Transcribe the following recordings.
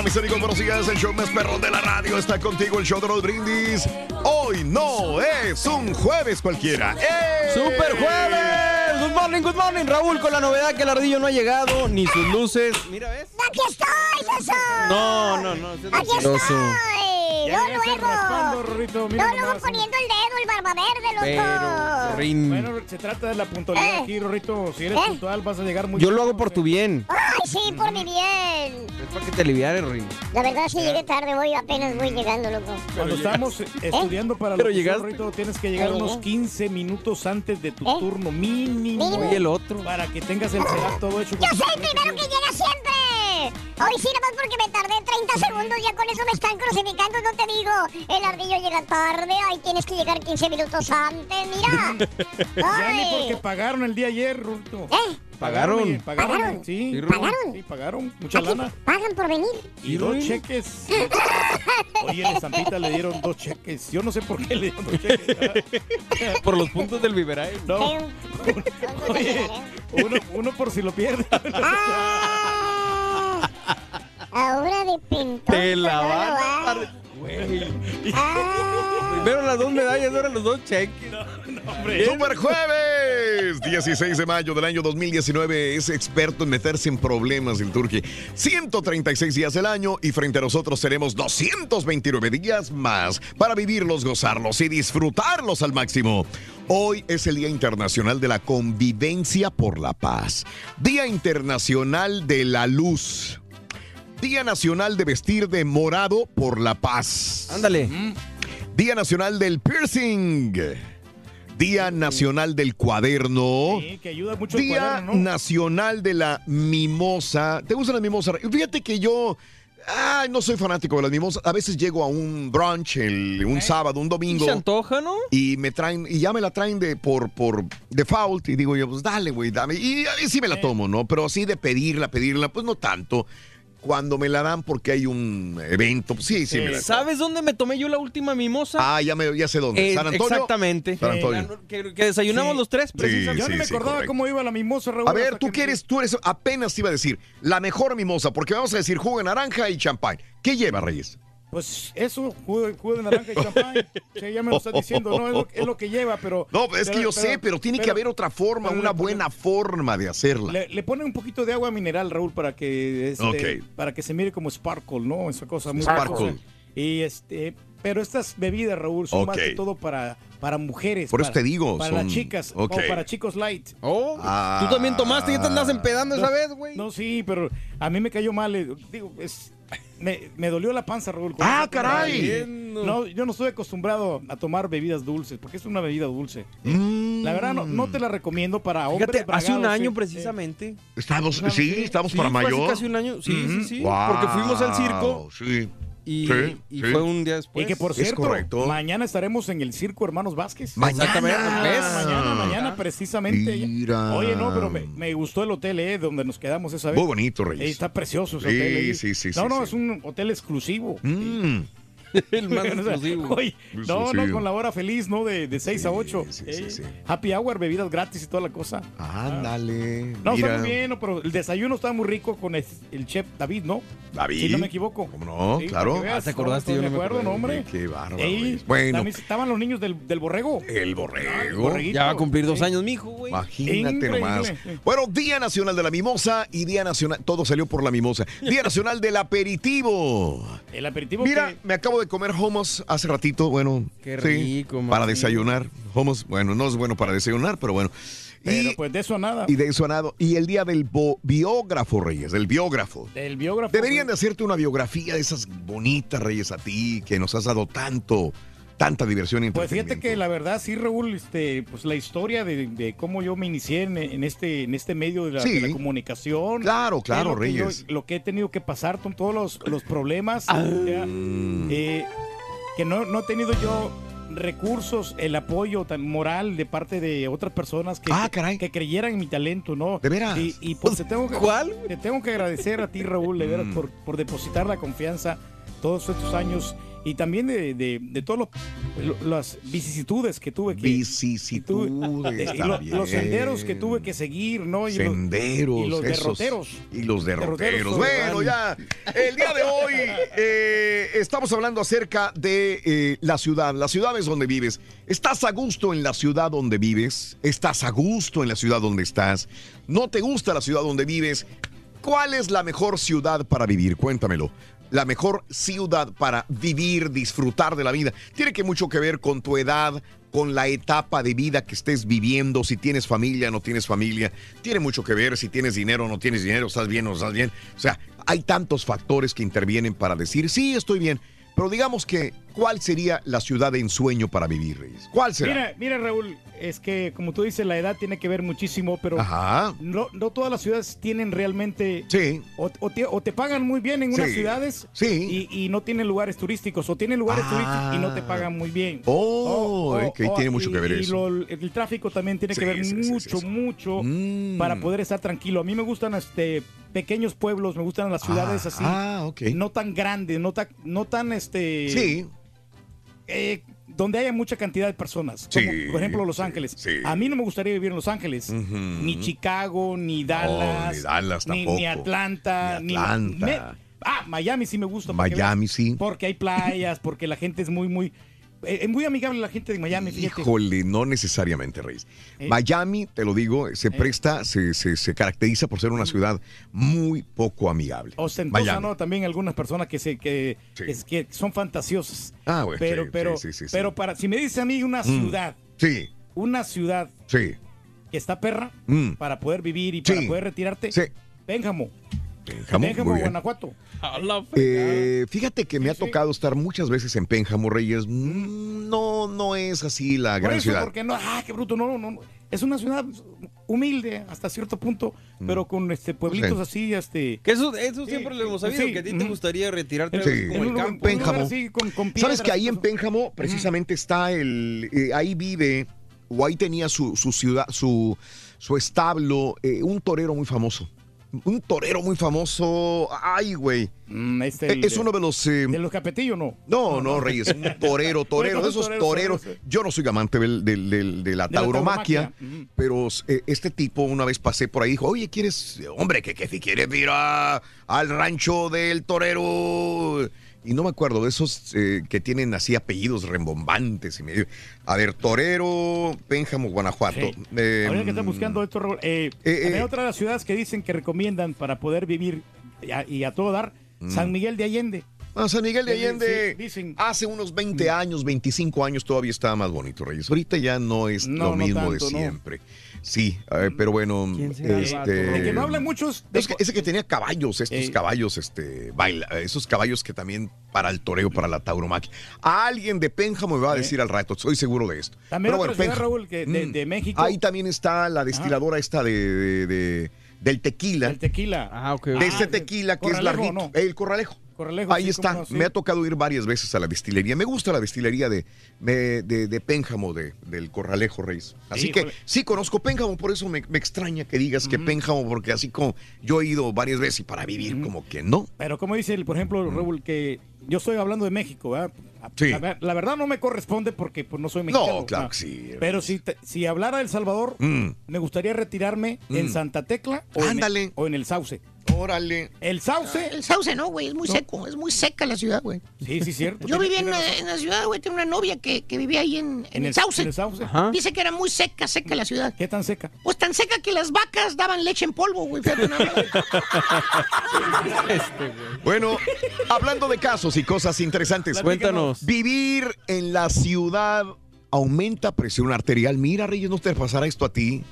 Mañana, mis amigos. Buenos días. El show más perrón de la radio está contigo. El show de los brindis. Hoy no es un jueves cualquiera. ¡Eh! ¡Super jueves! Good morning, good morning, Raúl, con la novedad que el ardillo no ha llegado, ni sus luces. Mira, ¿ves? ¡Aquí estoy, Soso! No, no, no. ¡Aquí estoy! Ya ¡No le estás raspando, luego! Rorrito, mira ¡No luego poniendo el dedo, el barba verde, loco! Pero, Rin, Bueno, se trata de la puntualidad Eh. aquí, Rorrito. Si eres Eh. puntual, vas a llegar muy yo lo hago por sí. tu bien. ¡Ay, sí, por mi bien! Es para que te aliviares, Rin. La verdad, sí llegué tarde, voy apenas voy llegando, loco. Cuando estamos estudiando para Pero llegaste. Rorrito, tienes que llegar unos llegué. 15 minutos antes de tu ¿Eh? turno mínimo. Oye, el otro. Para que tengas el setup todo hecho. ¡Yo soy el primero que llega siempre! Hoy sí, nada más porque me tardé 30 segundos, ya con eso me están crucificando, no te digo. El ardillo llega tarde, ahí tienes que llegar 15 minutos antes, mira. Ya ni porque pagaron el día ayer, Rorrito. ¿Eh? ¿Pagaron? pagaron. ¿Pagaron? Sí, Sí, ¿Pagaron? sí, pagaron. Mucha Aquí lana. pagan por venir. Y dos cheques. Oye, el Estampita le dieron dos cheques. Yo no sé por qué le dieron dos cheques. Por los puntos del Viveray. No, oye, uno, uno por si lo pierde. Ah, ahora de pintón. Te la van a. Güey. Ah, Primero las dos medallas, ahora los dos cheques. ¡Super jueves! 16 de mayo del año 2019. Es experto en meterse en problemas el Turqui. 136 días del año y frente a nosotros tenemos 229 días más para vivirlos, gozarlos y disfrutarlos al máximo. Hoy es el Día Internacional de la Convivencia por la Paz. Día Internacional de la Luz. Día Nacional de Vestir de Morado por la Paz. Ándale. Día Nacional del Piercing. Día Nacional del Cuaderno. Sí, que ayuda mucho el Día cuaderno, ¿no? Nacional de la Mimosa. ¿Te gusta la mimosa? Fíjate que yo ay, no soy fanático de las mimosas. A veces llego a un brunch el- un sábado, un ¿Y domingo. se antoja, no? Y me traen, y ya me la traen de por, por default. Y digo yo, pues dale, güey, dame. Y, y sí me la tomo, ¿no? Pero así de pedirla, pedirla, pues no tanto. Cuando me la dan porque hay un evento, sí, sí, me la tomo. ¿Sabes dónde me tomé yo la última mimosa? Ah, ya, me, ya sé dónde. Eh, ¿San Antonio? Exactamente. San Antonio. Que, que desayunamos Sí. los tres, Sí. precisamente. Yo ni me acordaba correcto. cómo iba la mimosa, Raúl. A ver, tú que- que eres, tú eres, apenas te iba a decir, la mejor mimosa, porque vamos a decir jugo de naranja y champán. ¿Qué lleva, Reyes? Pues eso, jugo, de- jugo de naranja y champán. Sí, ya me lo estás diciendo, no, es lo, es lo que lleva, pero... No, es que yo sé, pero tiene que haber otra forma, una buena forma de hacerla. Le, le ponen un poquito de agua mineral, Raúl, para que este, para que se mire como sparkle, ¿no? Esa cosa muy Sparkle. Y este, pero estas bebidas, Raúl, son más Ok. que todo para, para mujeres. Por eso para- te digo, Para son- las chicas, ok. o para chicos light. Oh, Ah. tú también tomaste, ya te andas empedando esa vez, güey. No, sí, pero a mí me cayó mal. eh, Digo, es, me, me dolió la panza, Raúl. Ah, caray. Bien No, yo no estoy acostumbrado a tomar bebidas dulces, porque es una bebida dulce. Mm. La verdad, no, no te la recomiendo para hombres Fíjate, hace un año eh, precisamente. Estamos, sí, estamos Sí, para fue hace mayor. casi un año. Sí, sí, sí. Wow, Porque fuimos al circo Sí. Y, Sí, y sí. fue un día después. Y que por cierto, correcto. mañana estaremos en el circo Hermanos Vázquez. Mañana. Exactamente, ¿ves? Mañana, mañana, precisamente. Mira. Oye, no, pero me, me gustó el hotel, eh, donde nos quedamos esa vez. Muy bonito, Eh, Reyes. está precioso ese Sí, hotel. eh. sí, sí, No, sí, no, sí. es un hotel exclusivo. Mm. el más exclusivo. oye, no, no, con la hora feliz, ¿no? De, de 6 a 8. sí, sí, sí. Happy hour, bebidas gratis y toda la cosa. Ándale. No, mira. está muy bien, no, pero el desayuno está muy rico con el, el chef David, ¿no? David. Si no me equivoco. ¿Cómo no? Sí, claro. veas, Ah, ¿te acordaste? no, Yo no me acuerdo, no, hombre. Qué bárbaro. Ey. Bueno, también estaban los niños del, del borrego. el borrego. borreguito. Ya va a cumplir dos Sí. años, mijo, güey. Imagínate Increíble. nomás. Bueno, Día Nacional de la Mimosa y Día Nacional. Todo salió por la mimosa. Día Nacional del Aperitivo. El aperitivo Mira, que- me acabo de comer hummus hace ratito. Bueno, Qué sí, rico, Para desayunar. Hummus, bueno, no es bueno para desayunar, pero bueno. Pero y, pues de eso a nada. y de eso nada. Y el día del biógrafo, Reyes, del biógrafo. El biógrafo. Deberían de hacerte una biografía de esas bonitas, Reyes, a ti, que nos has dado tanto, tanta diversión y Pues fíjate que la verdad, sí, Raúl, este, pues la historia de, de cómo yo me inicié en, en este, en este medio de la, Sí. de la comunicación. Claro, claro, lo yo- Reyes. lo que he tenido que pasar con todos los, los problemas. Ah. ya, eh, que no, no he tenido yo recursos, el apoyo tan moral de parte de otras personas que, Ah, que creyeran en mi talento, ¿no? ¿De veras? Y, y pues te tengo que, ¿Cuál? te tengo que agradecer a ti, Raúl, de veras, Mm. por, por depositar la confianza todos estos años y también de, de, de todas las vicisitudes que tuve que... Vicisitudes, y está lo- bien. los senderos que tuve que seguir, ¿no? Y los- Senderos. y los esos- derroteros. Y los derroteros. Derroteros Bueno, ya, el día de hoy eh, estamos hablando acerca de eh, la ciudad, las ciudades donde vives. ¿Estás a gusto en la ciudad donde vives? ¿Estás a gusto en la ciudad donde estás? ¿No te gusta la ciudad donde vives? ¿Cuál es la mejor ciudad para vivir? Cuéntamelo. La mejor ciudad para vivir, disfrutar de la vida. Tiene que mucho que ver con tu edad, con la etapa de vida que estés viviendo, si tienes familia, no tienes familia. Tiene mucho que ver si tienes dinero no tienes dinero, estás bien o no estás bien. O sea, hay tantos factores que intervienen para decir, sí, estoy bien. Pero digamos que, ¿cuál sería la ciudad de ensueño para vivir, Reyes? ¿Cuál será? Mira, mira, Raúl, es que como tú dices, la edad tiene que ver muchísimo, pero Ajá. no, no todas las ciudades tienen realmente... Sí. O, o te, o te pagan muy bien en Sí. unas ciudades Sí. y, y no tienen lugares turísticos, o tienen lugares Ah. turísticos y no te pagan muy bien. Oh, que tiene mucho y- que ver y eso. lo- el tráfico también tiene Sí, que ver mucho, mucho Mm. para poder estar tranquilo. A mí me gustan este pequeños pueblos, me gustan las ciudades Ah, así, Ah, ok. no tan grandes, no tan, no tan este, Sí. eh, donde haya mucha cantidad de personas, como Sí, por ejemplo Los Ángeles. sí. A mí no me gustaría vivir en Los Ángeles, ni Chicago, ni Dallas, ni Dallas ni, tampoco. ni Atlanta, Ni Atlanta. ah, Miami sí me gusta. Miami, sí. Porque hay playas, porque la gente es muy, muy, es muy amigable la gente de Miami, fíjate. Híjole, no necesariamente, Reyes. Eh. Miami, te lo digo, se presta, se, se- se caracteriza por ser una ciudad muy poco amigable. Ostentosa, Miami. ¿no? También algunas personas que se que, Sí. que son fantasiosas. Ah, bueno, pero, sí, pero, sí, sí, sí, sí. pero para, si me dice a mí una ciudad, Sí, una ciudad sí. que está perra Mm. para poder vivir y para poder retirarte, Sí. Pénjamo. Pénjamo, Pénjamo, muy bien. Guanajuato. Eh, fíjate que me ha sí. tocado estar muchas veces en Pénjamo, Reyes. Mm, No, no es así la Por gran eso, ciudad. porque no, ah, qué bruto, no, no, no. Es una ciudad humilde hasta cierto punto, pero con este pueblitos Sí. así, este. Que eso, eso Sí, siempre lo hemos sabido, sí, que a ti te gustaría retirarte Sí. como en el campo. Pénjamo. así, con- con ¿Sabes que ahí en. Pénjamo precisamente está el... eh, ahí vive, o ahí tenía su, su ciudad, su, su establo, eh, un torero muy famoso. Un torero muy famoso. Ay, güey. Mm, este, el es uno de los... eh, de los capetillos, ¿no? No, no, Reyes, un torero, torero, de esos Torero, torero, toreros. torero. Yo no soy amante del- del- del- de la De la tauromaquia, pero eh, este tipo una vez pasé por ahí dijo, oye, ¿quieres, hombre, que, que si quieres ir a- al rancho del torero? Y no me acuerdo de esos eh, que tienen así apellidos rembombantes. Y me, a ver, Torero, Pénjamo, Guanajuato. Sí. Eh, que están buscando esto, eh, eh, también eh. otra de las ciudades que dicen que recomiendan para poder vivir y a, y a todo dar, San Miguel de Allende. Ah, San Miguel de Allende sí, dicen. hace unos 20 años, 25 años todavía estaba más bonito, Reyes. Ahorita ya no es No, lo no mismo de no. Sí, eh, pero bueno, ¿Quién será el este, De que no hablan muchos. de es que, ese que tenía caballos, estos Eh. caballos, este, baila, esos caballos que también para el toreo, para la tauromaquia. A alguien de Pénjamo me va a decir al rato, estoy seguro de esto. También Pero bueno, ciudad. Raúl, que de, Mm. de México. Ahí también está la destiladora esta de, de- de- del tequila. El tequila. Ah, ok. de Ah, ese tequila que es Corralejo, larguito. ¿no? El corralejo. Corralejo, Ahí sí, está. cómo no, sí. Me ha tocado ir varias veces a la destilería. Me gusta la destilería de, de, de- de Pénjamo, de, del Corralejo Reyes. Así Híjole. que sí conozco Pénjamo, por eso me, me extraña que digas que Pénjamo, porque así como yo he ido varias veces y para vivir como que no. Pero como dice, el, por ejemplo, Raúl, que yo estoy hablando de México, ¿verdad? Sí. La, ver- la verdad no me corresponde porque pues, no soy mexicano. No, claro que sí. Pero si, te- si hablara de El Salvador, Mm. me gustaría retirarme en Mm. Santa Tecla o, En, el, o en el Sauce. Órale. El Sauce. El sauce no, güey, es muy seco, es muy seca la ciudad, güey. Sí, sí, cierto. Yo vivía en, la ciudad, güey, tengo una novia que, que vivía ahí en, en En el sauce. en el Sauce. Ajá. Dice que era muy seca, seca la ciudad. ¿Qué tan seca? Pues tan seca que las vacas daban leche en polvo, güey. Más. Bueno, hablando de casos y cosas interesantes. Cuéntanos. Vivir en la ciudad aumenta presión arterial. Mira, Reyes, ¿no te pasará esto a ti?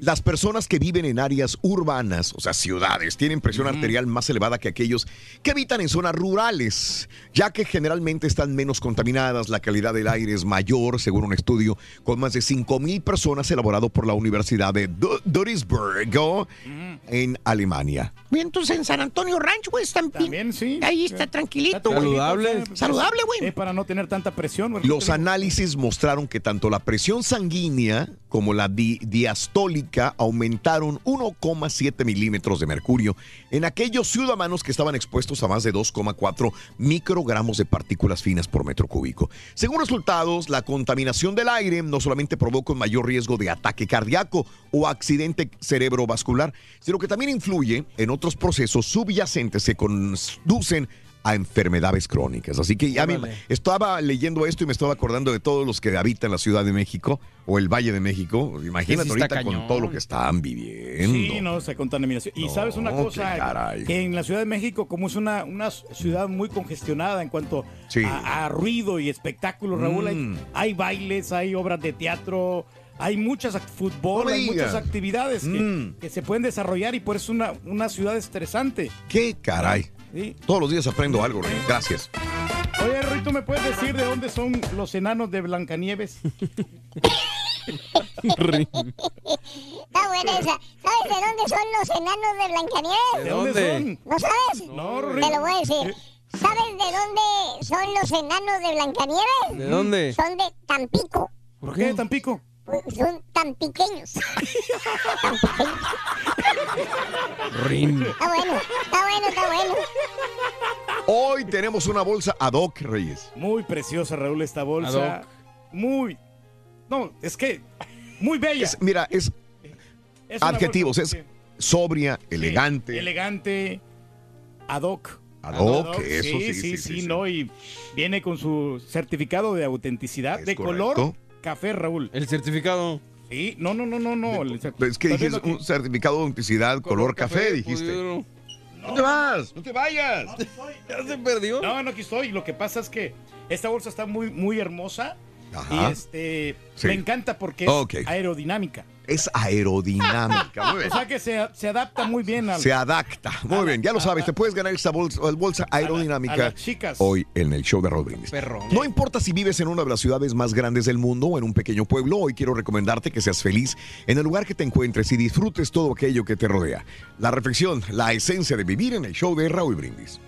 Las personas que viven en áreas urbanas, o sea, ciudades, tienen presión arterial más elevada que aquellos que habitan en zonas rurales, ya que generalmente están menos contaminadas, la calidad del aire es mayor, según un estudio con más de 5.000 personas elaborado por la Universidad de Du- Duisburg en Alemania. Bien, entonces en San Antonio Ranch, güey, están También sí. Ahí está tranquilito, Está güey. Saludable. Saludable, güey. Es para no tener tanta presión. güey. Los análisis mostraron que tanto la presión sanguínea como la di- diastólica aumentaron 1,7 milímetros de mercurio en aquellos ciudadanos que estaban expuestos a más de 2,4 microgramos de partículas finas por metro cúbico. Según resultados, la contaminación del aire no solamente provoca un mayor riesgo de ataque cardíaco o accidente cerebrovascular, sino que también influye en otros procesos subyacentes que conducen a enfermedades crónicas. Así que ya me, estaba leyendo esto y me estaba acordando de todos los que habitan la Ciudad de México o el Valle de México. Imagínate Sí, ahorita con todo lo que están viviendo. Sí, no, se contaminación. Y No, sabes una cosa, caray. que en la Ciudad de México, como es una, una ciudad muy congestionada en cuanto Sí. a, a ruido y espectáculos, Raúl, hay, Mm. hay bailes, hay obras de teatro, hay muchas fútbol, No hay muchas actividades que, Mm. que se pueden desarrollar y por eso es una, una ciudad estresante. Qué caray. ¿Sí? Todos los días aprendo algo, Rey. Gracias. Oye, Rito, ¿me puedes decir de dónde son los enanos de Blancanieves? Está buena esa. ¿Sabes de dónde son los enanos de Blancanieves? ¿De dónde, son? ¿No sabes? No, Te Rito. lo voy a decir. ¿Sabes de dónde son los enanos de Blancanieves? ¿De dónde? Son de Tampico. ¿Por qué Tampico? Pues Son tan pequeños. Rin. Está bueno, está bueno, está bueno. Hoy tenemos una bolsa ad hoc, Reyes. Muy preciosa, Raúl, esta bolsa. Ad hoc. Muy. No, es que. Muy bella. Es- mira, es adjetivos, bolsa es sobria, sí, elegante. elegante. Ad hoc. Ad hoc, eso sí, sí, sí, no. Y viene con su certificado de autenticidad Es de correcto. color café, Raúl. El certificado. Sí, no, no, no, no, no. Es que ¿Estás dijiste un certificado de autenticidad color, café, dijiste. pudieron. ¿No te vas? ¡No te vayas! Ya se perdió. No, no, aquí estoy. Lo que pasa es que esta bolsa está muy, muy hermosa. Ajá. Y este. Sí. Me encanta porque es aerodinámica. Es aerodinámica. Muy O bien. sea que se, se adapta muy bien al. Se adapta. Muy bien, ya lo sabes, te puedes ganar esta bolsa, bolsa a aerodinámica chicas. hoy en el show de Raúl Brindis. Perro. No importa si vives en una de las ciudades más grandes del mundo o en un pequeño pueblo, hoy quiero recomendarte que seas feliz en el lugar que te encuentres y disfrutes todo aquello que te rodea. La reflexión, la esencia de vivir en el show de Raúl Brindis.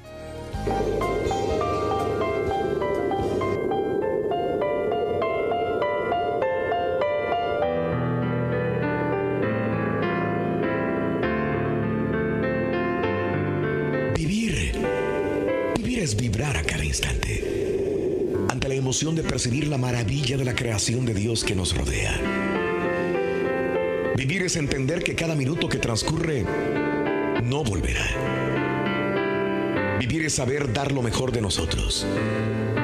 Es vibrar a cada instante. Ante la emoción de percibir la maravilla de la creación de Dios que nos rodea. Vivir es entender que cada minuto que transcurre no volverá. Vivir es saber dar lo mejor de nosotros.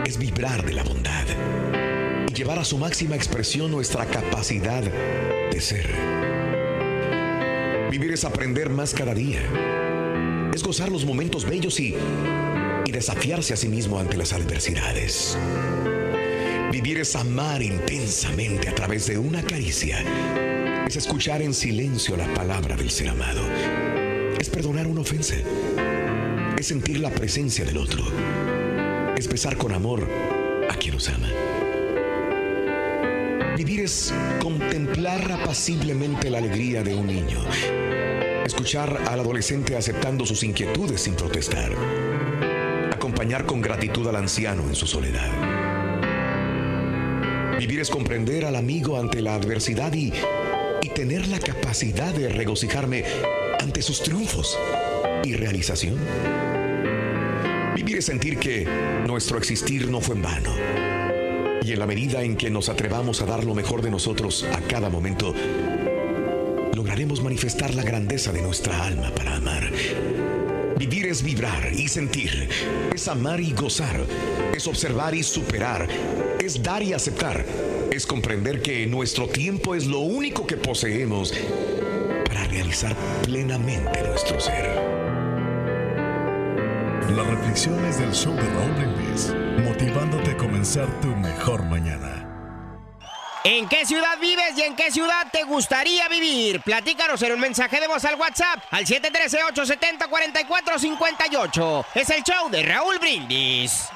Es vibrar de la bondad. Y llevar a su máxima expresión nuestra capacidad de ser. Vivir es aprender más cada día es gozar los momentos bellos y, desafiarse a sí mismo ante las adversidades. Vivir es amar intensamente a través de una caricia. Es escuchar en silencio la palabra del ser amado. Es perdonar una ofensa. Es sentir la presencia del otro. Es besar con amor a quien nos ama. Vivir es contemplar apaciblemente la alegría de un niño. Escuchar al adolescente aceptando sus inquietudes sin protestar. Con gratitud al anciano en su soledad. Vivir es comprender al amigo ante la adversidad y, y tener la capacidad de regocijarme ante sus triunfos y realización. Vivir es sentir que nuestro existir no fue en vano. Y en la medida en que nos atrevamos a dar lo mejor de nosotros a cada momento, lograremos manifestar la grandeza de nuestra alma para amar. Vivir es vibrar y sentir, es amar y gozar, es observar y superar, es dar y aceptar, es comprender que nuestro tiempo es lo único que poseemos para realizar plenamente nuestro ser. Las reflexiones del show de Raúl Brindis, motivándote a comenzar tu mejor mañana. ¿En qué ciudad vives y en qué ciudad te gustaría vivir? Platícanos en un mensaje de voz al WhatsApp al 713-870-4458. Es el show de Raúl Brindis.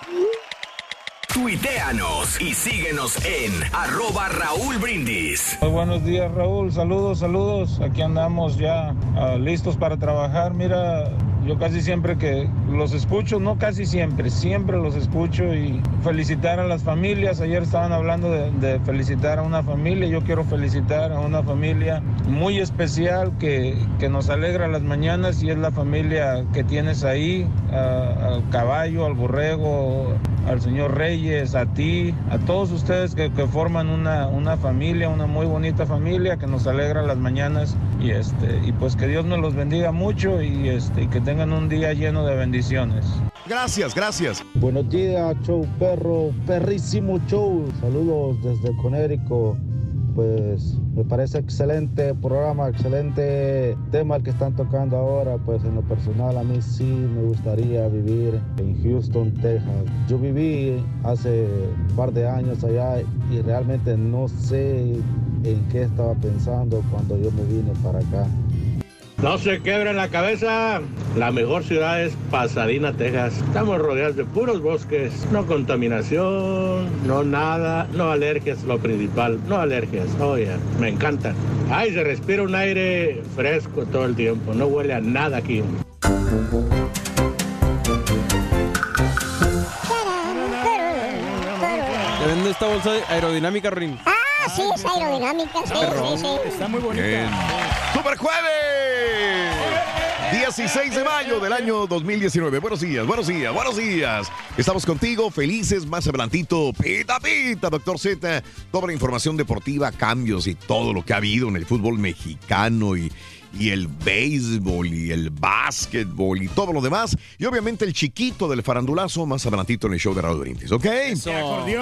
Tuiteanos y síguenos en arroba Raúl Brindis. Muy buenos días Raúl, saludos, saludos. Aquí andamos ya ah, listos para trabajar. Mira, yo casi siempre que los escucho, no casi siempre, siempre los escucho y felicitar a las familias. Ayer estaban hablando de, felicitar a una familia. Yo quiero felicitar a una familia muy especial que, que nos alegra las mañanas y es la familia que tienes ahí, ah, al caballo, al borrego, al señor Reyes, a ti, a todos ustedes que, que forman una, una familia, una muy bonita familia que nos alegra las mañanas y este y pues que Dios nos los bendiga mucho y este y que tengan un día lleno de bendiciones. Gracias, gracias. Buenos días, show perro, perrísimo show. Saludos desde Conérico. Pues me parece excelente programa, excelente tema el que están tocando ahora. Pues en lo personal a mí sí me gustaría vivir en Houston, Texas. Yo viví hace un par de años allá y realmente no sé en qué estaba pensando cuando yo me vine para acá. No se quebren la cabeza. La mejor ciudad es Pasadena, Texas. Estamos rodeados de puros bosques. No contaminación, no nada, no alergias, lo principal. No alergias. Oye, me encanta. Ay, se respira un aire fresco todo el tiempo. No huele a nada aquí. ¿Te vende esta bolsa aerodinámica, Rin? Ah, sí, es aerodinámica, sí, sí, sí. Está muy bonita. Bien. ¡Super Jueves! 16 de mayo del año 2019. Buenos días, buenos días, buenos días. Estamos contigo, felices, más adelantito. Pita, pita, doctor Z. Toda la información deportiva, cambios y todo lo que ha habido en el fútbol mexicano y, y el béisbol y el básquetbol y todo lo demás. Y obviamente el chiquito del farandulazo más adelantito en el show de Raúl Brindis, ¿ok?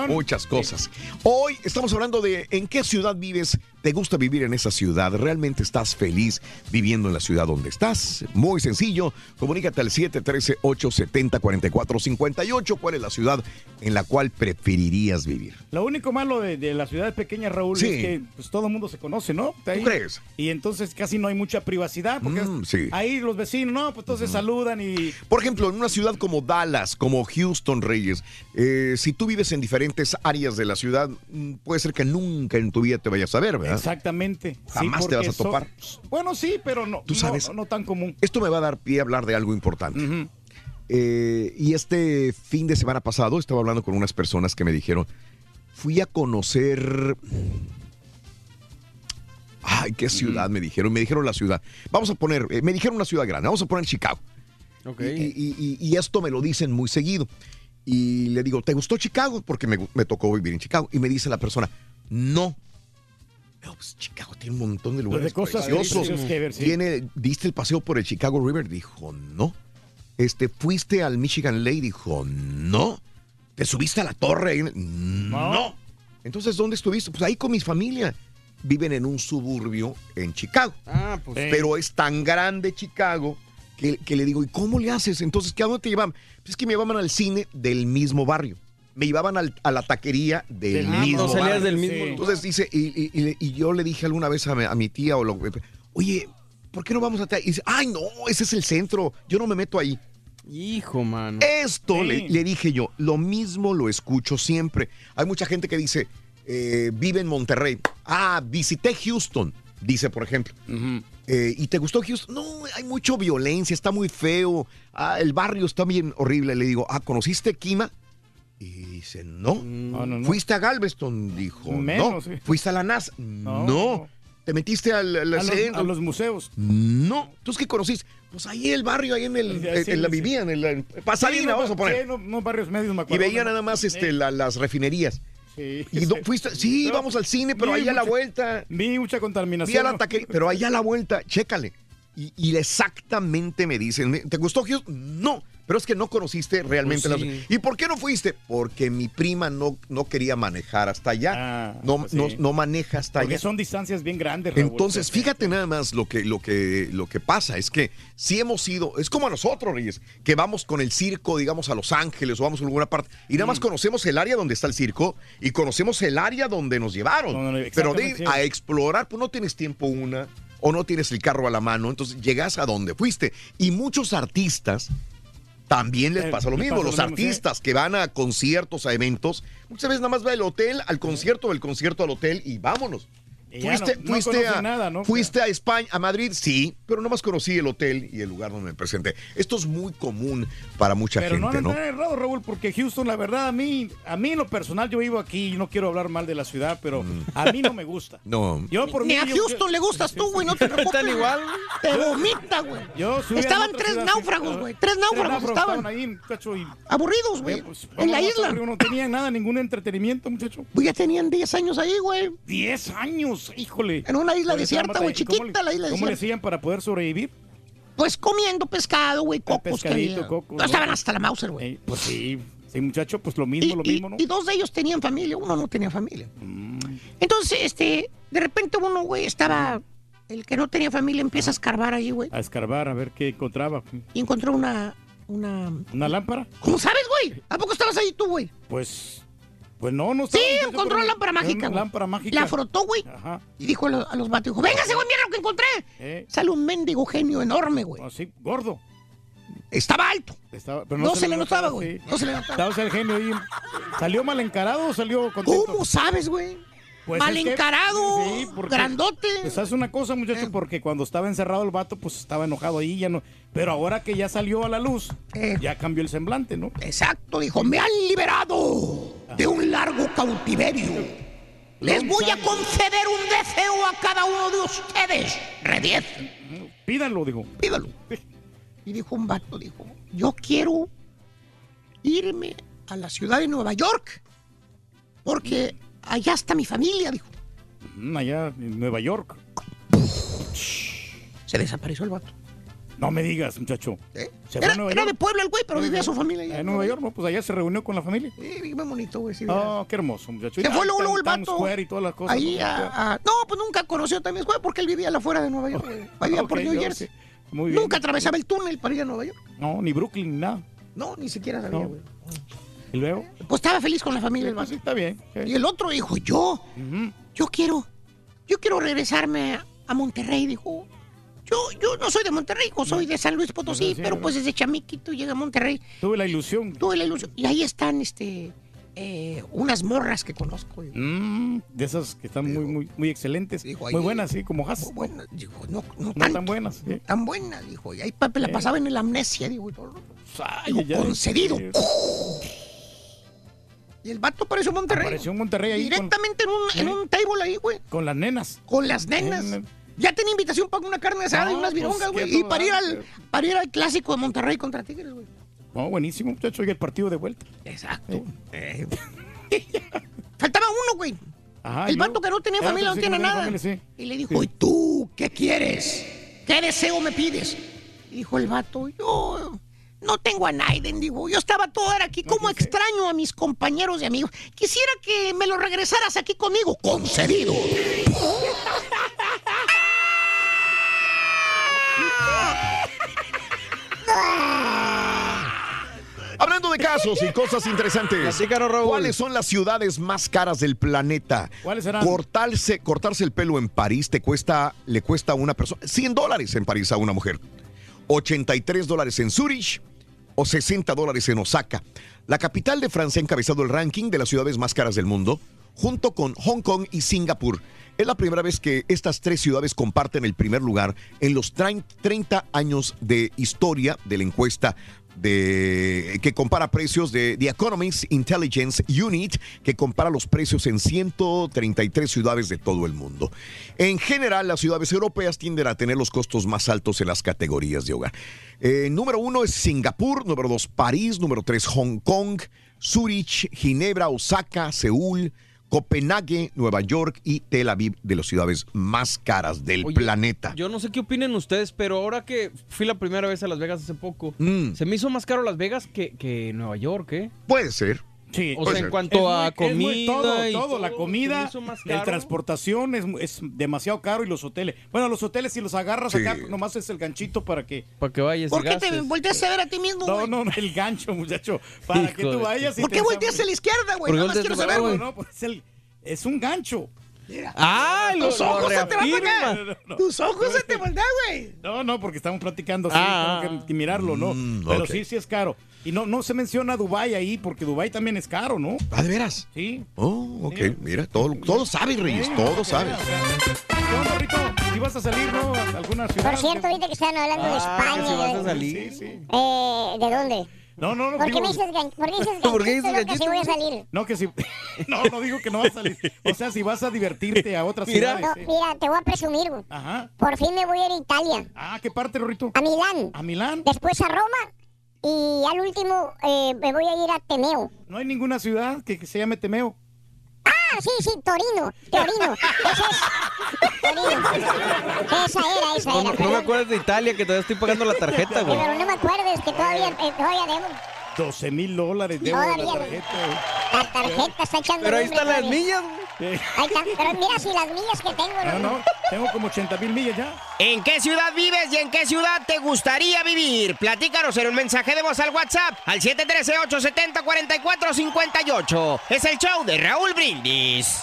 Muchas cosas. Hoy estamos hablando de en qué ciudad vives. ¿Te gusta vivir en esa ciudad? ¿Realmente estás feliz viviendo en la ciudad donde estás? Muy sencillo. Comunícate al 713-870-4458. ¿Cuál es la ciudad en la cual preferirías vivir? Lo único malo de, de las ciudades pequeñas, Raúl, Sí. es que pues, todo el mundo se conoce, ¿no? Ahí. crees? Y entonces casi no hay mucha privacidad, porque Mm, sí. ahí los vecinos, no, pues entonces saludan y... Por ejemplo, en una ciudad como Dallas, como Houston, Reyes, eh, si tú vives en diferentes áreas de la ciudad, mm, puede ser que nunca en tu vida te vayas a ver, ¿verdad? Exactamente. Jamás te vas a topar. Bueno, sí, pero no, Tú sabes. no, tan común. Esto me va a dar pie a hablar de algo importante. Eh, y este fin de semana pasado estaba hablando con unas personas que me dijeron, fui a conocer... Ay, qué ciudad me dijeron. Me dijeron la ciudad. Vamos a poner, eh, me dijeron una ciudad grande. Vamos a poner Chicago. Ok. Y, y- y- y esto me lo dicen muy seguido. Y le digo, ¿te gustó Chicago? Porque me, me tocó vivir en Chicago. Y me dice la persona, no. No, pues Chicago tiene un montón de lugares de cosas preciosos. ver, sí. Tiene, ¿Diste el paseo por el Chicago River? Dijo, no. Este, ¿Fuiste al Michigan Lake? Dijo, no. ¿Te subiste a la torre? ahí? No. Entonces, ¿dónde estuviste? Pues ahí con mi familia. Viven en un suburbio en Chicago. Ah, pues. Pero es tan grande Chicago que, que le digo, ¿y cómo le haces? Entonces, ¿qué a dónde te llevaban? Pues es que me llevaban al cine del mismo barrio. Me llevaban al- a la taquería del Del mismo mismo, salías del mismo. Entonces dice, y, y- y le- y yo le dije alguna vez a mi, a mi tía, o lo, oye, ¿por qué no vamos a... Y dice, ay, no, ese es el centro, yo no me meto ahí. Hijo, mano. Esto le, le dije yo, lo mismo lo escucho siempre. Hay mucha gente que dice, eh, vive en Monterrey. Ah, visité Houston, dice por ejemplo. Eh, ¿Y te gustó Houston? No, hay mucha violencia, está muy feo. Ah, el barrio está bien horrible. Le digo, ah, ¿conociste Kima? Y dice, no. no, no. ¿Fuiste a Galveston? Dijo, Menos, no. sí. ¿Fuiste a la NASA? No. ¿Te metiste al, al A los, centro? a los museos. No. ¿Tú qué conociste? Pues ahí el barrio, ahí en el, Sí, sí, en la vivían, en la en Pasadena, vamos a poner. sí, no, barrios medios, me Y acuerdo. veía nada más este, la- las refinerías. Sí, Y no, fuiste, sí, vamos al cine, pero ahí a la vuelta. Vi mucha contaminación. Vi a la pero ahí a la vuelta, chécale. Y, y exactamente me dicen, ¿te gustó Houston? No, pero es que no conociste realmente Pues la. ¿Y por qué no fuiste? Porque mi prima no, no quería manejar hasta allá. no, pues sí. no, no maneja hasta Porque allá. son distancias bien grandes, Raúl. Entonces, fíjate nada más lo que, lo que, lo que pasa, es que si hemos ido, es como a nosotros, Reyes, que vamos con el circo, digamos, a Los Ángeles o vamos a alguna parte, y nada Mm. más conocemos el área donde está el circo y conocemos el área donde nos llevaron. No, no, Pero de ir a explorar, pues no tienes tiempo una, o no tienes el carro a la mano, entonces llegas a donde fuiste. Y muchos artistas también les Eh, pasa lo mismo. Los artistas que van a conciertos, a eventos, muchas veces nada más va del hotel al concierto, del concierto al hotel y vámonos. Fuiste, no- no fuiste, a, nada, ¿no? fuiste a España, a Madrid, sí, pero nomás conocí el hotel y el lugar donde me presenté. Esto es muy común para mucha Pero no gente, han ¿no? errado, Raúl, porque Houston, la verdad, a mí, a mí en lo personal, yo vivo aquí y no quiero hablar mal de la ciudad, pero Mm. a mí no me gusta. No. Yo por Ni mí, a yo- Houston le gustas tú, güey, no te preocupes. Están igual. Te vomita, güey. Yo Estaban tres náufragos, güey. Tres náufragos estaban. ahí, muchacho, y Aburridos, güey. pues, en la isla. No tenían nada, ningún entretenimiento, muchacho. Pues ya tenían 10 años ahí, güey. 10 años, híjole. En una isla desierta, güey, batallando. ¿Cómo chiquita la isla ¿Cómo le desierta. hacían para poder sobrevivir? Pues comiendo pescado, güey, cocos. pescadito, cocos, No, estaban hasta la Mauser, güey. Eh, pues sí, sí, muchacho, pues lo mismo, lo mismo, ¿no? y dos de ellos tenían familia, uno no tenía familia. Mm. Entonces, este, de repente uno, güey, estaba. El que no tenía familia empieza a escarbar ahí, güey. A escarbar, a ver qué encontraba. Y encontró una. Una. ¿Una lámpara? ¿Cómo sabes, güey? ¿A poco estabas ahí tú, güey? Pues, pues no, no Sí, encontró la lámpara mágica. Una güey. lámpara mágica. La frotó, güey. Ajá. Y dijo a los, a los vatos, dijo, véngase, güey, mira lo que encontré. Eh. Sale un mendigo genio enorme, güey. Así, gordo. Estaba alto. Estaba- pero No se le notaba, güey. sí. No se le notaba. Estaba el genio ahí. ¿Salió mal encarado o salió contento? ¿Cómo sabes, güey? Pues Mal es que- encarado, sí, porque- grandote. Pues sabes una cosa, Eh. muchacho, porque cuando estaba encerrado el vato, pues estaba enojado ahí, ya no. Pero ahora que ya salió a la luz, ya cambió el semblante, ¿no? Exacto, dijo, me han liberado de un largo cautiverio. Les voy a conceder un deseo a cada uno de ustedes. Re 10. Pídanlo, digo. Pídalo. Y dijo un vato, dijo, yo quiero irme a la ciudad de Nueva York porque allá está mi familia, dijo. Mm, Allá en Nueva York. Se desapareció el vato. No me digas, muchacho. Se fue Era, a Nueva era York. de Puebla el güey, pero vivía su familia allá. En Nueva York, ¿no? Pues allá se reunió con la familia. Sí, bien bonito, güey. sí, Oh, qué hermoso, muchacho. Se fue luego, el vato. Square y todas las cosas. Ahí ¿no? a- a- No, pues nunca conoció también Square porque él vivía afuera de Nueva York, güey. Vivía por New yo Jersey. Muy bien. Nunca atravesaba el túnel para ir a Nueva York. No, ni Brooklyn, ni nada. No, ni siquiera sabía, No. Güey. ¿Y luego? Pues estaba feliz con la familia. el Pues sí, está bien. Y el otro dijo, yo, yo quiero, yo quiero regresarme a, Monterrey, dijo. Yo, yo no soy de Monterrey, yo soy de San Luis Potosí, Sí, pero pues desde chamiquito llegué a Monterrey. Tuve la ilusión. Tuve la ilusión. Y ahí están, este, eh, unas morras que conozco. Mm, de esas que están muy, muy, muy excelentes. ahí- muy buenas, sí, como Haas. buenas, no, no, No tanto, tan buenas. sí. tan buenas, dijo. Y ahí la pasaba en el amnesia, digo. Ay, ay. concedido. Y el vato apareció en Monterrey. Apareció en Monterrey ahí con- Directamente en, un, en ¿Eh? un table ahí, güey. Con las nenas. Con las nenas. Eh, Ya tenía invitación para una carne asada y No, unas pues, virongas, güey. y para ir, al, para ir al clásico de Monterrey contra Tigres, güey. No, buenísimo, muchacho. Y el partido de vuelta. Exacto. Faltaba uno, güey. Ajá, el ¿y vato que no tenía familia, no tiene no nada. familia, sí. Y le dijo, ¿y tú qué quieres? ¿Qué deseo me pides? Y dijo el vato, yo no tengo a Naiden, digo, yo estaba todo era aquí, como extraño a mis compañeros y amigos. Quisiera que me lo regresaras aquí conmigo. Concedido. Hablando de casos y cosas interesantes, ¿cuáles son las ciudades más caras del planeta? ¿Cuáles serán? Cortarse, cortarse el pelo en París te cuesta, le cuesta a una persona 100 dólares en París a una mujer. 83 dólares en Zurich o 60 dólares en Osaka. La capital de Francia ha encabezado el ranking de las ciudades más caras del mundo, junto con Hong Kong y Singapur. Es la primera vez que estas tres ciudades comparten el primer lugar en los 30 años de historia de la encuesta de, que compara precios de The Economist Intelligence Unit, que compara los precios en 133 ciudades de todo el mundo. En general, las ciudades europeas tienden a tener los costos más altos en las categorías de hogar. Eh, número uno es Singapur, número dos París, número tres Hong Kong, Zurich, Ginebra, Osaka, Seúl, Copenhague, Nueva York y Tel Aviv, de las ciudades más caras del Oye, planeta. Yo no sé qué opinen ustedes, pero ahora que fui la primera vez a Las Vegas hace poco, Mm. se me hizo más caro Las Vegas que, que Nueva York, ¿eh? Puede ser. Sí. O sea, en cuanto a comida todo, y todo, la comida, la transportación es, es demasiado caro y los hoteles. Bueno, los hoteles si los agarras Sí. acá, nomás es el ganchito para que... Para que vayas ¿Por qué te volteas a ver a ti mismo, No, güey? no, no, el gancho, muchacho. Para que tú vayas y ¿Por qué volteas a la izquierda, güey? Nada más quiero saber, güey. No, pues el- es un gancho. ¡Ah! lo- Tus lo ojos se te van acá. reafirma. Tus ojos se te voltean, güey. No, no, porque estamos platicando así, Ah. tengo que, mirarlo, ¿no? Mm, Pero sí, sí es caro. Y no, no se menciona Dubai ahí, porque Dubai también es caro, ¿no? ¿Ah, de veras? Sí. Oh, ok, mira, todo, todo sabe, Reyes, todo sabe. ¿Qué? ¿Si vas a salir, no? ¿A alguna ciudad? Por cierto, ahorita que están hablando de Ah, España. que si vas a salir. Sí, sí. Eh, ¿De dónde? No, no, no. ¿Por qué digo- me dices, gan- ¿por qué dices ¿Por qué ganchito, dices loca, si voy a salir? No, que si... No, no digo que no vas a salir. O sea, si vas a divertirte a otras Mira, ciudades. no, sí. mira, te voy a presumir. güey. Ajá. Por fin me voy a ir a Italia. Ah, ¿qué parte, Rorito? A Milán. ¿A Milán? Después a Roma. Y al último eh, me voy a ir a Temeo. No hay ninguna ciudad que, que se llame Temeo. Ah, sí, sí, Torino. Torino. Esa es. Torino. Esa era, esa No, era. no, no me acuerdas de Italia, que todavía estoy pagando la tarjeta, güey. Pero no me acuerdes que todavía, eh, todavía debo. 12 mil dólares debo de la Todavía. tarjeta. La tarjeta está echando Pero ahí están las millas, Ahí está, Pero mira si las millas que tengo. No, no, tengo como 80 mil millas ya. ¿En qué ciudad vives y en qué ciudad te gustaría vivir? Platícanos en un mensaje de voz al WhatsApp al 713-870-4458. Es el show de Raúl Brindis.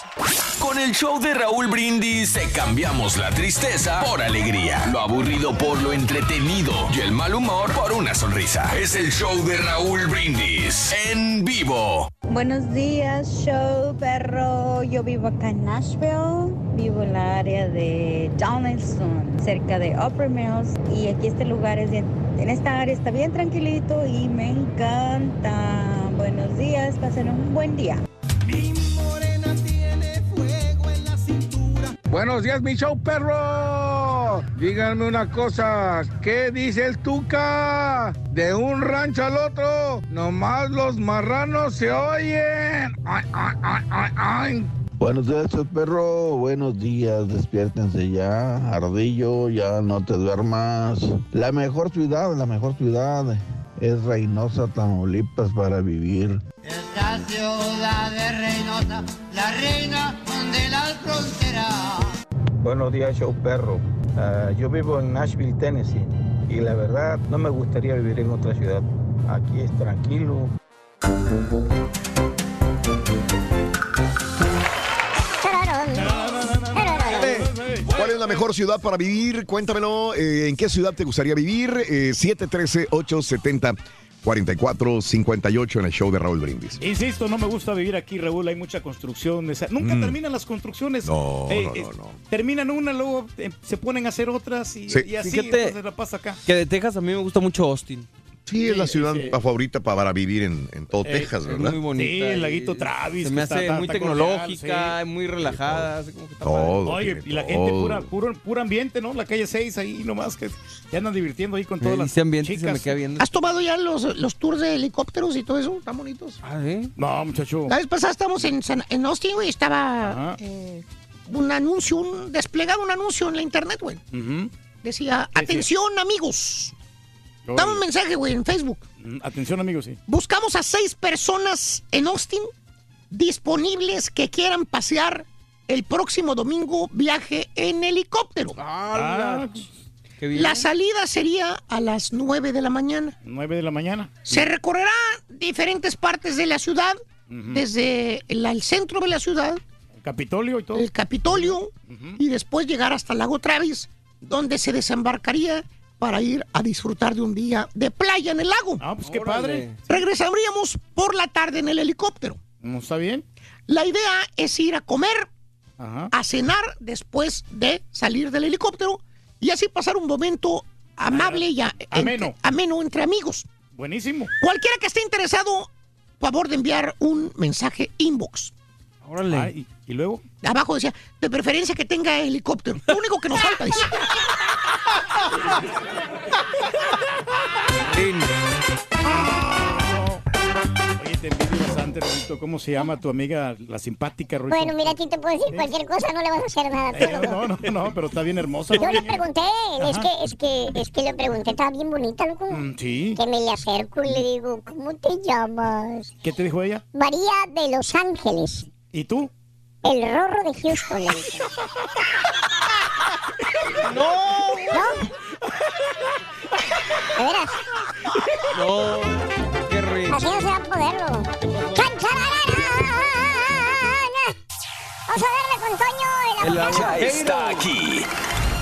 Con el show de Raúl Brindis te cambiamos la tristeza por alegría, lo aburrido por lo entretenido y el mal humor por una sonrisa. Es el show de Raúl Brindis en vivo. Buenos días, show perro. Yo vivo acá en Nashville. Vivo en la área de Donaldson, cerca de Upper Mills. Y aquí este lugar es bien, en esta área está bien tranquilito y me encanta. Buenos días, pasen un buen día. Buenos días, mi show perro. Díganme una cosa, ¿qué dice el Tuca? De un rancho al otro, nomás los marranos se oyen. Ay, ay, ay. Buenos días, perro. Buenos días, despiértense ya. Ardillo, ya no te duermas. La mejor ciudad, la mejor ciudad es Reynosa, Tamaulipas para vivir. La ciudad de Reynosa, la reina de las fronteras. Buenos días, show perro. Ah, yo vivo en Nashville, Tennessee, y la verdad no me gustaría vivir en otra ciudad. Aquí es tranquilo. La mejor ciudad para vivir? Cuéntamelo. eh, ¿En qué ciudad te gustaría vivir? Eh, 713-870-4458 en el show de Raúl Brindis. Insisto, no me gusta vivir aquí, Raúl. Hay mucha construcción. o sea, nunca Mm. terminan las construcciones. No, Eh, no, eh, no, no. Terminan una, luego eh, se ponen a hacer otras y, Sí. y así Fíjate entonces la pasa acá. Que de Texas a mí me gusta mucho Austin. Sí, es la ciudad sí. favorita para vivir en, en todo Eh, Texas, es ¿verdad? muy bonita. Sí, el y laguito Travis. Se me hace está- está- muy está tecnológica, sí. muy relajada. así como que está Todo. Oye, y la gente pura, puro, puro ambiente, ¿no? La calle 6 ahí nomás que ya andan divirtiendo ahí con todas las ambiente se chicas. me queda viendo. ¿Has tomado ya los, los tours de helicópteros y todo eso? ¿Están bonitos? Ah, ¿eh? No, muchacho. La vez pasada estábamos en, San- en Austin, güey, estaba eh, un anuncio, un desplegado un anuncio en la internet, güey. Decía, atención amigos. Dame un mensaje, güey, en Facebook. Mm, Atención, amigos, sí. Buscamos a seis personas en Austin disponibles que quieran pasear el próximo domingo viaje en helicóptero. Ah, La salida sería a las 9 de la mañana. 9 de la mañana. Se recorrerá diferentes partes de la ciudad, desde el, el centro de la ciudad, El Capitolio y todo. el Capitolio, y después llegar hasta el lago Travis, donde se desembarcaría para ir a disfrutar de un día de playa en el lago. Ah, pues qué padre. Regresaríamos por la tarde en el helicóptero. ¿No está bien? La idea es ir a comer, Ajá. a cenar después de salir del helicóptero y así pasar un momento amable y a- Ameno. entre- ameno entre amigos. Buenísimo. Cualquiera que esté interesado, favor de enviar un mensaje inbox. Órale. Ah, ¿y, y luego? Abajo decía, de preferencia que tenga helicóptero. Lo único que nos falta, dice. Oye, te envidio bastante, Rorito. ¿Cómo se llama tu amiga, la simpática, Rorito? Bueno, mira, a ti te puedo decir cualquier cosa, no le vas a hacer nada. Eh, no, no, no, pero está bien hermosa. Yo le pregunté, es que, es que, es que le pregunté, estaba bien bonita, loco. Mm, sí. Que me le acerco y le digo, ¿cómo te llamas? ¿Qué te dijo ella? María de Los Ángeles, ¿Y tú? el rorro de Houston. le dije. ¡No! ¿No? ¿De veras? No, qué rico. Así no se va a poderlo. Vamos a darle con Toño el Ya está aquí.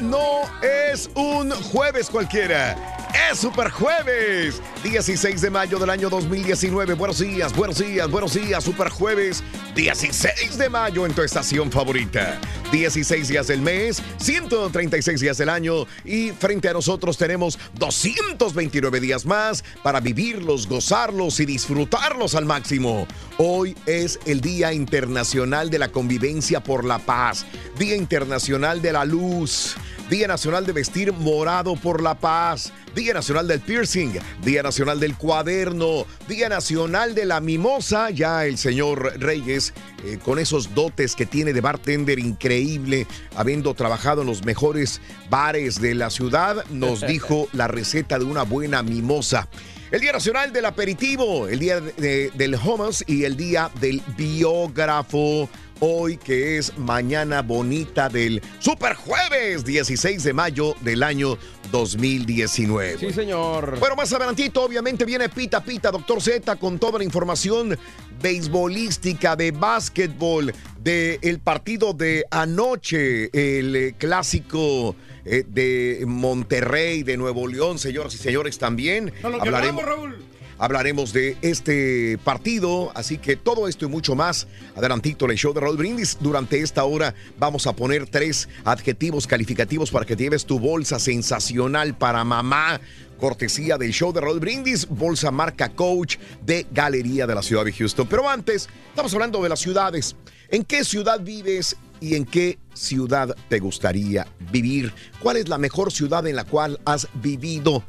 No es un jueves cualquiera. Es Super Jueves, 16 de mayo del año 2019. Buenos días, buenos días, buenos días. Super Jueves, 16 de mayo en tu estación favorita. 16 días del mes, 136 días del año y frente a nosotros tenemos 229 días más para vivirlos, gozarlos y disfrutarlos al máximo. Hoy es el Día Internacional de la Convivencia por la Paz, Día Internacional de la Luz. Día Nacional de Vestir Morado por la Paz, Día Nacional del Piercing, Día Nacional del Cuaderno, Día Nacional de la Mimosa. Ya el señor Reyes, eh, con esos dotes que tiene de bartender increíble, habiendo trabajado en los mejores bares de la ciudad, nos dijo la receta de una buena mimosa. El Día Nacional del Aperitivo, el Día de- del Hummus y el Día del Biógrafo. Hoy que es mañana bonita del Super Jueves, 16 de mayo del año 2019. Sí, señor. Bueno, más adelantito, obviamente, viene Pita Pita, Doctor Z, con toda la información beisbolística, de básquetbol, del partido de anoche, el eh, clásico eh, de Monterrey, de Nuevo León, señoras y señores, también. No, lo que Hablaremos- hablamos, Raúl. Hablaremos de este partido, así que todo esto y mucho más. Adelantito el show de Raúl Brindis. Durante esta hora vamos a poner tres adjetivos calificativos para que te lleves tu bolsa sensacional para mamá. Cortesía del show de Raúl Brindis, bolsa marca coach de Galería de la Ciudad de Houston. Pero antes, estamos hablando de las ciudades. ¿En qué ciudad vives y en qué ciudad te gustaría vivir? ¿Cuál es la mejor ciudad en la cual has vivido?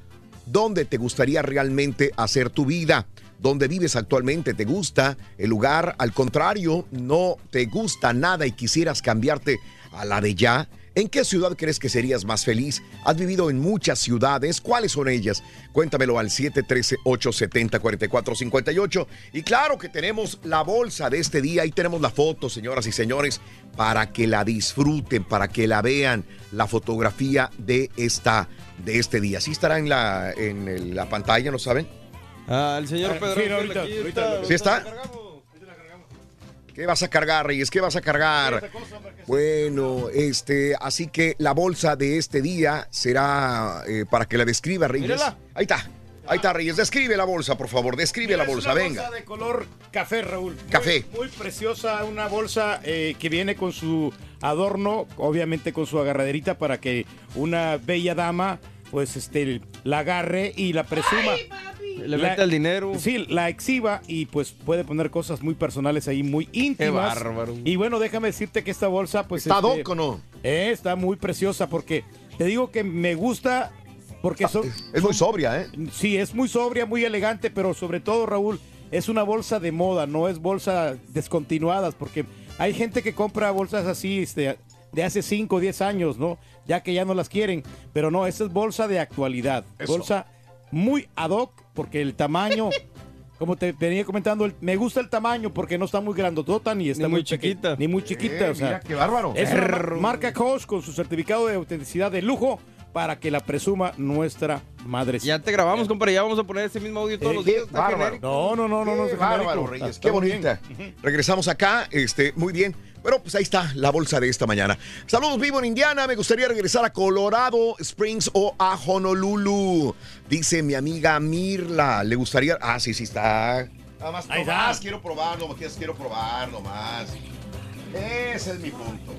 ¿Dónde te gustaría realmente hacer tu vida? ¿Dónde vives actualmente? ¿Te gusta el lugar? Al contrario, no te gusta nada y quisieras cambiarte a la de ya. ¿En qué ciudad crees que serías más feliz? ¿Has vivido en muchas ciudades? ¿Cuáles son ellas? Cuéntamelo al 713-870-4458. Y claro que tenemos la bolsa de este día. Ahí tenemos la foto, señoras y señores, para que la disfruten, para que la vean. La fotografía de, esta, de este día. Sí estará en la, en la pantalla, ¿no saben? Ah, el señor Ah, Pedro sí, ahorita, aquí ahorita. ¿Sí está? ¿Qué vas a cargar, Reyes? ¿Qué vas a cargar? Bueno, este, así que la bolsa de este día será eh, para que la describa, Reyes. Mírala. Ahí está. Ahí está, Reyes. Describe la bolsa, por favor. Describe la Es bolsa, una venga. bolsa de color café, Raúl. Muy- Café. Muy, preciosa, una bolsa eh, que viene con su adorno, obviamente con su agarraderita para que una bella dama, pues, este, la agarre y la presuma. Le mete el dinero. Sí, la exhiba y pues puede poner cosas muy personales ahí, muy íntimas. bárbaro. Y bueno, déjame decirte que esta bolsa, pues. ¿Está este, doc o no? eh, está muy preciosa porque te digo que me gusta Porque son, Es muy sobria, ¿eh? Sí, es muy sobria, muy elegante, pero sobre todo, Raúl, es una bolsa de moda, no es bolsa descontinuadas, porque hay gente que compra bolsas así este, de hace 5 o 10 años, ¿no? Ya que ya no las quieren, pero no, esta es bolsa de actualidad, Eso. bolsa muy ad hoc, porque el tamaño, como te venía comentando, el- me gusta el tamaño porque no está muy grandotota ni está Ni muy, muy chiquita. Ni muy chiquita, Eh, o sea. mira, qué bárbaro. Es una marca Coach con su certificado de autenticidad de lujo para que la presuma nuestra madre. Ya te grabamos, compadre. Ya vamos a poner ese mismo audio todos Eh, los qué días. está. No, no, no, no, no. Bárbaro. Reyes, Está qué bonita. bien. Regresamos acá, este, muy bien. Bueno, pues ahí está la bolsa de esta mañana. Saludos, vivo en Indiana. Me gustaría regresar a Colorado Springs o a Honolulu. Dice mi amiga Mirla. ¿Le gustaría? Ah, sí, sí está. Nada más, Ahí nomás está. quiero probar, nomás quiero probar, nomás. Ese es mi punto.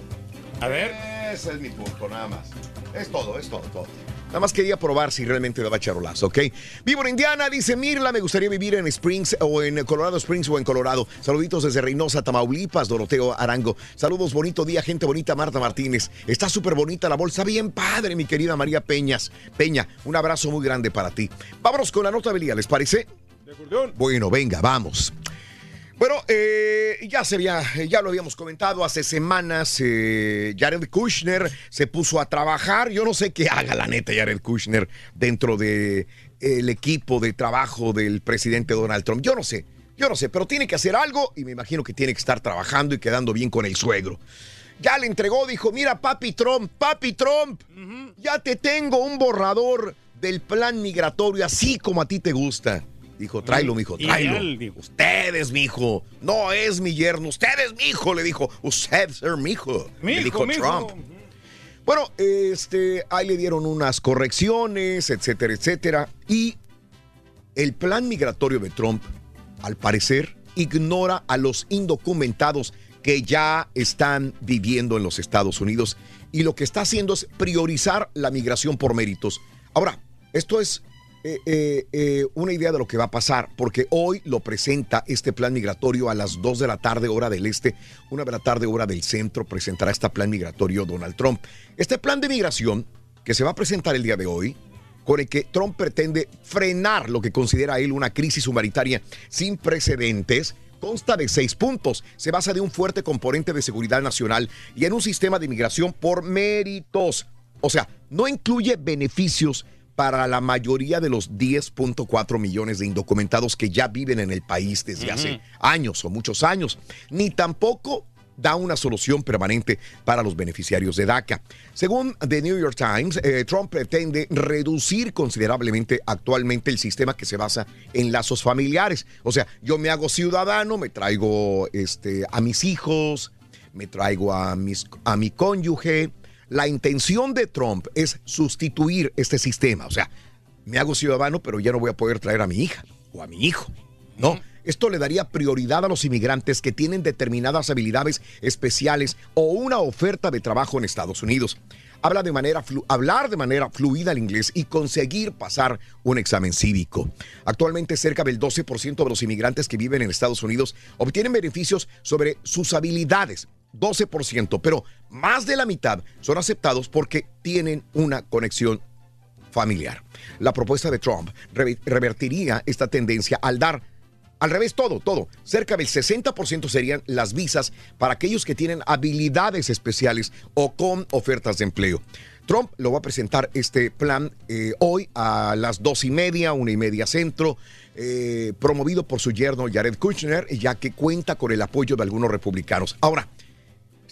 A ver. Ese es mi punto, nada más. Es todo, es todo, todo. Nada más quería probar si realmente daba charolazo, ¿ok? Vivo en Indiana, dice Mirla, me gustaría vivir en Springs o en Colorado Springs o en Colorado. Saluditos desde Reynosa, Tamaulipas, Doroteo Arango. Saludos, bonito día, gente bonita, Marta Martínez. Está súper bonita la bolsa, bien padre, mi querida María Peñas. Peña, un abrazo muy grande para ti. Vámonos con la nota del día, ¿les parece? Bueno, venga, vamos. Bueno, eh, ya se había, ya lo habíamos comentado hace semanas. eh, Jared Kushner se puso a trabajar. Yo no sé qué haga la neta Jared Kushner dentro de el equipo de trabajo del presidente Donald Trump. Yo no sé, yo no sé, pero tiene que hacer algo y me imagino que tiene que estar trabajando y quedando bien con el suegro. Ya le entregó, dijo, mira, papi Trump, papi Trump, ya te tengo un borrador del plan migratorio así como a ti te gusta. Dijo, tráelo, mijo, tráelo. Dijo. Ustedes, mijo. No es mi yerno. Ustedes, mijo, le dijo. Usted, ser mijo. Le Mijo, dijo mijo. Trump. Bueno, este, ahí le dieron unas correcciones, etcétera, etcétera. Y el plan migratorio de Trump, al parecer, ignora a los indocumentados que ya están viviendo en los Estados Unidos y lo que está haciendo es priorizar la migración por méritos. Ahora, esto es eh, eh, eh, una idea de lo que va a pasar, porque hoy lo presenta este plan migratorio a las 2 de la tarde, hora del este, una de la tarde, hora del centro, presentará este plan migratorio Donald Trump. Este plan de migración que se va a presentar el día de hoy, con el que Trump pretende frenar lo que considera él una crisis humanitaria sin precedentes, consta de seis puntos. Se basa de un fuerte componente de seguridad nacional y en un sistema de migración por méritos. O sea, no incluye beneficios para la mayoría de los 10.4 millones de indocumentados que ya viven en el país desde hace años o muchos años, ni tampoco da una solución permanente para los beneficiarios de DACA. Según The New York Times, eh, Trump pretende reducir considerablemente actualmente el sistema que se basa en lazos familiares. O sea, yo me hago ciudadano, me traigo este, a mis hijos, me traigo a, mis, a mi cónyuge. La intención de Trump es sustituir este sistema. O sea, me hago ciudadano, pero ya no voy a poder traer a mi hija o a mi hijo. No, esto le daría prioridad a los inmigrantes que tienen determinadas habilidades especiales o una oferta de trabajo en Estados Unidos. Habla de manera flu- hablar de manera fluida el inglés y conseguir pasar un examen cívico. Actualmente cerca del 12% de los inmigrantes que viven en Estados Unidos obtienen beneficios sobre sus habilidades. 12%, pero más de la mitad son aceptados porque tienen una conexión familiar. La propuesta de Trump re- revertiría esta tendencia al dar al revés todo, todo. Cerca del 60% serían las visas para aquellos que tienen habilidades especiales o con ofertas de empleo. Trump lo va a presentar este plan eh, hoy a las dos y media, una y media centro, eh, promovido por su yerno Jared Kushner, ya que cuenta con el apoyo de algunos republicanos. Ahora,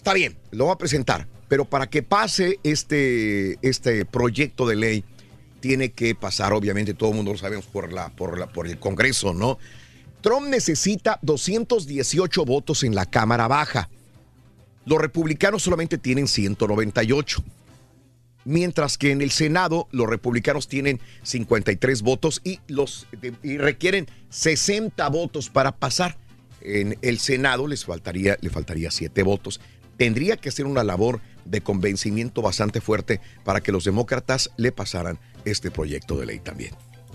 Está bien, lo va a presentar, pero para que pase este, este proyecto de ley, tiene que pasar, obviamente, todo el mundo lo sabemos, por, la, por, la, por el Congreso, ¿no? Trump necesita 218 votos en la Cámara Baja. Los republicanos solamente tienen 198. Mientras que en el Senado los republicanos tienen 53 votos y, los, y requieren 60 votos para pasar. En el Senado les faltaría, le faltaría 7 votos. Tendría que hacer una labor de convencimiento bastante fuerte para que los demócratas le pasaran este proyecto de ley también.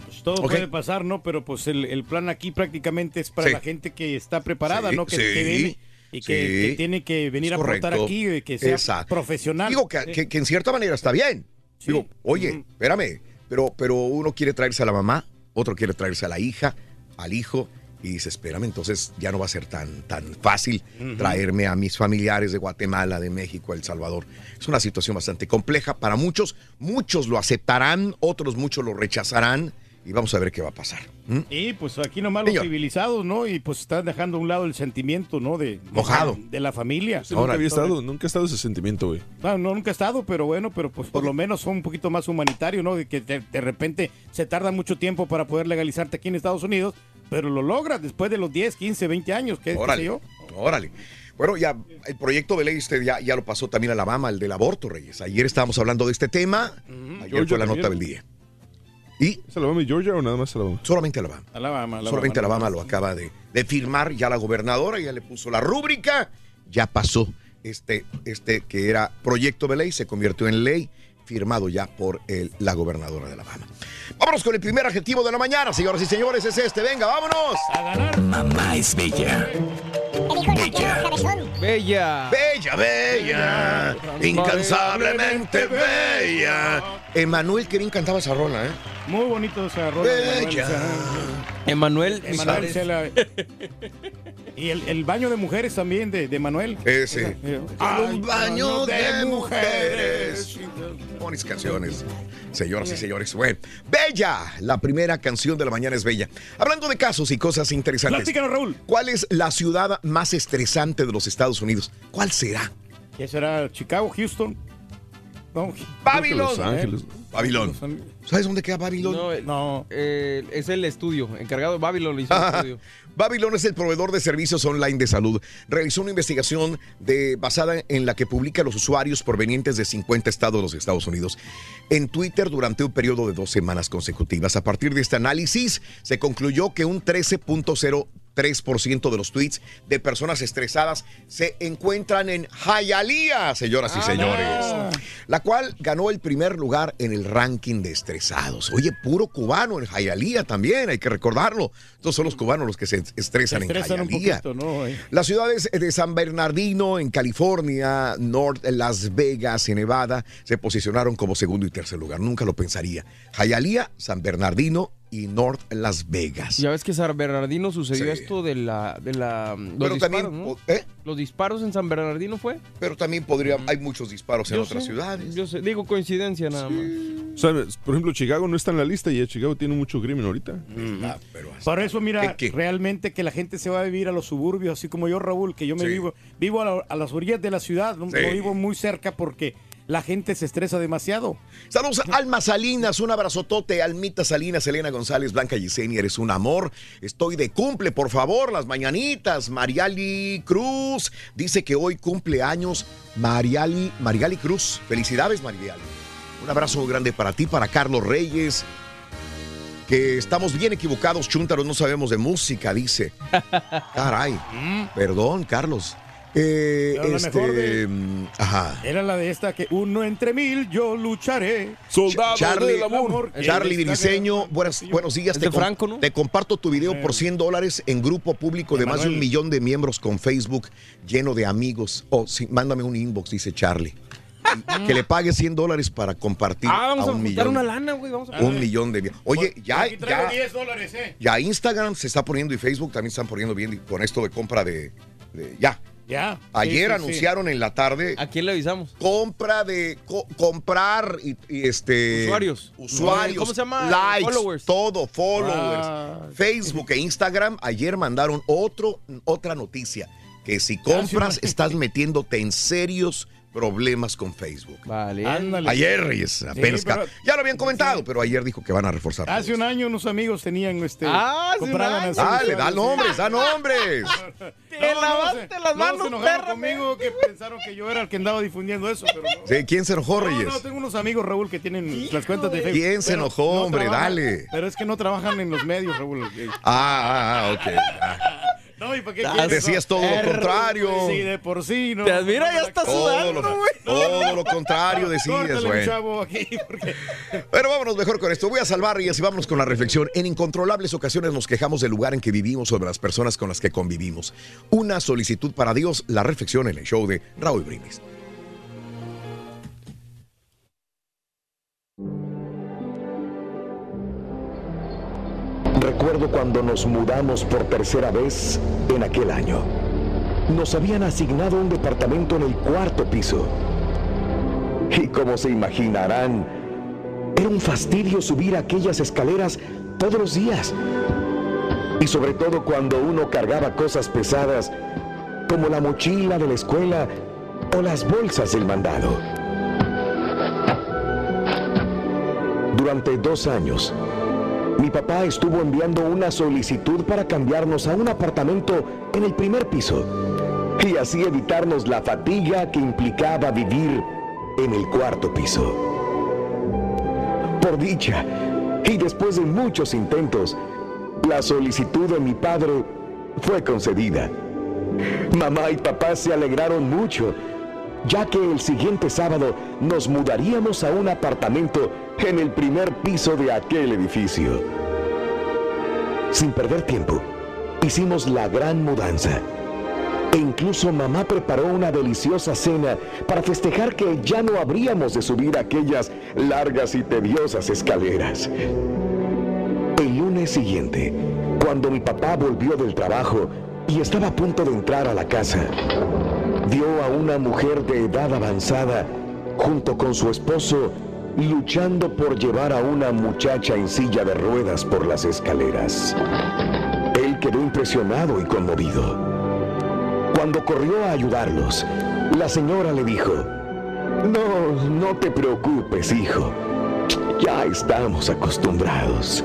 Pues todo Ok. puede pasar, ¿no? Pero pues el, el plan aquí prácticamente es para Sí. la gente que está preparada, Sí, ¿no? Que, sí, que viene y que, sí. que tiene que venir a aportar aquí, y que sea Exacto. profesional. Digo que, que- que en cierta manera está bien. Digo, oye, espérame, pero, pero uno quiere traerse a la mamá, otro quiere traerse a la hija, al hijo, y dice, espérame, entonces ya no va a ser tan, tan fácil Ujú. traerme a mis familiares de Guatemala, de México, El Salvador. Es una situación bastante compleja para muchos. Muchos lo aceptarán, otros muchos lo rechazarán, y vamos a ver qué va a pasar. ¿Mm? Y pues aquí nomás los Señor. civilizados, ¿no? Y pues están dejando a un lado el sentimiento, ¿no? De, de- Mojado. De, la familia. Sí, nunca había estado, nunca ha estado ese sentimiento, güey. No, no, nunca he estado, pero bueno, pero pues por lo menos son un poquito más humanitario, ¿no? De que de, de repente se tarda mucho tiempo para poder legalizarte aquí en Estados Unidos, pero lo logras después de los 10, 15, 20 años, ¿qué, qué sé Órale, yo? órale. Bueno, ya el proyecto de ley usted ya, ya lo pasó también a Alabama, el del aborto, Reyes. Ayer estábamos hablando de este tema. Ayer Georgia fue la también. nota del día. ¿Y? ¿Es Alabama y Georgia o nada más Alabama? Solamente Alabama. Alabama, Alabama, Solamente Alabama. Alabama lo acaba de, de firmar ya la gobernadora, ya le puso la rúbrica, ya pasó este, este que era proyecto de ley, se convirtió en ley, firmado ya por el- la gobernadora de Alabama. Vámonos con el primer adjetivo de la mañana, señoras y señores, es este, venga, vámonos. Mamá es bella. Bella. Bella. Bella, bella, incansablemente bella. Emanuel Querín cantaba esa rola, ¿eh? Muy bonito esa rola. Bella. Emanuel. Emanuel. Cela. Y el, el baño de mujeres también de, de Manuel. Ese. Eh, En un baño de de mujeres. Bonitas canciones, señoras y señores. Bueno, Bella, la primera canción de la mañana es Bella. Hablando de casos y cosas interesantes. Platícanos, Raúl. ¿Cuál es la ciudad más estresante de los Estados Unidos? ¿Cuál será? ¿Qué será? ¿Chicago, Houston? No. Los Ángeles. Babilón. ¿Sabes dónde queda Babilón? No, eh, No. eh, es el estudio. Encargado de Babylon le hizo el estudio. Babylon es el proveedor de servicios online de salud. Realizó una investigación de, basada en la que publica los usuarios provenientes de 50 estados de los Estados Unidos en Twitter durante un periodo de dos semanas consecutivas. A partir de este análisis, se concluyó que un 13.03% de los tweets de personas estresadas se encuentran en Hialeah, señoras y Ah, señores, la cual ganó el primer lugar en el ranking de estresados. Oye, puro cubano en Hialeah también, hay que recordarlo. Estos son los cubanos los que se estresan, en Hialeah. Las ciudades de San Bernardino en California, North Las Vegas en Nevada se posicionaron como segundo y tercer lugar. Nunca lo pensaría. Hialeah, San Bernardino y North Las Vegas. Ya ves que San Bernardino sucedió Sí. esto de la. De la los Pero disparos, también, ¿no? ¿eh? Los disparos en San Bernardino fue. Pero también podría, hay muchos disparos en otras ciudades. Yo sé, digo coincidencia nada más. O sea, por ejemplo, Chicago no está en la lista y Chicago tiene mucho crimen ahorita. Ah, pero así- Por eso, mira, realmente que la gente se va a vivir a los suburbios, así como yo, Raúl, que yo me Sí. vivo, vivo a, la- a las orillas de la ciudad, no, Sí. no vivo muy cerca porque la gente se estresa demasiado. Saludos a Alma Salinas, un abrazotote, Almita Salinas, Elena González, Blanca Yesenia, eres un amor. Estoy de cumple, por favor, las mañanitas. Mariali Cruz dice que hoy cumple años Mariali, Mariali Cruz. Felicidades, Mariali. Un abrazo muy grande para ti, para Carlos Reyes. Que estamos bien equivocados, chúntaros, no sabemos de música, dice. Caray. Perdón, Carlos. Eh, Pero la este, mejor de- mm, Ajá. Era la de esta que uno entre mil yo lucharé. Soldado Charlie, del amor. Charlie Viriseño, que- buenos, días. Te, te comparto tu video por 100 dólares en grupo público de más de un millón de miembros con Facebook lleno de amigos. Oh, sí, mándame un inbox, dice Charlie. que le pague 100 dólares para compartir Ah, vamos a a un juntar millón. una lana, güey. Vamos a Un millón de... Oye, ya, Aquí traigo ya, 10 dólares, ¿eh? ya Instagram se está poniendo y Facebook también están poniendo bien con esto de compra de... de- ya. Ya. Ayer Sí, sí, sí. anunciaron en la tarde ¿A quién le avisamos? compra de co- comprar y, y, este Usuarios. usuarios ¿Cómo se llama? likes Followers. todo followers Ah. Facebook e Instagram ayer mandaron otro otra noticia que si compras sí, estás metiéndote en serios problemas con Facebook Vale. Ándale. ayer Reyes apenas Sí, pero- ya lo habían comentado pero ayer dijo que van a reforzar Hace un año unos amigos tenían este. Ah, hace un compraban dale da sí. nombres da nombres Te lavaste se- las no, manos, se enojaron perra, conmigo que pensaron que yo era el que andaba difundiendo eso, pero no. Sí, quién se enojó No, Reyes no, tengo unos amigos, Raúl, que tienen las cuentas de Facebook. ¿Quién se enojó, no hombre? trabajan- Dale. Pero es que no trabajan en los medios, Raúl. ah ah, ah, ok Ah. No, ¿y para qué quieres? decías todo lo contrario. Sí, de por sí, ¿no? Te admira, ya está sudando, lo, güey. todo lo contrario decías, güey. porque... Pero vámonos mejor con esto. Voy a salvar y así vámonos con la reflexión. En incontrolables ocasiones nos quejamos del lugar en que vivimos o de las personas con las que convivimos. Una solicitud para Dios, la reflexión en el show de Raúl Brindis. Recuerdo cuando nos mudamos por tercera vez en aquel año. Nos habían asignado un departamento en el cuarto piso. Y como se imaginarán, era un fastidio subir aquellas escaleras todos los días. Y sobre todo cuando uno cargaba cosas pesadas como la mochila de la escuela o las bolsas del mandado. Durante dos años, mi papá estuvo enviando una solicitud para cambiarnos a un apartamento en el primer piso y así evitarnos la fatiga que implicaba vivir en el cuarto piso. Por dicha, y después de muchos intentos, la solicitud de mi padre fue concedida. Mamá y papá se alegraron mucho, ya que el siguiente sábado nos mudaríamos a un apartamento en el primer piso de aquel edificio. Sin perder tiempo, hicimos la gran mudanza. E incluso mamá preparó una deliciosa cena para festejar que ya no habríamos de subir aquellas largas y tediosas escaleras. El lunes siguiente, cuando mi papá volvió del trabajo y estaba a punto de entrar a la casa, vio a una mujer de edad avanzada junto con su esposo luchando por llevar a una muchacha en silla de ruedas por las escaleras. Él quedó impresionado y conmovido. Cuando corrió a ayudarlos, la señora le dijo, no, no te preocupes, hijo. Ya estamos acostumbrados.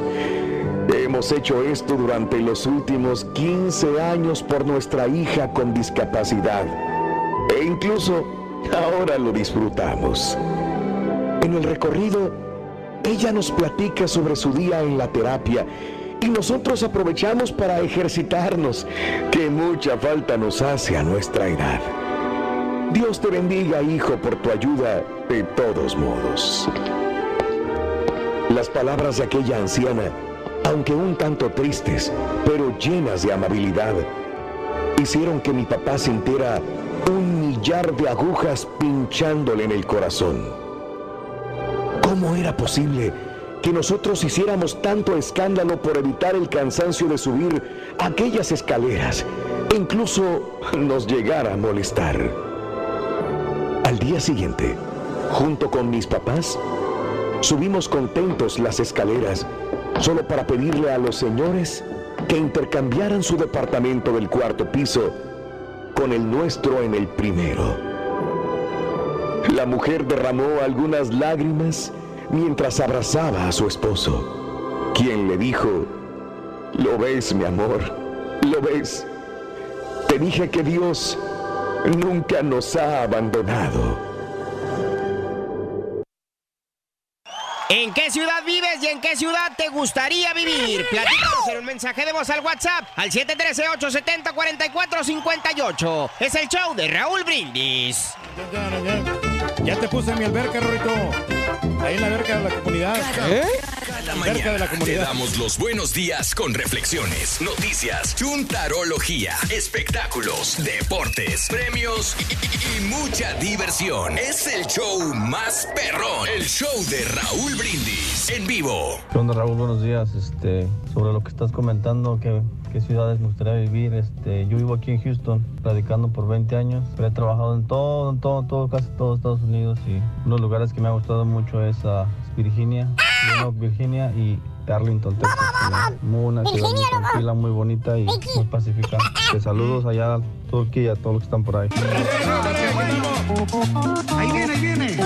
Hemos hecho esto durante los últimos 15 años por nuestra hija con discapacidad. Incluso ahora lo disfrutamos. En el recorrido, ella nos platica sobre su día en la terapia y nosotros aprovechamos para ejercitarnos, que mucha falta nos hace a nuestra edad. Dios te bendiga, hijo, por tu ayuda de todos modos. Las palabras de aquella anciana, aunque un tanto tristes, pero llenas de amabilidad, hicieron que mi papá sintiera un millar de agujas pinchándole en el corazón. ¿Cómo era posible que nosotros hiciéramos tanto escándalo por evitar el cansancio de subir aquellas escaleras e incluso nos llegara a molestar? Al día siguiente, junto con mis papás, subimos contentos las escaleras solo para pedirle a los señores que intercambiaran su departamento del cuarto piso con el nuestro en el primero. La mujer derramó algunas lágrimas mientras abrazaba a su esposo, quien le dijo, ¿lo ves, mi amor? ¿Lo ves? Te dije que Dios nunca nos ha abandonado. ¿En qué ciudad vives y en qué ciudad te gustaría vivir? Platícanos en un mensaje de voz al WhatsApp al 713-870-4458. Es el show de Raúl Brindis. Ya te puse en mi alberca, Rorito. Ahí en la alberca de la comunidad. Cada Alberca mañana de la te damos los buenos días con reflexiones, noticias, chuntarología, espectáculos, deportes, premios y, y- y mucha diversión. Es el show más perrón, el show de Raúl Brindis en vivo. ¿Qué onda, Raúl? Buenos días. Este, sobre lo que estás comentando, que qué ciudades me gustaría vivir. Este, yo vivo aquí en Houston, radicando por 20 años, pero he trabajado en todo, en todo, todo, casi todo Estados Unidos y unos lugares que me ha gustado mucho es ah, Virginia, Virginia y Arlington, Texas. Muy una ciudad muy Virginia, loco. tranquila, muy bonita y muy pacífica. Te saludos allá a Turquía y a todos los que están por ahí. Ahí viene, ahí viene.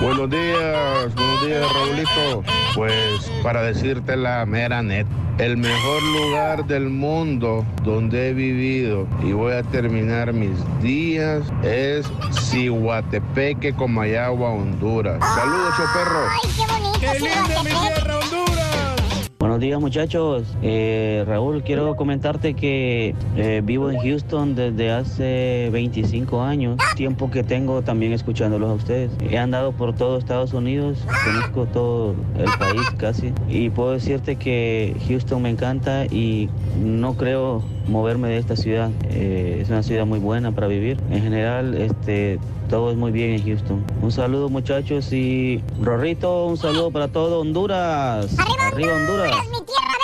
Buenos días, buenos días, Raulito. Pues para decirte la mera net, el mejor lugar del mundo donde he vivido y voy a terminar mis días es Cihuatepeque, Comayagua, Honduras. Saludos, choperro. ¡Ay, qué bonito! ¡Qué linda mi tierra, Honduras! Buenos días muchachos. Eh, Raúl, quiero comentarte que eh, vivo en Houston desde hace 25 años, tiempo que tengo también escuchándolos a ustedes. He andado por todo Estados Unidos, conozco todo el país casi y puedo decirte que Houston me encanta y no creo moverme de esta ciudad. Eh, es una ciudad muy buena para vivir. En general, este, todo es muy bien en Houston. Un saludo muchachos y Rorrito, un saludo para todo Honduras. Arriba Honduras. mi tierra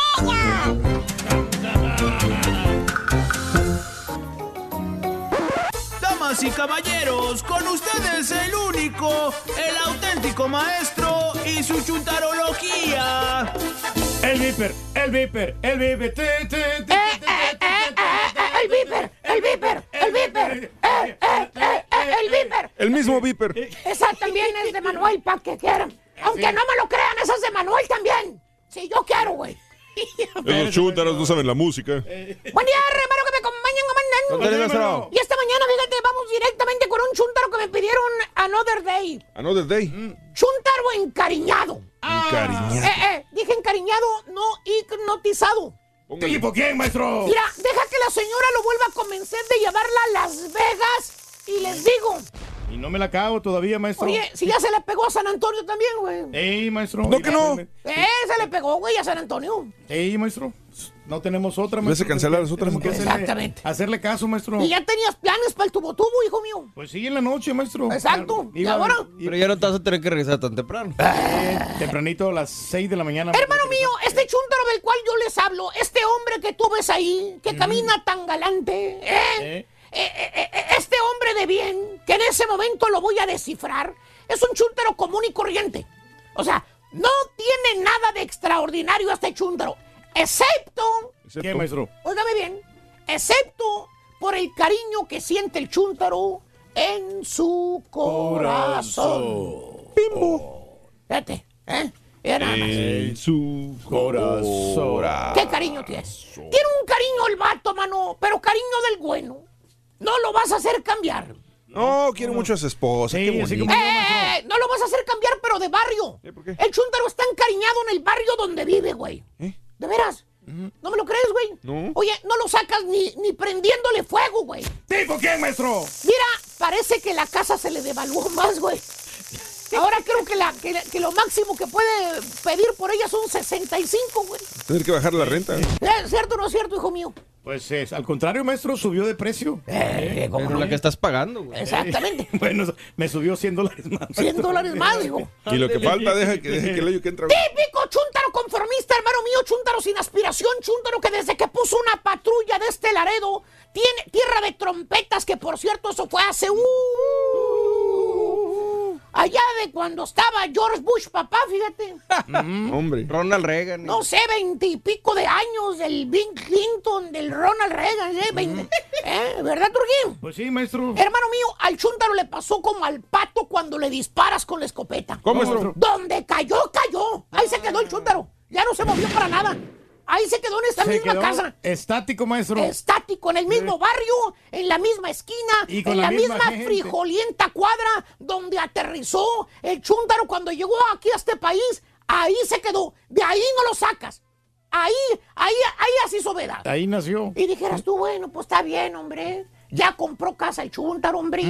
Damas y caballeros, con ustedes el único, el auténtico maestro y su chuntarología. El viper, el viper, el viper. ¡El viper! ¡El viper! ¡El viper! ¡Eh, eh, eh, eh, ¡El viper! El mismo Viper. Esa también es de Manuel, para que quieran. Aunque no me lo crean, esa es de Manuel también. Si yo quiero, güey. Esos chúntaros no saben la música. Buen día, hermano, que me acompañan, maestro. Y esta mañana, fíjate, vamos directamente con un chuntaro que me pidieron Another Day. Another Day. Chuntaro encariñado. Encariñado. Eh, eh, dije encariñado, no hipnotizado. ¿Tipo quién, maestro? Mira, deja que la señora lo vuelva a convencer de llevarla a Las Vegas y les digo, Y no me la cago todavía, maestro. oye, si ya se le pegó a San Antonio también, güey. Ey, maestro. No que no. Eh, se le pegó, güey, a San Antonio. Ey, maestro. No tenemos otra, maestro. cancelar las otras hacerle, Exactamente. hacerle caso, maestro. Y ya tenías planes para el tubo tubo, hijo mío. Pues sí, en la noche, maestro. Exacto. ¿Y ahora? Pero ya no te vas a tener que regresar tan temprano. Eh, tempranito a las 6 de la mañana. Hermano mío, este chúntaro del cual yo les hablo, este hombre que tú ves ahí, que camina tan galante, ¿eh? Eh. Eh, eh, eh, este hombre de bien, que en ese momento lo voy a descifrar, es un chúntaro común y corriente. O sea, no tiene nada de extraordinario este chúntaro, excepto, ¿Qué, maestro? óigame bien, excepto por el cariño que siente el chúntaro en su corazón. Bimbo. Fíjate, ¿eh? Mira nada más. En su corazón. ¿Qué cariño tienes? Tiene un cariño el vato, mano, pero cariño del bueno. No lo vas a hacer cambiar. No, quiero mucho a su esposa. Sí, qué bonito. como- ¡Eh! No lo vas a hacer cambiar, pero de barrio. ¿Eh, por qué? El chúntaro está encariñado en el barrio donde vive, güey. ¿Eh? ¿De veras? ¿No me lo crees, güey? No. Oye, no lo sacas ni, ni prendiéndole fuego, güey. ¿Tipo quién, maestro? Mira, parece que la casa se le devaluó más, güey. Ahora creo que, la, que, que lo máximo que puede pedir por ella son 65, güey. Tener que bajar la renta. ¿Es ¿Cierto o no es cierto, hijo mío? Pues es, al contrario, maestro, subió de precio. Eh, ¿cómo Pero no? la que estás pagando, güey. Exactamente. Bueno, me subió 100 dólares más. 100 dólares más, dijo. Y lo que falta, deja que, deja que el hoyo que entra. Típico chúntaro conformista, hermano mío, chúntaro sin aspiración, chúntaro que desde que puso una patrulla de este Laredo, tiene tierra de trompetas, que por cierto eso fue hace uh, allá de cuando estaba George Bush, papá, fíjate. Hombre. Ronald Reagan. No sé, veintipico de años del Bill Clinton, del Ronald Reagan, ¿eh? Veinte- ¿Eh? ¿Verdad, Turquín? Pues sí, maestro. Hermano mío, al chúntaro le pasó como al pato cuando le disparas con la escopeta. ¿Cómo, maestro? Donde cayó, cayó. Ahí se quedó el chúntaro. Ya no se movió para nada. Ahí se quedó en esta Se misma quedó casa. Estático, maestro. Estático, en el mismo barrio, en la misma esquina, Y con en la la, misma misma, frijolienta cuadra donde aterrizó el chúntaro cuando llegó aquí a este país. Ahí se quedó. De ahí no lo sacas. Ahí, ahí, ahí así soledad. Ahí nació. Y dijeras tú, bueno, pues está bien, hombre. Ya compró casa el chúntaro, hombre.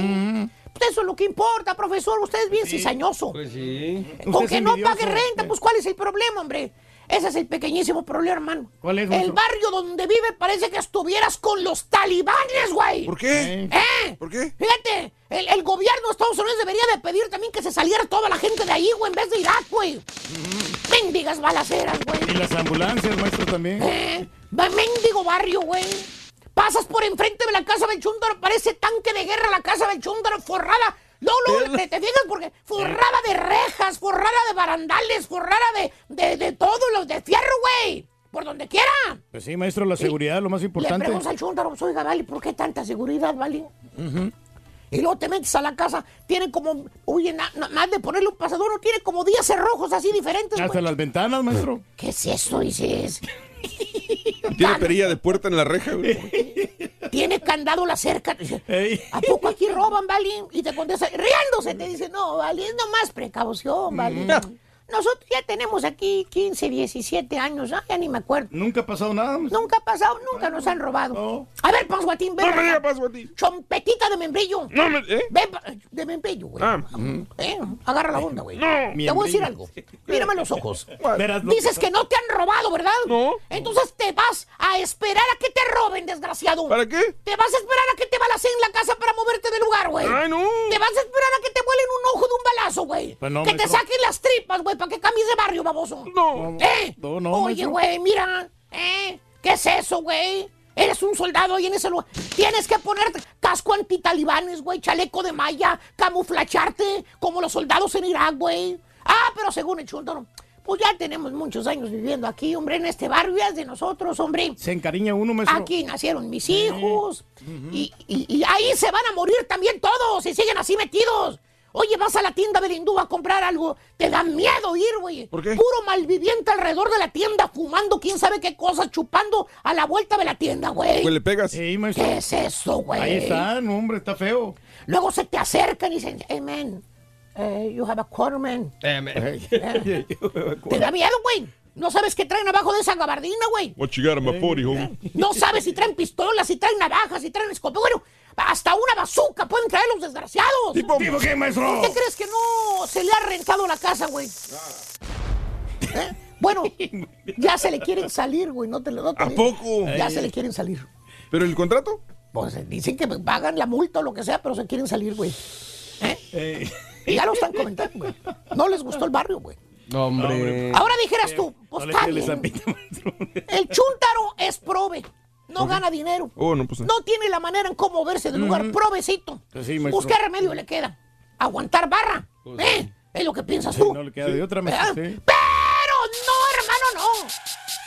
Pues eso es lo que importa, profesor. Usted es bien cizañoso. Pues sí. Con Usted que no pague renta, pues ¿cuál es el problema, hombre? Ese es el pequeñísimo problema, hermano. ¿Cuál es, El barrio donde vive parece que estuvieras con los talibanes, güey. ¿Por qué? ¿Eh? ¿Por qué? Fíjate, el, el gobierno de Estados Unidos debería de pedir también que se saliera toda la gente de ahí, güey, en vez de Irak, güey. Mendigas balaceras, güey. Y las ambulancias, maestro, también. ¿Eh? Va mendigo barrio, güey. Pasas por enfrente de la casa del chúndaro, parece tanque de guerra la casa del chúndaro, forrada. Luego, luego, te, te fijas porque forrada de rejas, forrada de barandales, forrada de, de, de todo, los de fierro, güey. Por donde quiera. Pues sí, maestro, la seguridad es lo más Le importante. preguntas al pues, oiga, vale, ¿por qué tanta seguridad, vale? Y luego te metes a la casa, tiene como, oye, na- na- más de ponerle un pasador, no tiene como 10 cerrojos así diferentes, Hasta las ventanas, maestro. ¿Qué es eso, dices? Tiene perilla de puerta en la reja, güey. Tiene candado la cerca. Ey. ¿A poco aquí roban, Vali? Y te contesta, riéndose, te dice, no, Vali, es nomás precaución, Vali. Nosotros ya tenemos aquí 15, 17 años, ¿ah? ya ni me acuerdo. Nunca ha pasado nada. Nunca ha pasado, nunca nos han robado. No. A ver, Pasguatín, ven. No me acá. diga paso a ti. Chompetita de membrillo. No me. ¿Eh? Ven, de membrillo, güey. Ah. Eh, Agarra la onda, güey. No. Te voy a decir algo. Mírame los ojos. Verás lo Dices que no te han robado, ¿verdad? No. Entonces te vas a esperar a que te roben, desgraciado. ¿Para qué? Te vas a esperar a que te balacen la casa para moverte del lugar, güey. Ay, no. Te vas a esperar a que te vuelen un ojo de un balazo, güey. Pues no, que te saquen las tripas, güey, para que cambies de barrio, baboso. No. ¿Eh? No, no, Oye, güey, mira. ¿Eh? ¿Qué es eso, güey? Eres un soldado ahí en ese lugar. Tienes que ponerte casco antitalibanes, güey, chaleco de malla, camuflacharte como los soldados en Irak, güey. Ah, pero según el Chuntaro, pues ya tenemos muchos años viviendo aquí, hombre, en este barrio es de nosotros, hombre. Se encariña uno, maestro. Aquí nacieron mis hijos. y, y- y ahí se van a morir también todos si siguen así metidos. Oye, vas a la tienda del hindú a comprar algo. Te da miedo ir, güey. ¿Por qué? Puro malviviente alrededor de la tienda, fumando quién sabe qué cosas, chupando a la vuelta de la tienda, güey. Pues le pegas. Sí, maestro. ¿Qué es eso, güey? Ahí está, no, hombre, está feo. Luego se te acercan y dicen, hey, man, eh, you have a quarter, man. Te da miedo, güey. No sabes qué traen abajo de esa gabardina, güey. What you got in my 40, homie? No sabes si traen pistolas, si traen navajas, si traen escopeta. Bueno, hasta una bazooka pueden traer los desgraciados. ¿Tipo qué, maestro? ¿Qué crees que no se le ha rentado la casa, güey? ¿Eh? Bueno, ya se le quieren salir, güey. No te lo no te ¿A poco? Ya se le quieren salir. ¿Pero el contrato? Pues eh, dicen que pagan la multa o lo que sea, pero se quieren salir, güey. ¿Eh? Y ya lo están comentando, güey. No les gustó el barrio, güey. No, hombre. Ahora dijeras tú, pues No está bien. El chúntaro es prove. No gana dinero. Oh, no, pues. No tiene la manera en cómo verse del lugar. Provecito. Pues sí. Pues qué remedio le queda. Aguantar barra. ¿Eh? Es lo que piensas tú. No le queda de otra, maestro. sí. Pero no, hermano, no.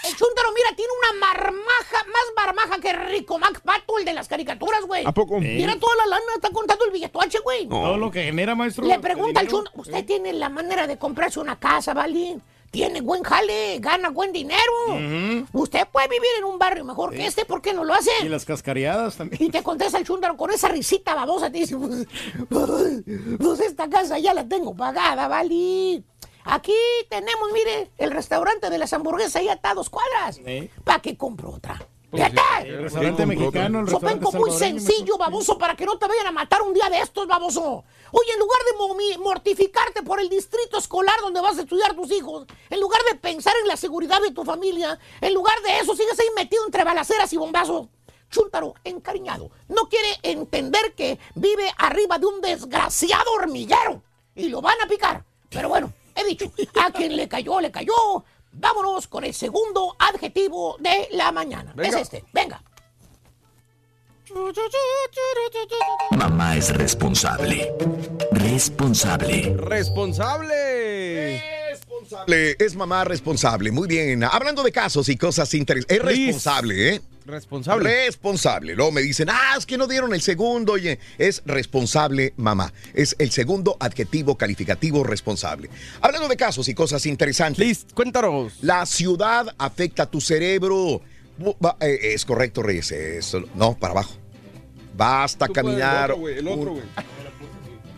El chúntaro, mira, tiene una marmaja, más marmaja que Rico Mac Pato, el de las caricaturas, güey. ¿A poco? Mira toda la lana, está contando el billetoache, güey. Todo lo que genera, maestro. Le pregunta al dinero. chúntaro, ¿usted tiene la manera de comprarse una casa, ¿vale? Tiene buen jale, gana buen dinero. Usted puede vivir en un barrio mejor que este, ¿por qué no lo hace? Y las cascareadas también. Y te contesta el chúndaro con esa risita babosa, te dice, pues, pues, pues esta casa ya la tengo pagada, ¿vale? Aquí tenemos, mire, el restaurante de las hamburguesas ahí a dos cuadras. ¿Eh? ¿Para qué compro otra? El restaurante mexicano, el restaurante Sopenco muy sencillo, baboso, para que no te vayan a matar un día de estos, baboso. Oye, en lugar de mortificarte por el distrito escolar donde vas a estudiar tus hijos, en lugar de pensar en la seguridad de tu familia, en lugar de eso, sigues ahí metido entre balaceras y bombazos. Chúntaro, encariñado, no quiere entender que vive arriba de un desgraciado hormiguero y lo van a picar. Pero bueno, he dicho, a quien le cayó, le cayó. Vámonos con el segundo adjetivo de la mañana. Venga. Es este, venga. Mamá es responsable. Responsable. Responsable. Le- Es mamá responsable. Muy bien. Hablando de casos y cosas interesantes. Es responsable, ¿eh? Responsable. Responsable. Luego me dicen, ah, es que no dieron el segundo. Oye, es responsable mamá. Es el segundo adjetivo calificativo responsable. Hablando de casos y cosas interesantes. Liz, cuéntanos. La ciudad afecta a tu cerebro. Eh, es correcto, Reyes. no, para abajo. Basta Tú puedes, caminar. El otro, güey. El otro, güey.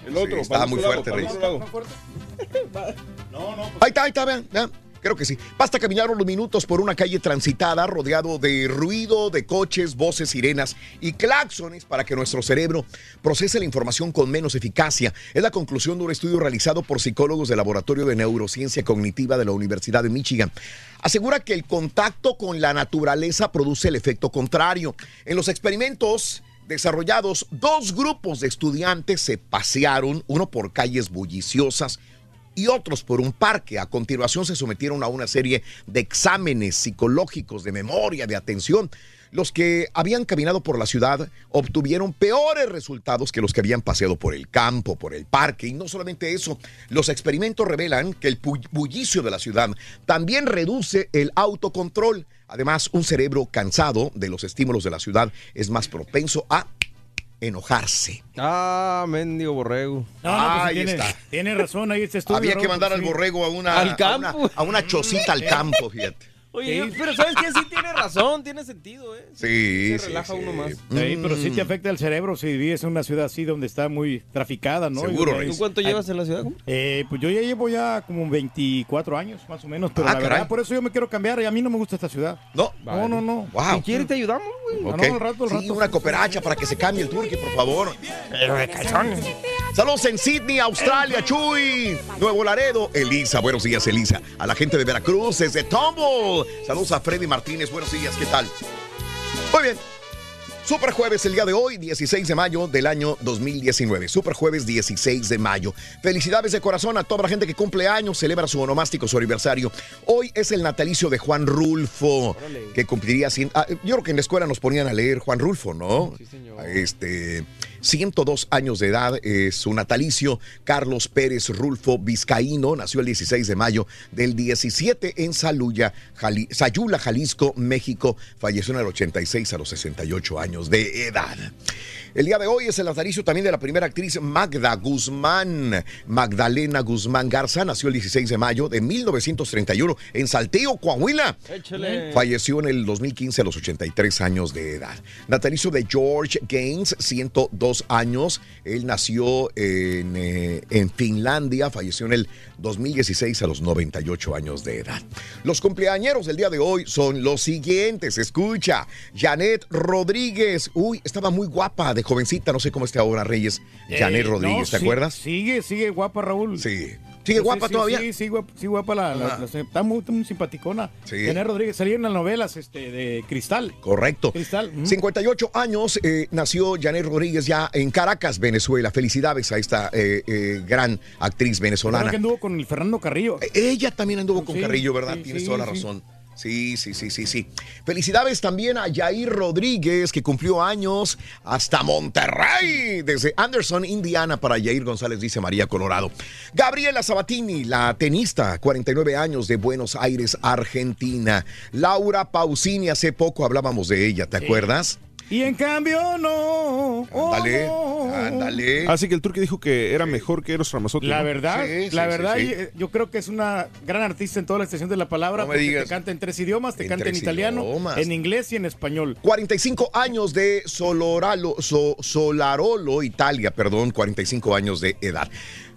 El otro. Sí, está para el muy fuerte, lado, Reyes. para el otro lado. Ahí está, ahí está, vean, vean. Creo que sí. Basta caminar unos minutos por una calle transitada rodeado de ruido, de coches, voces, sirenas y claxones para que nuestro cerebro procese la información con menos eficacia. Es la conclusión de un estudio realizado por psicólogos del Laboratorio de Neurociencia Cognitiva de la Universidad de Michigan. Asegura que el contacto con la naturaleza produce el efecto contrario. En los experimentos desarrollados, dos grupos de estudiantes se pasearon, uno por calles bulliciosas y otros por un parque. A continuación se sometieron a una serie de exámenes psicológicos de memoria, de atención. Los que habían caminado por la ciudad obtuvieron peores resultados que los que habían paseado por el campo, por el parque. Y no solamente eso, los experimentos revelan que el bullicio de la ciudad también reduce el autocontrol. Además, un cerebro cansado de los estímulos de la ciudad es más propenso a enojarse. Ah, mendigo borrego. No, no, pues Ahí tiene, está. tiene razón ahí este estudio. Había que Raúl, mandar al sí. borrego a una, Al a una- a una chocita al campo, fíjate. Oye, Sí. pero ¿sabes qué? Sí tiene razón, tiene sentido, ¿eh? Sí, Se sí, relaja sí. uno más. Sí, pero sí te Mm. afecta el cerebro si vives en una ciudad así donde está muy traficada, ¿no? Seguro. ¿Tú cuánto llevas en la ciudad? Eh, pues yo ya llevo ya como 24 años, más o menos, pero Ah, la caray. verdad, por eso yo me quiero cambiar y a mí no me gusta esta ciudad. No. No, no, no. Wow. Si quieres te ayudamos, güey. Ah, Ok. no, al rato, al Sí, rato. una cooperacha para que se cambie el turque, por favor. Saludos en Sydney, Australia, Chuy, Nuevo Laredo, Elisa. Buenos días, Elisa. A la gente de Veracruz, desde Tumble. Saludos a Freddy Martínez. Buenos días, ¿qué tal? Muy bien. Super Jueves el día de hoy, 16 de mayo del año 2019. Super Jueves 16 de mayo. Felicidades de corazón a toda la gente que cumple años, celebra su onomástico, su aniversario. Hoy es el natalicio de Juan Rulfo, que cumpliría... cien- ah, yo creo que en la escuela nos ponían a leer Juan Rulfo, ¿no? Sí, señor. Este... 102 años de edad, es su natalicio. Carlos Pérez Rulfo Vizcaíno nació el 16 de mayo del 17 en Saluya, Jali- Sayula, Jalisco, México. Falleció en el 86 a los 68 años de edad. El día de hoy es el natalicio también de la primera actriz Magda Guzmán. Magdalena Guzmán Garza nació el 16 de mayo de 1931 en Saltillo, Coahuila. Échale. Falleció en el 2015 a los 83 años de edad. Natalicio de George Gaines, 102 años. Él nació en, eh, en Finlandia, falleció en el 2016 a los 98 años de edad. Los cumpleañeros del día de hoy son los siguientes. Escucha, Janet Rodríguez. Uy, estaba muy guapa de jovencita, no sé cómo está ahora Reyes. Janet Eh, Rodríguez, no, ¿te sí, acuerdas? Sigue, sigue guapa, Raúl. Sí. ¿Sigue guapa sí, todavía? Sí, sí, guapa, sí, guapa la, la- está muy, muy simpaticona. Sí. Janet Rodríguez salía en las novelas este, de Cristal. Correcto. Cristal. ujú. 58 años eh, nació Janet Rodríguez ya en Caracas, Venezuela. Felicidades a esta eh, eh, gran actriz venezolana. que anduvo con el Fernando Carrillo. Ella también anduvo con Sí, Carrillo, ¿verdad? Tienes toda la razón. Sí, sí, sí, sí, sí. Felicidades también a Jair Rodríguez, que cumplió años hasta Monterrey, desde Anderson, Indiana, para Jair González, dice María Colorado. Gabriela Sabatini, la tenista, 49 años de Buenos Aires, Argentina. Laura Pausini, hace poco hablábamos de ella, ¿te acuerdas? Y en cambio, no. oh, Ándale, no. ándale. Así que el turque dijo que era mejor que Eros Ramazotti. La verdad, Sí, sí, la sí, verdad, sí. eh, yo creo que es una gran artista en toda la extensión de la palabra, No me porque digas. te canta en tres idiomas, te En canta en italiano, idiomas. en inglés y en español. 45 años de Soloralo, So- Solarolo, Italia, perdón, 45 años de edad.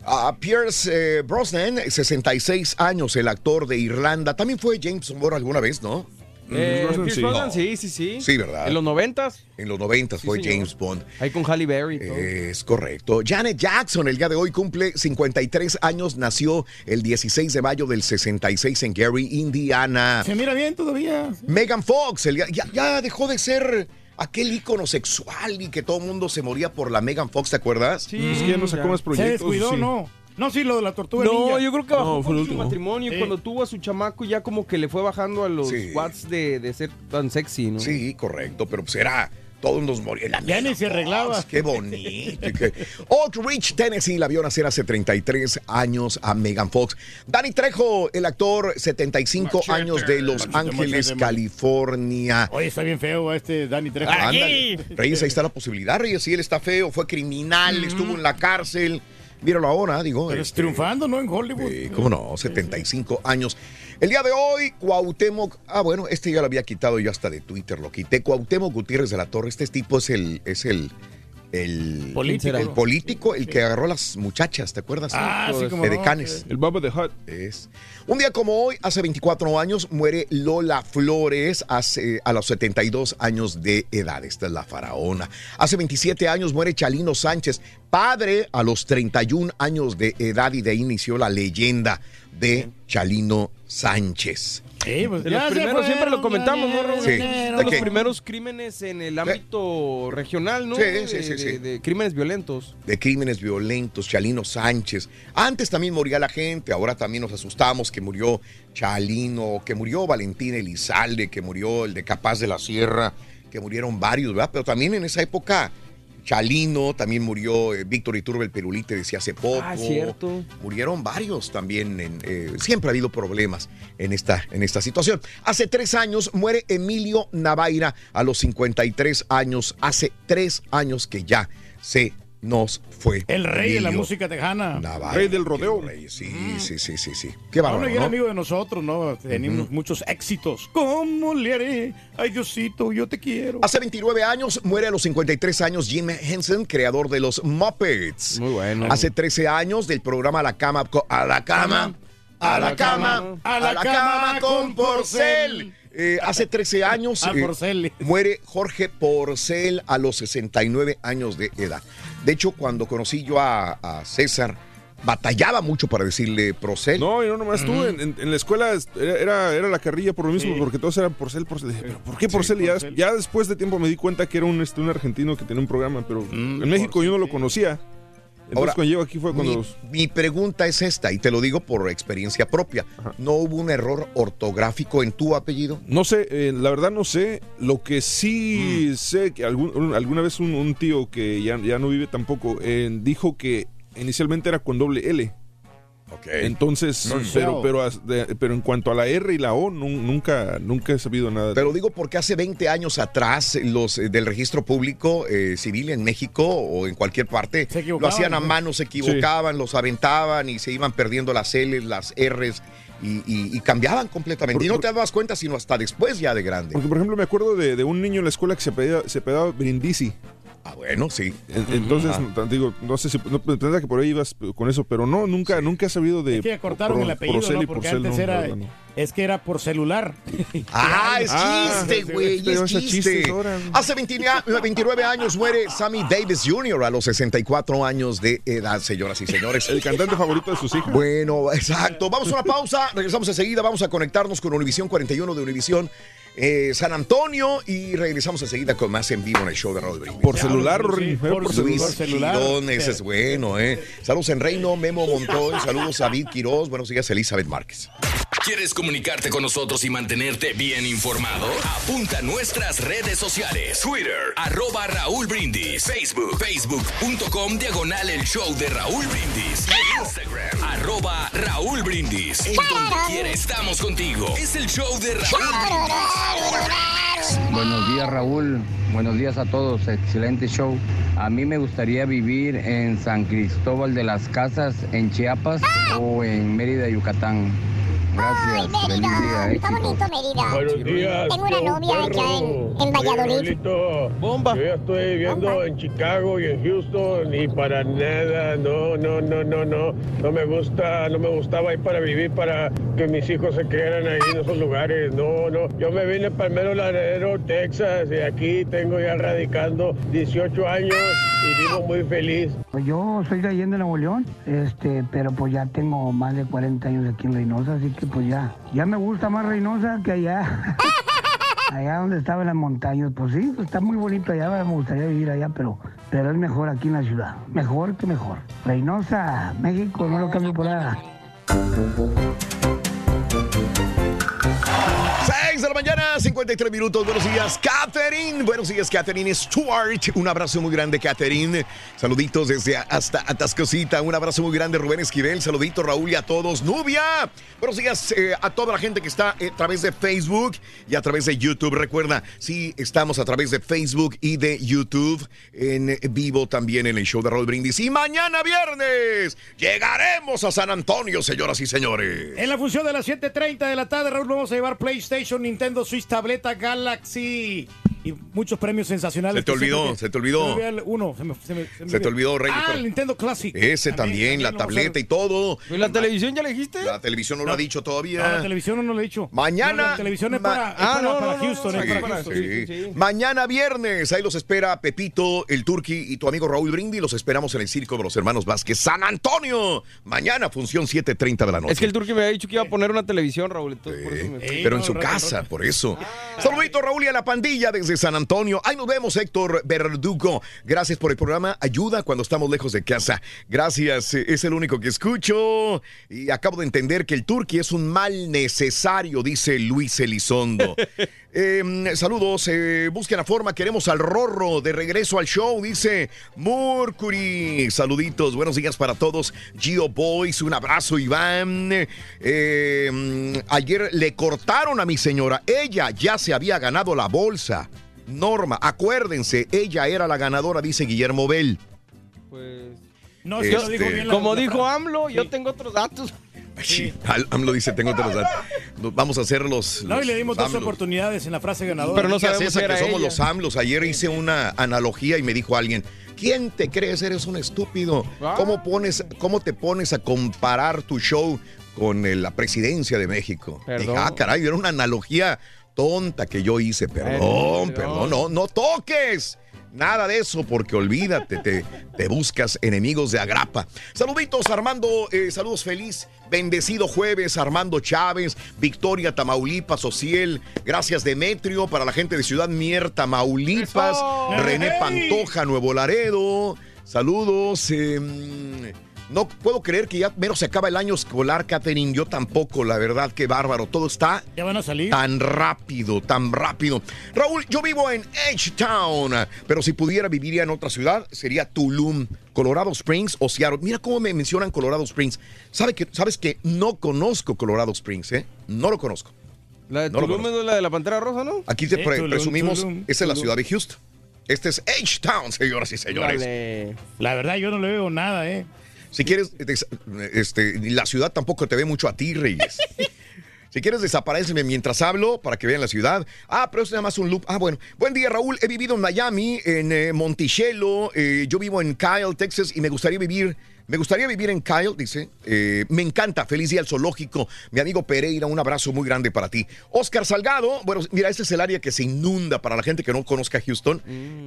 Ah, Pierce eh, Brosnan, 66 años, el actor de Irlanda. También fue James Bond alguna vez, ¿no? Eh, Pierce sí. Brosnan, sí, sí, sí. Sí, ¿verdad? En los noventas. En los 90 fue señor. James Bond. Ahí con Halle Berry todo. Es correcto. Janet Jackson, el día de hoy cumple 53 años, nació el 16 de mayo del 66 en Gary, Indiana. Se mira bien todavía. Megan Fox, el- ya, ya dejó de ser aquel ícono sexual y que todo el mundo se moría por la Megan Fox, ¿te acuerdas? Sí, Es que ya no sacó más Se proyectos. descuidó, sí. ¿no? No, sí, lo de la tortuga No, ninja. yo creo que bajó No, fue con su matrimonio Sí. cuando tuvo a su chamaco ya como que le fue bajando a los Sí. watts de, de ser tan sexy, ¿no? Sí, correcto, pero pues era... Todos nos morían. La Ya ni se arreglaba. Qué bonito. y qué- Oak Ridge, Tennessee, la vio nacer hace 33 años a Megan Fox. Danny Trejo, el actor, 75 Machete, años de Los machete, Ángeles, machete, California. Oye, está bien feo este Danny Trejo. Ándale. Reyes, ahí está la posibilidad, Reyes. Si él está feo, fue criminal, estuvo en la cárcel. Míralo ahora, digo. Pero este, triunfando, ¿no? En Hollywood. eh, ¿Cómo no? 75 años. El día de hoy, Cuauhtémoc. Ah, bueno, este ya lo había quitado yo hasta de Twitter, lo quité. Cuauhtémoc Gutiérrez de la Torre. Este tipo es el. Es el el Político. el político, el que agarró a las muchachas, ¿te acuerdas? Ah, sí, como de no, Decanes. El Baba de Hut. Es. Un día como hoy, hace 24 años, muere Lola Flores hace, a los 72 años de edad. Esta es la faraona. Hace 27 años muere Chalino Sánchez, padre a los 31 años de edad y de ahí inició la leyenda de Chalino Sánchez. Sí, pues De ya los primeros, siempre lo comentamos, ¿no, Raúl? Sí. De ¿De los primeros crímenes en el ámbito regional, ¿no? Sí, De- sí, sí, de- sí. de crímenes violentos. de crímenes violentos, Chalino Sánchez. Antes también moría la gente, ahora también nos asustamos que murió Chalino, que murió Valentín Elizalde, que murió el de Capaz de la Sierra, que murieron varios, ¿verdad? Pero también en esa época Chalino, también murió eh, Víctor Iturbe el Perulite, decía hace poco. Ah, cierto. Murieron varios también. en, eh, siempre ha habido problemas en esta, en esta situación. Hace tres años muere Emilio Navaira a los 53 años. Hace tres años que ya se nos fue. El rey de la música tejana. Navaira. Rey del rodeo. Qué rey, Sí, sí, sí, sí, sí. Qué bárbaro, y era ¿no? amigo de nosotros, ¿no? Teníamos muchos éxitos. ¿Cómo le haré? Ay, Diosito, yo te quiero. Hace 29 años muere a los 53 años Jim Henson, creador de los Muppets. Muy bueno. Hace 13 años del programa A la cama, a la cama, a la cama, a la cama con Porcel. Eh, hace 13 años eh, muere Jorge Porcel a los 69 años de edad. De hecho, cuando conocí yo a, a César, batallaba mucho para decirle Procel. No, y no nomás tú, en, en- en la escuela es- era, era, era la carrilla por lo mismo, Sí. porque todos eran Porcel, Porcel. Dije, ¿pero por qué Porcel? Y ya, ya después de tiempo me di cuenta que era un, este, un argentino que tenía un programa, pero en México yo no lo conocía. Entonces Ahora, aquí fue cuando... Mi, mi pregunta es esta, y te lo digo por experiencia propia. ¿No hubo un error ortográfico en tu apellido? No sé, eh, la verdad no sé. Lo que sí Mm. sé que algún- un- alguna vez un, un tío que ya, ya no vive tampoco eh, dijo que inicialmente era con doble L. Entonces, No, pero, no. pero, pero en cuanto a la R y la O, nun- nunca, nunca he sabido nada. Te lo digo porque hace 20 años atrás los eh, del registro público eh, civil en México o en cualquier parte lo hacían a ¿no? mano, se equivocaban, los aventaban y se iban perdiendo las L's, las R's y, y- y cambiaban completamente. y no te dabas cuenta sino hasta después ya de grande. Porque, por ejemplo, me acuerdo de, de un niño en la escuela que se pedía, se pedaba Brindisi. Ah, bueno, sí. En- Entonces, Ah. digo, no sé si no, tendría que por ahí ibas con eso, pero no, nunca, nunca he sabido de. Es que cortaron Pro- el apellido, Procel ¿no? y Porque Porcel, antes no, era, no. es que era por celular. Ah, es Ah, chiste, güey, sí, es chiste. Hace 29, 29 años muere Sammy Davis Jr. a los 64 años de edad, señoras y señores. El cantante favorito de sus hijos. Bueno, exacto. Vamos a una pausa, regresamos enseguida, vamos a conectarnos con Univisión 41 de Univisión eh, San Antonio y regresamos enseguida con más en vivo en el show de Raúl Brindis. Por celular, Rory, fue por Luis celular. Quirón, ese es bueno, ¿eh? Saludos en Reino, Memo Montoy, saludos a David Quiroz, buenos días, Elizabeth Márquez. ¿Quieres comunicarte con nosotros y mantenerte bien informado? Apunta a nuestras redes sociales. Twitter, arroba Raúl Brindis. Facebook, facebook.com, diagonal el show de Raúl Brindis. Instagram, arroba Raúl Brindis. En donde quiera estamos contigo. Es el show de Raúl Brindis. Buenos días Raúl, buenos días a todos, excelente show. A mí me gustaría vivir en San Cristóbal de las Casas, en Chiapas o en Mérida, Yucatán. Gracias, feliz día, Está éxitos. bonito Mérida. Buenos días, Tengo una novia allá en, en Valladolid. Bomba. Yo ya estoy viviendo en Chicago y en Houston y para nada, no, no, no, no, no. No me gusta, no me gustaba ir para vivir para que mis hijos se quedaran ahí en esos lugares. No, no. Yo me vine para el mero Laredo, Texas y aquí tengo ya radicando 18 años y vivo muy feliz. Pues yo soy de Allende, Nuevo León, este, pero pues ya tengo más de 40 años aquí en Reynosa, así que pues ya, ya me gusta más Reynosa que allá. allá donde estaba en las montañas, pues sí, pues está muy bonito allá, me gustaría vivir allá, pero, pero es mejor aquí en la ciudad, mejor que mejor. Reynosa, México, no lo cambio por nada. 6 de la mañana, 53 minutos. Buenos días, Catherine. Buenos días, Catherine Stewart. Un abrazo muy grande, Catherine. Saluditos desde hasta Atascosita. Un abrazo muy grande, Rubén Esquivel. Saludito, Raúl y a todos. Nubia. Buenos días eh, a toda la gente que está eh, a través de Facebook y a través de YouTube. Recuerda, sí, estamos a través de Facebook y de YouTube en vivo también en el show de Raúl Brindis. Y mañana viernes llegaremos a San Antonio, señoras y señores. En la función de las 7.30 de la tarde, Raúl, vamos a llevar PlayStation, Nintendo Switch, tableta Galaxy y muchos premios sensacionales. Se te olvidó, se te olvidó. se me uno, se me, se me- se me Se te olvidó, Rey. Ah, el Nintendo Classic. Ese también, la tableta y todo. ¿Y la televisión ya le dijiste? La televisión no, lo ha dicho todavía. No, la televisión no lo he dicho. Mañana. No, la televisión es para, Ah, Houston. Mañana viernes, ahí los espera Pepito, el Turqui y tu amigo Raúl Brindi. Los esperamos en el Circo de los Hermanos Vázquez, San Antonio. Mañana, función 7.30 de la noche. Es que el turque me había dicho que iba a poner una televisión, Raúl. entonces por eso me- Pero en su casa, por eso. Saludito, Raúl, y a la pandilla desde San Antonio. Ahí nos vemos, Héctor Verdugo. Gracias por el programa. Ayuda cuando estamos lejos de casa. Gracias, eh, es el único que escucho. Y acabo de entender que el turqui es un mal necesario, dice Luis Elizondo. Eh, saludos, eh, busquen la forma. Queremos al Rorro de regreso al show, dice Mercury. Saluditos, buenos días para todos. Gio Boys, un abrazo, Iván. Eh, mm, ayer le cortaron a mi señora. Ella ya se había ganado la bolsa. Norma, acuérdense, ella era la ganadora, dice Guillermo Bell. Pues. No, sí lo dijo Este, bien la- Como dijo. AMLO, yo tengo otros datos. Sí, AMLO dice, tengo otros datos. Vamos a hacer los... No, y le dimos dos AMLOs. oportunidades en la frase ganadora. Pero no sabemos esa que somos los AMLOs. Ayer hice una analogía y me dijo alguien, ¿quién te crees? Eres un estúpido. ¿Cómo, pones, ¿Cómo te pones a comparar tu show con eh, la presidencia de México? Perdón. Dije, ah, caray, era una analogía tonta que yo hice. Perdón, perdón, no, no toques. Nada de eso, porque olvídate, te, te buscas enemigos de agrapa. Saluditos, Armando, eh, saludos feliz, bendecido jueves, Armando Chávez, Victoria Tamaulipas, Ociel, gracias Demetrio, para la gente de Ciudad Mier, Tamaulipas, ¡Eso! René. Pantoja, Nuevo Laredo, saludos. em, no puedo creer que ya menos se acaba el año escolar, Catherine. Yo tampoco, la verdad, qué bárbaro. Todo está Ya van a salir. tan rápido, tan rápido. Raúl, yo vivo en H-Town, pero si pudiera viviría en otra ciudad, sería Tulum, Colorado Springs o Seattle. Mira cómo me mencionan Colorado Springs. ¿Sabe que, Sabes que no conozco Colorado Springs, ¿eh? No lo conozco. La de No Tulum es la de la Pantera Rosa, ¿no? Aquí te Sí, pre- Tulum, presumimos, Tulum, esa es la ciudad de Houston. Este es H-Town, señoras y señores. La verdad, yo no le veo nada, ¿eh? Si quieres, este, la ciudad tampoco te ve mucho a ti, Reyes. Si quieres, desapareceme mientras hablo para que vean la ciudad. Ah, pero es nada más un loop. Ah, bueno. Buen día, Raúl. He vivido en Miami, en eh, Monticello. eh, yo vivo en Kyle, Texas, y me gustaría vivir. Me gustaría vivir en Kyle, dice. Eh, me encanta. Feliz día al zoológico. Mi amigo Pereira, un abrazo muy grande para ti. Oscar Salgado. Bueno, mira, este es el área que se inunda para la gente que no conozca Houston.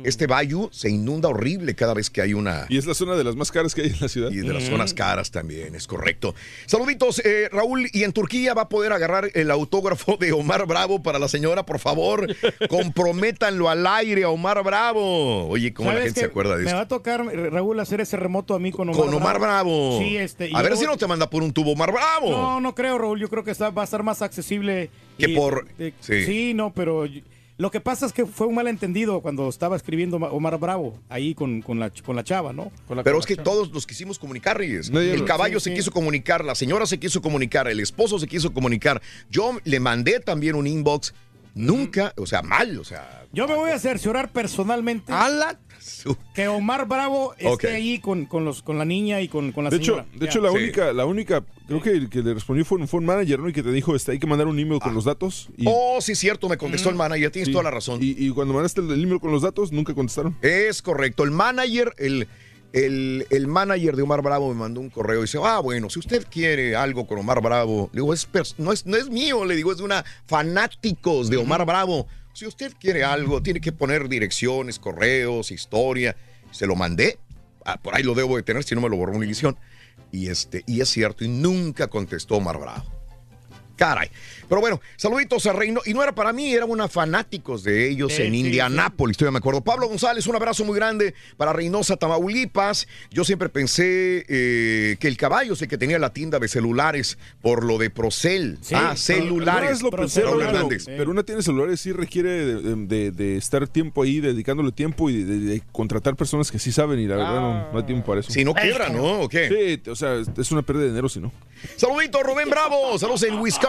Este bayou se inunda horrible cada vez que hay una. Y es la zona de las más caras que hay en la ciudad. Y de las zonas caras también, es correcto. Saluditos, eh, Raúl. Y en Turquía va a poder agarrar el autógrafo de Omar Bravo para la señora, por favor. Comprométanlo al aire a Omar Bravo. Oye, ¿cómo la ¿Sabes gente se acuerda de Me eso? va a tocar, Raúl, hacer ese remoto a mí con Omar Con Omar Bravo. Sí, este. a ver si no te manda por un tubo Omar Bravo. No, no creo, Raúl. Yo creo que está- va a estar más accesible. Que y- por- sí. sí. no, pero lo que pasa es que fue un malentendido cuando estaba escribiendo Oma- Omar Bravo ahí con, con, la, con la chava, ¿no? Pero es que todos nos quisimos comunicar, Reyes. No, el caballo sí, se sí. quiso comunicar, la señora se quiso comunicar, el esposo se quiso comunicar. Yo le mandé también un inbox. Nunca, o sea, mal, o sea. Yo me voy a cerciorar personalmente que Omar Bravo esté ahí con, con, los, con la niña y con, con la De hecho, señora. de Ya. hecho la única, la única, creo que el que le respondió fue un, fue un manager, ¿no? Y que te dijo, este, hay que mandar un email con los datos. Y, Oh, sí, cierto, me contestó el manager, tienes Sí. toda la razón. y, y cuando mandaste el email con los datos, nunca contestaron. Es correcto. El manager, el, el, el manager de Omar Bravo me mandó un correo y dice, ah, bueno, si usted quiere algo con Omar Bravo, le digo, es no, es, no es mío, le digo, es de una fanáticos de Omar Bravo. Si usted quiere algo, tiene que poner direcciones, correos, historia. Se lo mandé. Ah, por ahí lo debo de tener, si no me lo borró Univision. Y, este, y es cierto, y nunca contestó Omar Bravo. Caray. Pero bueno, saluditos a Reino. Y no era para mí, eran una fanáticos de ellos Sí, en sí, Indianápolis, todavía me acuerdo. Pablo González, un abrazo muy grande para Reynosa, Tamaulipas. Yo siempre pensé eh, que el caballo es el que tenía la tienda de celulares por lo de Procel. Sí, ah, celulares. lo pensé, pero una tiene celulares sí requiere de, de- de estar tiempo ahí, dedicándole tiempo y de, de contratar personas que sí saben y la verdad no, no hay tiempo para eso. Si no quiebra, ¿no? ¿O qué? Sí, o sea, es una pérdida de dinero si no. Saludito, Rubén Bravo. Saludos en Wisconsin.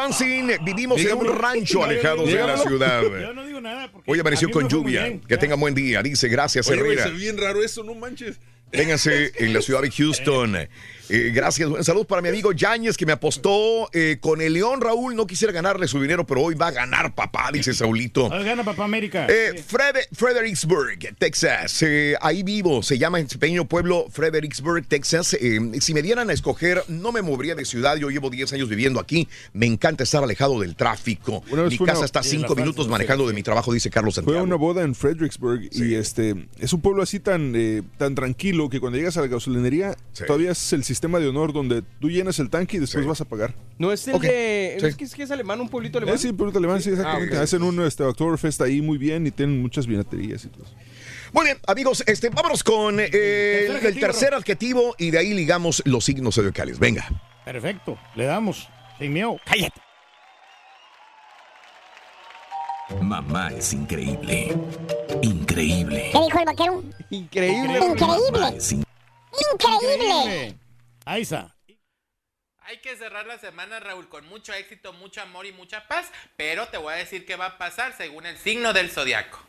Vivimos en un rancho alejados de la ciudad. Yo no digo nada porque Hoy amaneció con lluvia. bien. Que tenga buen día. Dice, gracias, Oye, Herrera. ve bien raro eso, no manches. Vénganse en la ciudad de Houston. Eh, gracias. Saludos para mi amigo Yáñez que me apostó eh, con el León Raúl. No quisiera ganarle su dinero, pero hoy va a ganar papá, dice Saulito. Hoy gana Papá América. Eh, Frede- Fredericksburg, Texas. Eh, ahí vivo. Se llama ese pequeño pueblo Fredericksburg, Texas. Eh, si me dieran a escoger, no me movería de ciudad. Yo llevo 10 años viviendo aquí. Me encanta estar alejado del tráfico. Mi fue casa una- está a Sí, 5 la minutos manejando de mi trabajo, dice Carlos Fue Santiago. a una boda en Fredericksburg y este es un pueblo así tan, eh, tan tranquilo que cuando llegas a la gasolinería todavía es el sistema de honor donde tú llenas el tanque y después vas a pagar. No es el Ok, de. sí. ¿Es, que, es que es alemán, un pueblito alemán? Eh, sí, un pueblito alemán, sí, exactamente. Ah, ok. Hacen un este, Oktoberfest ahí muy bien y tienen muchas vinaterías y todo. eso. Muy bien, amigos, este, vámonos con eh, el, el tercer adjetivo y de ahí ligamos los signos zodiacales. Venga. Perfecto. Le damos. Sin miedo. Cállate. Mamá es increíble. Increíble. ¿Qué dijo el vaquero? Increíble. Mamá Increíble. es in- Increíble. Hay que cerrar la semana, Raúl, con mucho éxito, mucho amor y mucha paz, pero te voy a decir qué va a pasar según el signo del zodiaco.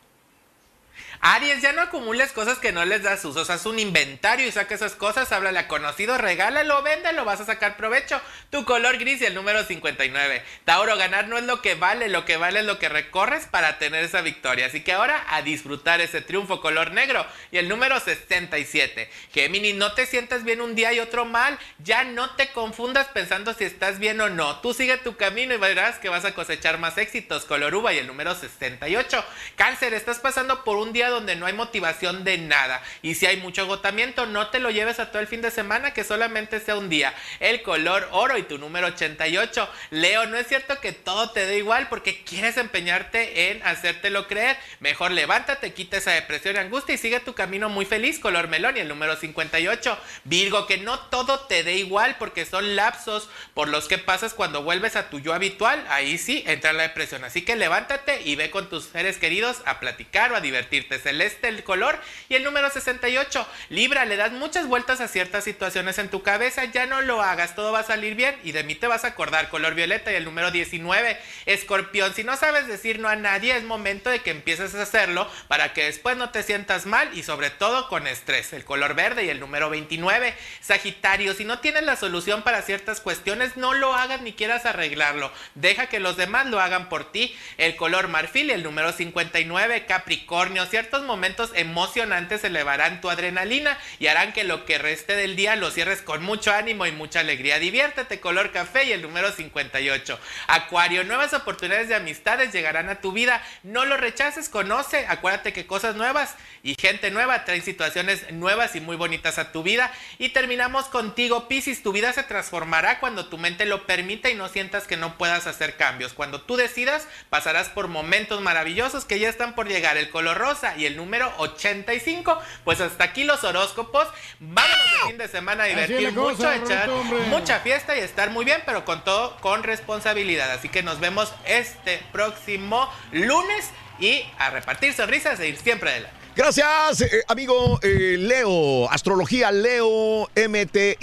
Aries, ya no acumules cosas que no les das uso. Haz un inventario y saca esas cosas, háblale a conocido, regálalo, véndelo, vas a sacar provecho. Tu color gris y el número 59. Tauro, ganar no es lo que vale, lo que vale es lo que recorres para tener esa victoria. Así que ahora a disfrutar ese triunfo color negro y el número 67. Gemini, no te sientas bien un día y otro mal. Ya no te confundas pensando si estás bien o no. Tú sigue tu camino y verás que vas a cosechar más éxitos. Color uva y el número 68. Cáncer, estás pasando por un día donde no hay motivación de nada. Y si hay mucho agotamiento, no te lo lleves a todo el fin de semana, que solamente sea un día. El color oro y tu número 88. Leo, no es cierto que todo te dé igual porque quieres empeñarte en hacértelo creer. Mejor levántate, quita esa depresión y angustia y sigue tu camino muy feliz, color melón y el número 58. Virgo, que no todo te dé igual porque son lapsos por los que pasas cuando vuelves a tu yo habitual. Ahí sí entra la depresión. Así que levántate y ve con tus seres queridos a platicar o a divertirte. Celeste el color y el número 68. Libra, le das muchas vueltas a ciertas situaciones en tu cabeza. Ya no lo hagas, todo va a salir bien y de mí te vas a acordar. Color violeta y el número 19. Escorpión, si no sabes decir no a nadie, es momento de que empieces a hacerlo para que después no te sientas mal y sobre todo con estrés. El color verde y el número 29. Sagitario, si no tienes la solución para ciertas cuestiones, no lo hagas ni quieras arreglarlo. Deja que los demás lo hagan por ti. El color marfil y el número 59. Capricornio, ciertos momentos emocionantes elevarán tu adrenalina y harán que lo que reste del día lo cierres con mucho ánimo y mucha alegría. Diviértete, color café y el número 58. Acuario, nuevas oportunidades de amistades llegarán a tu vida. No lo rechaces, conoce. Acuérdate que cosas nuevas y gente nueva traen situaciones nuevas y muy bonitas a tu vida. Y terminamos contigo, Piscis. Tu vida se transformará cuando tu mente lo permita y no sientas que no puedas hacer cambios. Cuando tú decidas, pasarás por momentos maravillosos que ya están por llegar. El color rosa y el número 85. Pues hasta aquí los horóscopos. Vámonos de fin de semana a divertir cosa, mucho, a echar Roberto, mucha fiesta y estar muy bien, pero con todo con responsabilidad. Así que nos vemos este próximo lunes y a repartir sonrisas e ir siempre adelante. Gracias, eh, amigo eh, Leo. Astrología Leo MTY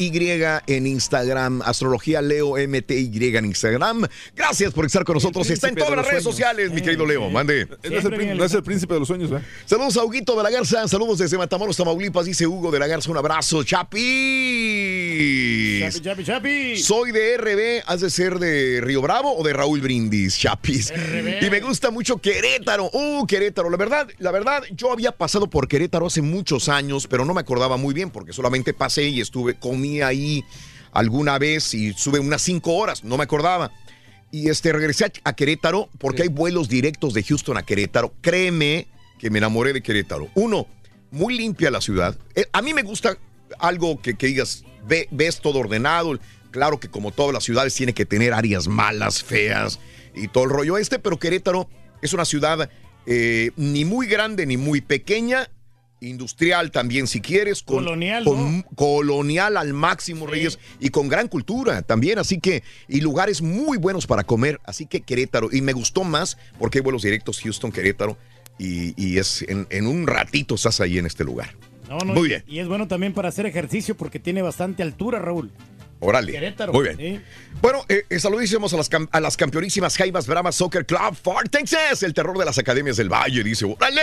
en Instagram. Astrología Leo MTY en Instagram. Gracias por estar con nosotros. Está en todas las redes sueños. sociales, mi querido Leo. Mande. No es, el, prín- no es el príncipe de los sueños, ¿eh? Saludos a Huguito de la Garza. Saludos desde Matamoros, Tamaulipas. Dice Hugo de la Garza. Un abrazo. Chapis. Chapi, chapi, chapi. Soy de RB, has de ser de Río Bravo o de Raúl Brindis, Chapis. Y me gusta mucho Querétaro. Uh, Querétaro. La verdad, la verdad, yo había pasado por Querétaro hace muchos años, pero no me acordaba muy bien porque solamente pasé y estuve, comí ahí alguna vez y sube unas cinco horas, no me acordaba. Y este, regresé a, Querétaro porque hay vuelos directos de Houston a Querétaro. Créeme que me enamoré de Querétaro. Uno, muy limpia la ciudad. Eh, a mí me gusta algo que, que digas, ve- ves todo ordenado. Claro que como todas las ciudades tiene que tener áreas malas, feas y todo el rollo este, pero Querétaro es una ciudad eh, ni muy grande ni muy pequeña, industrial también si quieres, con, Colonial, con- colonial al máximo, Reyes, y con gran cultura también, así que, y lugares muy buenos para comer, así que Querétaro, y me gustó más porque hay vuelos directos Houston, Querétaro, y, y es en, en un ratito estás ahí en este lugar. No, no, Muy y- bien. Y es bueno también para hacer ejercicio porque tiene bastante altura, Raúl. Órale. Querétaro. Muy bien. sí. Bueno, eh, eh, saludísimos a las, a las campeonísimas Jaivas Brahma Soccer Club Fort Texas, el terror de las academias del Valle, dice. ¡Órale!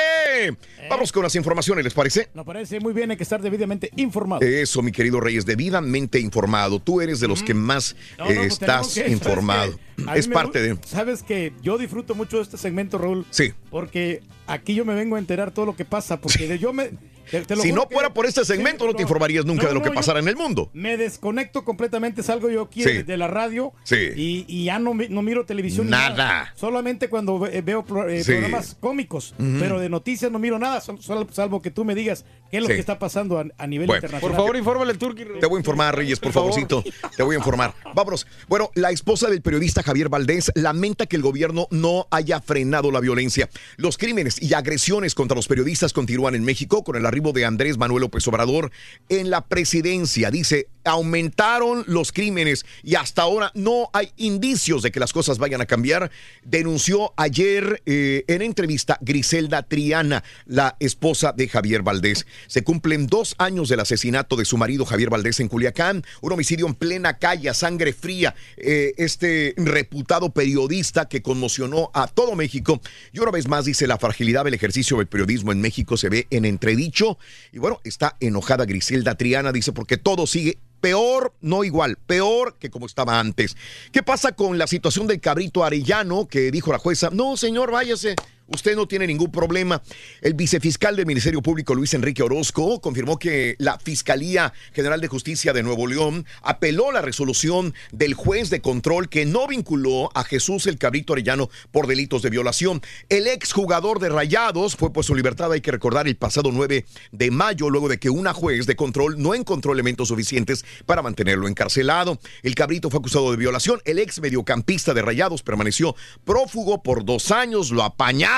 Eh. Vamos con las informaciones, ¿les parece? Nos parece muy bien, hay que estar debidamente informado. Eso, mi querido Reyes, debidamente informado. Tú eres de los que más No, no, eh, pues estás que- informado. Es parte de... Sabes que yo disfruto mucho de este segmento, Raúl. Sí. Porque aquí yo me vengo a enterar todo lo que pasa. Porque yo me. te- te lo Si no fuera por este segmento, no te informarías nunca No, de lo no, que pasara en el mundo. Me desconecto completamente, salgo yo aquí Sí. de, de la radio Sí. y, y ya no, mi- no miro televisión. Nada. Solamente cuando ve- veo pro- eh, programas cómicos, pero de noticias no miro nada, sal- sal- salvo que tú me digas qué es lo Sí. que está pasando a, a nivel Bueno. internacional. Por favor, infórmale al Turqui. Te voy a informar, Reyes, por, Por favor. favorcito. Te voy a informar. Vámonos. Bueno, la esposa del periodista Javier Valdés lamenta que el gobierno no haya frenado la violencia. Los crímenes y agresiones contra los periodistas continúan en México con el arribo de Andrés Manuel López Obrador en la presidencia. Dice, aumentaron los crímenes y hasta ahora no hay indicios de que las cosas vayan a cambiar. Denunció ayer eh, en entrevista Griselda Triana, la esposa de Javier Valdés. Se cumplen dos años del asesinato de su marido Javier Valdés en Culiacán, un homicidio en plena calle, sangre fría. Eh, este reputado periodista que conmocionó a todo México. Y una vez más dice la fragilidad del ejercicio del periodismo en México se ve en entredicho. Y bueno, está enojada Griselda Triana, dice, porque todo sigue peor, no igual, peor que como estaba antes. ¿Qué pasa con la situación del cabrito arellano que dijo la jueza? No, señor, váyase. Usted no tiene ningún problema. El vicefiscal del Ministerio Público, Luis Enrique Orozco, confirmó que la Fiscalía General de Justicia de Nuevo León apeló la resolución del juez de control que no vinculó a Jesús el Cabrito Arellano por delitos de violación. El exjugador de Rayados fue puesto en libertad, hay que recordar, el pasado 9 de mayo, luego de que una juez de control no encontró elementos suficientes para mantenerlo encarcelado. El Cabrito fue acusado de violación. El ex mediocampista de Rayados permaneció prófugo por dos años, lo apañaron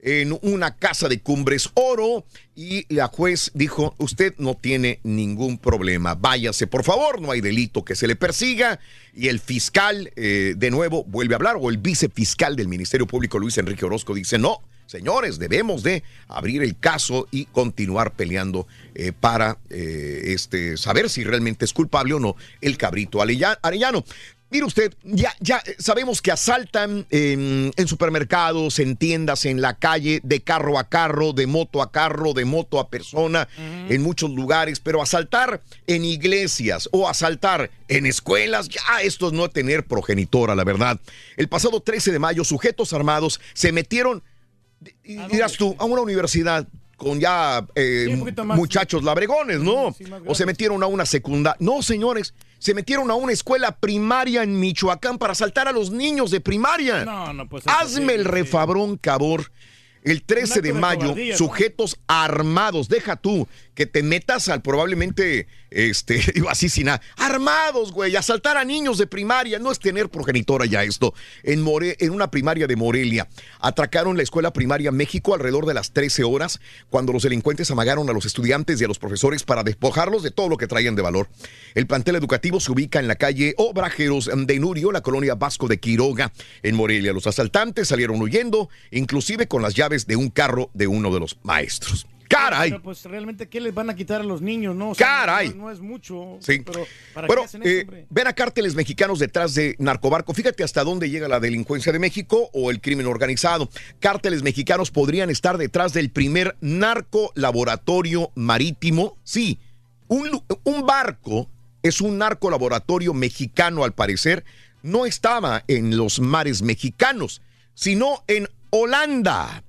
en una casa de Cumbres Oro y la juez dijo, usted no tiene ningún problema, váyase por favor, no hay delito que se le persiga. Y el fiscal, eh, de nuevo, vuelve a hablar, o el vicefiscal del Ministerio Público, Luis Enrique Orozco, dice, no, señores, debemos de abrir el caso y continuar peleando eh, para eh, este, saber si realmente es culpable o no el cabrito Arella- Arellano. Mire usted, ya, ya sabemos que asaltan en, en supermercados, en tiendas, en la calle, de carro a carro, de moto a carro, de moto a persona, en muchos lugares, pero asaltar en iglesias o asaltar en escuelas, ya esto es no tener progenitora, la verdad. El pasado 13 de mayo, sujetos armados se metieron y dirás tú, a una universidad con ya eh, muchachos labregones, ¿no? o se metieron a una secundaria. No, señores, se metieron a una escuela primaria en Michoacán para asaltar a los niños de primaria. No, no, pues. Hazme el refabrón, cabor. El 13 acto de mayo, sujetos armados, deja tú que te metas al probablemente, este, digo así sin nada, armados, güey, asaltar a niños de primaria, no es tener progenitora ya esto. En, More, en una primaria de Morelia, atracaron la escuela primaria México alrededor de las 13 horas, cuando los delincuentes amagaron a los estudiantes y a los profesores para despojarlos de todo lo que traían de valor. El plantel educativo se ubica en la calle Obrajeros de Nurio, la colonia Vasco de Quiroga, en Morelia. Los asaltantes salieron huyendo, inclusive con las llaves de un carro de uno de los maestros. ¡Caray! Pero pues realmente, ¿qué les van a quitar a los niños? No, O sea, ¡Caray! No, no es mucho. Sí. Pero, ¿para Bueno, qué hacen eso, eh, ven a cárteles mexicanos detrás de narcobarco. Fíjate hasta dónde llega la delincuencia de México o el crimen organizado. Cárteles mexicanos podrían estar detrás del primer narco laboratorio marítimo. Sí, un, un barco es un narco laboratorio mexicano al parecer. No estaba en los mares mexicanos, sino en Holanda.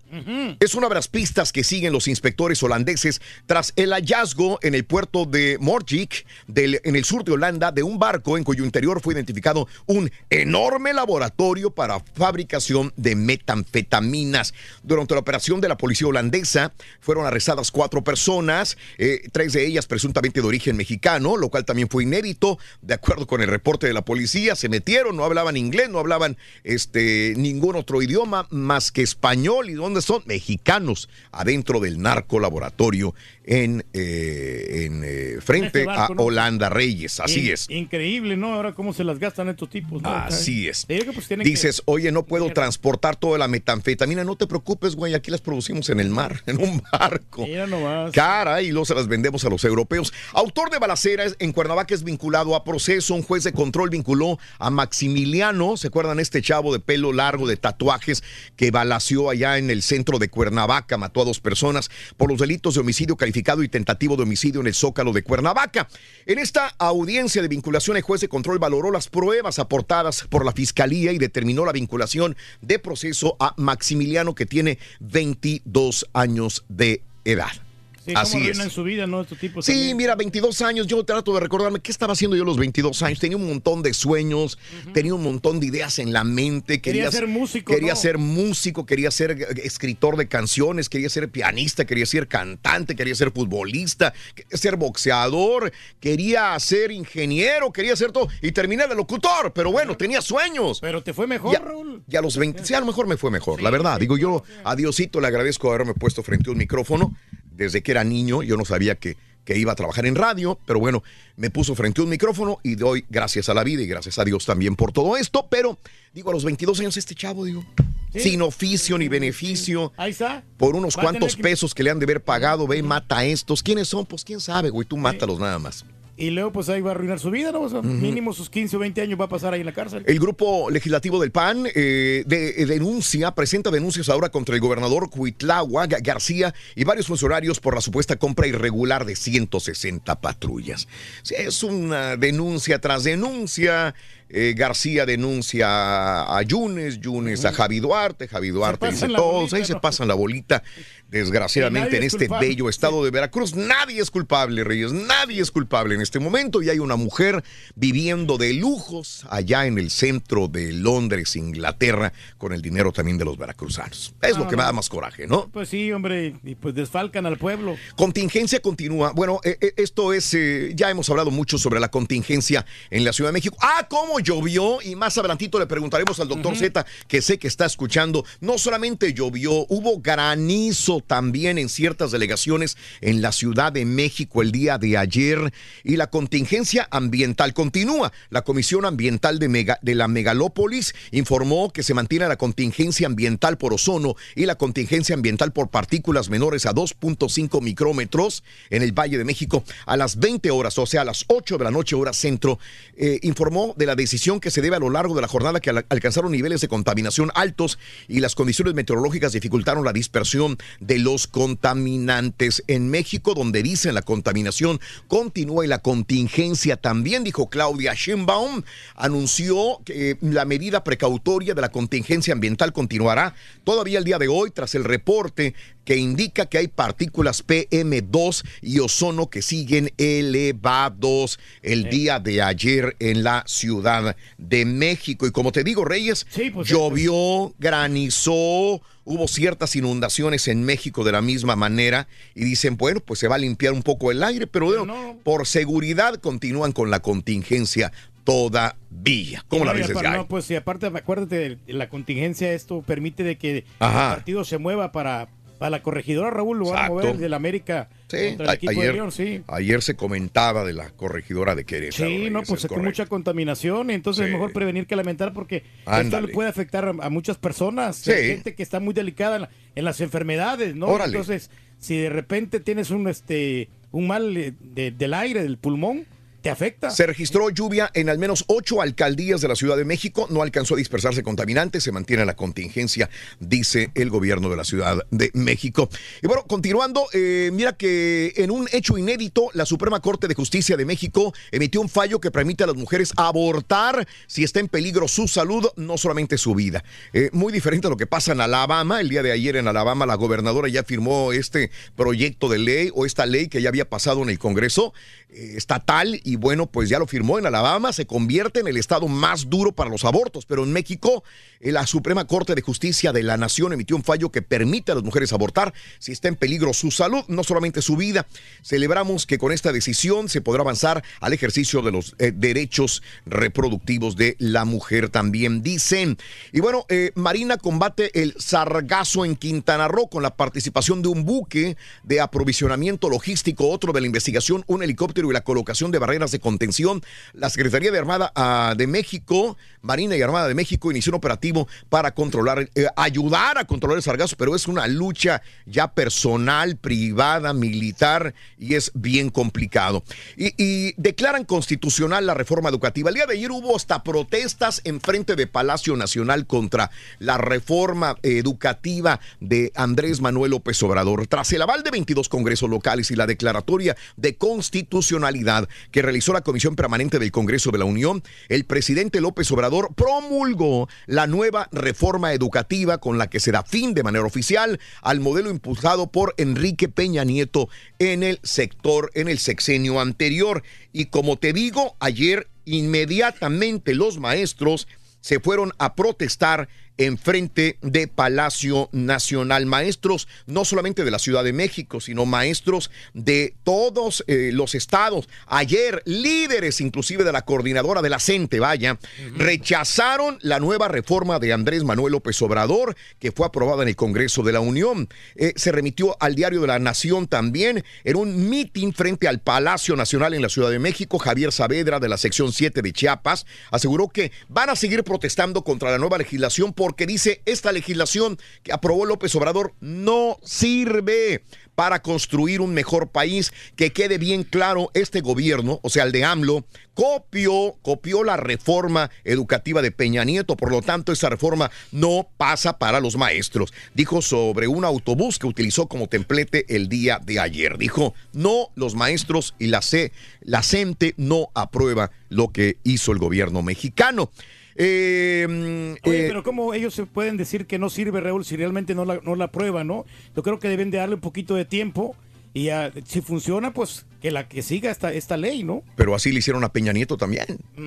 Es una de las pistas que siguen los inspectores holandeses tras el hallazgo en el puerto de Morgik, del- en el sur de Holanda, de un barco en cuyo interior fue identificado un enorme laboratorio para fabricación de metanfetaminas. Durante la operación de la policía holandesa fueron arrestadas cuatro personas, eh, tres de ellas presuntamente de origen mexicano, lo cual también fue inédito. De acuerdo con el reporte de la policía, se metieron, no hablaban inglés, no hablaban este, ningún otro idioma más que español. ¿Y son? Mexicanos, adentro del narco laboratorio en, eh, en, eh, frente Este barco, a ¿no? Holanda Reyes. Así In- es. Increíble, ¿no? Ahora cómo se las gastan estos tipos. ¿no? Así es. Que, pues, que- Dices, oye, no puedo transportar toda la metanfetamina. No te preocupes, güey, aquí las producimos en el mar, en un barco. Mira nomás. Cara, y luego se las vendemos a los europeos. Autor de balaceras en Cuernavaca es vinculado a proceso. Un juez de control vinculó a Maximiliano. ¿Se acuerdan este chavo de pelo largo, de tatuajes, que balació allá en el centro de Cuernavaca? Mató a dos personas por los delitos de homicidio calificado y tentativo de homicidio en el Zócalo de Cuernavaca. En esta audiencia de vinculación, el juez de control valoró las pruebas aportadas por la fiscalía y determinó la vinculación de proceso a Maximiliano, que tiene 22 años de edad. Sí, cómo Así es. arruinan su vida, ¿no? Estos tipos Sí, también. mira, 22 años, yo trato de recordarme qué estaba haciendo yo a los 22 años. Tenía un montón de sueños, tenía un montón de ideas en la mente. Quería ser músico, Quería ¿no? ser músico, quería ser eh, escritor de canciones, quería ser pianista, quería ser cantante, quería ser futbolista, quería ser boxeador, quería ser ingeniero, quería ser todo. Y terminé de locutor, pero bueno, tenía sueños. Pero te fue mejor, Ya- Raúl. Y a los 20, sí, a lo mejor me fue mejor, la verdad. Digo, yo a Diosito le agradezco haberme puesto frente a un micrófono. Desde que era niño, yo no sabía que, que iba a trabajar en radio, pero bueno, me puso frente a un micrófono y doy gracias a la vida y gracias a Dios también por todo esto. Pero, digo, a los 22 años, este chavo, digo, sin oficio ni beneficio, Ahí está. por unos Va cuantos que- pesos que le han de haber pagado, ve, mata a estos. ¿Quiénes son? Pues quién sabe, güey, tú mátalos nada más. Y luego, pues ahí va a arruinar su vida, ¿no? O sea, Mínimo sus 15 o 20 años va a pasar ahí en la cárcel. El grupo legislativo del PAN eh, de- eh, denuncia, presenta denuncias ahora contra el gobernador Cuitlagua Ga- García y varios funcionarios por la supuesta compra irregular de 160 patrullas. Es una denuncia tras denuncia. Eh, García denuncia a Yunes, Yunes a Javi Duarte, Javi Duarte dice todos, ahí se pasan la bolita. Desgraciadamente en es este culpable. bello estado de Veracruz, nadie es culpable, Reyes, nadie es culpable en este momento y hay una mujer viviendo de lujos allá en el centro de Londres, Inglaterra, con el dinero también de los veracruzanos. Es lo que me da más coraje, ¿no? Pues sí, hombre, y pues desfalcan al pueblo. Contingencia continúa. Bueno, eh, eh, esto es, eh, ya hemos hablado mucho sobre la contingencia en la Ciudad de México. Ah, cómo llovió. Y más adelantito le preguntaremos al doctor Z, que sé que está escuchando. No solamente llovió, hubo granizo también en ciertas delegaciones en la Ciudad de México el día de ayer. Y la contingencia ambiental continúa. La Comisión Ambiental de, Mega- de la Megalópolis informó que se mantiene la contingencia ambiental por ozono y la contingencia ambiental por partículas menores a 2.5 micrómetros en el Valle de México a las 20 horas, o sea, a las 8 de la noche hora centro, eh, informó de la decisión que se debe a lo largo de la jornada que al- alcanzaron niveles de contaminación altos y las condiciones meteorológicas dificultaron la dispersión de los contaminantes. En México, donde dicen la contaminación continúa y la contingencia también, dijo Claudia Sheinbaum, anunció que eh, la medida precautoria de la contingencia ambiental continuará todavía el día de hoy tras el reporte que indica que hay partículas PM2 y ozono que siguen elevados el día de ayer en la Ciudad de México. Y como te digo, Reyes, llovió, granizó, hubo ciertas inundaciones en México de la misma manera y dicen, bueno, pues se va a limpiar un poco el aire, pero bueno, por seguridad continúan con la contingencia todavía. ¿Cómo la No, Guy? No, pues y aparte, acuérdate, la contingencia, esto permite de que Ajá. el partido se mueva para, para la corregidora, Raúl, lo van a mover del América Sí, contra el a- equipo de ayer, León, sí. ayer se comentaba de la corregidora de Querétaro. Sí, no, pues es con mucha contaminación, entonces es mejor prevenir que lamentar porque esto le puede afectar a, a muchas personas, Sí. hay gente que está muy delicada en, la- en las enfermedades, ¿no? Órale. Entonces, si de repente tienes un este un mal eh, de- del aire, del pulmón, afecta. Se registró lluvia en al menos ocho alcaldías de la Ciudad de México. No alcanzó a dispersarse contaminantes. Se mantiene la contingencia, dice el gobierno de la Ciudad de México. Y bueno, continuando, eh, mira que en un hecho inédito, la Suprema Corte de Justicia de México emitió un fallo que permite a las mujeres abortar si está en peligro su salud, no solamente su vida. Eh, muy diferente a lo que pasa en Alabama. El día de ayer en Alabama, la gobernadora ya firmó este proyecto de ley o esta ley que ya había pasado en el Congreso eh, estatal y bueno, pues ya lo firmó en Alabama, se convierte en el estado más duro para los abortos, pero en México eh, la Suprema Corte de Justicia de la Nación emitió un fallo que permite a las mujeres abortar si está en peligro su salud, no solamente su vida. Celebramos que con esta decisión se podrá avanzar al ejercicio de los eh, derechos reproductivos de la mujer también, dicen. Y bueno, eh, Marina combate el sargazo en Quintana Roo con la participación de un buque de aprovisionamiento logístico, otro de la investigación, un helicóptero y la colocación de barreras de contención. La Secretaría de Armada ah, de México, Marina y Armada de México, inició un operativo para controlar, eh, ayudar a controlar el sargazo, pero es una lucha ya personal, privada, militar y es bien complicado. Y, y declaran constitucional la reforma educativa. El día de ayer hubo hasta protestas en frente de Palacio Nacional contra la reforma educativa de Andrés Manuel López Obrador. Tras el aval de 22 congresos locales y la declaratoria de constitucionalidad que realizó la Comisión Permanente del Congreso de la Unión, el presidente López Obrador promulgó la nueva reforma educativa con la que se da fin de manera oficial al modelo impulsado por Enrique Peña Nieto en el sector, en el sexenio anterior. Y como te digo, ayer inmediatamente los maestros se fueron a protestar en frente de Palacio Nacional. Maestros no solamente de la Ciudad de México, sino maestros de todos eh, los estados. Ayer, líderes inclusive de la coordinadora de la CENTE, vaya, rechazaron la nueva reforma de Andrés Manuel López Obrador, que fue aprobada en el Congreso de la Unión. Eh, se remitió al Diario de la Nación también en un mitin frente al Palacio Nacional en la Ciudad de México. Javier Saavedra, de la sección 7 de Chiapas, aseguró que van a seguir protestando contra la nueva legislación por porque dice esta legislación que aprobó López Obrador no sirve para construir un mejor país. Que quede bien claro, este gobierno, o sea, el de AMLO, copió, copió la reforma educativa de Peña Nieto. Por lo tanto, esa reforma no pasa para los maestros. Dijo sobre un autobús que utilizó como templete el día de ayer. Dijo, no, los maestros y la C, la CENTE no aprueba lo que hizo el gobierno mexicano. Eh, Oye, eh, pero ¿cómo ellos se pueden decir que no sirve, Raúl, si realmente no la, no la prueban, no? Yo creo que deben de darle un poquito de tiempo y ya, si funciona, pues que la que siga esta, esta ley, ¿no? pero así le hicieron a Peña Nieto también,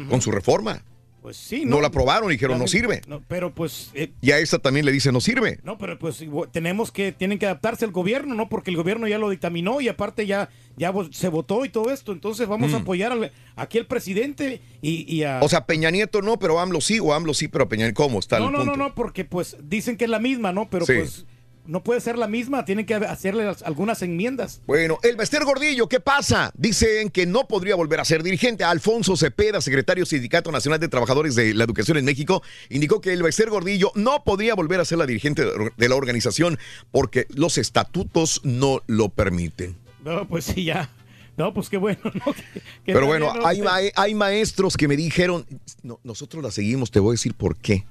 con su reforma. Pues sí, No la aprobaron, dijeron, no sirve. No, pero pues... eh, Y a esta también le dice no sirve. no, pero pues tenemos que, tienen que adaptarse al gobierno, ¿no? Porque el gobierno ya lo dictaminó y aparte ya, ya se votó y todo esto. Entonces vamos a Mm. apoyar al- aquí al presidente y, y a... O sea, Peña Nieto no, pero AMLO sí, o AMLO sí, pero Peña Nieto, ¿cómo está no, el no, punto? no, no, porque pues dicen que es la misma, ¿no? Pero Sí. pues no puede ser la misma, tienen que hacerle algunas enmiendas. Bueno, el Bester Gordillo, ¿qué pasa? Dicen que no podría volver a ser dirigente. Alfonso Cepeda, secretario Sindicato Nacional de Trabajadores de la Educación en México, indicó que el Bester Gordillo no podría volver a ser la dirigente de la organización porque los estatutos no lo permiten. No, pues sí, ya. No, pues qué bueno, ¿no? Que- que Pero bueno, no- hay, ma- hay maestros que me dijeron, "No, nosotros la seguimos, te voy a decir por qué.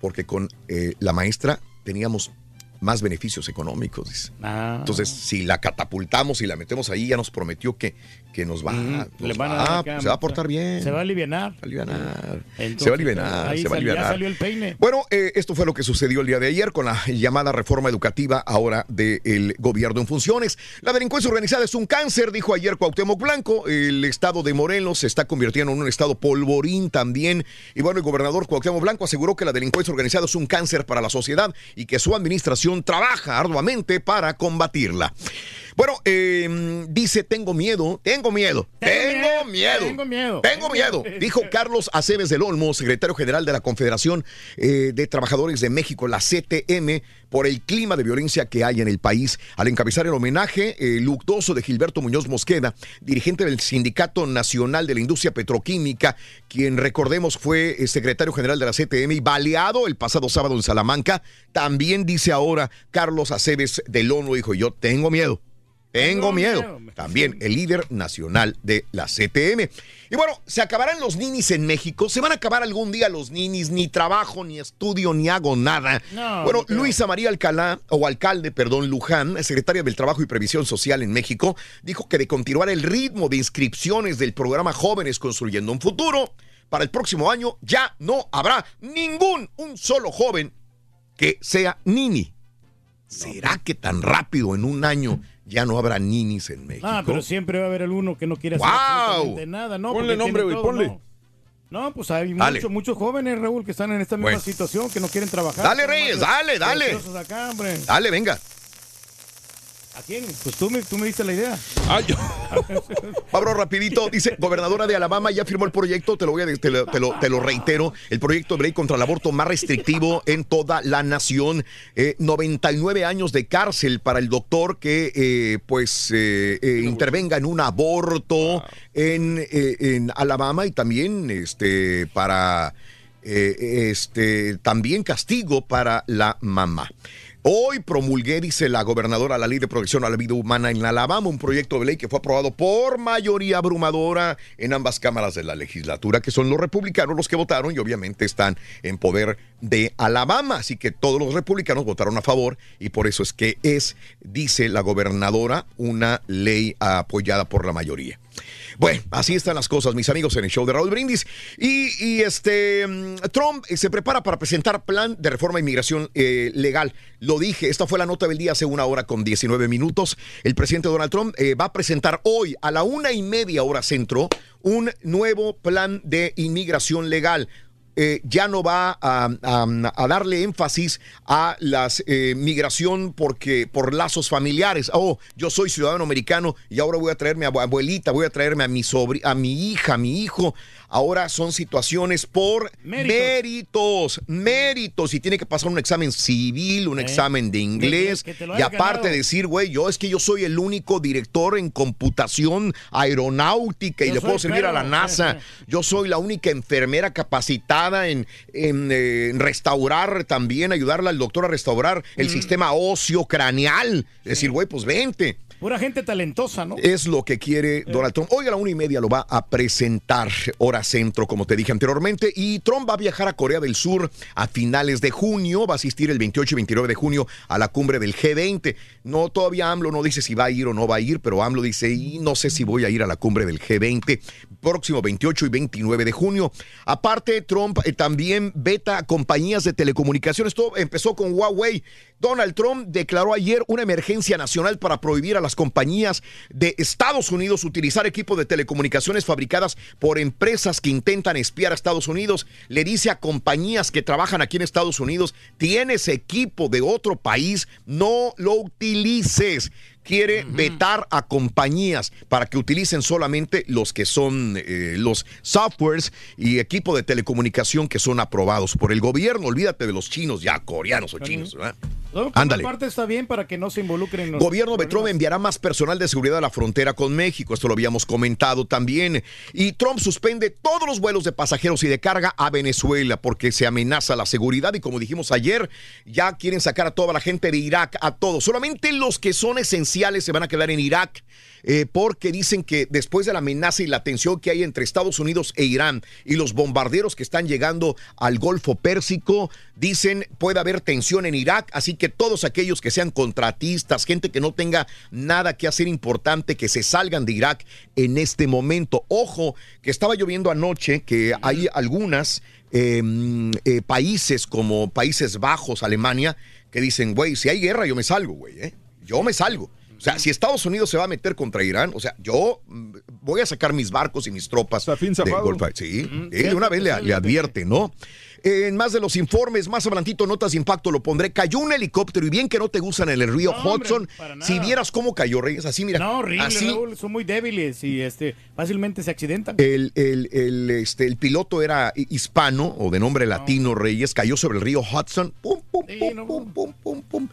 Porque con eh, la maestra teníamos más beneficios económicos, dice. Ah. Entonces, si la catapultamos y la metemos ahí, ya nos prometió que, que nos va, nos van a va, pues, acá, se va a portar bien. Se va a aliviar. Se va a. Entonces, se va a alivianar, ahí se va a sal- ya alivianar. salió el peine. Bueno, eh, esto fue lo que sucedió el día de ayer con la llamada reforma educativa ahora del gobierno en funciones. La delincuencia organizada es un cáncer, dijo ayer Cuauhtémoc Blanco. El estado de Morelos se está convirtiendo en un estado polvorín también. Y bueno, el gobernador Cuauhtémoc Blanco aseguró que la delincuencia organizada es un cáncer para la sociedad y que su administración trabaja arduamente para combatirla. Bueno, eh, dice, tengo miedo, tengo miedo, tengo miedo. Tengo miedo. Tengo miedo, dijo Carlos Aceves del Olmo, secretario general de la Confederación eh, de Trabajadores de México, la CTM, por el clima de violencia que hay en el país. Al encabezar el homenaje eh, luctuoso de Gilberto Muñoz Mosqueda, dirigente del Sindicato Nacional de la Industria Petroquímica, quien recordemos fue eh, secretario general de la CTM y baleado el pasado sábado en Salamanca, también dice ahora Carlos Aceves del Olmo, dijo, yo tengo miedo. Tengo miedo. También el líder nacional de la CTM. Y bueno, se acabarán los ninis en México. Se van a acabar algún día los ninis. Ni trabajo, ni estudio, ni hago nada. No, bueno, no. Luisa María Alcalá, o alcalde, perdón, Luján, secretaria del Trabajo y Previsión Social en México, dijo que de continuar el ritmo de inscripciones del programa Jóvenes Construyendo un Futuro, para el próximo año ya no habrá ningún, un solo joven que sea nini. ¿Será que tan rápido en un año ya no habrá ninis en México? Ah, pero siempre va a haber el uno que no quiere hacer absolutamente nada, ¿no? Ponle nombre, güey, ponle. ¿no? No, pues hay muchos, muchos jóvenes, Raúl, que están en esta misma Bueno. situación, que no quieren trabajar. Dale, Reyes, dale, dale. acá. Dale, venga. ¿A quién? Pues tú me, tú me diste la idea. Ah, yo. Pablo, rapidito, dice, gobernadora de Alabama ya firmó el proyecto, te lo voy a te lo, te lo- te lo reitero, el proyecto de ley contra el aborto más restrictivo en toda la nación. Eh, 99 años de cárcel para el doctor que eh, pues eh, eh, intervenga en un aborto en, eh, en Alabama y también este para eh, este también castigo para la mamá. Hoy promulgué, dice la gobernadora, la ley de protección a la vida humana en Alabama, un proyecto de ley que fue aprobado por mayoría abrumadora en ambas cámaras de la legislatura, que son los republicanos los que votaron y obviamente están en poder de Alabama. Así que todos los republicanos votaron a favor y por eso es que es, dice la gobernadora, una ley apoyada por la mayoría. Bueno, así están las cosas, mis amigos, en el show de Raúl Brindis. Y, este mm, Trump eh, se prepara para presentar plan de reforma de inmigración eh, legal. Lo dije, esta fue la nota del día hace una hora con 19 minutos. El presidente Donald Trump eh, va a presentar hoy a la una y media hora centro un nuevo plan de inmigración legal. Eh, ya no va a, a- darle énfasis a la migración porque por lazos familiares. Oh, yo soy ciudadano americano y ahora voy a traerme a mi abuelita, voy a traerme a mi sobri a mi hija, a mi hijo ahora son situaciones por méritos, méritos, y tiene que pasar un examen civil, un Eh, examen de inglés, que y aparte ganado. decir, güey, yo es que yo soy el único director en computación aeronáutica y le puedo servir a la. NASA. Yo soy la única enfermera capacitada en, en, eh, en restaurar también, ayudarle al doctor a restaurar el Mm. sistema óseo craneal. Es decir, güey, pues vente. Pura gente talentosa, ¿no? Es lo que quiere Donald Trump. Hoy a la una y media lo va a presentar, hora centro, como te dije anteriormente. Y Trump va a viajar a Corea del Sur a finales de junio. Va a asistir el 28 y 29 de junio a la cumbre del G20. No, todavía AMLO no dice si va a ir o no va a ir, pero AMLO dice, y no sé si voy a ir a la cumbre del G20 próximo 28 y 29 de junio. Aparte, Trump eh, también veta compañías de telecomunicaciones. Todo empezó con Huawei. Donald Trump declaró ayer una emergencia nacional para prohibir a las compañías de Estados Unidos utilizar equipo de telecomunicaciones fabricadas por empresas que intentan espiar a Estados Unidos. Le dice a compañías que trabajan aquí en Estados Unidos, tienes equipo de otro país, no lo utilices quiere vetar a compañías para que utilicen solamente los que son eh, los softwares y equipo de telecomunicación que son aprobados por el gobierno. Olvídate de los chinos, ya coreanos o chinos. ¿verdad? No, por Ándale. una parte está bien para que no se involucren. en los Gobierno de Trump enviará más personal de seguridad a la frontera con México. Esto lo habíamos comentado también. Y Trump suspende todos los vuelos de pasajeros y de carga a Venezuela porque se amenaza la seguridad. Y como dijimos ayer, ya quieren sacar a toda la gente de Irak, a todos. Solamente los que son esenciales se van a quedar en Irak. eh, porque dicen que después de la amenaza y la tensión que hay entre Estados Unidos e Irán y los bombarderos que están llegando al Golfo Pérsico, dicen puede haber tensión en Irak, así que todos aquellos que sean contratistas, gente que no tenga nada que hacer importante, que se salgan de Irak en este momento. Ojo, que estaba lloviendo anoche, que hay algunas eh, eh, países como Países Bajos, Alemania, que dicen, güey, si hay guerra yo me salgo, güey, ¿eh? yo me salgo. O sea, si Estados Unidos se va a meter contra Irán, o sea, yo mm, voy a sacar mis barcos y mis tropas del zafado. Golfo. Sí, sí, de una vez le, le advierte, ¿no? En más de los informes, más adelantito, notas de impacto lo pondré. Cayó un helicóptero y bien que no te gustan en el río No, Hudson. Si vieras cómo cayó, Reyes, así mira. No, horrible, así, Raúl, son muy débiles y este fácilmente se accidentan. el, el- el, este, el piloto era hi- hispano o de nombre latino, Reyes, cayó sobre el río Hudson. Pum, pum, pum, pum, pum, pum, pum.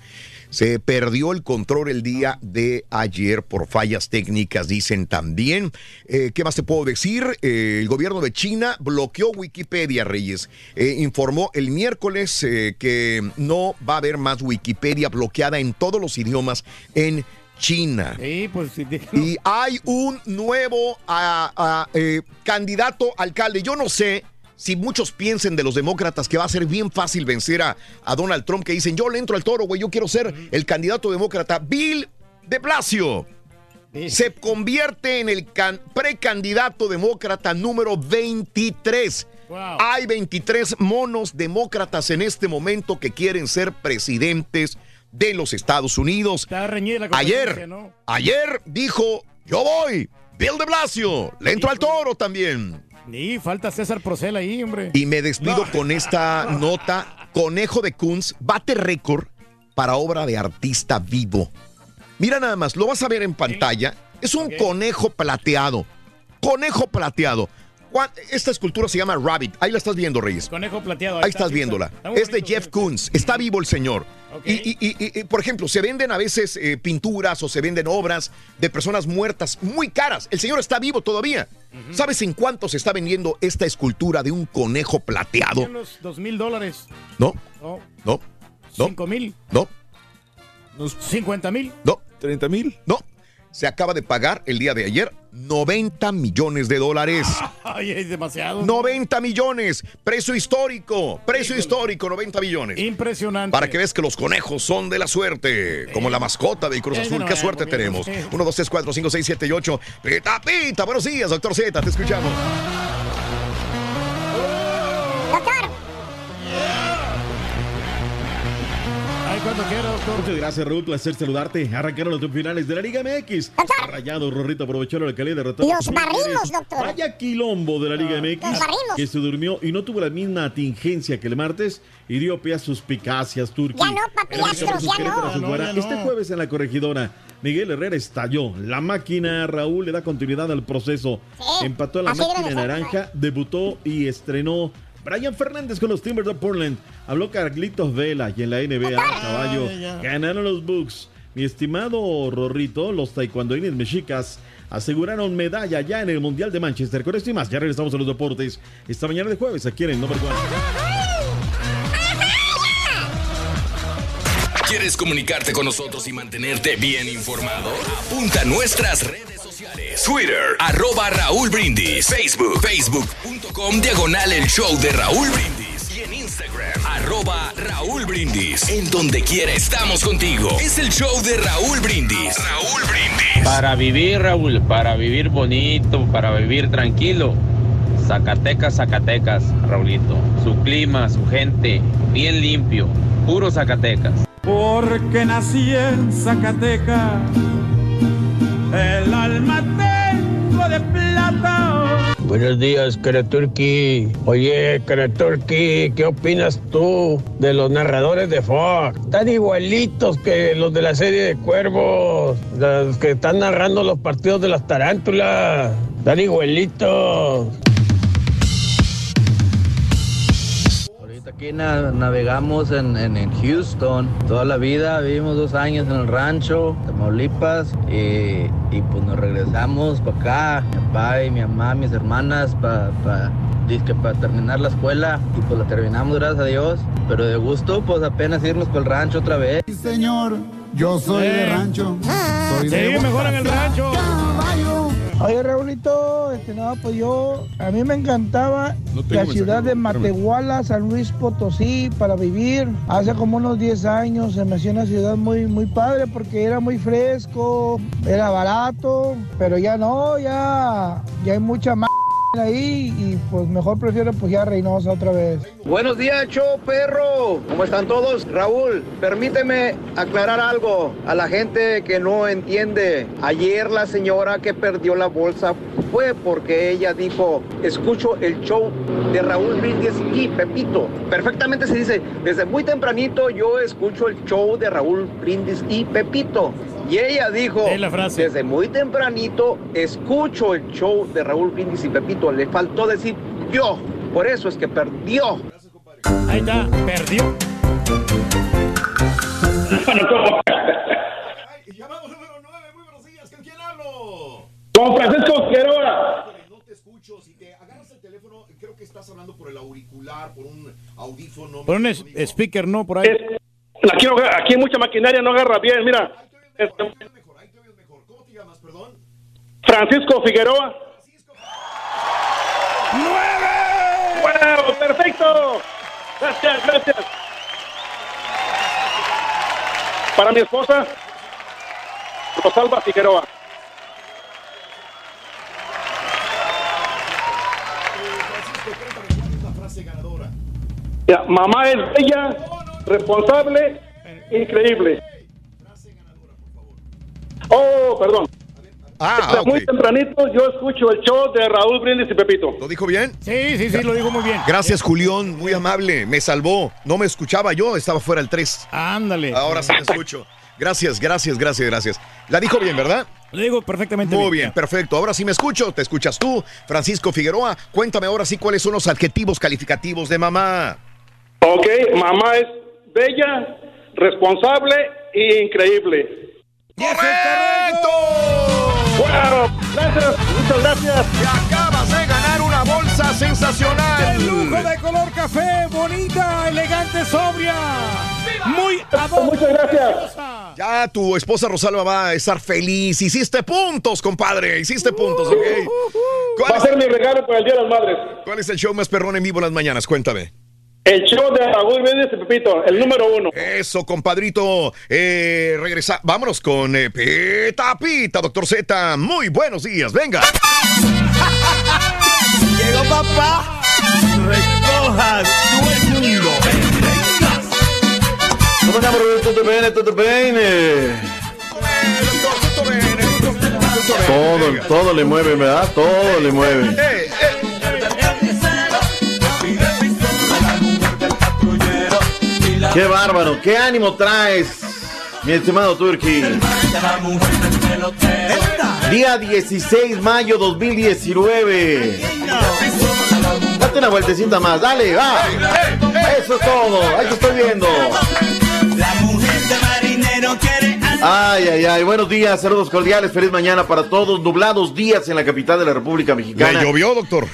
Se perdió el control el día de ayer por fallas técnicas, dicen también. Eh, ¿Qué más te puedo decir? Eh, el gobierno de China bloqueó Wikipedia, Reyes. Eh, informó el miércoles que no va a haber más Wikipedia bloqueada en todos los idiomas en China. Sí, pues Y hay un nuevo ah, ah, candidato alcalde. Yo no sé si muchos piensen de los demócratas que va a ser bien fácil vencer a, a Donald Trump, que dicen, yo le entro al toro, güey, yo quiero ser el candidato demócrata. Bill de Blasio se convierte en el can- precandidato demócrata número 23. Hay 23 monos demócratas en este momento que quieren ser presidentes de los Estados Unidos. Ayer, ¿no? ayer dijo, yo voy, Bill de Blasio, le entro al toro también. Y falta César Procel ahí, hombre. Y me despido con esta nota. Conejo de Kunz bate récord para obra de artista vivo. Mira nada más, lo vas a ver en pantalla. Es un conejo plateado. Conejo plateado. ¿Cuán- Esta escultura se llama Rabbit. Ahí la estás viendo, Reyes. Conejo plateado. Ahí estás viéndola. Está Es de Jeff Koons. Está vivo el señor. Y, y- y- y, por ejemplo, se venden a veces eh, pinturas o se venden obras de personas muertas muy caras. El señor está vivo todavía. ¿Sabes en cuánto se está vendiendo esta escultura de un conejo plateado? Unos dos mil dólares. No, No, no, no, cinco mil. no, Cincuenta mil. no. ¿30 mil? No. Se acaba de pagar el día de ayer 90 millones de dólares. Ay, es demasiado. 90 millones. Precio histórico. Precio histórico, 90 millones. Impresionante. Para que veas que los conejos son de la suerte, como la mascota del Cruz Azul. no, Qué suerte tenemos. sí. 1, 2, 3, 4, 5, 6, 7 y 8. Pita, pita. Buenos días, doctor Z. Te escuchamos. Muchas gracias, Raúl. Placer saludarte. Arrancaron los finales de la Liga MX. Rayado, Rorrito aprovechó la localidad de derrotar. Los barrimos, doctor. Vaya quilombo de la Liga MX. Los barrimos. Que se durmió y no tuvo la misma tingencia que el martes y dio pie a suspicacias, Turquía. Ya no, papi Astros, ya no. Este jueves en la corregidora, Miguel Herrera estalló. La máquina, Raúl, le da continuidad al proceso. Empató a la así máquina naranja, debutó y estrenó. Brian Fernández con los Timbers de Portland. Habló Carlitos Vela y en la NBA, caballo, ganaron los Bucks. Mi estimado Rorrito, los taekwondoines mexicas aseguraron medalla ya en el Mundial de Manchester. Con esto y más, ya regresamos a los deportes. Esta mañana de jueves aquí en el Number One. ¿Quieres comunicarte con nosotros y mantenerte bien informado? Apunta a nuestras redes sociales. Twitter, arroba Raúl Brindis. Facebook, facebook.com, diagonal el show de Raúl Brindis. Y en Instagram, arroba Raúl Brindis. En donde quiera estamos contigo. Es el show de Raúl Brindis. Raúl Brindis. Para vivir, Raúl, para vivir bonito, para vivir tranquilo. Zacatecas, Zacatecas, Raulito. Su clima, su gente, bien limpio. Puro Zacatecas. Porque nací en Zacatecas, el alma tengo de plata. Buenos días, Turkey. Oye, Turkey, ¿qué opinas tú de los narradores de Fox? Están igualitos que los de la serie de Cuervos, los que están narrando los partidos de las tarántulas. Están igualitos. Aquí na- navegamos en, en- en Houston. Toda la vida vivimos dos años en el rancho, Tamaulipas. Y, y pues nos regresamos para acá. Mi papá y mi mamá, mis hermanas, para para terminar la escuela. Y pues la terminamos, gracias a Dios. Pero de gusto, pues apenas irnos para el rancho otra vez. Señor, yo soy de rancho. Soy de vive mejor en el rancho. Oye, Raulito, este, no, pues yo, a mí me encantaba No la mensaje, ciudad de. Matehuala, San Luis Potosí, para vivir. Hace como unos 10 años se me hacía una ciudad muy, muy padre porque era muy fresco, era barato, pero ya no, ya, ya hay mucha más ahí y pues mejor prefiero pues ya Reynosa otra vez. Buenos días, show perro. ¿Cómo están todos? Raúl, permíteme aclarar algo a la gente que no entiende. Ayer la señora que perdió la bolsa fue porque ella dijo, escucho el show de Raúl Brindis y Pepito. Perfectamente se dice, desde muy tempranito yo escucho el show de Raúl Brindis y Pepito. Y ella dijo, desde muy tempranito escucho el show de Raúl Brindis y Pepito. Le faltó decir yo. Por eso es que perdió. Ahí está, perdió. Don Francisco Quiroga. No te escucho. Si te agarras el teléfono, creo que estás hablando por el auricular, por un audífono. Pon un es- speaker, ¿no? Por ahí. La quiero, aquí mucha maquinaria no agarra bien, mira. Este- Francisco Figueroa. ¡Nueve! ¡Wow! ¡Perfecto! Gracias, gracias. Para mi esposa, Rosalba Figueroa. Ya, mamá es bella, responsable, increíble. Oh, perdón. Ah, Desde. Muy tempranito yo escucho el show de Raúl Brindis y Pepito. ¿Lo dijo bien? Sí, sí, sí, lo dijo muy bien. Gracias, Julián. Muy amable. Me salvó. No me escuchaba yo, estaba fuera el 3. Ándale. Ahora sí me escucho. Gracias, gracias, gracias, gracias. La dijo bien, ¿verdad? Lo digo perfectamente Muy bien, perfecto. Ahora sí me escucho, te escuchas tú, Francisco Figueroa. Cuéntame ahora sí cuáles son los adjetivos calificativos de mamá. Ok, mamá es bella, responsable e increíble. ¡Correcto! ¡Wow! Gracias, muchas gracias. Te acabas de ganar una bolsa sensacional. De lujo de color café, bonita, elegante, sobria. Muy adorno. Muchas gracias. Ya tu esposa Rosalba va a estar feliz. Hiciste puntos, compadre. Hiciste puntos, ¿ok? Va ¿Cuál a es, ser mi regalo para el Día de las Madres. cuál es el show más perrón en vivo en las mañanas? Cuéntame. El show de Raúl Brindis y Pepito, el número uno. Eso, compadrito. Eh, regresa. Vámonos con eh, Pita Pita, doctor Z. Muy buenos días. Venga. Llegó papá. Recojan todo el mundo. come andiamo, tutto bene, tutto bene. Todo, todo le mueve, ¿verdad? Todo le mueve. Qué bárbaro, qué ánimo traes, mi estimado Turki. Día 16 mayo 2019. Date una vueltecita más, dale, va. Eso es todo, ahí te estoy viendo. Ay, ay, ay, buenos días, saludos cordiales, feliz mañana para todos. Nublados días en la capital de la República Mexicana. ¿Le llovió, doctor?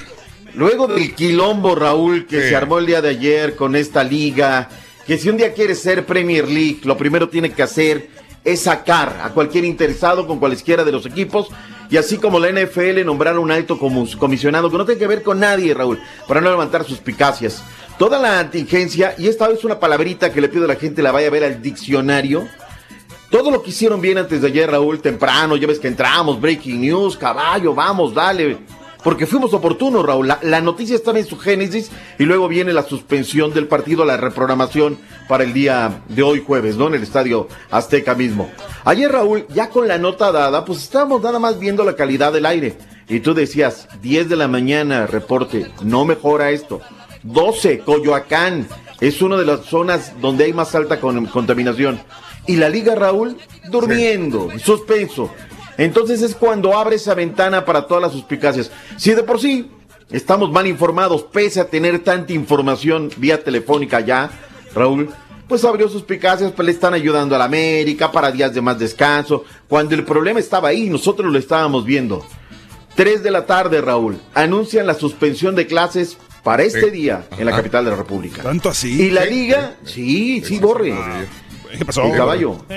Luego del quilombo, Raúl, que se armó el día de ayer con esta liga, que si un día quiere ser Premier League, lo primero tiene que hacer es sacar a cualquier interesado con cualesquiera de los equipos y así como la NFL nombrar un alto comisionado que no tiene que ver con nadie, Raúl, para no levantar suspicacias. Toda la contingencia, y esta vez una palabrita que le pido a la gente la vaya a ver al diccionario, todo lo que hicieron bien antes de ayer, Raúl, temprano, ya ves que entramos, breaking news, caballo, vamos, dale. Porque fuimos oportunos, Raúl. La, la noticia estaba en su génesis y luego viene la suspensión del partido, la reprogramación para el día de hoy jueves, ¿no? En el estadio Azteca mismo. Ayer, Raúl, ya con la nota dada, pues estábamos nada más viendo la calidad del aire. Y tú decías, 10 de la mañana, reporte, no mejora esto. 12, Coyoacán, es una de las zonas donde hay más alta con- contaminación. Y la Liga Raúl durmiendo, suspenso. Entonces es cuando abre esa ventana para todas las suspicacias. Si de por sí estamos mal informados, pese a tener tanta información vía telefónica ya, Raúl, pues abrió suspicacias, pues le están ayudando a la América para días de más descanso, cuando el problema estaba ahí, nosotros lo estábamos viendo. 3 de la tarde, Raúl, anuncian la suspensión de clases para este día en la capital de la República. ¿Tanto así? Y la liga, sí, sí, borre. ¿Qué pasó? El caballo. No,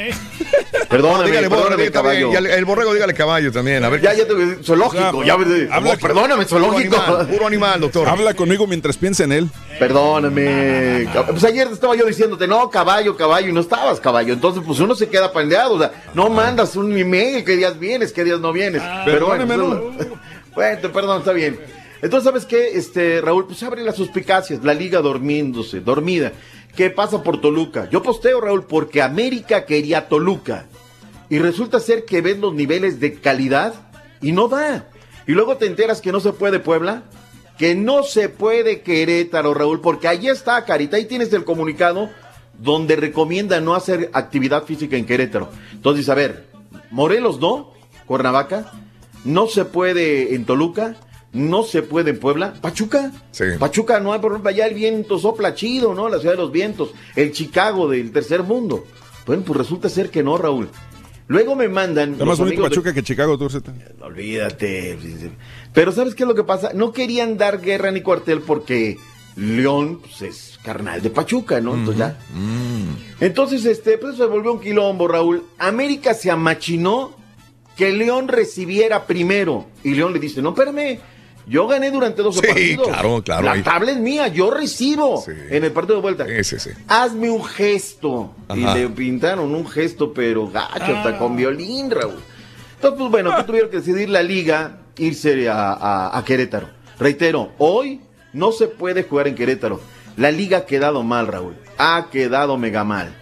Perdóname, dígale, perdóname, dígale, caballo. y al- el borrego, dígale caballo también. A ver, Ya, ya te zoológico, O sea, ya habla- oh, perdóname, zoológico. Puro animal, puro animal, doctor. Habla conmigo mientras piensa en él. Perdóname. Pues ayer estaba yo diciéndote, no, caballo, caballo, y no estabas caballo. Entonces, pues uno se queda pandeado. O sea, no mandas un email, qué días vienes, qué días no vienes. Pero bueno, perdóname, pues, bueno, te- perdón, está bien. Entonces, ¿sabes qué? Este, Raúl, pues abre las suspicacias, la liga durmiéndose, dormida. ¿Qué pasa por Toluca? Yo posteo, Raúl, porque América quería Toluca. Y resulta ser que ves los niveles de calidad y no da. Y luego te enteras que no se puede Puebla, que no se puede Querétaro, Raúl, porque ahí está, Carita, ahí tienes el comunicado donde recomienda no hacer actividad física en Querétaro. Entonces, a ver, Morelos no, Cuernavaca, no se puede en Toluca, no se puede en Puebla, Pachuca. Pachuca no hay, por ejemplo, allá el viento sopla chido, ¿no? La ciudad de los vientos, el Chicago del tercer mundo. Bueno, pues resulta ser que no, Raúl. Luego me mandan. Está más bonito de- Pachuca que Chicago, tú, Zeta. Olvídate. Pero ¿sabes qué es lo que pasa? No querían dar guerra ni cuartel porque León pues, es carnal de Pachuca, ¿no? Entonces ya. Entonces, este, pues se volvió un quilombo, Raúl. América se amachinó que León recibiera primero. Y León le dice, no, espérame, yo gané durante 12 Sí, partidos. claro, claro, La ahí. tabla es mía, yo recibo en el partido de vuelta. Sí, sí. Hazme un gesto. Y le pintaron un gesto, pero gacho, hasta con violín, Raúl. Entonces, pues bueno, ¿qué tuvieron que decidir la liga? Irse a, a- a Querétaro. Reitero, hoy no se puede jugar en Querétaro. La liga ha quedado mal, Raúl. Ha quedado mega mal.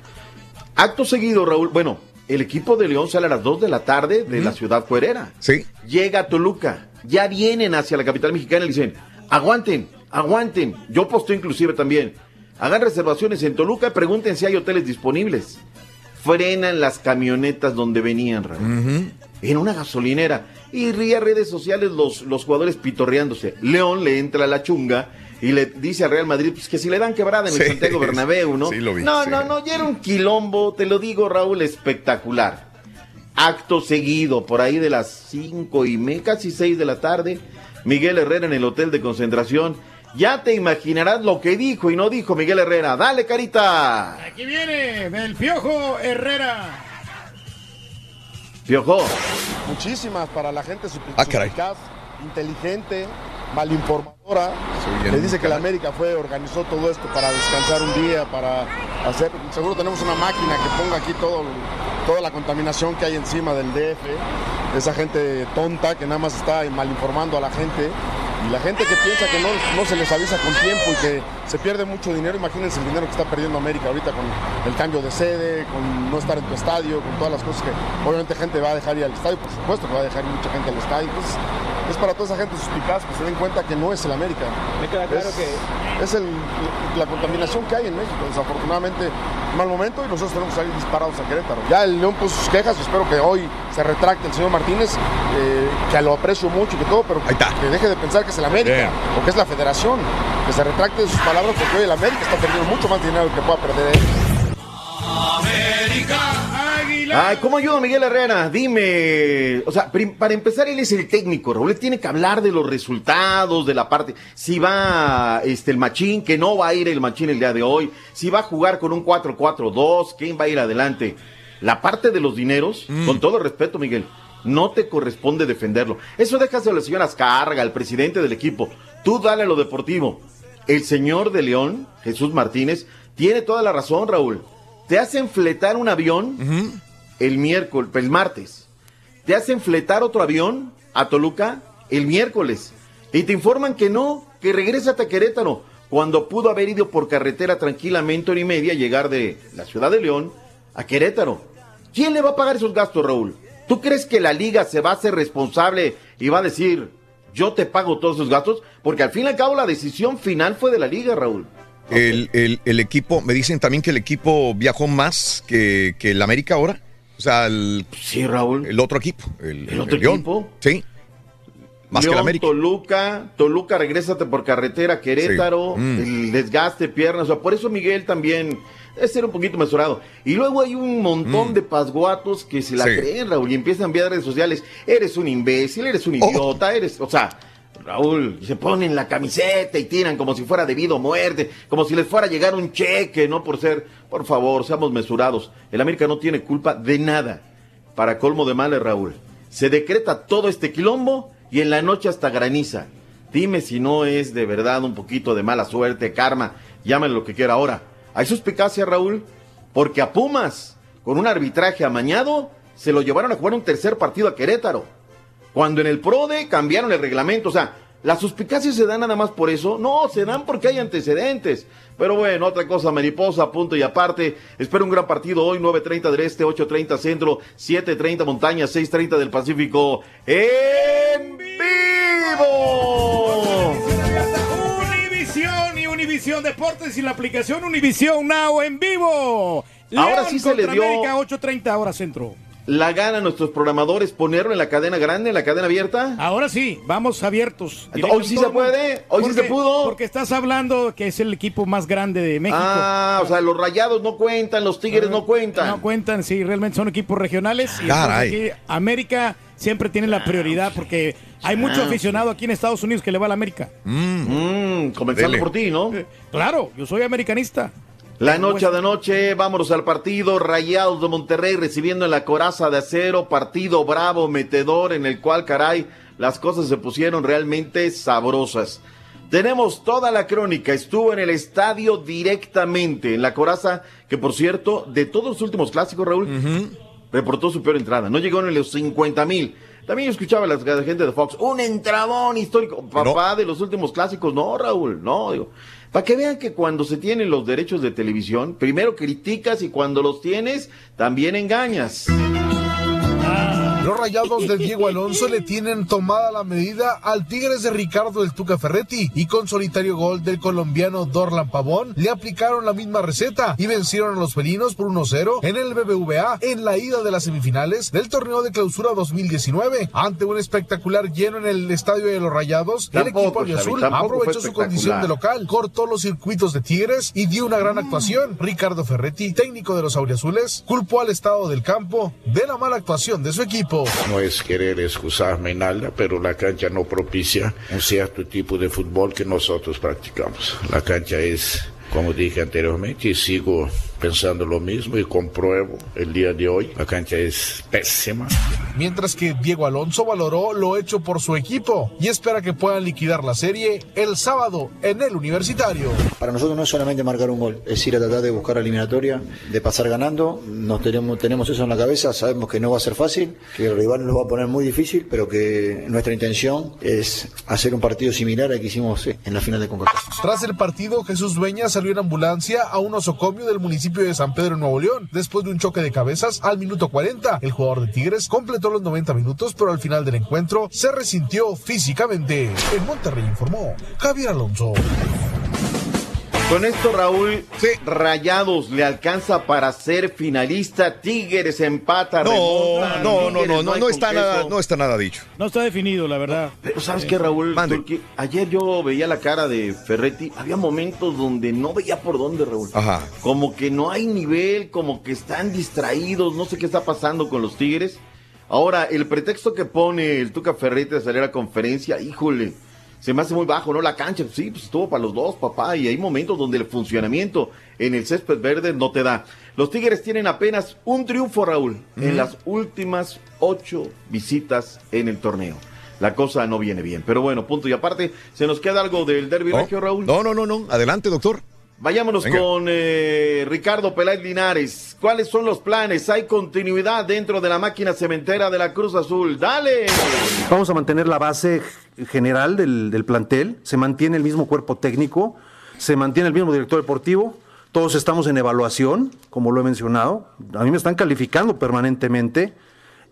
Acto seguido, Raúl, bueno, el equipo de León sale a las 2 de la tarde de la ciudad fuerera. Sí. Llega a Toluca. Ya vienen hacia la capital mexicana y le dicen, aguanten, aguanten. Yo posteo inclusive también. Hagan reservaciones en Toluca pregunten si hay hoteles disponibles. Frenan las camionetas donde venían, Raúl. En una gasolinera. Y ría redes sociales los, los jugadores pitorreándose. León le entra a la chunga y le dice a Real Madrid pues, que si le dan quebrada en el Sí, Santiago Bernabéu, ¿no? sí lo vi, no, sí. no, no, ya era un quilombo, te lo digo, Raúl, espectacular. Acto seguido, por ahí de las cinco y me, casi seis de la tarde, Miguel Herrera en el hotel de concentración. Ya te imaginarás lo que dijo y no dijo Miguel Herrera. Dale, carita. Aquí viene del Piojo Herrera. Piojo. Muchísimas para la gente Ah, inteligente, malinformadora. Bien, Le dice que la. América fue, organizó todo esto para descansar un día, para hacer. Seguro tenemos una máquina que ponga aquí todo, toda la contaminación que hay encima del DF. Esa gente tonta que nada más está malinformando a la gente. Y la gente que piensa que no, no se les avisa con tiempo y que se pierde mucho dinero, imagínense el dinero que está perdiendo América ahorita con el cambio de sede, con no estar en tu estadio, con todas las cosas que obviamente gente va a dejar ir al estadio, por supuesto que va a dejar mucha gente al estadio. Entonces, es para toda esa gente suspicaz que se den cuenta que no es el América. Me queda claro es, que- Es el- la contaminación que hay en México, desafortunadamente, mal momento y nosotros tenemos que salir disparados a Querétaro. Ya el León puso sus quejas, espero que hoy se retracte el señor Martínez, eh, que lo aprecio mucho y que todo, pero que deje de pensar que es el América Bien. o que es la federación, que se retracte de sus palabras porque hoy el América está perdiendo mucho más dinero que pueda perder él. Ay, ¿cómo ayuda Miguel Herrera? Dime. O sea, para empezar, él es el técnico, Raúl. Él tiene que hablar de los resultados, de la parte. Si va este, el machín, que no va a ir el machín el día de hoy. Si va a jugar con un 4-4-2, ¿quién va a ir adelante? La parte de los dineros, con todo respeto, Miguel, no te corresponde defenderlo. Eso déjaselo a la señora Azcárraga, al presidente del equipo. Tú dale a lo deportivo. El señor de León, Jesús Martínez, tiene toda la razón, Raúl. Te hacen fletar un avión el miércoles, el martes. Te hacen fletar otro avión a Toluca el miércoles. Y te informan que no, que regrésate a Querétaro. Cuando pudo haber ido por carretera tranquilamente hora y media, llegar de la ciudad de León a Querétaro. ¿Quién le va a pagar esos gastos, Raúl? ¿Tú crees que la liga se va a hacer responsable y va a decir, yo te pago todos esos gastos? Porque al fin y al cabo la decisión final fue de la liga, Raúl. El, el- el equipo, me dicen también que el equipo viajó más que, que el América ahora. O sea, el, sí, Raúl. El otro equipo. El, ¿El otro León. equipo? Sí. Más que el León, América. Toluca, Toluca, regrésate por carretera, Querétaro, Sí. Mm. el desgaste, piernas, o sea, por eso Miguel también debe ser un poquito mesurado. Y luego hay un montón de pasguatos que se la Mm. Sí. creen, Raúl, y empiezan a enviar redes sociales, eres un imbécil, eres un Oh. idiota, eres, o sea, Raúl, se ponen la camiseta y tiran como si fuera debido muerte, como si les fuera a llegar un cheque, no por ser, por favor, seamos mesurados. El América no tiene culpa de nada. Para colmo de males, Raúl. Se decreta todo este quilombo y en la noche hasta graniza. Dime si no es de verdad un poquito de mala suerte, karma, llámale lo que quiera ahora. Hay suspicacia, Raúl, porque a Pumas, con un arbitraje amañado, se lo llevaron a jugar un tercer partido a Querétaro. Cuando en el PRODE cambiaron el reglamento, o sea, las suspicacias se dan nada más por eso. No, se dan porque hay antecedentes. Pero bueno, otra cosa, mariposa, punto y aparte. Espero un gran partido hoy, 9.30 del Este, 8.30 Centro, 7.30 Montaña, 6.30 del Pacífico. ¡En vivo! Univisión y Univisión Deportes y la aplicación Univisión Now en vivo. Ahora sí se le dio- América 8:30 hora centro. La gana a nuestros programadores ponerlo en la cadena grande, en la cadena abierta. Ahora sí, vamos abiertos. Hoy sí se puede, hoy sí se pudo. Porque estás hablando que es el equipo más grande de México. Ah, o sea, los rayados no cuentan, los tigres no cuentan. No cuentan, sí, realmente son equipos regionales. Y Caray. aquí América siempre tiene la prioridad porque hay mucho Ah. aficionado aquí en Estados Unidos que le va a la América. Mm, comenzando Dele. por ti, ¿no? Claro, yo soy americanista. La noche de noche, vámonos al partido. Rayados de Monterrey recibiendo en la coraza de acero, partido bravo, metedor, en el cual, caray, las cosas se pusieron realmente sabrosas. Tenemos toda la crónica, estuvo en el estadio directamente, en la coraza, que por cierto, de todos los últimos clásicos, Raúl, reportó su peor entrada, no llegó ni los 50 mil. También yo escuchaba a la gente de Fox, un entradón histórico, papá de los últimos clásicos, no, Raúl, no, digo. Para que vean que cuando se tienen los derechos de televisión, primero criticas y cuando los tienes, también engañas. Los rayados del Diego Alonso le tienen tomada la medida al Tigres de Ricardo del Tuca Ferretti y con solitario gol del colombiano Dorlan Pavón le aplicaron la misma receta y vencieron a los felinos por 1-0 en el BBVA en la ida de las semifinales del torneo de clausura 2019 ante un espectacular lleno en el estadio de los rayados. el equipo azul aprovechó su condición de local, cortó los circuitos de Tigres y dio una gran actuación. Ricardo Ferretti, técnico de los auriazules, culpó al estado del campo de la mala actuación de su equipo. No es querer excusarme nada, pero la cancha no propicia un cierto tipo de fútbol que nosotros practicamos. La cancha es, como dije anteriormente, y sigo pensando lo mismo y compruebo el día de hoy. La cancha es pésima. Mientras que Diego Alonso valoró lo hecho por su equipo y espera que puedan liquidar la serie el sábado en el universitario. Para nosotros no es solamente marcar un gol, es ir a tratar de buscar la eliminatoria, de pasar ganando. Nos tenemos, tenemos eso en la cabeza, sabemos que no va a ser fácil, que el rival nos va a poner muy difícil, pero que nuestra intención es hacer un partido similar al que hicimos en la final de CONCACAF. Tras el partido, Jesús Beña salió en ambulancia a un osocomio del municipio de San Pedro, Nuevo León. Después de un choque de cabezas al minuto 40, el jugador de Tigres completó los 90 minutos, pero al final del encuentro se resintió físicamente. En Monterrey informó Javier Alonso. Con esto, Raúl, Rayados le alcanza para ser finalista. Tigres empata. No, remonta. no, no, no, no, no está nada, no está nada dicho. No está definido, la verdad. Pero ¿sabes qué, Raúl? Porque ayer yo veía la cara de Ferretti. Había momentos donde no veía por dónde, Raúl. Ajá. Como que no hay nivel, como que están distraídos. No sé qué está pasando con los Tigres. Ahora, el pretexto que pone el Tuca Ferretti de salir a conferencia, híjole, se me hace muy bajo, ¿no? La cancha, sí, pues estuvo para los dos, papá. Y hay momentos donde el funcionamiento en el césped verde no te da. Los Tigres tienen apenas un triunfo, Raúl, en las últimas ocho visitas en el torneo. La cosa no viene bien. Pero bueno, punto y aparte, ¿se nos queda algo del derbi No, regio, Raúl? No, no, no, no. Adelante, doctor. Vayámonos Venga. con eh, Ricardo Peláez Linares. ¿Cuáles son los planes? ¿Hay continuidad dentro de la máquina cementera de la Cruz Azul? ¡Dale! Vamos a mantener la base general del, del plantel, se mantiene el mismo cuerpo técnico, se mantiene el mismo director deportivo, todos estamos en evaluación, como lo he mencionado, a mí me están calificando permanentemente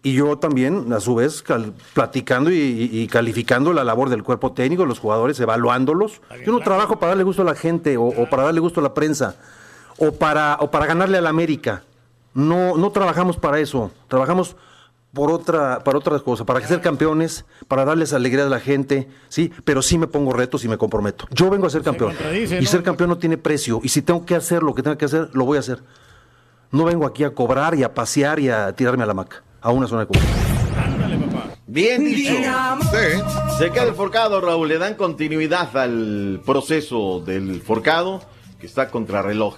y yo también, a su vez, cal- platicando y, calificando la labor del cuerpo técnico, los jugadores, evaluándolos. Yo no trabajo para darle gusto a la gente o, o para darle gusto a la prensa o para, o para ganarle a la América. No, no trabajamos para eso, trabajamos por otra, para otras cosas, para ser campeones, para darles alegría a la gente, sí, pero sí me pongo retos y me comprometo. Yo vengo a ser campeón. Y ¿no? ser campeón no tiene precio. Y si tengo que hacer lo que tenga que hacer, lo voy a hacer. No vengo aquí a cobrar y a pasear y a tirarme a la maca, a una zona de confort. Bien dicho. Se queda el forcado, Raúl. Le dan continuidad al proceso del forcado que está contra reloj.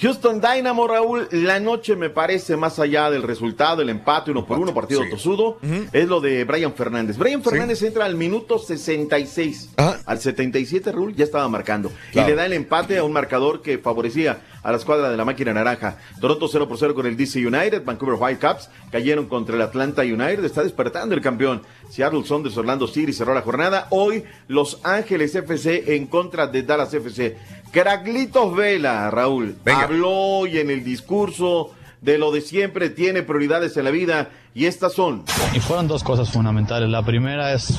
Houston Dynamo, Raúl, la noche me parece más allá del resultado, el empate uno por uno, partido sí. tosudo, es lo de Brian Fernández. Brian Fernández entra al minuto 66. Al 77, Raúl, ya estaba marcando. Claro. Y le da el empate a un marcador que favorecía a la escuadra de la máquina naranja. Toronto 0 por 0 con el DC United. Vancouver Whitecaps cayeron contra el Atlanta United. Está despertando el campeón. Seattle Sounders Orlando City cerró la jornada. Hoy Los Ángeles FC en contra de Dallas FC. Craglitos Vela, Raúl. Habló hoy en el discurso de lo de siempre. Tiene prioridades en la vida. Y estas son. Y fueron dos cosas fundamentales. La primera es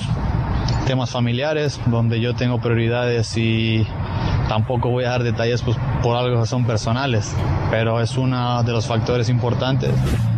temas familiares, donde yo tengo prioridades y tampoco voy a dar detalles pues, por algo que son personales, pero es uno de los factores importantes.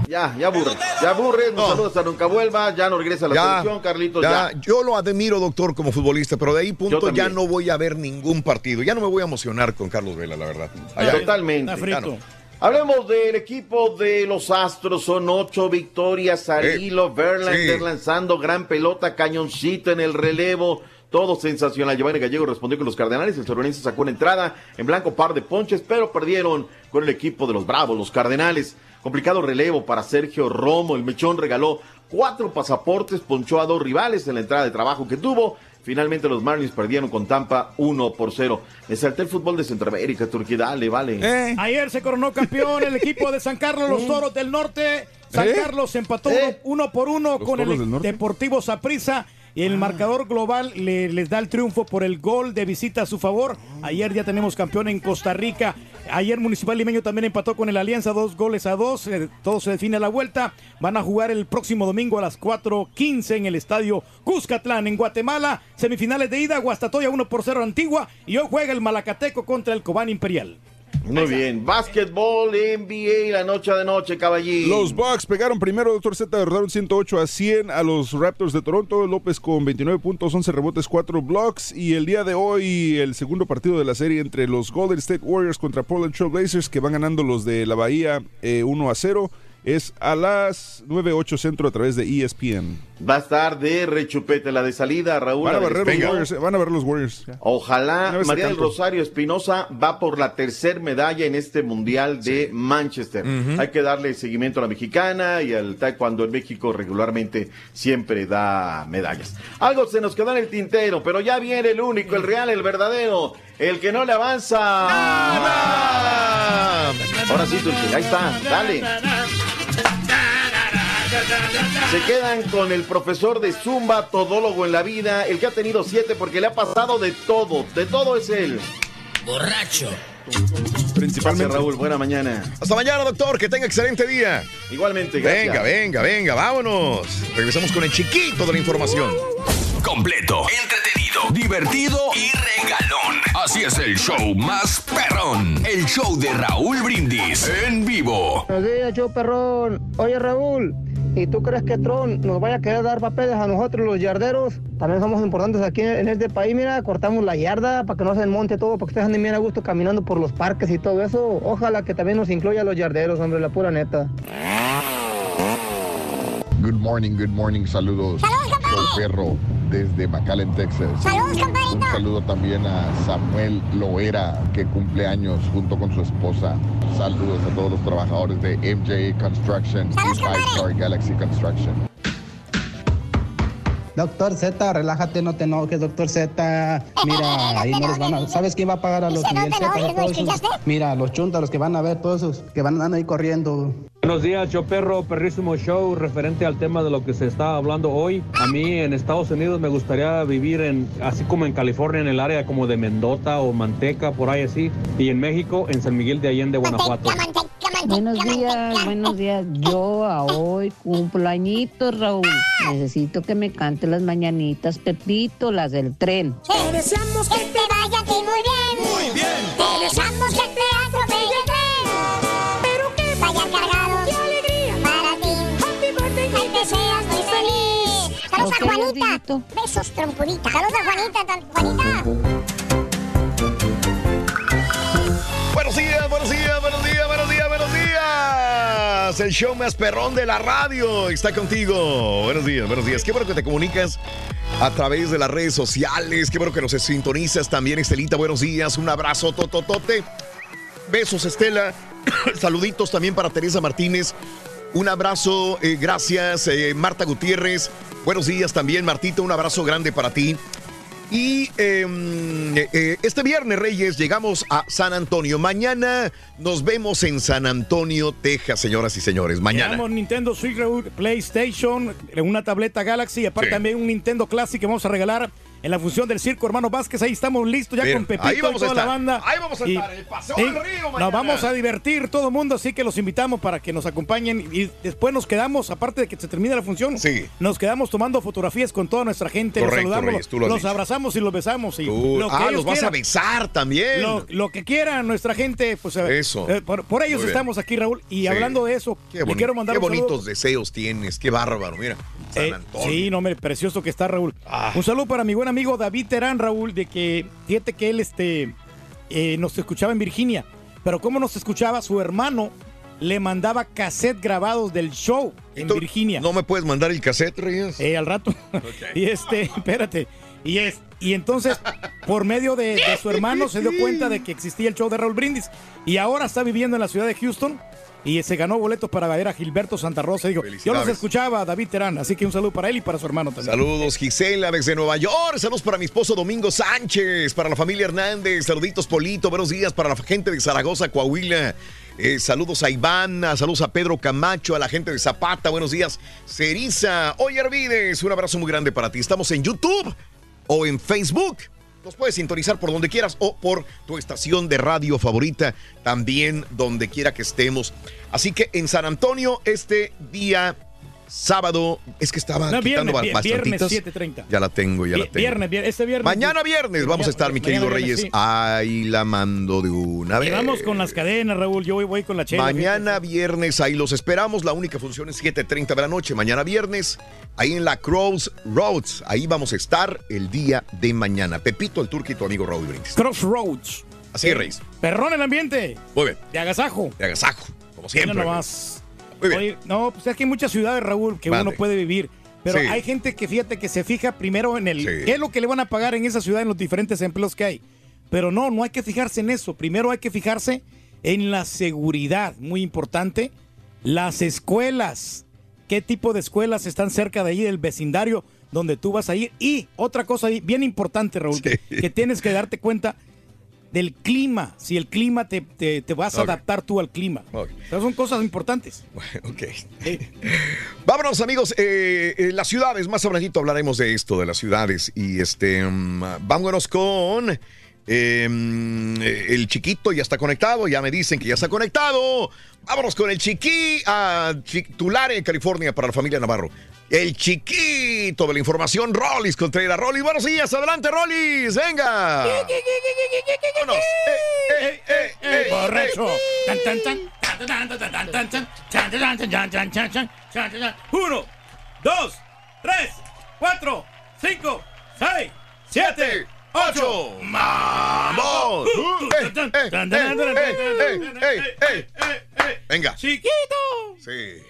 Ya, ya aburre. Ya aburre. Nos saludos a nunca vuelva. Ya no regresa a la Ya, selección, Carlitos. ya, Ya. yo lo admiro, doctor, como futbolista, pero de ahí punto ya no voy a ver ningún partido. Ya no me voy a emocionar con Carlos Vela, la verdad. Allá- Totalmente. No. Hablemos del equipo de los Astros. Son ocho victorias al Eh, hilo. Verlander sí. lanzando gran pelota, cañoncito en el relevo. Todo sensacional. Giovanni Gallego respondió con los Cardenales. El sonorense sacó una entrada en blanco par de ponches, pero perdieron con el equipo de los Bravos, los Cardenales. Complicado relevo para Sergio Romo. El Mechón regaló cuatro pasaportes, ponchó a dos rivales en la entrada de trabajo que tuvo. Finalmente los Marlins perdieron con Tampa 1 por 0. Me salté el fútbol de Centroamérica, Turquía, dale, vale. Eh. Ayer se coronó campeón el equipo de San Carlos, los Toros del Norte. San ¿Eh? Carlos empató uno, uno por uno con el? Deportivo Saprissa. Y el marcador global le- les da el triunfo por el gol de visita a su favor. Ayer ya tenemos campeón en Costa Rica. Ayer Municipal Limeño también empató con el Alianza, dos goles a dos. Eh, todo se define a la vuelta. Van a jugar el próximo domingo a las 4.15 en el estadio Cuscatlán, en Guatemala. Semifinales de ida, Guastatoya 1 por 0 Antigua. Y hoy juega el Malacateco contra el Cobán Imperial. Muy bien. Básquetbol, NBA, la noche de noche, caballín. Los Bucks pegaron primero, Doctor Z, derrotaron 108 a 100 a los Raptors de Toronto. López con 29 puntos, 11 rebotes, 4 blocks. Y el día de hoy, el segundo partido de la serie entre los Golden State Warriors contra Portland Trail Blazers, que van ganando los de la Bahía eh, 1 a 0. Es a las 9.08 centro a través de ESPN. Va a estar de rechupete la de salida, Raúl. Van a la barrer los. Warriors, eh, van a ver los Warriors. Ojalá María del. Rosario Espinosa va por la tercer medalla en este Mundial de Manchester. Hay que darle seguimiento a la mexicana y al taekwondo en México regularmente siempre da medallas. Algo se nos quedó en el tintero, pero ya viene el único, el real, el verdadero, el que no le avanza. Ahora sí, Turki, ahí está, dale. Se quedan con el profesor de Zumba, todólogo en la vida, el que ha tenido siete porque le ha pasado de todo, de todo es él. Borracho. Principalmente. Gracias, Raúl, buena mañana. Hasta mañana, doctor. Que tenga excelente día. Igualmente, gracias. Venga, venga, venga, vámonos. Regresamos con el chiquito de la información. Completo, entretenido, divertido y regalón. Así es el show más perrón. El show de Raúl Brindis en vivo. Buenos días, show perrón. Oye, Raúl, ¿y tú crees que Tron nos vaya a querer dar papeles a nosotros, los yarderos? También somos importantes aquí en este país. Mira, cortamos la yarda para que no se monte todo, para que ustedes anden bien a gusto caminando por los parques y todo eso. Ojalá que también nos incluya a los yarderos, hombre, la pura neta. Good morning, good morning, saludos. Soy Perro desde McAllen, Texas. Un saludo también a Samuel Loera, que cumple años junto con su esposa. Saludos a todos los trabajadores de MJ Construction y Five Star Galaxy Construction. Doctor Z, relájate, no te enojes, doctor Z. Mira, ahí no les van a. ¿Sabes quién va a pagar a los Miguel Z? a todos esos? Mira, los chuntas, los que van a ver, todos esos que van andando ahí corriendo. Buenos días, yo perro, perrísimo show referente al tema de lo que se está hablando hoy. A mí en Estados Unidos me gustaría vivir en, así como en California, en el área como de Mendota o Manteca, por ahí así. Y en México, en San Miguel de Allende, Guanajuato. Buenos días, buenos días. Yo a hoy cumplo añitos, Raúl. Necesito que me cante las mañanitas, Pepito, las del tren. Te deseamos que te vaya a ti muy bien. Muy bien. Te deseamos que te atropelle el tren. Pero que vaya cargado de alegría para ti. Happy birthday. Que seas muy feliz. Saludos Ok, a Juanita. Besos, trompudita. Saludos a Juanita. Juanita. Buenos días, buenos días, buenos días, días. El show más perrón de la radio está contigo. Buenos días, buenos días. Qué bueno que te comunicas a través de las redes sociales. Qué bueno que nos sintonizas también, Estelita. Buenos días. Un abrazo, tototote. Besos, Estela. Saluditos también para Teresa Martínez. Un abrazo, eh, gracias, eh, Marta Gutiérrez. Buenos días también, Martita. Un abrazo grande para ti. Y eh, eh, este viernes, Reyes, llegamos a San Antonio. Mañana nos vemos en San Antonio, Texas, señoras y señores. Mañana. Tenemos Nintendo Switch, PlayStation, una tableta Galaxy y aparte Sí. también un Nintendo Classic que vamos a regalar en la función del Circo Hermano Vázquez. Ahí estamos listos ya Bien, con Pepito ahí vamos y a toda la banda. Ahí vamos a Y- estar, el Paseo sí, del Río mañana. Nos vamos a divertir todo el mundo, así que los invitamos para que nos acompañen y después nos quedamos, aparte de que se termine la función, nos quedamos tomando fotografías con toda nuestra gente, Correcto, los saludamos, Reyes, los dicho. abrazamos y los besamos. Y Tú- lo que ah, los vas a besar también. Lo, lo que quieran nuestra gente, pues eh, Eso. eh, por, por ellos estamos aquí, Raúl. Y Sí. hablando de eso, Qué, le quiero mandar qué un saludo. bonitos deseos tienes, qué bárbaro, mira. San Eh, Antonio. sí, no, hombre, precioso que está Raúl. Ah. Un saludo para mi buen amigo David Terán, Raúl, de que fíjate que él este, eh, nos escuchaba en Virginia. Pero como nos escuchaba, su hermano le mandaba cassette grabados del show en Virginia. ¿No me puedes mandar el cassette, Reyes? Eh, al rato. y este, espérate. Y es, y entonces, por medio de, de su hermano, se dio cuenta de que existía el show de Raúl Brindis. Y ahora está viviendo en la ciudad de Houston. Y se ganó boletos para ver a Gilberto Santa Rosa. Digo, yo los escuchaba, David Terán. Así que un saludo para él y para su hermano también. Saludos, Gisela, desde Nueva York. Saludos para mi esposo Domingo Sánchez, para la familia Hernández. Saluditos, Polito. Buenos días para la gente de Zaragoza, Coahuila. Eh, saludos a Ivana, saludos a Pedro Camacho, a la gente de Zapata. Buenos días, Ceriza. Oye, Arvides, un abrazo muy grande para ti. Estamos en YouTube o en Facebook. Nos puedes sintonizar por donde quieras o por tu estación de radio favorita, también donde quiera que estemos. Así que en San Antonio, este día sábado, es que estaba No, quitando viernes, viernes bastantitas. 7:30. Ya la tengo, ya la tengo. Viernes, viernes, este viernes. Mañana viernes vamos a estar, mi querido viernes, Reyes. sí. Ahí la mando de una Y vez. vamos con las cadenas, Raúl. Yo voy, voy con la chela. Mañana viernes, ahí los esperamos. La única función es 7:30 de la noche. Mañana viernes, ahí en la Cross Roads. Ahí vamos a estar el día de mañana. Pepito, el turco y tu amigo Raúl Brindis. Crossroads. Así es, Reyes. Perrón el ambiente. Muy bien. De agasajo. De agasajo, como Mira Oye, no, pues es que hay muchas ciudades, Raúl, que Mande. uno puede vivir. Pero Sí. hay gente que fíjate que se fija primero en el Sí. qué es lo que le van a pagar en esa ciudad en los diferentes empleos que hay. Pero no, no hay que fijarse en eso. Primero hay que fijarse en la seguridad, muy importante. Las escuelas, qué tipo de escuelas están cerca de ahí del vecindario donde tú vas a ir. Y otra cosa ahí, bien importante, Raúl, que, que tienes que darte cuenta del clima. Si el clima te, te- te vas a adaptar tú al clima. Son cosas importantes. Ok. Vámonos, amigos. eh, eh, las ciudades, más adelantito hablaremos de esto, de las ciudades. Y este, mm, vámonos con eh, mm, eh, el chiquito, ya está conectado, ya me dicen que ya está conectado. Vámonos con el chiqui a Chi- Tulare, California, para la familia Navarro el chiquito de la información, Rollis contra Contreras. Rollis, buenos días, adelante, Rollis, venga. Vámonos. Uno, dos, tres, cuatro, cinco, seis, siete. 8 ¡Vamos! Venga. Chiquito. Sí.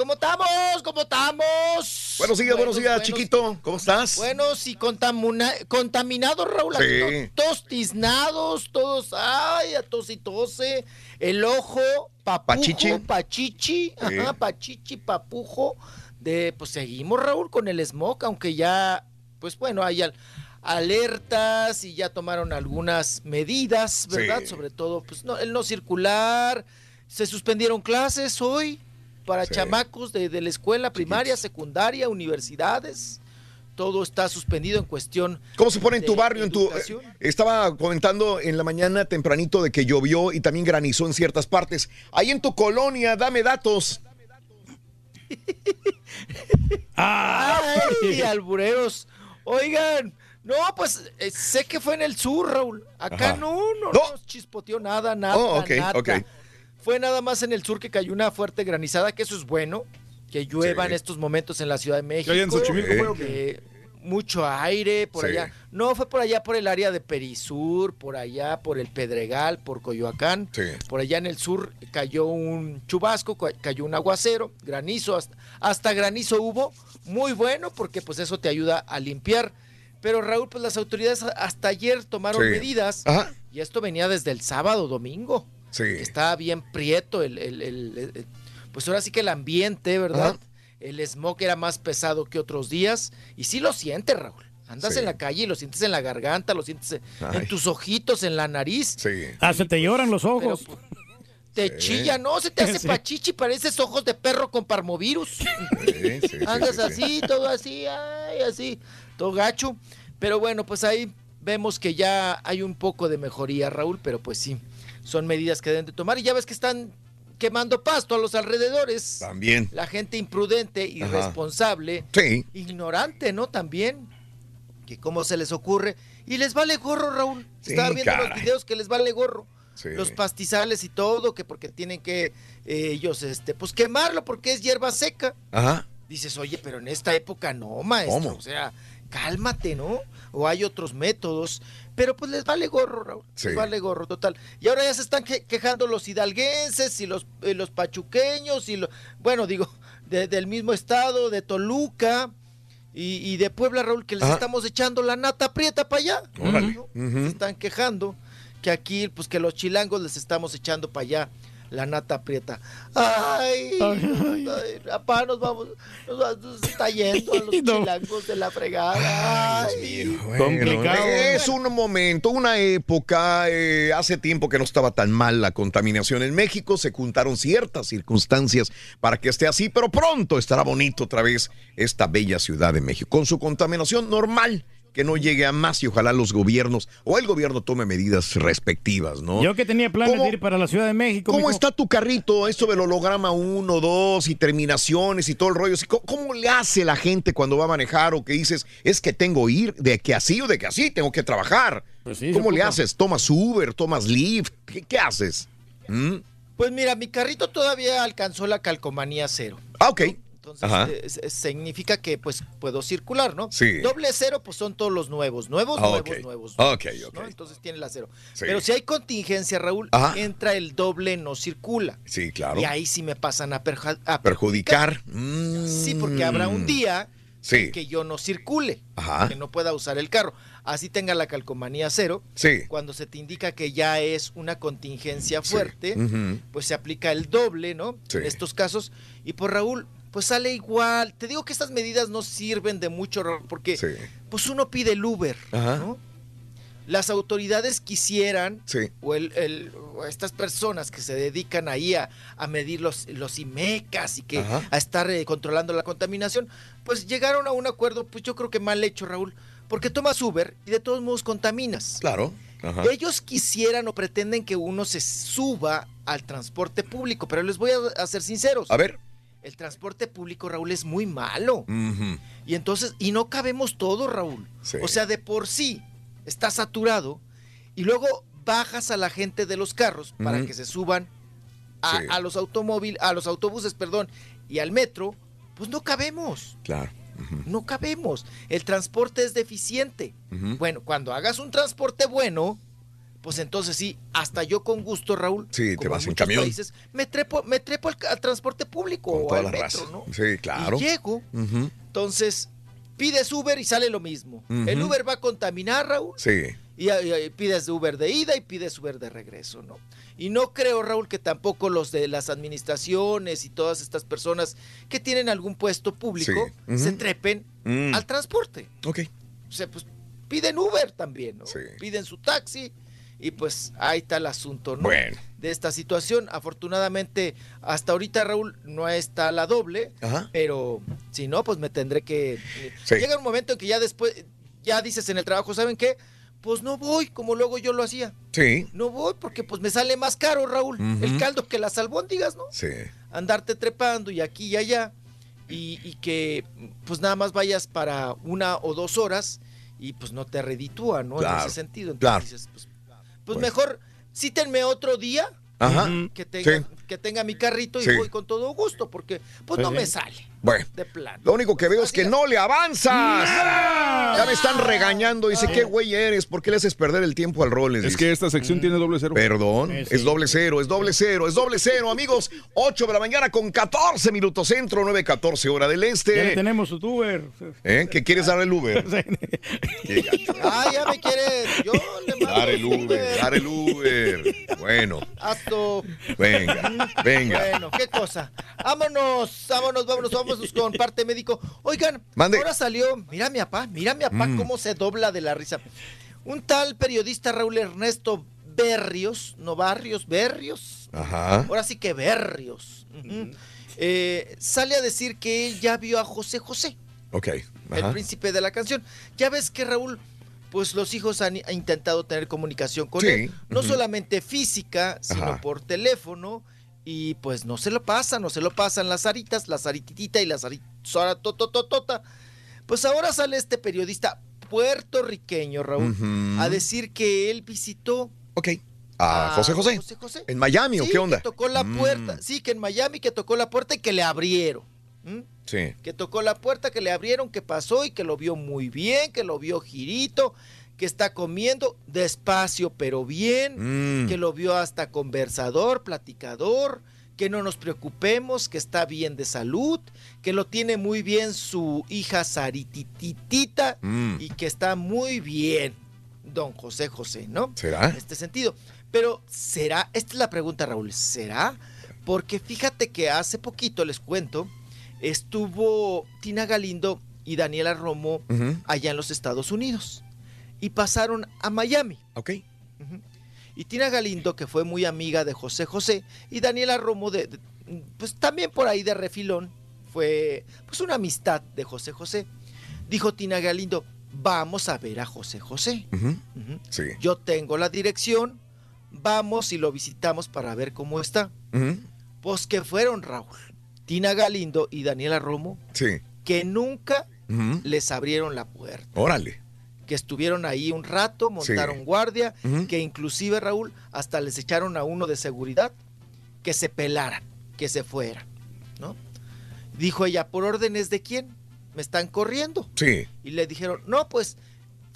¿Cómo estamos? ¿Cómo estamos? Buenos días, buenos días, buenos. chiquito. ¿Cómo estás? Buenos y contaminados, Raúl. Sí. Todos tiznados, todos, ay, a tos y tose. El ojo, papujo, Pachichi. pachichi, Sí. ajá, pachichi, papujo. De, pues seguimos, Raúl, con el smog, aunque ya, pues bueno, hay al- alertas y ya tomaron algunas medidas, ¿verdad? Sí. Sobre todo, pues no, el no circular. Se suspendieron clases hoy para Sí. chamacos de, de la escuela primaria, secundaria, universidades. Todo está suspendido en cuestión. ¿Cómo se pone en tu barrio? En tu, eh, estaba comentando en la mañana tempranito de que llovió y también granizó en ciertas partes. Ahí en tu colonia, dame datos. ¡Ay, albureros! Oigan, no, pues eh, sé que fue en el sur, Raúl. Acá Ajá. no, no, no nos chispoteó nada, nada, Oh, ok, nada. Fue nada más en el sur que cayó una fuerte granizada, que eso es bueno, que llueva Sí. en estos momentos en la Ciudad de México. en Xochimilco? Eh, mucho aire por Sí. allá. No, fue por allá por el área de Perisur, por allá por el Pedregal, por Coyoacán. Sí. Por allá en el sur cayó un chubasco, ca- cayó un aguacero, granizo, hasta, hasta granizo hubo, muy bueno porque pues eso te ayuda a limpiar. Pero Raúl, pues las autoridades hasta ayer tomaron Sí. medidas Ajá. y esto venía desde el sábado, domingo. Sí. Estaba bien prieto el, el- el- el- el- pues ahora sí que el ambiente, ¿verdad? Ajá. El smog era más pesado que otros días y sí lo sientes, Raúl. Andas Sí. en la calle y lo sientes en la garganta, lo sientes en, tus ojitos, en la nariz. Sí. Ah, se te lloran los ojos. Te Sí. chilla, ¿no? Se te hace Sí. pachichi, pareces ojos de perro con parmovirus. Sí, Andas sí, sí. así, todo así, ay, así, todo gacho. Pero bueno, pues ahí vemos que ya hay un poco de mejoría, Raúl, pero pues sí, son medidas que deben de tomar. Y ya ves que están quemando pasto a los alrededores. También. La gente imprudente, irresponsable, Sí. ignorante, ¿no? También. Que cómo se les ocurre. Y les vale gorro, Raúl. Sí, Estaba viendo los videos que les vale gorro. Sí. Los pastizales y todo, que porque tienen que eh, ellos, este, pues quemarlo porque es hierba seca. Ajá. Dices, oye, pero en esta época no, maestro. ¿Cómo? O sea, cálmate, ¿no? O hay otros métodos. Pero pues les vale gorro, Raúl. Sí. Les vale gorro, total. Y ahora ya se están que- quejando los hidalguenses y los, eh, los pachuqueños y los, bueno, digo, de- del mismo estado, de Toluca y, y de Puebla, Raúl, que les Ajá. estamos echando la nata prieta para allá. Órale. ¿no? Ujú. Se están quejando que aquí, pues que los chilangos les estamos echando para allá la nata prieta. Ay, ay, papá, nos vamos, nos, va- nos está yendo a los chilangos de la fregada. Ay. Bueno, Complicado. Es un momento, una época, eh, hace tiempo que no estaba tan mal la contaminación en México, se juntaron ciertas circunstancias para que esté así, pero pronto estará bonito otra vez esta bella ciudad de México, con su contaminación normal, que no llegue a más y ojalá los gobiernos o el gobierno tome medidas respectivas, ¿no? Yo que tenía planes ¿Cómo- de ir para la Ciudad de México. ¿Cómo mijo. está tu carrito? Esto del holograma 1, 2 y terminaciones y todo el rollo. ¿Cómo, cómo le hace la gente cuando va a manejar o que dices, es que tengo que ir de que así o de que así, tengo que trabajar? Pues sí, ¿Cómo le haces? ¿Tomas Uber? ¿Tomas Lyft? ¿Qué, qué haces? ¿Mm? Pues mira, mi carrito todavía alcanzó la calcomanía cero. Ah, ok. Entonces, eh, significa que pues puedo circular, ¿no? Sí. Doble cero, pues son todos los nuevos, nuevos, Ah, nuevos, ok. nuevos. Ok, nuevos, ok. ¿no? Entonces tiene la cero. Sí. Pero si hay contingencia, Raúl, Ajá. entra el doble no circula. Sí, claro. Y ahí sí me pasan a, perja- a Perjudicar. Mm. Sí, porque habrá un día Sí. que yo no circule, Ajá. que no pueda usar el carro. Así tenga la calcomanía cero. Sí. Cuando se te indica que ya es una contingencia Sí. fuerte, pues se aplica el doble, ¿no? Sí. En estos casos. Y por Raúl, pues sale igual. Te digo que estas medidas no sirven de mucho, porque Sí. pues uno pide el Uber, Ajá. ¿no? Las autoridades quisieran, Sí. o, el, el- o estas personas que se dedican ahí a, a medir los, los IMECAS y que Ajá. a estar eh, controlando la contaminación, pues llegaron a un acuerdo, pues yo creo que mal hecho, Raúl, porque tomas Uber y de todos modos contaminas. Claro. Ajá. Ellos quisieran o pretenden que uno se suba al transporte público, pero les voy a, a ser sinceros. A ver. El transporte público, Raúl, es muy malo. Y entonces, y no cabemos todos, Raúl. Sí. O sea, de por sí está saturado y luego bajas a la gente de los carros para que se suban a, Sí. a los automóviles, a los autobuses, perdón, y al metro, pues no cabemos. Claro. No cabemos. El transporte es deficiente. Bueno, cuando hagas un transporte bueno, pues entonces sí, hasta yo con gusto, Raúl. Sí, te vas en camión. países, me trepo, me trepo al, al transporte público Con o al metro. ¿no? Sí, claro. Y llego. Entonces, pides Uber y sale lo mismo. El Uber va a contaminar, Raúl. Sí. Y, y- y pides Uber de ida y pides Uber de regreso, ¿no? Y no creo, Raúl, que tampoco los de las administraciones y todas estas personas que tienen algún puesto público Sí. Se trepen Mm. al transporte. Ok. O sea, pues piden Uber también, ¿no? Sí. Piden su taxi y pues ahí está el asunto, ¿no? Bueno. De esta situación. Afortunadamente, hasta ahorita, Raúl, no está la doble, Ajá. pero si no, pues me tendré que... Sí. Llega un momento en que ya después, ya dices en el trabajo, ¿saben qué? Pues no voy, como luego yo lo hacía. Sí. No voy porque pues me sale más caro, Raúl, el caldo que las albóndigas, ¿no? Sí. andarte trepando y aquí y allá y, y que pues nada más vayas para una o dos horas y pues no te reditúa, ¿no? Claro, En ese sentido. Entonces claro. dices, pues, pues mejor cítenme otro día Ajá. que tenga, Sí. que tenga mi carrito y Sí. voy con todo gusto porque pues Pues no sí. me sale Bueno. Lo único que veo es que no le avanzas. Ya me están regañando. Dice, ¿qué güey eres? ¿Por qué le haces perder el tiempo al Rollins? Es que esta sección tiene doble cero. Perdón, Eh, sí. es doble cero, es doble cero, es doble cero, amigos. 8 de la mañana con 14 minutos centro, 9, 14 hora del Ya le este. tenemos su Uber. ¿Eh? ¿Qué quieres dar el Uber? Ah, ya me quiere, yo le mando Dar el Uber, dar el Uber. Bueno, Hazlo. venga, venga. Bueno, qué cosa. Vámonos, vámonos, vámonos, vámonos con parte médico. Oigan, Mande. ahora salió, mira mi papá, mira mi papá Mm. cómo se dobla de la risa. Un tal periodista Raúl Ernesto Berrios, no Barrios, Berrios. Ajá. Ahora sí que Berrios. Eh, sale a decir que él ya vio a José José, Ok. el príncipe de la canción. Ya ves que Raúl, pues los hijos han intentado tener comunicación con Sí, él, no solamente física, sino Ajá. por teléfono, y pues no se lo pasan, no se lo pasan las aritas, la zarititita y la zaritotototota. Pues ahora sale este periodista puertorriqueño, Raúl, a decir que él visitó Ok. A José José. José José. ¿En Miami o qué onda? Que tocó la Mm. puerta, sí, que en Miami que tocó la puerta y que le abrieron. Sí. que tocó la puerta, que le abrieron, que pasó y que lo vio muy bien, que lo vio girito, que está comiendo despacio pero bien, Mm. que lo vio hasta conversador, platicador, que no nos preocupemos, que está bien de salud, que lo tiene muy bien su hija Sarititita Mm. y que está muy bien, don José José, ¿no? ¿Será? En este sentido. Pero será, esta es la pregunta Raúl, ¿será? Porque fíjate que hace poquito, les cuento, estuvo Tina Galindo y Daniela Romo allá en los Estados Unidos y pasaron a Miami. Ok. Y Tina Galindo, que fue muy amiga de José José, y Daniela Romo, de, de- pues también por ahí de refilón, fue pues una amistad de José José. Dijo Tina Galindo, vamos a ver a José José. Sí. Yo tengo la dirección, vamos y lo visitamos para ver cómo está. Pues que fueron Raúl, Tina Galindo y Daniela Romo, Sí. que nunca les abrieron la puerta, Órale. Que estuvieron ahí un rato, montaron Sí. guardia, que inclusive Raúl hasta les echaron a uno de seguridad que se pelaran, que se fueran, ¿no? Dijo ella, ¿por órdenes de quién? Me están corriendo. Sí. Y le dijeron, no, pues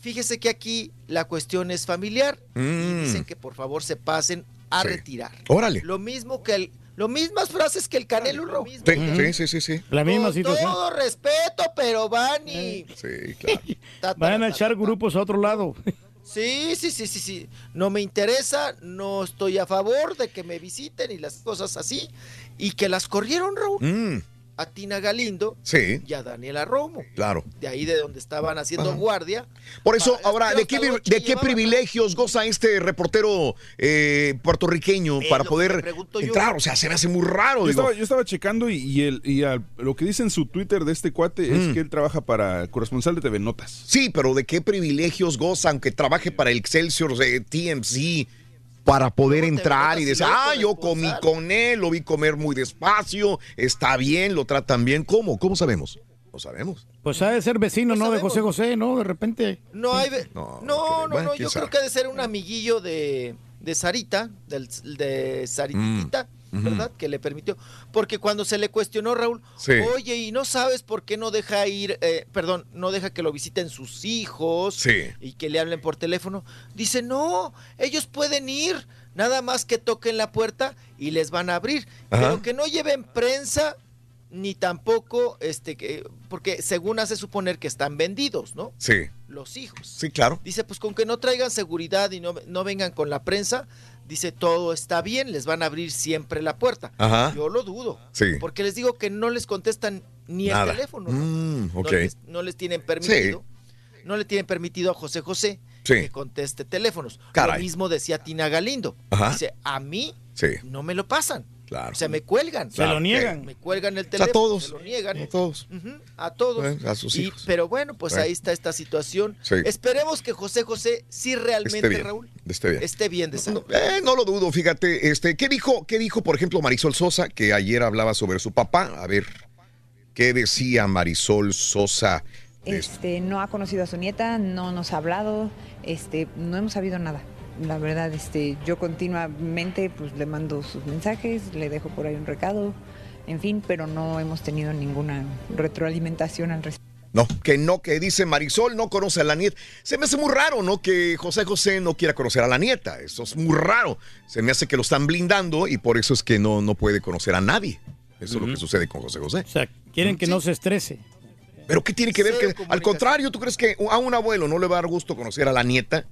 fíjese que aquí la cuestión es familiar. Y Mm. dicen que por favor se pasen a retirar. Órale. Lo mismo que el, lo mismas frases que el Canelo, lo mismo. Sí, sí, sí, sí, sí. La misma Con situación. todo respeto, pero van y... Sí, claro. Ta, ta, Van a ta, echar grupos a otro lado. Sí, sí, sí, sí, sí. No me interesa, no estoy a favor de que me visiten y las cosas así. Y que las corrieron, Raúl. Mm, A Tina Galindo sí, y a Daniela Romo. claro. De ahí de donde estaban haciendo Ajá. guardia. Por eso, ahora, ¿de qué, de qué llevaban- privilegios goza este reportero eh, puertorriqueño para poder yo. entrar? O sea, se me hace muy raro. Yo digo. estaba, yo estaba checando y, y el, y al- lo que dice en su Twitter de este cuate Mm. es que él trabaja para corresponsal de TV Notas. Sí, pero ¿de qué privilegios goza, aunque trabaje para el Excelsior de TMC, para poder entrar y decir, ah, yo comí con él, lo vi comer muy despacio, está bien, lo tratan bien? ¿Cómo? ¿Cómo sabemos? No sabemos. Pues ha de ser vecino, ¿no? De José José, ¿no? De repente. No hay. ve- No, no, no, bueno, quién yo sabe. creo que ha de ser un amiguillo de, de Sarita, del, de Saritita, Mm, ¿verdad? Que le permitió. Porque cuando se le cuestionó, Raúl, Sí. oye, ¿y no sabes por qué no deja ir, eh, perdón, no deja que lo visiten sus hijos Sí. y que le hablen por teléfono? Dice, no, ellos pueden ir, nada más que toquen la puerta y les van a abrir. Ajá. Pero que no lleven prensa ni tampoco, este, que, porque según hace suponer que están vendidos, ¿no? Sí, Los hijos. sí, claro. Dice, pues con que no traigan seguridad y no, no vengan con la prensa, dice, todo está bien, les van a abrir siempre la puerta. Ajá. Yo lo dudo. Sí. Porque les digo que no les contestan ni Nada. el teléfono. ¿no? Mm, No les, no les tienen permitido. No le tienen permitido a José José Sí. que conteste teléfonos. Caray. Lo mismo decía Tina Galindo. Ajá. Dice, a mí no me lo pasan. Claro. O sea, me cuelgan. Se lo niegan. Me cuelgan el sea, a teléfono. todos. Se lo niegan. A todos. A todos. A sus Y- hijos. pero bueno, pues Bueno. ahí está esta situación. Sí. Esperemos que José José sí realmente, Esté bien. Raúl, Esté bien. esté bien de salud. Eh, no lo dudo, fíjate, este, ¿qué dijo, qué dijo, por ejemplo, Marisol Sosa, que ayer hablaba sobre su papá? A ver, ¿qué decía Marisol Sosa? Este, no ha conocido a su nieta, no nos ha hablado, este, no hemos sabido nada. La verdad, este, yo continuamente pues le mando sus mensajes, le dejo por ahí un recado, en fin, pero no hemos tenido ninguna retroalimentación al respecto. No, que no, que dice Marisol no conoce a la nieta. Se me hace muy raro, ¿no? Que José José no quiera conocer a la nieta. Eso es muy raro. Se me hace que lo están blindando y por eso es que no, no puede conocer a nadie. Eso es lo que sucede con José José. O sea, quieren que no se estrese. Pero ¿qué tiene que ver? Que, al contrario, ¿tú crees que a un abuelo no le va a dar gusto conocer a la nieta?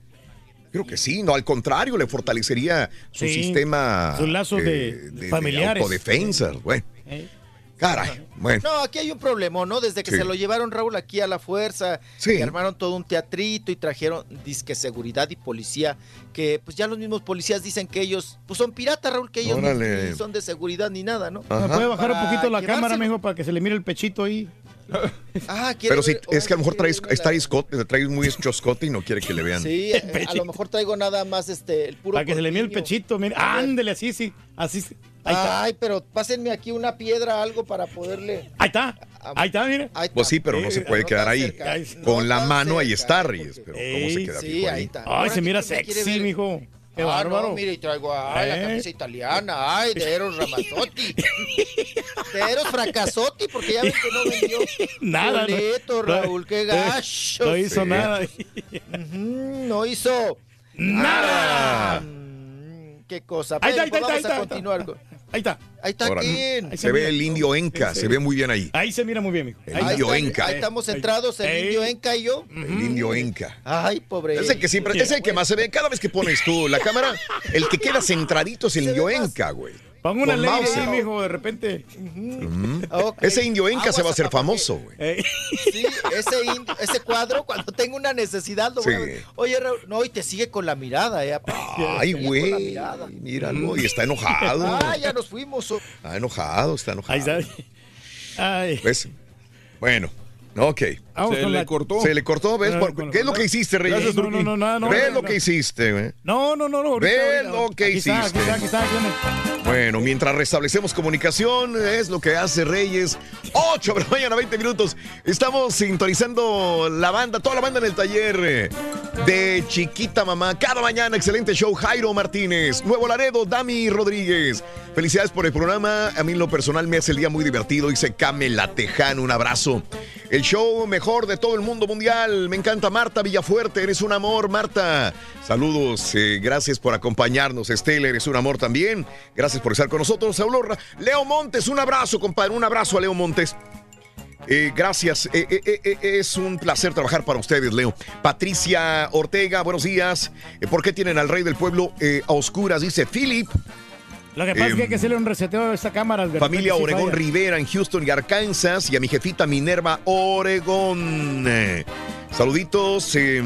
Creo que sí, no, al contrario, le fortalecería su Sí, sistema sus lazos de- familiares. autodefensa. Bueno, ¿eh? caray, bueno. No, aquí hay un problema, ¿no? Desde que Sí. se lo llevaron Raúl aquí a la fuerza, Sí. y armaron todo un teatrito y trajeron disque seguridad y policía, que pues ya los mismos policías dicen que ellos pues son piratas, Raúl, que ellos ni son de seguridad ni nada, ¿no? Ajá. ¿Me puede bajar un poquito la cámara, mijo, para que se le mire el pechito ahí? Ah, quiere Pero sí, ver- es que a lo mejor quiere traes, la- traes escote, traes muy choscote y no quiere que le vean. Sí, a lo mejor traigo nada más este el puro Para que se le mire el pechito, mire. Ándele, así, sí. Así, sí. Ahí está. Ay, pero pásenme aquí una piedra, algo para poderle. Ahí está. Ahí está, mire. Ahí está. Pues sí, pero no se puede no quedar ahí. cerca, Con no la mano ahí está, eh, Reyes. Pero ¿cómo Ey, se queda Sí, ahí ahí? está. Ay, Ahora se sí mira sexy, ver. mijo. Qué ah, bárbaro. no, mire, y traigo ay, la Eh. camisa italiana, ay, de Eros Ramazzotti. de Eros Fracasotti, porque ya ven que no vendió Nada, no. Raúl, qué No- gacho. No hizo Sí. nada. No hizo Nada. Mm, qué cosa. Ahí está, ahí pues ahí vamos a continuar. con- Ahí está. Ahí está Ahora, quién. Ahí Se ve el indio Enca, se ve muy bien ahí. Ahí se mira muy bien, mijo. El Ahí indio está, Enca. ahí estamos centrados, el Ey. indio Enca y yo. El indio Enca. Ay, pobre. Es el que siempre, es el que más se ve. Cada vez que pones tú la cámara, el que queda centradito es el indio Enca, güey. Pongo una ley Mauser. ahí, mijo, de repente. Ese indio Enca se va a hacer famoso, güey. Eh, Sí, ese, indio- ese cuadro, cuando tengo una necesidad, lo voy a Sí. ver. Oye, Raúl, no, y te sigue con la mirada, ¿eh? Ay, güey. Míralo, y está enojado. Ah, ya nos fuimos. oh. Está enojado, está enojado. ahí está. Ay. ¿Ves? Bueno, ok. Vamos Se le la- cortó. Se le cortó, ¿ves? Por- ¿Qué es lo que hiciste, Reyes? No, no, no, nada, no, Ve no, lo no. que hiciste, güey. No, no, no, no. ahorita, Ve ahorita. lo que Aquí está, aquí hiciste. está, aquí está, aquí está. Bueno, mientras restablecemos comunicación, es lo que hace Reyes. 8 de la mañana, 20 minutos. Estamos sintonizando la banda, toda la banda en el taller eh, de Chiquita Mamá. Cada mañana, excelente show. Jairo Martínez, Nuevo Laredo, Dami Rodríguez. Felicidades por el programa. A mí en lo personal me hace el día muy divertido. Dice Camela Tejano, un abrazo. El show mejor de todo el mundo mundial. Me encanta Marta Villafuerte, eres un amor, Marta. Saludos, eh, gracias por acompañarnos. Estela, eres un amor también. Gracias por estar con nosotros. Ra- Leo Montes, un abrazo, compadre. Un abrazo a Leo Montes. Eh, gracias, Eh, eh, es un placer trabajar para ustedes, Leo. Patricia Ortega, buenos días. ¿Por qué tienen al rey del pueblo a oscuras? Dice Philip. Lo que pasa es que hay Em, que hacerle un reseteo a esta cámara. de Familia Oregón. Rivera en Houston y Arkansas y a mi jefita Minerva Oregón. Saluditos. eh,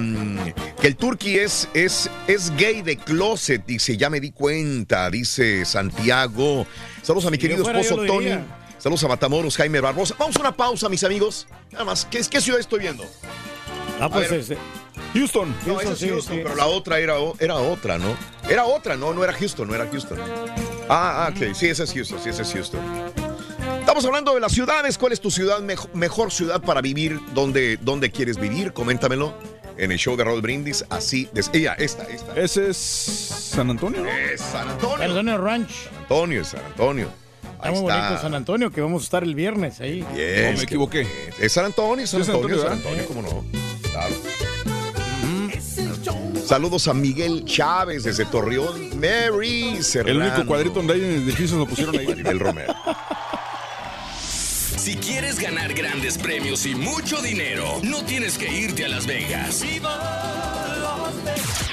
que el turqui es, es, es gay de closet, dice, ya me di cuenta, dice Santiago. Saludos a mi Si querido fuera, esposo Tony. diría. Saludos a Matamoros, Jaime Barbosa. Vamos a una pausa, mis amigos. Nada más, ¿qué, qué ciudad estoy viendo? Ah, pues Houston. No, esa es Houston, pero la otra era, era otra, ¿no? Era otra, no, no era Houston, no era Houston. Ah, ah, ok, sí, esa es Houston, sí, esa es Houston. Estamos hablando de las ciudades. ¿Cuál es tu ciudad, mejo- mejor ciudad para vivir? ¿Dónde, ¿Dónde quieres vivir? Coméntamelo en el show de Raúl Brindis. Así, des- ella, esta, esta. Ese es San Antonio, ¿no? Es San Antonio. San Antonio Ranch. Antonio, San Antonio. Está muy bonito San Antonio, que vamos a estar el viernes ahí. Bien, me equivoqué. Es San Antonio, San San Antonio, San Antonio, Antonio, ¿cómo no? Claro. Saludos a Miguel Chávez desde Torreón. Mary Serrano. El único cuadrito donde hay edificios lo pusieron ahí. Maribel Romero. Si quieres ganar grandes premios y mucho dinero, no tienes que irte a Las Vegas.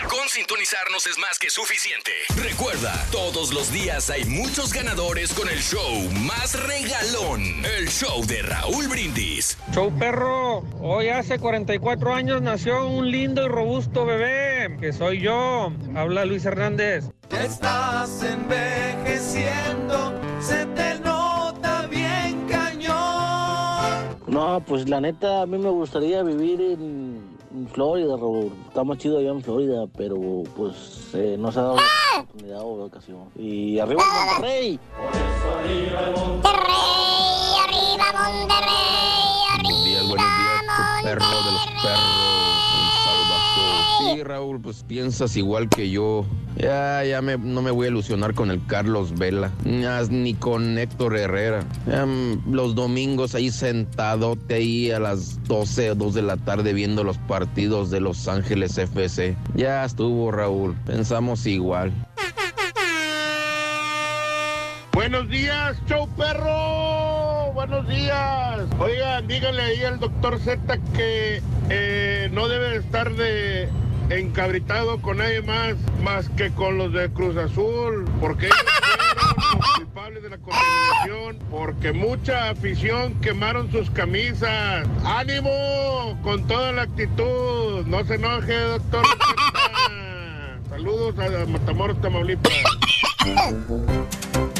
Con sintonizarnos es más que suficiente. Recuerda, todos los días hay muchos ganadores con el show más regalón, el show de Raúl Brindis. Show perro, hoy hace 44 años nació un lindo y robusto bebé, que soy yo. Habla Luis Hernández. Ya estás envejeciendo, se te nota No, pues la neta, a mí me gustaría vivir en, en Florida, Raúl. Está más chido allá en Florida, pero pues eh, no se ha dado la oportunidad o la ocasión. Y arriba el Monterrey. Buenos días, buenos días, tu perro de los perros. Raúl, pues piensas igual que yo. Ya, ya me- no me voy a ilusionar con el Carlos Vela, ni con Héctor Herrera. Mm, los domingos ahí sentadote ahí a las 12 o 2 de la tarde viendo los partidos de Los Ángeles FC. Ya estuvo, Raúl. Pensamos igual. Buenos días, show perro. Buenos días. Oigan, díganle ahí al doctor Z que eh, no debe de estar de encabritado con nadie más más que con los de Cruz Azul, porque ellos fueron los culpables de la contaminación, porque mucha afición quemaron sus camisas. ¡Ánimo! Con toda la actitud. No se enoje, doctor. Saludos a Matamoros, Tamaulipas.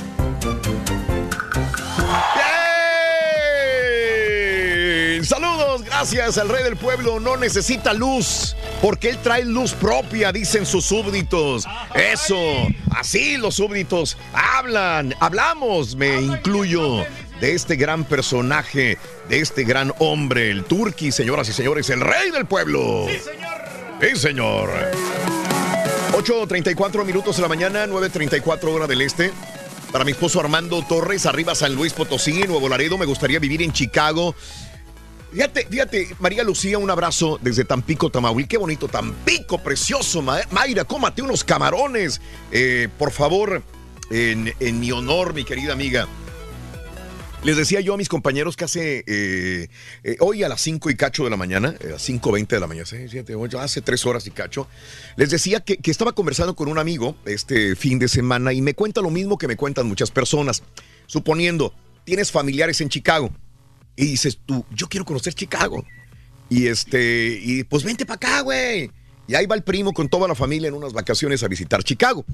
gracias al rey del pueblo. No necesita luz, porque él trae luz propia, dicen sus súbditos. Eso, así los súbditos hablan, hablamos, me incluyo, de este gran personaje, de este gran hombre, el turqui, señoras y señores, el rey del pueblo. Sí, señor. Sí, señor. 8.34 minutos de la mañana, 9.34 hora del este. Para mi esposo Armando Torres, arriba San Luis Potosí, Nuevo Laredo, me gustaría vivir en Chicago. Fíjate, fíjate, María Lucía, un abrazo desde Tampico, Tamaulipas. Qué bonito, Tampico, precioso. Ma- Mayra, cómate unos camarones. Eh, por favor, en, en mi honor, mi querida amiga. Les decía yo a mis compañeros que hace eh, eh, hoy a las 5 y cacho de la mañana, eh, a las 5.20 de la mañana, 6, 7, 8, hace 3 horas y cacho, les decía que, que estaba conversando con un amigo este fin de semana y me cuenta lo mismo que me cuentan muchas personas. Suponiendo, tienes familiares en Chicago y dices tú, yo quiero conocer Chicago. Y este, y pues vente para acá, güey. Y ahí va el primo con toda la familia en unas vacaciones a visitar Chicago.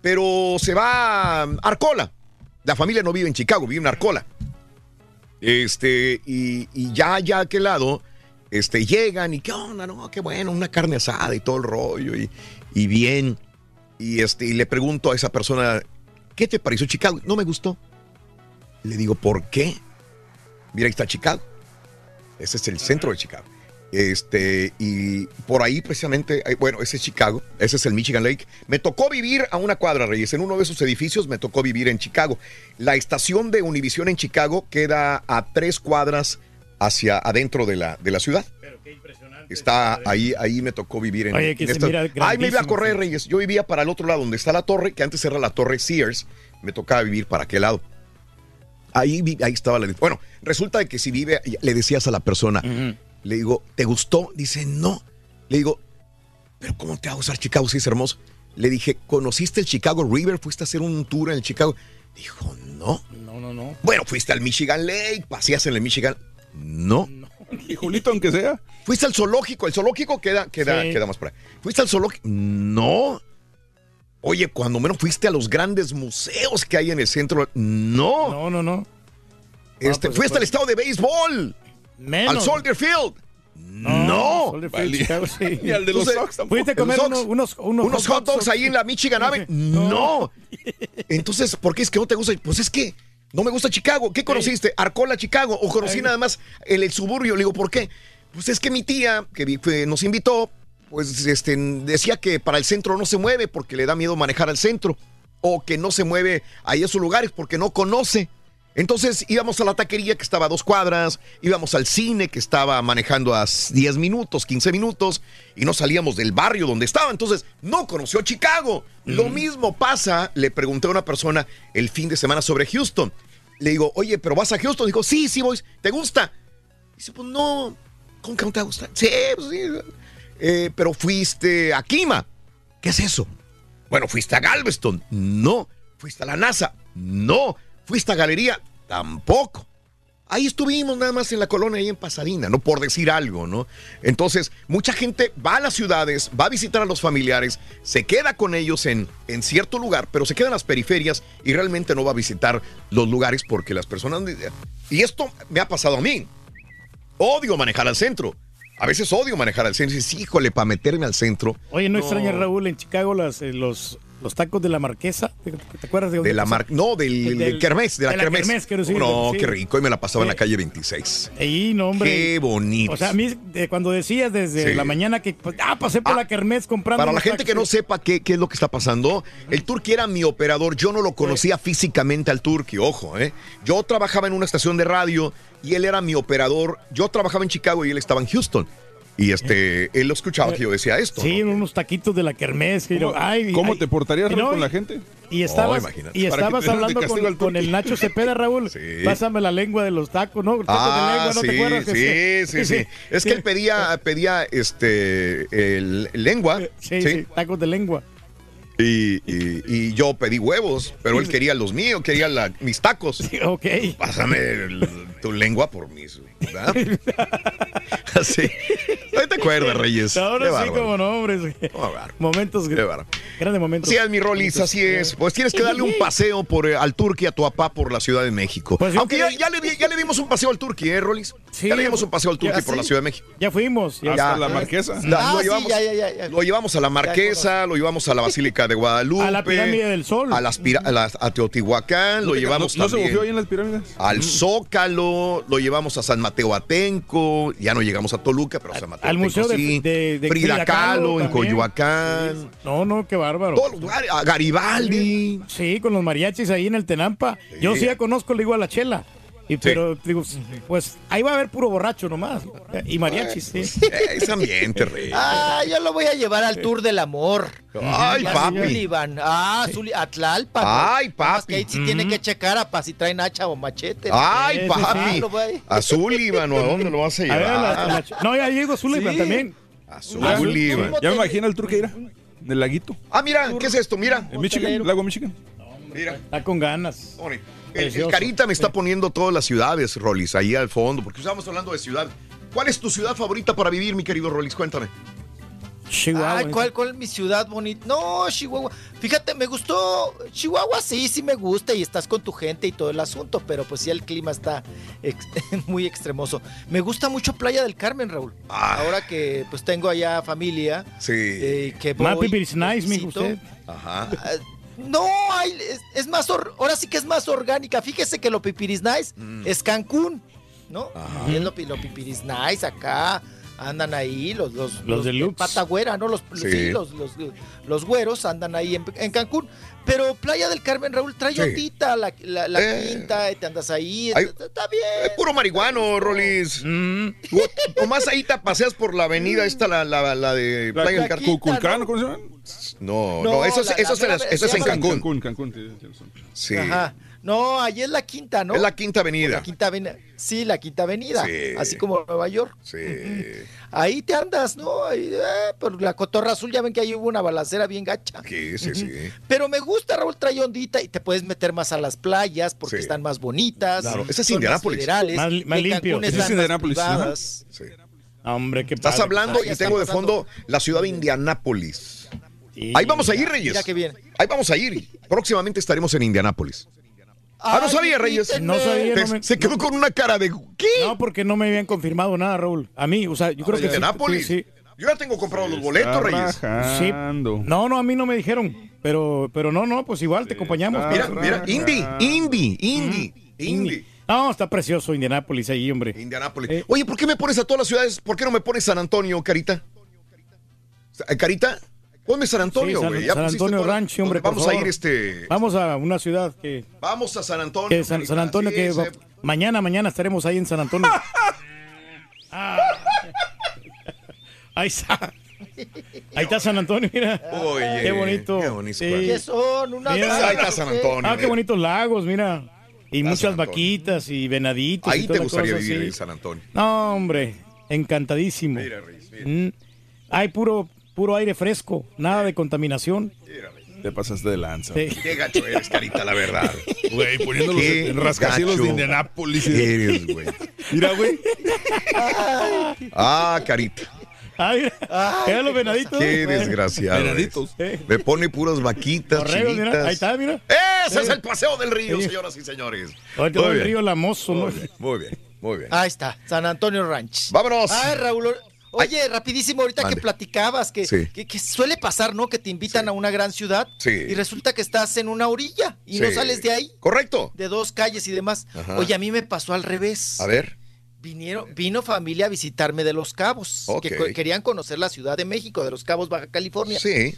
Pero se va a Arcola. La familia no vive en Chicago, vive en Arcola. Este, y, y ya allá a aquel lado, este, llegan y qué onda, no, qué bueno, una carne asada y todo el rollo, y, y bien. Y este, y le pregunto a esa persona, ¿qué te pareció Chicago? No me gustó. Le digo, ¿por qué? Mira, ahí está Chicago. Ese es el centro de Chicago. Este, y por ahí precisamente, eh, bueno, ese es Chicago, ese es el Michigan Lake. Me tocó vivir a una cuadra, Reyes, en uno de esos edificios me tocó vivir en Chicago. La estación de Univision en Chicago queda a tres cuadras hacia adentro de la, de la ciudad. Está ahí, ahí me tocó vivir en, Oye, que en se esta- mira Ay, me iba a correr. Reyes. Yo vivía para el otro lado, donde está la torre, que antes era la torre Sears. Me tocaba vivir para aquel lado. Ahí, ahí estaba la... Bueno, resulta de que si vive, le decías a la persona, le digo, ¿te gustó? Dice, no. Le digo, ¿pero cómo te va a gustar Chicago si es hermoso? Le dije, ¿conociste el Chicago River? ¿Fuiste a hacer un tour en el Chicago? Dijo, no. No, no, no. Bueno, fuiste al Michigan Lake, paseas en el Michigan. No. Y Julito, aunque sea. Fuiste al zoológico. El zoológico queda, queda, Sí. queda más por ahí. ¿Fuiste al zoológico? No. Oye, cuando menos fuiste a los grandes museos que hay en el centro. No. No, no, no. Este, pues, fuiste al estado de béisbol. Menos. Al Soldier Field. No. Chicago, sí. Ni al de los Sox tampoco. Fuiste a comer unos, unos, Unos hot dogs ahí en la Michigan Ave. No. Entonces, ¿por qué es que no te gusta? Pues es que no me gusta Chicago. ¿Qué conociste? Arcola, Chicago. O conocí nada más el, el suburbio. Le digo, ¿por qué? Pues es que mi tía, que nos invitó, pues este, decía que para el centro no se mueve porque le da miedo manejar al centro. O que no se mueve ahí a esos lugares porque no conoce. Entonces íbamos a la taquería que estaba a dos cuadras, íbamos al cine que estaba manejando a 10 minutos, 15 minutos, y no salíamos del barrio donde estaba. Entonces no conoció Chicago. Lo mismo pasa, le pregunté a una persona el fin de semana sobre Houston. Le digo, oye, ¿pero vas a Houston? Dijo, sí, sí, voy. ¿Te gusta? Dice, pues no, ¿cómo que no te gusta? Sí, pues sí. Eh, pero fuiste a Kima. ¿Qué es eso? Bueno, fuiste a Galveston. No. Fuiste a la NASA. No. Fuiste a Galería. Tampoco. Ahí estuvimos nada más en la colonia, ahí en Pasadena, ¿no? Por decir algo, ¿no? Entonces, mucha gente va a las ciudades, va a visitar a los familiares, se queda con ellos en, en cierto lugar, pero se queda en las periferias y realmente no va a visitar los lugares porque las personas... Y esto me ha pasado a mí. Odio manejar al centro. A veces odio manejar al centro. Y dices, híjole, para meterme al centro. Oye, ¿no, extraña Raúl en Chicago las, eh, los, los tacos de la marquesa? ¿Te, acuerdas de De la mar no, del, Del- kermés, de la de la kermés. kermés, quiero decir, no, sí. qué rico. Y me la pasaba en la Sí. calle 26. Ahí, no, hombre. Qué bonito. O sea, a mí, eh, cuando decías desde Sí. la mañana que pues, ah, pasé por la kermés comprando. Para la gente que no sepa qué, qué es lo que está pasando, el Turqui era mi operador. Yo no lo conocía físicamente al Turqui, ojo, ¿eh? Yo trabajaba en una estación de radio y él era mi operador. Yo trabajaba en Chicago y él estaba en Houston. Y este, él lo escuchaba que yo decía esto. Sí, unos taquitos de la kermés. ¿Cómo, ay, cómo ay, te portarías no, con la gente? Y estabas, Oh, y estabas hablando con, el Nacho Cepeda, Raúl. Pásame la lengua de los tacos, ¿no? Tacos Ah, de lengua, ¿no sí, te acuerdas? que sí, sí, sí. Es que él pedía, pedía este, el, lengua. Sí, sí, tacos de lengua. Y, y- y yo pedí huevos, pero él quería los míos, quería la- mis tacos. ok. Pásame el- tu lengua por mis, ¿verdad? Así. ¿No te acuerdas, Reyes? Ahora Qué sí, bárbaro. como nombres. Momentos, Qué bárbaro. grandes momentos. Así es, mi Rolis, así es. Pues tienes que darle un paseo por, eh, al Turqui a tu papá por la Ciudad de México. Pues Aunque ya, le, ya le dimos un paseo al Turqui, ¿eh, Rolis? ya le dimos un paseo al Turqui por la sí. Ciudad de México. Ya fuimos. Ya. Ya. la Marquesa. La- Ah, lo, sí, llevamos, ya, ya, ya, ya. lo llevamos a la Marquesa, lo llevamos a la Basílica de Guadalupe. A la Pirámide del Sol. A, las pira- a, las- a Teotihuacán, lo ¿No te- llevamos no, ¿No se también. ahí en las pirámides? Al Zócalo, lo llevamos a San Mateo Atenco, ya no llegamos a Toluca, pero a San Mateo Al Atenco Museo de, sí. de, de Frida Frida Kahlo en. Coyoacán. No, no, qué bárbaro. Todos los lugares, a Garibaldi. Sí, con los mariachis ahí en el Tenampa. Yo sí ya conozco, le digo a la chela. Y, pero digo, pues ahí va a haber puro borracho nomás. Y mariachis, sí. Ese ambiente, rey. Ah, yo lo voy a llevar al tour del amor. Ay, A papi. Sullivan. Ah, a Tlalpan. Ay, papi. Que ahí sí tiene que checar a pa' si traen hacha o machete. Ay, Sí, papi. sí, A Sullivan, ¿o a dónde lo vas a A ver, llevar? la- la- no, ya llegó Sullivan Sí. también. A Sullivan. Ya me imagino el turque ir del laguito. Ah, mira, ¿qué es esto? Mira. En Michigan, el lago Michigan. Mira. Está con ganas. El. Carita me está poniendo todas las ciudades, Rolis, ahí al fondo, porque estamos hablando de ciudad. ¿Cuál es tu ciudad favorita para vivir, mi querido Rolis? Cuéntame. Chihuahua. Ay, ¿cuál, ¿cuál es mi ciudad bonita? No, Chihuahua. Fíjate, me gustó. Chihuahua sí, sí me gusta y estás con tu gente y todo el asunto, pero pues sí el clima está ex- muy extremoso. Me gusta mucho Playa del Carmen, Raúl. Ahora que pues tengo allá familia. Sí. eh, que voy, nice, visito. usted. Ajá. No, hay, es, es más, or- ahora sí que es más orgánica. Fíjese que lo pipiris nice Mm. es Cancún, ¿no? Y es lo, lo pipiris nice acá. Andan ahí los los, Los deluxe. pata güera, ¿no? Los, Sí. sí, los, los, los güeros andan ahí en, en Cancún. Pero Playa del Carmen, Raúl, trae Sí. ondita, la, la, la Eh. quinta, y te andas ahí. Ay. está, está bien. Es puro marihuano, Rolis. O- Nomás ahí te paseas por la avenida esta, la, la, la de La- Playa del Carmen. Cuculcán, ¿cómo se llama? No, No, no, eso es, la- eso es la en, mera- eso es se en Cancún. Cancún, Cancún. Sí. Ajá. No, allí es la quinta, ¿no? Es la quinta avenida. La quinta avenida. Sí, la quinta avenida. Sí. Así como Nueva York. Sí. Ahí te andas, ¿no? Ahí, eh, por la cotorra azul, ya ven que ahí hubo una balacera bien gacha. Sí, sí, sí. Pero me gusta, Raúl, trae ondita y te puedes meter más a las playas porque Sí. están más bonitas. Claro, ese es Indianápolis. Más, Más- más limpio. Ese es Indianápolis. Sí. Hombre, qué Estás padre. hablando Ahí y tengo de fondo la ciudad de Indianápolis. Sí. Ahí vamos a ir, Reyes. Mira qué bien. Ahí vamos a ir. Próximamente estaremos en Indianápolis. Ah, no sabía, Reyes. No sabía. Te- no me- se quedó con una cara de ¿qué? No, porque no me habían confirmado nada, Raúl. A mí, o sea, yo creo que sí, Indianápolis. sí. Yo ya tengo comprados los boletos, Reyes. Sí. No, no, a mí no me dijeron. Pero, pero no, no, pues igual te acompañamos. Mira, mira, Indy, Indy, Indy, Indy. No, está precioso Indianápolis ahí, hombre. Indianápolis. Eh. Oye, ¿por qué me pones a todas las ciudades? ¿Por qué no me pones San Antonio, Carita? Carita, ponme San Antonio, Sí, San- güey. San Antonio Ranch, hombre, Vamos por a favor. ir este. Vamos a una ciudad que, Vamos a San Antonio. que San, Antonio, Sí, que va- mañana, mañana estaremos ahí en San Antonio. Ah. Ahí está. Ahí está San Antonio, mira. Oye, qué bonito. qué bonito. Sí. ¿Qué son? Una Mira. Ahí está San Antonio. Ah, qué mira. bonitos lagos, mira. Y Está muchas vaquitas y venaditos. y Ahí te gustaría cosa, vivir sí. en San Antonio. No, hombre, encantadísimo. Mira, Reyes, mira. Mm. Hay puro, puro aire fresco, nada de contaminación. Te pasaste de lanza. Sí. Qué gacho eres, Carita, la verdad. Güey, poniéndolos Qué en rascacielos gacho de Indianápolis. Eres, güey. Mira, güey. Ah, Carita. Ah, mira, los venaditos. Qué desgraciado. Venaditos. Me pone puras vaquitas, Borregos, mira, ahí está, mira. Ese es el paseo del río, Sí. señoras y señores. Ahorita Muy el bien. río Lamoso, ¿no? Muy bien, muy bien, muy bien. Ahí está, San Antonio Ranch. Vámonos. Ay, Raúl. Oye, rapidísimo, ahorita Mande. que platicabas, que, Sí. que, que suele pasar, ¿no? Que te invitan a una gran ciudad Sí. y resulta que estás en una orilla y no sales de ahí, Correcto. de dos calles y demás. Ajá. Oye, a mí me pasó al revés. A ver. Vinieron, vino familia a visitarme de Los Cabos, Ok. que querían conocer la Ciudad de México, de Los Cabos, Baja California. Sí.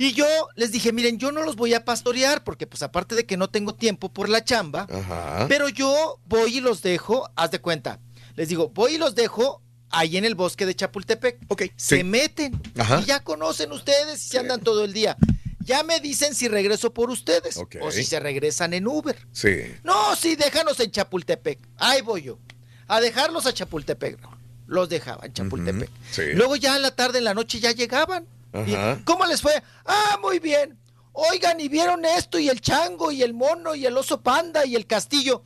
Y yo les dije, miren, yo no los voy a pastorear, porque pues aparte de que no tengo tiempo por la chamba, Ajá. pero yo voy y los dejo, haz de cuenta. Les digo, voy y los dejo ahí en el bosque de Chapultepec. Ok. Se sí. meten Ajá. y ya conocen ustedes y se andan todo el día. Ya me dicen si regreso por ustedes o si se regresan en Uber. Sí. No, sí, déjanos en Chapultepec. Ahí voy yo. A dejarlos a Chapultepec. Los dejaba en Chapultepec. Sí. Luego ya en la tarde, en la noche ya llegaban. Ajá. ¿Cómo les fue? Ah, muy bien. Oigan, ¿y vieron esto? Y el chango, y el mono, y el oso panda, y el castillo.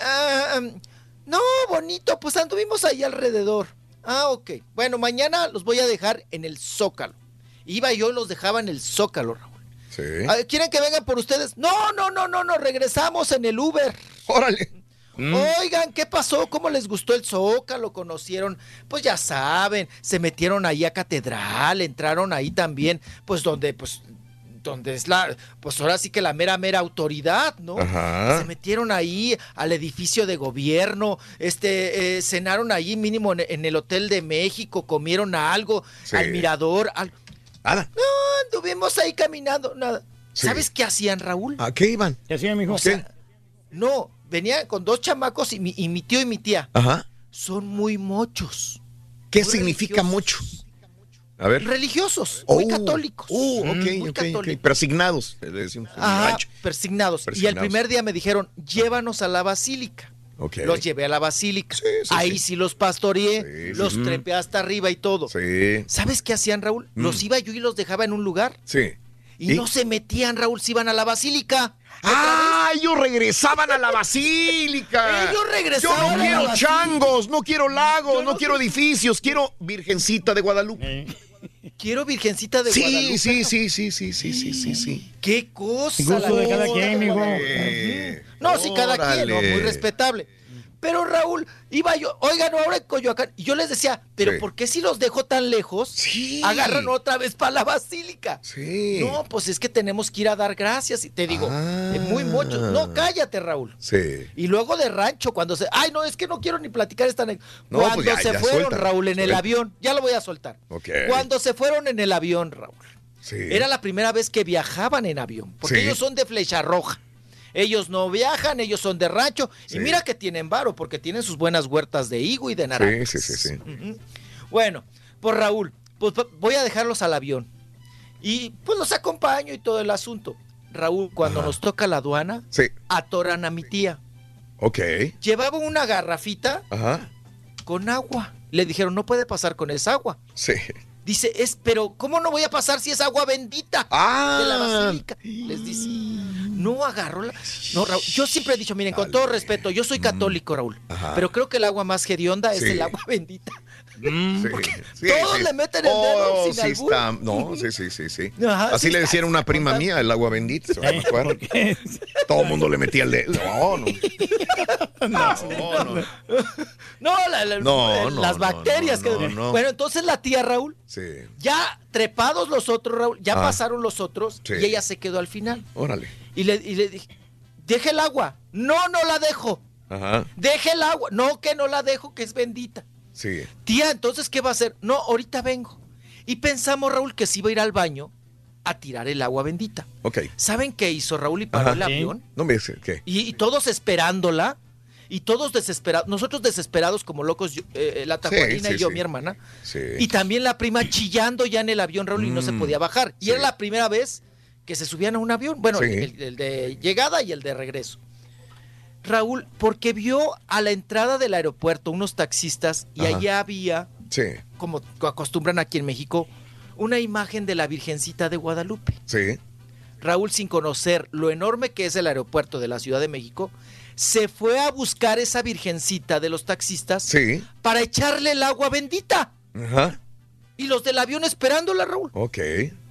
Ah, um, no, bonito, pues anduvimos ahí alrededor. Ah, ok. Bueno, mañana los voy a dejar en el Zócalo. Iba yo y los dejaba en el Zócalo, Raúl. Sí. ¿Quieren que vengan por ustedes? No, no, no, no, no, regresamos en el Uber. Órale. Oigan, ¿qué pasó? ¿Cómo les gustó el Zócalo? ¿Conocieron? Pues ya saben, se metieron ahí a Catedral, entraron ahí también, pues donde, pues, donde es la, pues ahora sí que la mera, mera autoridad, ¿no? Ajá. Se metieron ahí al edificio de gobierno, este, eh, cenaron ahí mínimo en, en el Hotel de México, comieron algo, Sí. al mirador, al... Nada. No, anduvimos ahí caminando, nada. Sí. ¿Sabes qué hacían, Raúl? ¿A qué iban? ¿Qué hacía, mijo? O sea, no, venían con dos chamacos y mi, y mi tío y mi tía. Ajá. Son muy mochos. ¿Qué Muy significa mucho? A ver. Religiosos, Oh, muy católicos. Oh, ok, muy ok, ok. católicos. Persignados. le decimos Ajá, rancho. persignados. Y Persignados. el primer día me dijeron, llévanos a la basílica. Los llevé a la basílica. sí, Ahí sí. sí. los pastoreé, Sí, sí, los sí. trepé hasta arriba y todo. Sí. ¿Sabes qué hacían, Raúl? Mm. Los iba yo y los dejaba en un lugar. Sí. Y, no se metían, Raúl, se iban a la basílica. ¡Ah! Ellos regresaban a la basílica. Ellos regresaban Yo no quiero changos, no quiero lagos, no, quiero edificios, quiero Virgencita de Guadalupe. Quiero Virgencita de sí, Guadalupe. sí, sí, sí, sí, sí, sí, sí, sí. ¡Qué cosa! Gusto la de cada quien. Guadalupe. No, sí, cada quien, muy respetable. Pero Raúl, iba yo, oigan, ahora en Coyoacán, y yo les decía, pero Sí. ¿por qué si los dejo tan lejos? Agarran otra vez para la basílica. Sí. No, pues es que tenemos que ir a dar gracias. Y te digo, Ah. muy mucho. No, cállate, Raúl. Sí. Y luego de rancho, cuando se. Ay, no, es que no quiero ni platicar esta. No, Cuando pues ya- se ya fueron, suelta, Raúl, en el avión, ya lo voy a soltar. Ok. Cuando se fueron en el avión, Raúl. Sí. Era la primera vez que viajaban en avión, porque Sí. ellos son de flecha roja. Ellos no viajan, ellos son de rancho. Sí. Y mira que tienen varo, porque tienen sus buenas huertas de higo y de naranja. Sí, sí, sí, sí. Bueno, pues Raúl, pues voy a dejarlos al avión. Y pues los acompaño y todo el asunto. Raúl, cuando nos toca la aduana, Sí. atoran a mi tía. Ok. Llevaba una garrafita Ajá. con agua. Le dijeron, no puede pasar con esa agua. Sí. Dice, es, pero ¿cómo no voy a pasar si es agua bendita Ah. de la basílica? Les dice, no agarró la... No, Raúl, yo siempre he dicho, miren, con todo respeto, yo soy católico, Raúl. Ajá. pero creo que el agua más hedionda es el agua bendita. Sí, sí, todos sí. le meten el dedo Oh, sin albur. está. No, sí, sí, sí, sí. Ajá, Así sí le decían a una prima mía, el agua bendita. Todo el mundo le metía el dedo. No, no. No, no. No, la- la- No, eh, no, las bacterias. que-. Bueno, entonces la tía Raúl, Sí. ya trepados los otros, Raúl, ya Ah. pasaron los otros Sí. y ella se quedó al final. Órale. Y le, y le dije, deje el agua. No, no la dejo. Ajá. Deje el agua. No, que no la dejo, que es bendita. Sí. Tía, entonces, ¿qué va a hacer? No, ahorita vengo. Y pensamos, Raúl, que se iba a ir al baño a tirar el agua bendita. Ok. ¿Saben qué hizo Raúl y paró Ajá. el avión? No me dice qué. Y, y todos esperándola. Y todos desesperados, nosotros desesperados como locos, yo- eh, la Sí, sí, y yo, sí. mi hermana. Sí. Y también la prima chillando ya en el avión, Raúl, y no se Mm, podía bajar. Y sí. era la primera vez que se subían a un avión. Bueno, Sí. el, el de llegada y el de regreso. Raúl, porque vio a la entrada del aeropuerto unos taxistas y Ajá. allá había, Sí. como acostumbran aquí en México, una imagen de la Virgencita de Guadalupe. Sí. Raúl, sin conocer lo enorme que es el aeropuerto de la Ciudad de México, se fue a buscar esa virgencita de los taxistas Sí. para echarle el agua bendita. Ajá. Y los del avión esperándola, Raúl. Ok.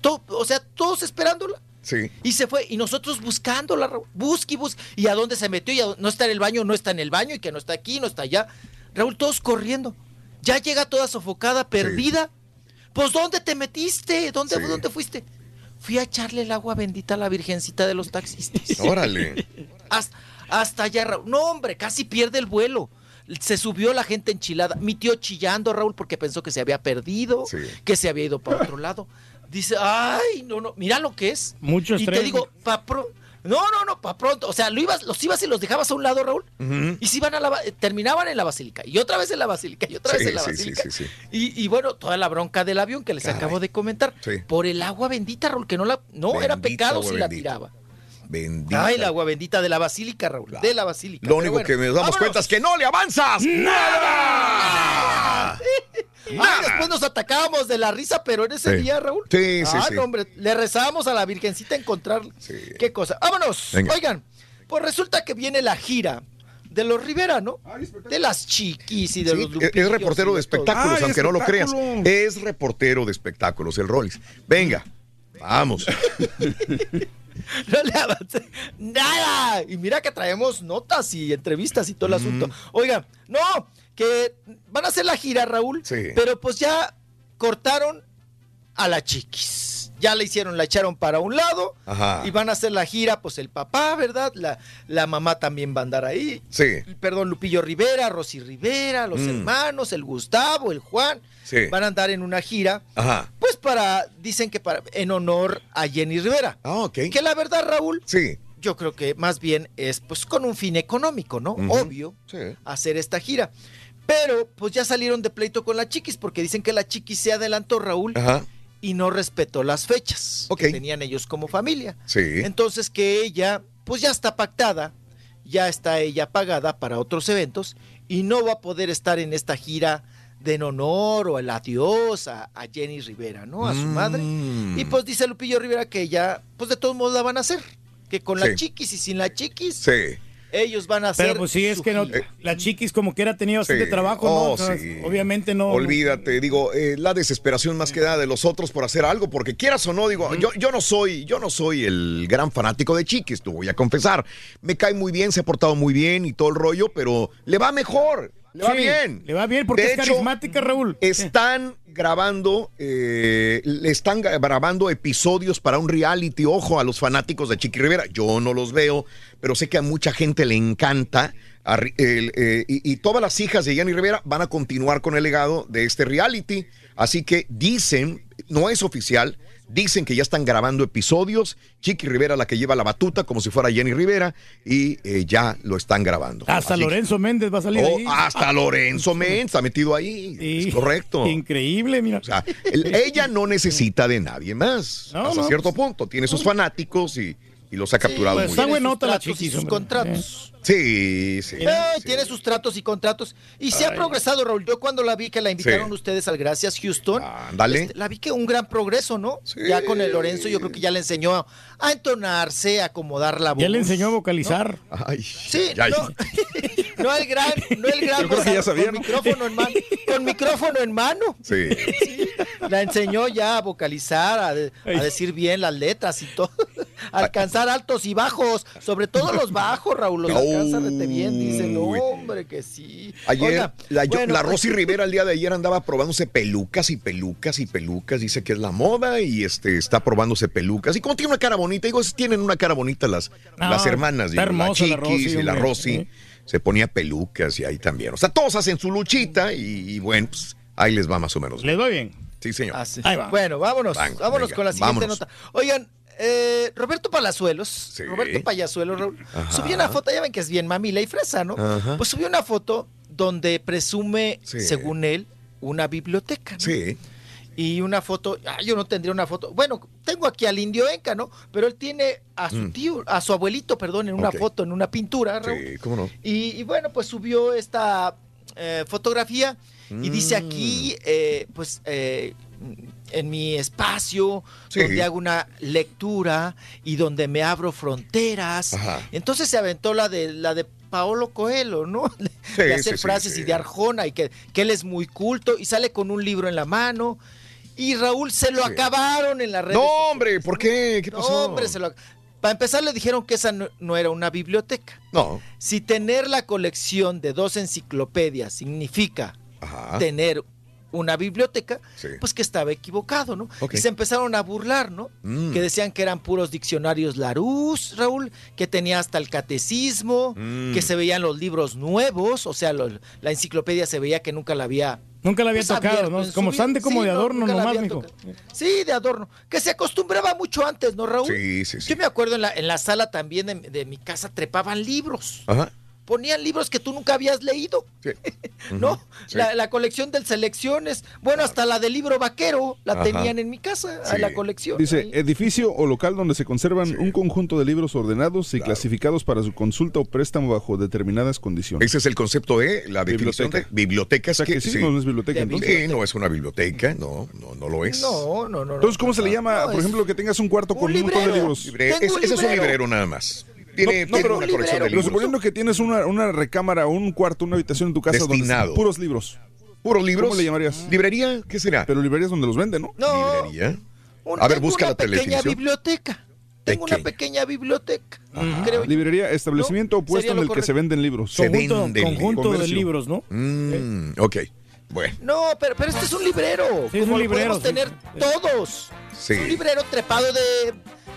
To- o sea, todos esperándola. Sí. Y se fue, y nosotros buscándola. Busque y busque. ¿Y a dónde se metió? Y a no está en el baño, no está en el baño, y que no está aquí, no está allá. Raúl, todos corriendo. Ya llega toda sofocada, perdida. Pues, ¿dónde te metiste? ¿Dónde, Sí. ¿dónde fuiste? Fui a echarle el agua bendita a la virgencita de los taxistas. Órale. Hasta, hasta allá, Raúl. No, hombre, casi pierde el vuelo. Se subió la gente enchilada. Mi tío chillando, Raúl, porque pensó que se había perdido, Sí. que se había ido para otro lado. Dice, ay, no, no, mira lo que es. Mucho Y te digo, pa pronto. No, no, no, pa pronto. O sea, lo ibas, los ibas y los dejabas a un lado, Raúl. Y se iban a la, ba- terminaban en la basílica. Y otra vez en la basílica. Y otra vez en la sí, sí, basílica. sí, sí. Y, y bueno, toda la bronca del avión que les Caray. acabo de comentar. Sí. Por el agua bendita, Raúl, que no la. No, era pecado si la tiraba. Bendita. Ay, la agua bendita de la basílica, Raúl. De la basílica. Lo Pero único bueno, que nos damos vámonos. cuenta es que no le avanzas. ¡Nada! Ah, después nos atacábamos de la risa, pero en ese Sí. día, Raúl. Sí, sí, ah, sí. no, hombre, le rezábamos a la Virgencita encontrarla. Qué cosa. Vámonos. Venga. Oigan, pues resulta que viene la gira de los Rivera, ¿no? De las chiquis y de Sí, los es- Lupillos es reportero de espectáculos, Ay, aunque no lo creas. Es reportero de espectáculos, el Rollis. Venga, vamos. No le avancé nada. Y mira que traemos notas y entrevistas y todo el asunto. Oigan, no, que van a hacer la gira, Raúl. Sí. Pero pues ya cortaron a la chiquis. Ya la hicieron, la echaron para un lado. Ajá. Y van a hacer la gira, pues el papá, ¿verdad? La, la mamá también va a andar ahí. Sí, Perdón, Lupillo Rivera, Rosy Rivera, los Mm. hermanos, el Gustavo, el Juan. sí. Van a andar en una gira. Ajá. Pues para, dicen que para, en honor a Jenny Rivera. Ah, ok. Que la verdad, Raúl, Sí. yo creo que más bien es pues con un fin económico, ¿no? Obvio, Sí. hacer esta gira. Pero pues ya salieron de pleito con la chiquis porque dicen que la chiquis se adelantó, Raúl, Ajá. y no respetó las fechas que tenían ellos como familia. Sí. Entonces que ella pues ya está pactada, ya está ella pagada para otros eventos y no va a poder estar en esta gira de en honor o el adiós a, a Jenny Rivera, ¿no? A su madre. Mm. Y pues dice Lupillo Rivera que ya, pues de todos modos la van a hacer. Que con la chiquis y sin la chiquis, Sí. Ellos van a hacer. Pero pues sí, es que no, la chiquis como que era tenía bastante Sí. trabajo, Oh, ¿no? O sea, sí. Obviamente no. Olvídate, digo, eh, la desesperación más que nada de los otros por hacer algo, porque quieras o no, digo, yo, yo no soy, yo no soy el gran fanático de Chiquis, te voy a confesar. Me cae muy bien, se ha portado muy bien y todo el rollo, pero le va mejor, le va Sí, bien. Le va bien porque De es hecho, carismática, Raúl. Están grabando, eh, le están gra- grabando episodios para un reality. Ojo a los fanáticos de Chiqui Rivera. Yo no los veo, pero sé que a mucha gente le encanta. A eh, y, y todas las hijas de Jenny Rivera van a continuar con el legado de este reality. Así que dicen, no es oficial, dicen que ya están grabando episodios. Chiqui Rivera la que lleva la batuta como si fuera Jenny Rivera y eh, ya lo están grabando. Hasta Así que- Lorenzo Méndez va a salir Oh, ahí. hasta Lorenzo Méndez está metido ahí. Es correcto. Increíble, mira. O sea, el- ella no necesita de nadie más. No, hasta no. cierto punto. Tiene sus fanáticos y, y los ha capturado pues muy está bien. buenota la y chiquis, sus contratos. Sí, sí. Ay, Tiene sus tratos y contratos. Y se ha Ay. progresado, Raúl. Yo cuando la vi que la invitaron Sí. ustedes al Gracias Houston, Ándale. este, la vi que un gran progreso, ¿no? Ya con el Lorenzo, yo creo que ya le enseñó a, a entonarse, a acomodar la voz. Ya le enseñó a vocalizar. Ay, Sí, ya- no, no el gran, no el gran Yo creo que ya sabía, con ¿no? micrófono en mano, con micrófono en mano. Sí. La enseñó ya a vocalizar, a, de- a decir bien las letras y todo. Alcanzar altos y bajos, sobre todo los bajos, Raúl, los alcanza bien, dice, no, hombre, que sí. Ayer, Oiga, la, yo- bueno, la pues- Rosy Rivera el día de ayer andaba probándose pelucas y pelucas y pelucas. Dice que es la moda y este está probándose pelucas. Y como tiene una cara bonita, digo, tienen una cara bonita las, No, las hermanas. digo, la Chiquis Rosy, y la. Rosy. Sí. Se ponía pelucas y ahí también. O sea, todos hacen su luchita y, y bueno, pues ahí les va más o menos. Les va bien. Sí, señor. Así. Bueno, vámonos, Venga, vámonos venga, con la siguiente vámonos. nota. Oigan, eh, Roberto Palazuelos, Roberto Raúl, Ajá. subió una foto, ya ven que es bien mamila y fresa, ¿no? Ajá. Pues subió una foto donde presume, Sí. según él, una biblioteca. ¿no? Sí. Y una foto, ah, yo no tendría una foto. Bueno, tengo aquí al indio Enca, ¿no? Pero él tiene a su Mm. tío, a su abuelito, perdón, en una foto, en una pintura, Raúl. Sí, cómo no. Y, y bueno, pues subió esta eh, fotografía y dice aquí, Mm. eh, pues, eh, en mi espacio, Sí. donde hago una lectura y donde me abro fronteras. Ajá. Entonces se aventó la de la de Paolo Coelho, ¿no? Sí, de hacer sí, frases y de Arjona y que, que él es muy culto y sale con un libro en la mano. Y Raúl se lo acabaron en la red. No, hombre, ¿por qué? ¿Qué pasó? No, hombre, se lo... Para empezar le dijeron que esa no, no era una biblioteca. No. Si tener la colección de dos enciclopedias significa Ajá. tener una biblioteca, Sí. pues que estaba equivocado, ¿no? Ok. Y se empezaron a burlar, ¿no? Mm. Que decían que eran puros diccionarios Larousse, Raúl, que tenía hasta el catecismo, Mm. que se veían los libros nuevos, o sea, lo- la enciclopedia se veía que nunca la había Nunca la había pues, tocado, abierto ¿no? Como sande como Sí, de no, adorno la nomás, mijo. Sí, de adorno. Que se acostumbraba mucho antes, ¿no, Raúl? Sí, sí, sí. Yo me acuerdo en la, en la sala también de, de mi casa trepaban libros. Ajá. Ponían libros que tú nunca habías leído. ¿No? Sí. La, la colección del Selecciones. Bueno, hasta la del libro vaquero la Ajá. tenían en mi casa, a Sí. la colección. Dice, edificio o local donde se conservan un conjunto de libros ordenados y clasificados para su consulta o préstamo bajo determinadas condiciones. Ese es el concepto de la definición Biblioteca. de biblioteca. Es O sea que sí, no es biblioteca, Sí, entonces. no es una biblioteca, no, no, no lo es. No, no, no. Entonces, ¿cómo se le llama, No, por ejemplo, que tengas un cuarto con un montón de librero. libros? Libre- Tengo es- un ese es un librero. librero nada más. Tiene, no, tiene pero, una colección de pero libros. suponiendo que tienes una, una recámara, un cuarto, una habitación en tu casa donde Destinado. están puros libros. ¿Puros libros? ¿Cómo le llamarías? ¿Librería? ¿Qué será? Pero librerías donde los venden, ¿no? No. ¿Librería? Un- A ver, tengo busca una la pequeña televisión. biblioteca. Tengo una pequeña biblioteca. Creo yo. Librería, establecimiento o puesto Sería en el que se venden libros. Se Conjunto, venden conjunto de libros, ¿no? Mm, ok, bueno. No, pero, pero este es un librero. Sí, es como un lo librero, podemos sí. tener todos. Sí. Es un librero trepado de,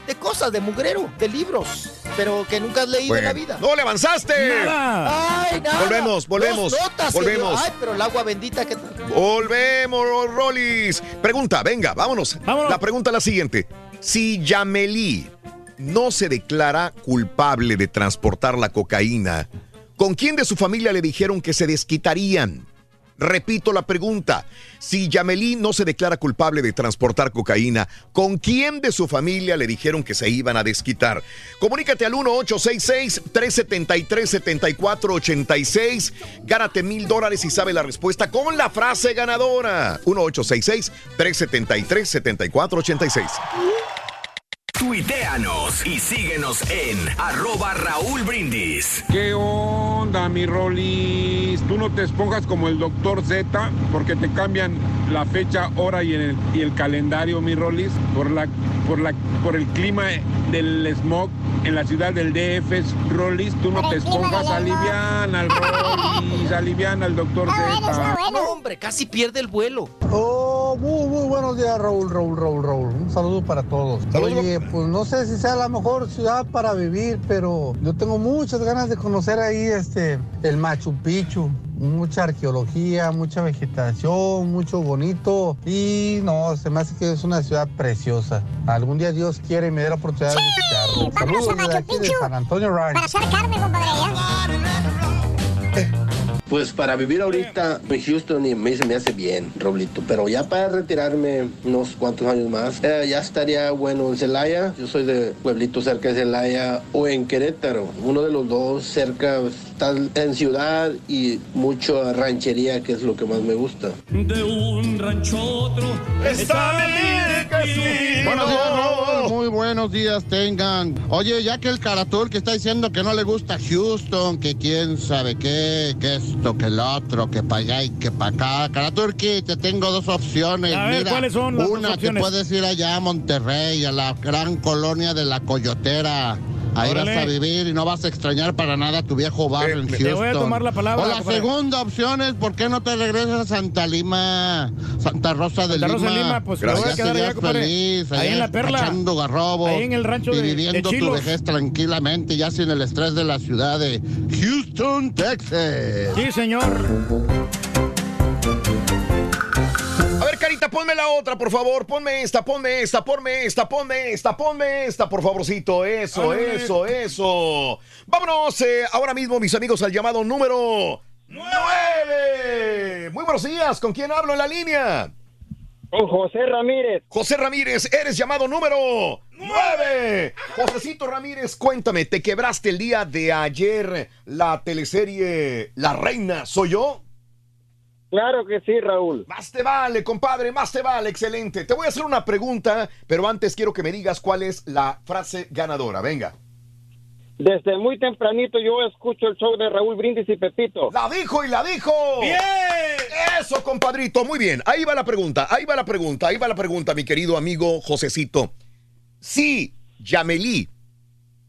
de cosas, de mugrero, de libros, pero que nunca has leído en la vida. ¡No le avanzaste! ¡Ay, nada! Volvemos, volvemos, Dos notas, volvemos. señor. Ay, pero el agua bendita que... Volvemos, Rolis. Pregunta, venga, vámonos. Vámonos. La pregunta es la siguiente. Si Yamelí no se declara culpable de transportar la cocaína, ¿con quién de su familia le dijeron que se desquitarían? Repito la pregunta. Si Yamelí no se declara culpable de transportar cocaína, ¿con quién de su familia le dijeron que se iban a desquitar? Comunícate al 1-866-373-7486. Gánate mil dólares y sabe la respuesta con la frase ganadora. 1-866-373-7486. Tuiteanos y síguenos en arroba Raúl Brindis. ¿Qué onda, mi Rolis? Tú no te esponjas como el doctor Z porque te cambian la fecha, hora y el, y el calendario, mi Rolis, por, la, por, la, por el clima del smog en la ciudad del DF, Rolis. Tú no te smog. aliviana al Rolis, aliviana al doctor Z. No, hombre, casi pierde el vuelo. Oh, muy, muy buenos días, Raúl, Raúl, Raúl, Raúl. Un saludo para todos. Oye, pues no sé si sea la mejor ciudad para vivir, pero yo tengo muchas ganas de conocer ahí este, el Machu Picchu. Mucha arqueología, mucha vegetación, mucho bonito. Y no, se me hace que es una ciudad preciosa. Algún día Dios quiere y me dé la oportunidad de visitarlo. Saludos a Machu de Picchu. San Antonio Ranch. Para hacer carne, compadre, ya. Pues para vivir ahorita en Houston y me, se me hace bien, Roblito. Pero ya para retirarme unos cuantos años más, eh, ya estaría bueno en Celaya. Yo soy de pueblito cerca de Celaya o en Querétaro. Uno de los dos cerca está en ciudad y mucha ranchería, que es lo que más me gusta. De un rancho a otro está Buenos días, Raúl. Muy buenos días tengan. Oye, ya que el Caratur que está diciendo que no le gusta Houston, que quién sabe qué, que esto, que el otro, que para allá y que para acá. Caraturki, te tengo dos opciones. A ver, Mira, ¿cuáles son las dos una, te opciones? puedes ir allá a Monterrey, a la gran colonia de la Coyotera. Ahí Órale. vas a vivir y no vas a extrañar para nada tu viejo barrio en Houston. te voy a tomar la palabra, O la compadre. segunda opción es, ¿por qué no te regresas a Santa Lima? Santa Rosa de Santa Lima. Rosa de Lima, pues, voy a quedar allá, feliz, Ahí en la Perla. garrobos. Ahí en el rancho de- de viviendo tu Chilos. vejez tranquilamente, ya sin el estrés de la ciudad de Houston, Texas. Sí, señor. Ponme la otra, por favor. Ponme esta, ponme esta, ponme esta, ponme esta, ponme esta, por favorcito. Eso, eso, eso. Vámonos eh, ahora mismo, mis amigos, al llamado número 9. Muy buenos días. ¿Con quién hablo en la línea? Con José Ramírez. José Ramírez, eres llamado número 9. Josecito Ramírez, cuéntame, ¿te quebraste el día de ayer la teleserie La Reina Soy Yo? Claro que sí, Raúl. Más te vale, compadre, más te vale, excelente. Te voy a hacer una pregunta, pero antes quiero que me digas cuál es la frase ganadora. Venga. Desde muy tempranito yo escucho el show de Raúl Brindis y Pepito. La dijo y la dijo. ¡Bien! Eso, compadrito, muy bien. Ahí va la pregunta, ahí va la pregunta, ahí va la pregunta, mi querido amigo Josecito. Si Yamelí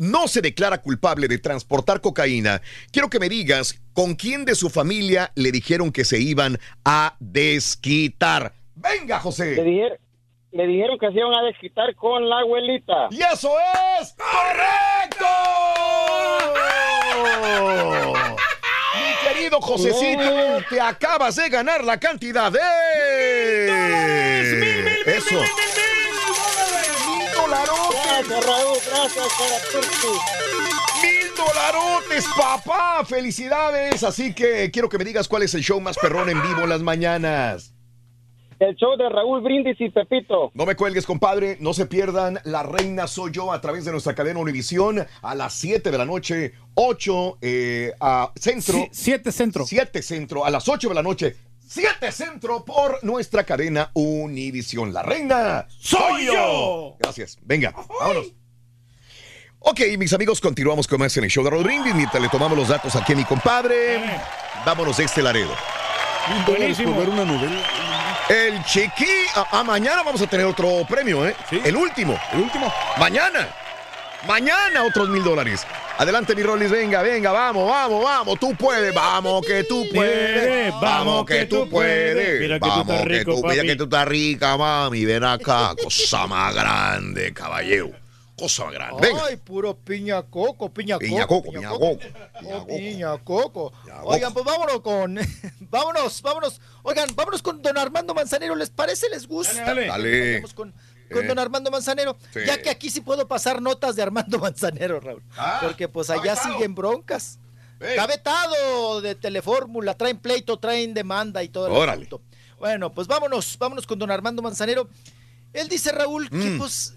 no se declara culpable de transportar cocaína, quiero que me digas con quién de su familia le dijeron que se iban a desquitar. Venga, José. Le, dijer- le dijeron que se iban a desquitar con la abuelita. ¡Y eso es correcto! Mi querido Josecito, te acabas de ganar la cantidad de... Eso. ¡Mil dolarotes! Gracias, Raúl, gracias, Caraturki. ¡Mil dolarotes, papá! ¡Felicidades! Así que quiero que me digas cuál es el show más perrón en vivo en las mañanas. El show de Raúl Brindis y Pepito. No me cuelgues, compadre. No se pierdan La Reina Soy Yo a través de nuestra cadena Univisión a las 7 de la noche, 8 eh, a centro. 7 centro. 7 centro, a las 8 de la noche. 7 centro por nuestra cadena Univisión. La Reina Soy Yo. Gracias. Venga, vámonos. Ok, mis amigos, continuamos con más en el show de Rodríguez. Mientras le tomamos los datos aquí a mi compadre. Vámonos de este Laredo. Buenísimo. Ver una novela. El chiqui. A, a mañana vamos a tener otro premio, ¿eh? El último. El último. Mañana. Mañana otros mil dólares. Adelante, mi Rollis. Venga, venga, vamos, vamos, vamos. Tú puedes. Vamos, que tú puedes. Vamos, que tú puedes. Mira que tú Vamos, estás que rico, tú, mira que tú estás rica, mami. Ven acá. Cosa más grande, caballero. Cosa más grande. Venga. Ay, puro piña coco, piña coco. Piña coco, piña coco. Oh, piña coco. Oigan, pues vámonos con. vámonos, vámonos. Oigan, vámonos con don Armando Manzanero. ¿Les parece? ¿Les gusta? Dale, dale. Vamos con, con don Armando Manzanero. Ya que aquí sí puedo pasar notas de Armando Manzanero, Raúl. Ah, Porque pues allá vetado. siguen broncas. Está vetado de Telefórmula, traen pleito, traen demanda y todo el Órale. asunto. Bueno, pues vámonos, vámonos con don Armando Manzanero. Él dice, Raúl, que Mm. pues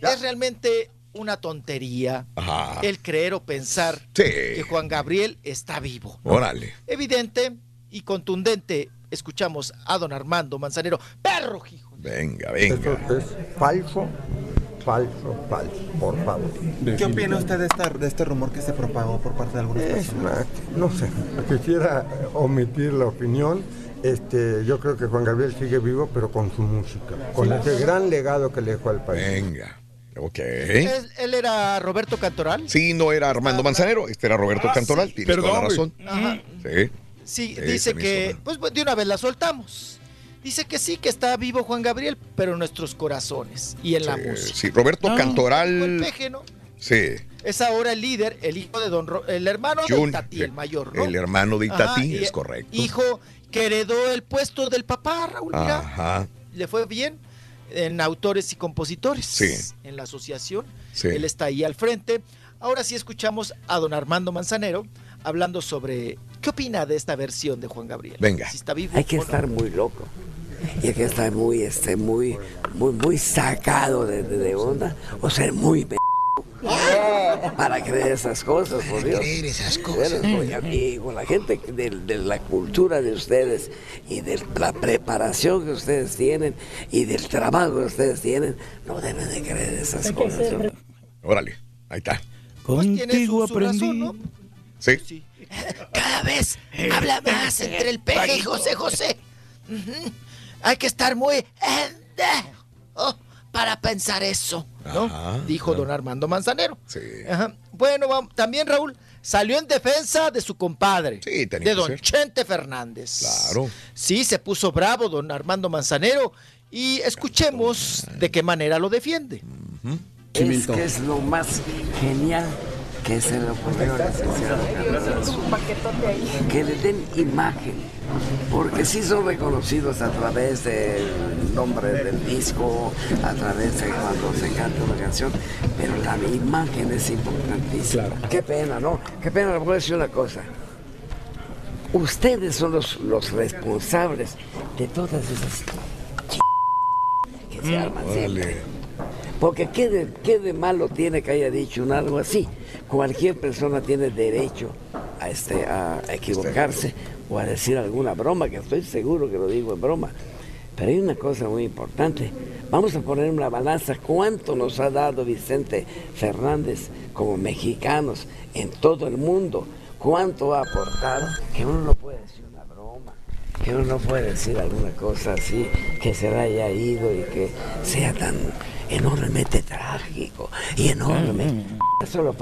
es realmente una tontería Ajá. el creer o pensar Sí. que Juan Gabriel está vivo. Órale. Evidente y contundente, escuchamos a don Armando Manzanero. ¡Perro, hijo! Venga, venga. es falso. falso, falso, por favor. ¿Qué opina usted de, esta- de este rumor que se propagó por parte de algunas Es personas? una- no sé, quisiera omitir la opinión. Este, yo creo que Juan Gabriel sigue vivo, pero con su música, con ese gran legado que le dejó al país. Venga, ok. Él, él era Roberto Cantoral. Sí, no era Armando Manzanero, este era Roberto Cantoral, tienes Perdón, toda la razón. Ajá. Sí. Sí, Sí, dice que, pues de una vez la soltamos. Dice que sí, que está vivo Juan Gabriel, pero en nuestros corazones y en la música. Sí, Roberto El Cantoral. peje, ¿no? Sí. Es ahora el líder, el hijo de Don Ro- el hermano de Itatí, el mayor, ¿no? El hermano de Itatí, es correcto. Hijo que heredó el puesto del papá, Raúl, mira. Ajá. Le fue bien en autores y compositores. Sí. En la asociación. Sí. Él está ahí al frente. Ahora sí escuchamos a don Armando Manzanero hablando sobre qué opina de esta versión de Juan Gabriel. Venga. Si está vivo Hay que o no. estar muy loco. Y que estar muy, este, muy, muy, muy sacado de, de- de onda. O ser muy p para creer esas cosas, por Dios. creer esas cosas. Bueno, y- y con la gente de, de la cultura de ustedes y de la preparación que ustedes tienen y del trabajo que ustedes tienen, no deben de creer esas cosas. ¿no? Órale, ahí está. Contigo aprendí. Sí. Cada vez habla más entre el peje y José José. Ujú. Hay que estar muy oh, para pensar eso, ¿no? Ajá, Dijo ajá. don Armando Manzanero. Sí. Ajá. Bueno, vam- también Raúl salió en defensa de su compadre, tenía de que don ser. Chente Fernández. Claro. Sí, se puso bravo don Armando Manzanero y escuchemos de qué manera lo defiende. Es que es lo más genial que se le ocurrió al licenciado Carlos. Que le den imagen, porque sí son reconocidos a través del nombre del disco, a través de cuando se canta una canción, pero la imagen es importantísima. Qué pena, ¿no? Qué pena, le voy a decir una cosa. Ustedes son los, los responsables de todas esas ch... que se arman siempre. Porque ¿qué de, qué de malo tiene que haya dicho un algo así? Cualquier persona tiene derecho a, este, a equivocarse o a decir alguna broma, que estoy seguro que lo digo en broma. Pero hay una cosa muy importante. Vamos a poner una balanza cuánto nos ha dado Vicente Fernández como mexicanos en todo el mundo. Cuánto ha aportado. Que uno no puede decir una broma. Que uno no puede decir alguna cosa así que se le haya ido y que sea tan enormemente trágico y enorme. Solo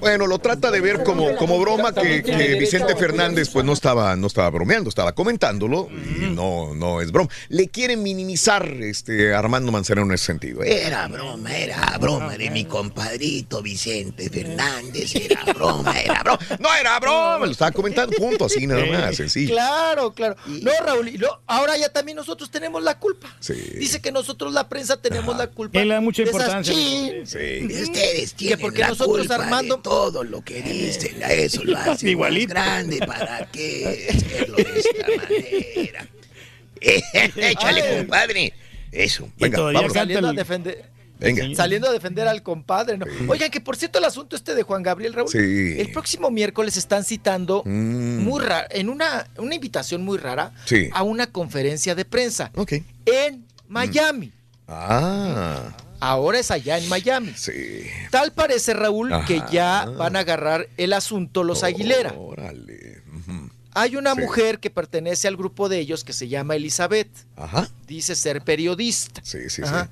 Bueno, lo trata de ver como, como broma que, que Vicente Fernández pues no estaba, no estaba bromeando, estaba comentándolo y no, no es broma. Le quieren minimizar este Armando Manzanero en ese sentido. ¿eh? Era broma, era broma de mi compadrito Vicente Fernández, era broma, era broma. No era broma, lo estaba comentando, punto, así nada más, sencillo. Claro, claro. No, Raúl, lo- ahora ya también nosotros tenemos la culpa. Sí. Dice que nosotros, la prensa, tenemos la culpa. Él le da mucha de esas importancia. Sí. Ustedes Que porque la nosotros, culpa Armando- de todo lo que dicen, a eso lo hacen Igualito. más grande, ¿para qué hacerlo de esta manera? Échale, compadre. Eso. Venga, canta Saliendo a defender. Venga. Saliendo a defender al compadre. ¿no? Oigan, que por cierto, el asunto este de Juan Gabriel Raúl. Sí. El próximo miércoles están citando Mm. muy rara, en una, una invitación muy rara Sí. a una conferencia de prensa en Miami. Ah, Ahora es allá en Miami. sí. Tal parece, Raúl, que ya van a agarrar el asunto los Aguilera. Órale. Hay una Sí. mujer que pertenece al grupo de ellos que se llama Elizabeth. Ajá. Dice ser periodista. Sí, sí, Ajá.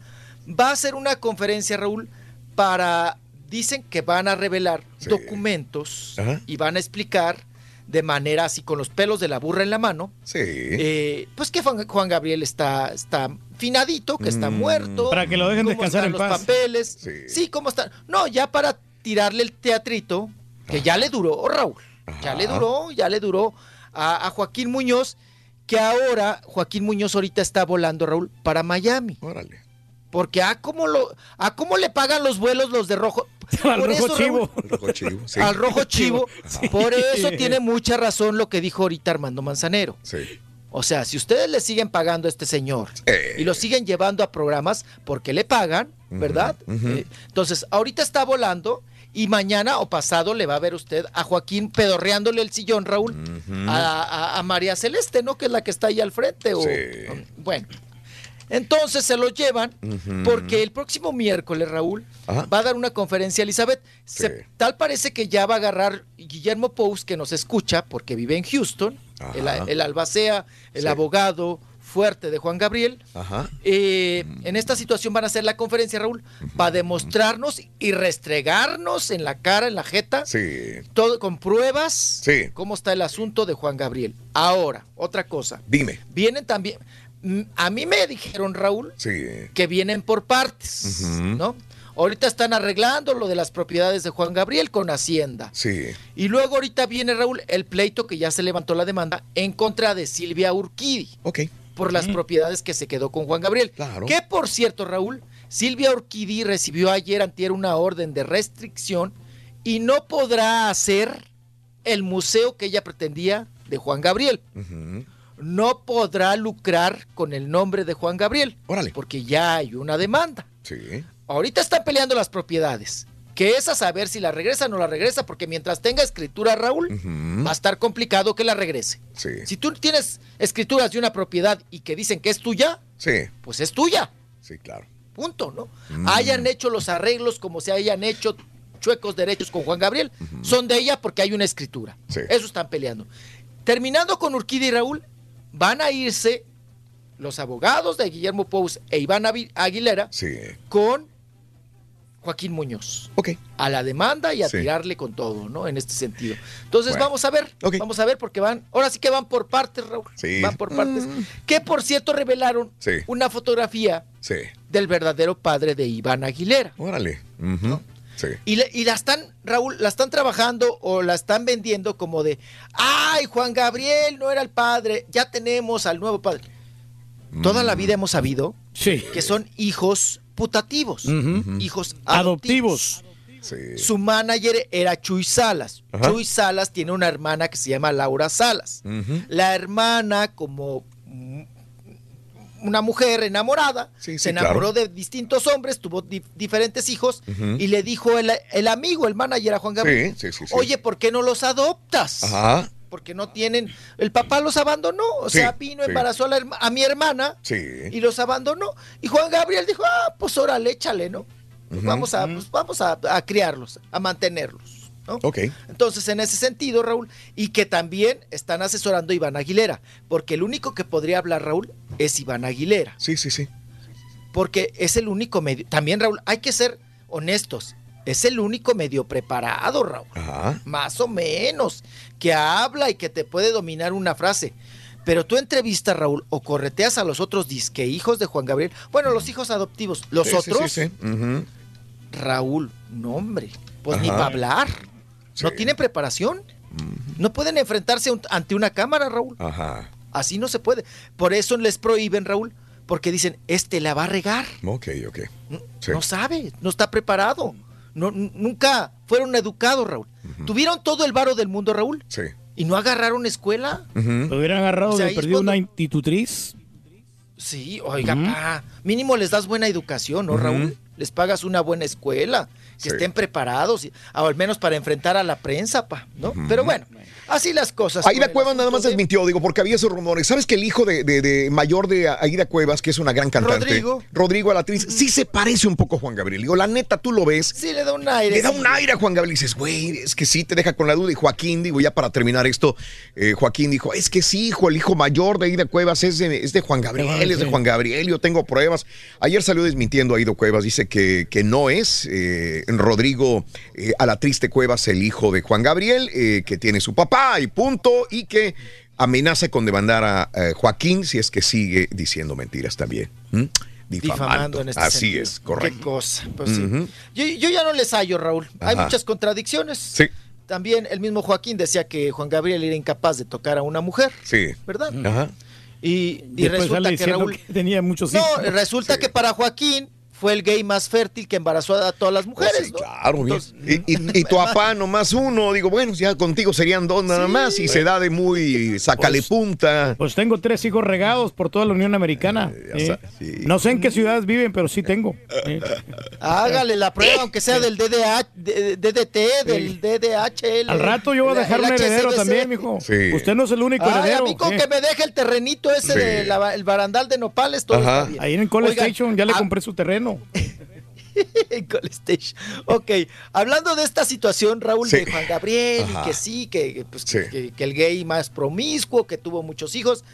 Va a hacer una conferencia, Raúl, para. Dicen que van a revelar Sí. documentos Ajá. y van a explicar de manera así con los pelos de la burra en la mano. Sí. eh, pues que Juan, Juan Gabriel está, está finadito, que está Mm. muerto. Para que lo dejen cómo descansar están en los paz. papeles. Sí. Sí. cómo están. No, ya para tirarle el teatrito, que ya le duró, Raúl. Ya le duró, ya le duró a, a Joaquín Muñoz, que ahora Joaquín Muñoz ahorita está volando, Raúl, para Miami. Órale. Porque a cómo lo, a cómo le pagan los vuelos los de rojo. Al Por rojo eso, chivo. Raúl, El rojo chivo. Sí. Al rojo chivo. Por eso tiene mucha razón lo que dijo ahorita Armando Manzanero. Sí. O sea, si ustedes le siguen pagando a este señor Eh. y lo siguen llevando a programas porque le pagan, ¿verdad? Eh, entonces, ahorita está volando y mañana o pasado le va a ver usted a Joaquín pedorreándole el sillón, Raúl, Ujú. a, a- a María Celeste, ¿no? Que es la que está ahí al frente. O, Sí. Bueno, Entonces se lo llevan porque el próximo miércoles, Raúl, Ajá. va a dar una conferencia a Elizabeth. Se- tal parece que ya va a agarrar Guillermo Pous, que nos escucha porque vive en Houston, el, albacea, el Sí. abogado fuerte de Juan Gabriel. Ajá. Eh, en esta situación van a hacer la conferencia, Raúl, para demostrarnos y restregarnos en la cara, en la jeta, Sí. todo con pruebas, Sí. cómo está el asunto de Juan Gabriel. Ahora, otra cosa. Dime. Vienen también. A mí me dijeron, Raúl, Sí. que vienen por partes. ¿no? Ahorita están arreglando lo de las propiedades de Juan Gabriel con Hacienda. Sí. Y luego ahorita viene, Raúl, el pleito que ya se levantó la demanda en contra de Silvia Urquidi. Ok. Por las propiedades que se quedó con Juan Gabriel. Claro. Que por cierto, Raúl, Silvia Urquidi recibió ayer antier una orden de restricción y no podrá hacer el museo que ella pretendía de Juan Gabriel. Ujú. No podrá lucrar con el nombre de Juan Gabriel. Órale. Porque ya hay una demanda. Sí. Ahorita están peleando las propiedades. Que es a saber si la regresa o no la regresa, porque mientras tenga escritura, Raúl, va a estar complicado que la regrese. Sí. Si tú tienes escrituras de una propiedad y que dicen que es tuya, Sí. pues es tuya. Sí, claro. Punto, ¿no? Mm. Hayan hecho los arreglos como se hayan hecho chuecos derechos con Juan Gabriel, son de ella porque hay una escritura. Sí. Eso están peleando. Terminando con Urquidi y Raúl, van a irse los abogados de Guillermo Pous e Iván Aguilera Sí. con Joaquín Muñoz. Ok. A la demanda y a Sí. tirarle con todo, ¿no? En este sentido. Entonces Bueno. vamos a ver, vamos a ver porque van, ahora sí que van por partes, Raúl. Sí. Van por partes. Que por cierto revelaron Sí. una fotografía del verdadero padre de Iván Aguilera. Órale. Ujú. Sí. Y, le- y la están, Raúl, la están trabajando o la están vendiendo como de, ay, Juan Gabriel no era el padre, ya tenemos al nuevo padre. Toda Mm. la vida hemos sabido que son hijos putativos, hijos Adoptivos. Sí. Su manager era Chuy Salas. Ajá. Chuy Salas tiene una hermana que se llama Laura Salas. La hermana, como una mujer enamorada, Sí, se enamoró claro. de distintos hombres, tuvo di- diferentes hijos y le dijo el, el amigo, el manager a Juan Gabriel, Sí, oye, ¿por qué no los adoptas? Ajá. Porque no tienen, el papá los abandonó, o sea, vino, embarazó a, la a mi hermana y los abandonó. Y Juan Gabriel dijo, ah, pues órale, échale, ¿no? Pues Ujú. Vamos, a, pues vamos a, a criarlos, a mantenerlos. ¿No? Ok. Entonces, en ese sentido, Raúl, y que también están asesorando a Iván Aguilera, porque el único que podría hablar, Raúl, es Iván Aguilera. Sí, sí, sí. Porque es el único medio. También, Raúl, hay que ser honestos. Es el único medio preparado, Raúl. Ajá. Más o menos. Que habla y que te puede dominar una frase. Pero tú entrevistas, Raúl, o correteas a los otros disque hijos de Juan Gabriel. Bueno, los hijos adoptivos. Los Sí, otros, sí, sí. Raúl, no, hombre. Pues ni para hablar. No tienen preparación. No pueden enfrentarse un- ante una cámara, Raúl. Ajá. Así no se puede. Por eso les prohíben, Raúl, porque dicen, este la va a regar. Ok, ok. Sí. No sabe, no está preparado. No, nunca fueron educados, Raúl. Tuvieron todo el varo del mundo, Raúl, Sí. y no agarraron escuela. Lo hubieran agarrado O sea, perdido cuando- una institutriz. Sí, oiga, pa, mínimo les das buena educación, ¿no. Raúl? Les pagas una buena escuela, que Sí. estén preparados, y- al menos para enfrentar a la prensa, pa, ¿no? Pero bueno, así las cosas. Aida Cuevas nada más de- desmintió, digo, porque había esos rumores. ¿Sabes que el hijo de, de- de mayor de Aida Cuevas, que es una gran cantante, Rodrigo. Rodrigo a la actriz, sí se parece un poco a Juan Gabriel? Digo, la neta, tú lo ves. Sí, le da un aire. Le da sí. un aire a Juan Gabriel y dices, güey, es que sí, te deja con la duda. Y Joaquín, digo, ya para terminar esto, eh, Joaquín dijo, es que sí, hijo, el hijo mayor de Aida Cuevas es de, es de Juan Gabriel, es de. Juan Gabriel, yo tengo pruebas. Ayer salió desmintiendo a Aida Cuevas, dice que, que no es eh, Rodrigo eh, a la triste Cuevas el hijo de Juan Gabriel, eh, que tiene su papá y punto, y que amenaza con demandar a eh, Joaquín si es que sigue diciendo mentiras también. Difamando en este Así sentido. es, correcto. Qué cosa. Pues sí. Yo, yo ya no les hallo, Raúl. Hay muchas contradicciones. Sí, También el mismo Joaquín decía que Juan Gabriel era incapaz de tocar a una mujer, sí. ¿verdad? Ajá. Y, resulta que Raúl... que tenía muchos No, resulta que para Joaquín fue el gay más fértil que embarazó a todas las mujeres. ¿no? Claro, bien. Y, y- y tu papá nomás uno, digo, bueno, ya contigo serían dos nada más y se da de muy sácale punta. Pues tengo tres hijos regados por toda la Unión Americana. ¿eh? No sé en qué ciudades viven, pero sí tengo. ¿eh? Hágale la prueba, aunque sea del DDH, de- DDT, del DDHL. Al rato yo voy a dejar el un heredero también, mijo. Sí. Usted no es el único Ay, heredero. a mí con ¿eh? que me deje el terrenito ese Sí. del barandal de nopales, todo está bien. Ahí en Cole Oigan, Station ya le ah, compré su terreno. Station. Ok, hablando de esta situación, Raúl, Sí. de Juan Gabriel, Ajá. y que sí, que, pues, que, que el gay más promiscuo, que tuvo muchos hijos.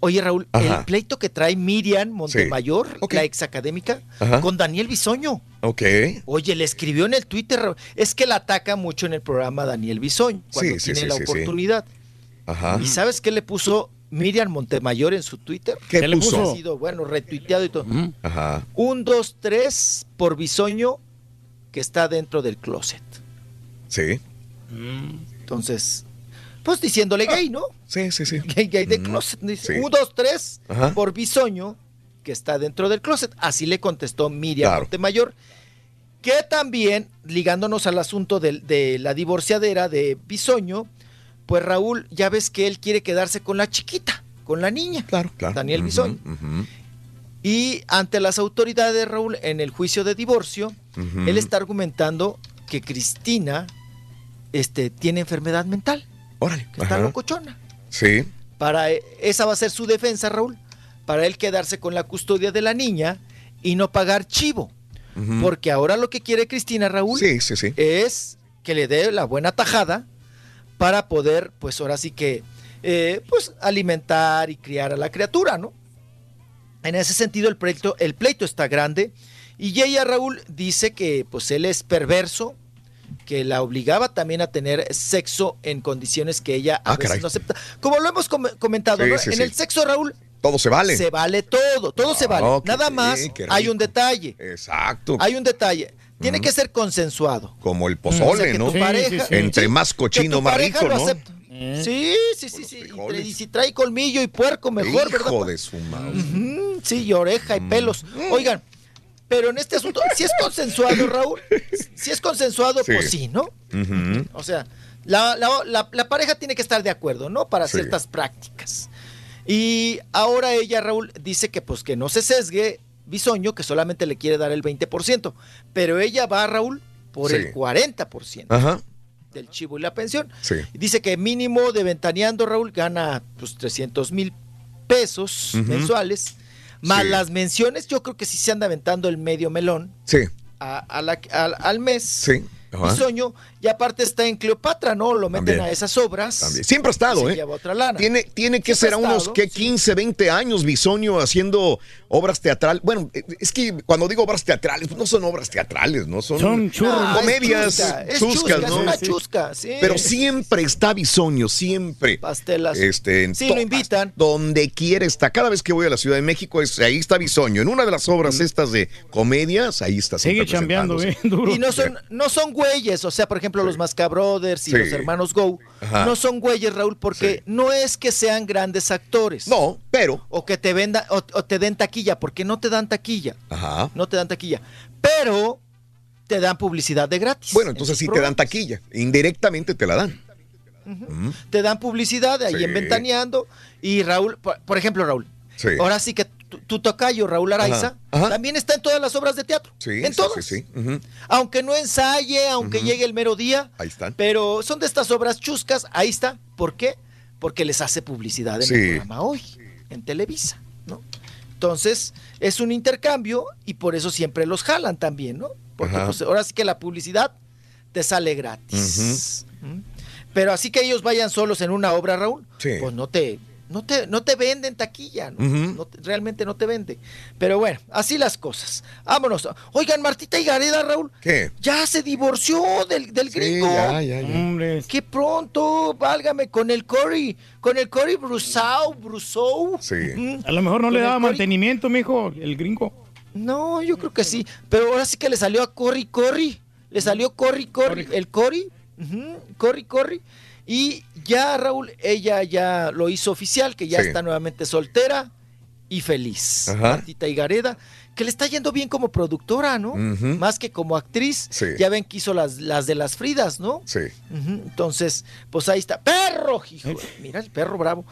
Oye, Raúl, Ajá. el pleito que trae Miriam Montemayor, la ex académica, Ajá. con Daniel Bisoño. Ok. Oye, le escribió en el Twitter, Raúl, es que la ataca mucho en el programa Daniel Bisoño, cuando Sí, sí, tiene sí, la sí, sí. oportunidad. Ajá. ¿Y sabes qué le puso Miriam Montemayor en su Twitter? ¿Qué ¿Qué le puso? Ha sido, bueno, retuiteado y todo. Ajá. Un, dos, tres por Bisoño que está dentro del closet. Sí. Entonces, pues diciéndole gay, ¿no? Sí, sí, sí. Gay, gay de closet. Dice, sí. Un, dos, tres Ajá. por Bisoño que está dentro del closet. Así le contestó Miriam Claro. Montemayor. Que también, ligándonos al asunto del- de, la divorciadera de Bisoño, pues Raúl, ya ves que él quiere quedarse con la chiquita, con la niña. Claro, claro. Daniel ujú. Y ante las autoridades, Raúl, en el juicio de divorcio, él está argumentando que Cristina este, tiene enfermedad mental, Órale. que está locochona. Sí. Para e- esa va a ser su defensa, Raúl, para él quedarse con la custodia de la niña y no pagar chivo. Porque ahora lo que quiere Cristina, Raúl, Sí, sí, sí. es que le dé la buena tajada para poder, pues ahora sí que, eh, pues alimentar y criar a la criatura, ¿no? En ese sentido, el pleito, el pleito está grande y ella, Raúl, dice que pues él es perverso, que la obligaba también a tener sexo en condiciones que ella a Ah, veces caray. no acepta. Como lo hemos com- comentado, Sí, ¿no? sí, en sí. el sexo, Raúl, Todo se vale. se vale todo, todo se vale. Que Nada más hay un detalle. Exacto. Hay un detalle. Tiene que ser consensuado. Como el O sea, pozole, que ¿no? pareja- Entre sí, más cochino, más rico, ¿no? Sí, sí, sí, sí. Y, y si trae colmillo y puerco, mejor, ¿verdad? Hijo de su madre. Sí, y oreja y pelos. Mm. Oigan, pero en este asunto, si es consensuado, Raúl, si es consensuado, Sí. pues sí, ¿no? O sea, la, la- la- la pareja tiene que estar de acuerdo, ¿no? Para Sí. ciertas prácticas. Y ahora ella, Raúl, dice que pues que no se sesgue Bisoño, que solamente le quiere dar el 20%, pero ella va, Raúl, por Sí. el 40% Ajá. del chivo y la pensión. Sí. Dice que mínimo de ventaneando, Raúl, gana pues 300 mil pesos mensuales, más Sí. las menciones, yo creo que sí se anda aventando el medio melón Sí. a- a la- al, al mes. Sí. Ajá. Bisoño, y aparte está en Cleopatra, ¿no? Lo meten También. a esas obras. También. Siempre ha estado, Se ¿eh? lleva otra lana. Tiene, tiene que Siempre ser a unos ¿qué? 15, 20 años Bisoño haciendo obras teatrales. Bueno, eh, es que cuando digo obras teatrales, pues no son obras teatrales, ¿no? Son, Son churros. Ah, es comedias chusca, es chuscas, chusca, es ¿no? una Sí. chusca, sí. Pero siempre está Bisoño, siempre. Pastelas. Este, en Sí, lo invitan. Donde quiera está. Cada vez que voy a la Ciudad de México, es, ahí está Bisoño. En una de las obras estas de comedias, ahí está. Sigue chambeando, bien duro. Y no son, no son güeyes, o sea, por ejemplo, los Masca Brothers y Sí. los hermanos Go, Ajá. no son güeyes, Raúl, porque no es que sean grandes actores. No, pero. O que te vendan, o, o te den taquilla, porque no te dan taquilla. Ajá. No te dan taquilla. Pero te dan publicidad de gratis. Bueno, entonces sí te dan taquilla. Indirectamente te la dan. Mm. Te dan publicidad de ahí en Ventaneando. Y Raúl, por, por ejemplo, Raúl, ahora sí que tu, tu tocayo, Raúl Araiza, Ajá, ajá. también está en todas las obras de teatro. Sí, en todas. sí, sí. Aunque no ensaye, aunque llegue el mero día. Ahí están. Pero son de estas obras chuscas, ahí está. ¿Por qué? Porque les hace publicidad en Sí. el programa hoy, en Televisa, ¿no? Entonces, es un intercambio y por eso siempre los jalan también, ¿no? Porque pues, ahora sí que la publicidad te sale gratis. ¿Mm? Pero así que ellos vayan solos en una obra, Raúl, Sí. pues no te, no te, no te venden taquilla, ¿no? Ujú. No te- realmente no te vende. Pero bueno, así las cosas. Vámonos. Oigan, Martita y Gareda, Raúl, ¿Qué? ya se divorció del, del Sí, gringo. ya, ya, ya. Hombre. Qué pronto, válgame, con el Cory, con el Cory Brusau, Brusou. Sí. A lo mejor no le daba mantenimiento, mijo, el gringo. No, yo creo que sí. Pero ahora sí que le salió a Cory Cory. Le salió Cory Cory. El Cory. ujú, Cory Cory. Y ya, Raúl, ella ya lo hizo oficial, que ya Sí. está nuevamente soltera y feliz. Ajá. Martita Higareda, que le está yendo bien como productora, ¿no? Más que como actriz. Sí. Ya ven que hizo las, las de las Fridas, ¿no? Sí. Entonces, pues ahí está. ¡Perro! Hijo, mira el perro bravo.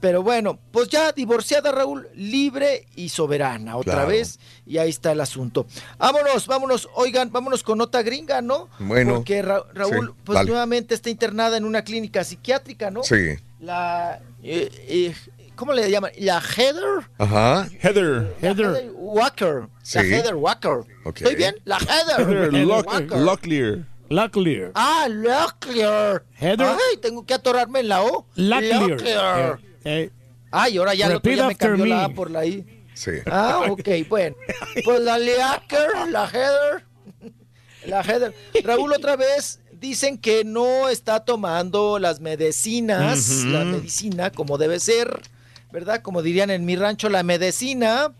Pero bueno, pues ya divorciada Raúl, libre y soberana otra Claro. vez. Y ahí está el asunto. Vámonos, vámonos. Oigan, vámonos con nota gringa, ¿no? Bueno, Porque Ra- Raúl, sí, pues dale. nuevamente está internada en una clínica psiquiátrica, ¿no? Sí. La. eh, eh, ¿Cómo le llaman? La Heather. Ajá. Heather. La Heather Walker. La Sí. Heather Walker. ¿Estoy bien? La Heather. Heather Lock- Walker. Locklear. Locklear. Ah, Locklear. Heather- Ay, tengo que atorarme en la O. Locklear. Locklear. Eh, eh, Ay, ahora ya Repeat ya me cambió la. A por la I. Sí. Ah, ok, bueno. Pues la Locker, la Heather. La Heather. Raúl, otra vez dicen que no está tomando las medicinas, Ujú. la medicina como debe ser, ¿verdad? Como dirían en mi rancho, la medicina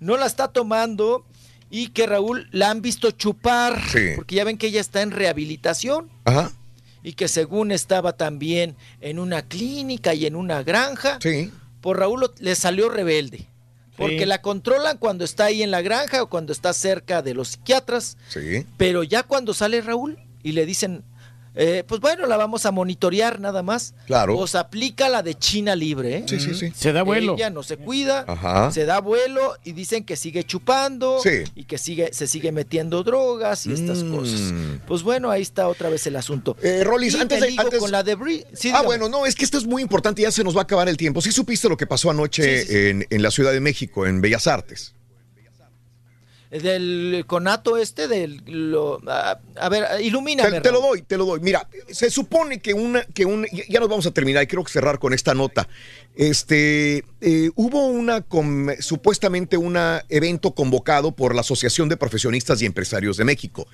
no la está tomando y que Raúl la han visto chupar, Sí. porque ya ven que ella está en rehabilitación Ajá. y que según estaba también en una clínica y en una granja, por Raúl le salió rebelde. Porque Sí. la controlan cuando está ahí en la granja o cuando está cerca de los psiquiatras, Sí. pero ya cuando sale Raúl y le dicen, eh, pues bueno, la vamos a monitorear nada más. Claro. Os aplica la de China libre. ¿eh? Sí, sí, sí. Se da vuelo. Ella no se cuida, Ajá. se da vuelo y dicen que sigue chupando Sí. y que sigue, se sigue metiendo drogas y estas Mm. cosas. Pues bueno, ahí está otra vez el asunto. Eh, Rolis, antes de. antes- con la de Bri- sí, ah, bueno, no, es que esto es muy importante, ya se nos va a acabar el tiempo. ¿Sí supiste lo que pasó anoche Sí, sí, sí. En, en la Ciudad de México, en Bellas Artes? Del conato este, del... Lo, a, a ver, ilumíname. Te, te lo doy, te lo doy. Mira, se supone que una, que una, ya- nos vamos a terminar y quiero cerrar con esta nota. Este, eh, hubo una, supuestamente un evento convocado por la Asociación de Profesionistas y Empresarios de México.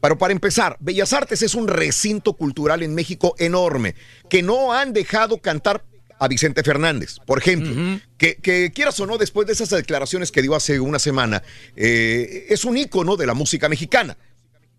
Pero para empezar, Bellas Artes es un recinto cultural en México enorme, que no han dejado cantar a Vicente Fernández, por ejemplo, que, que quieras o no, después de esas declaraciones que dio hace una semana, eh, es un ícono de la música mexicana.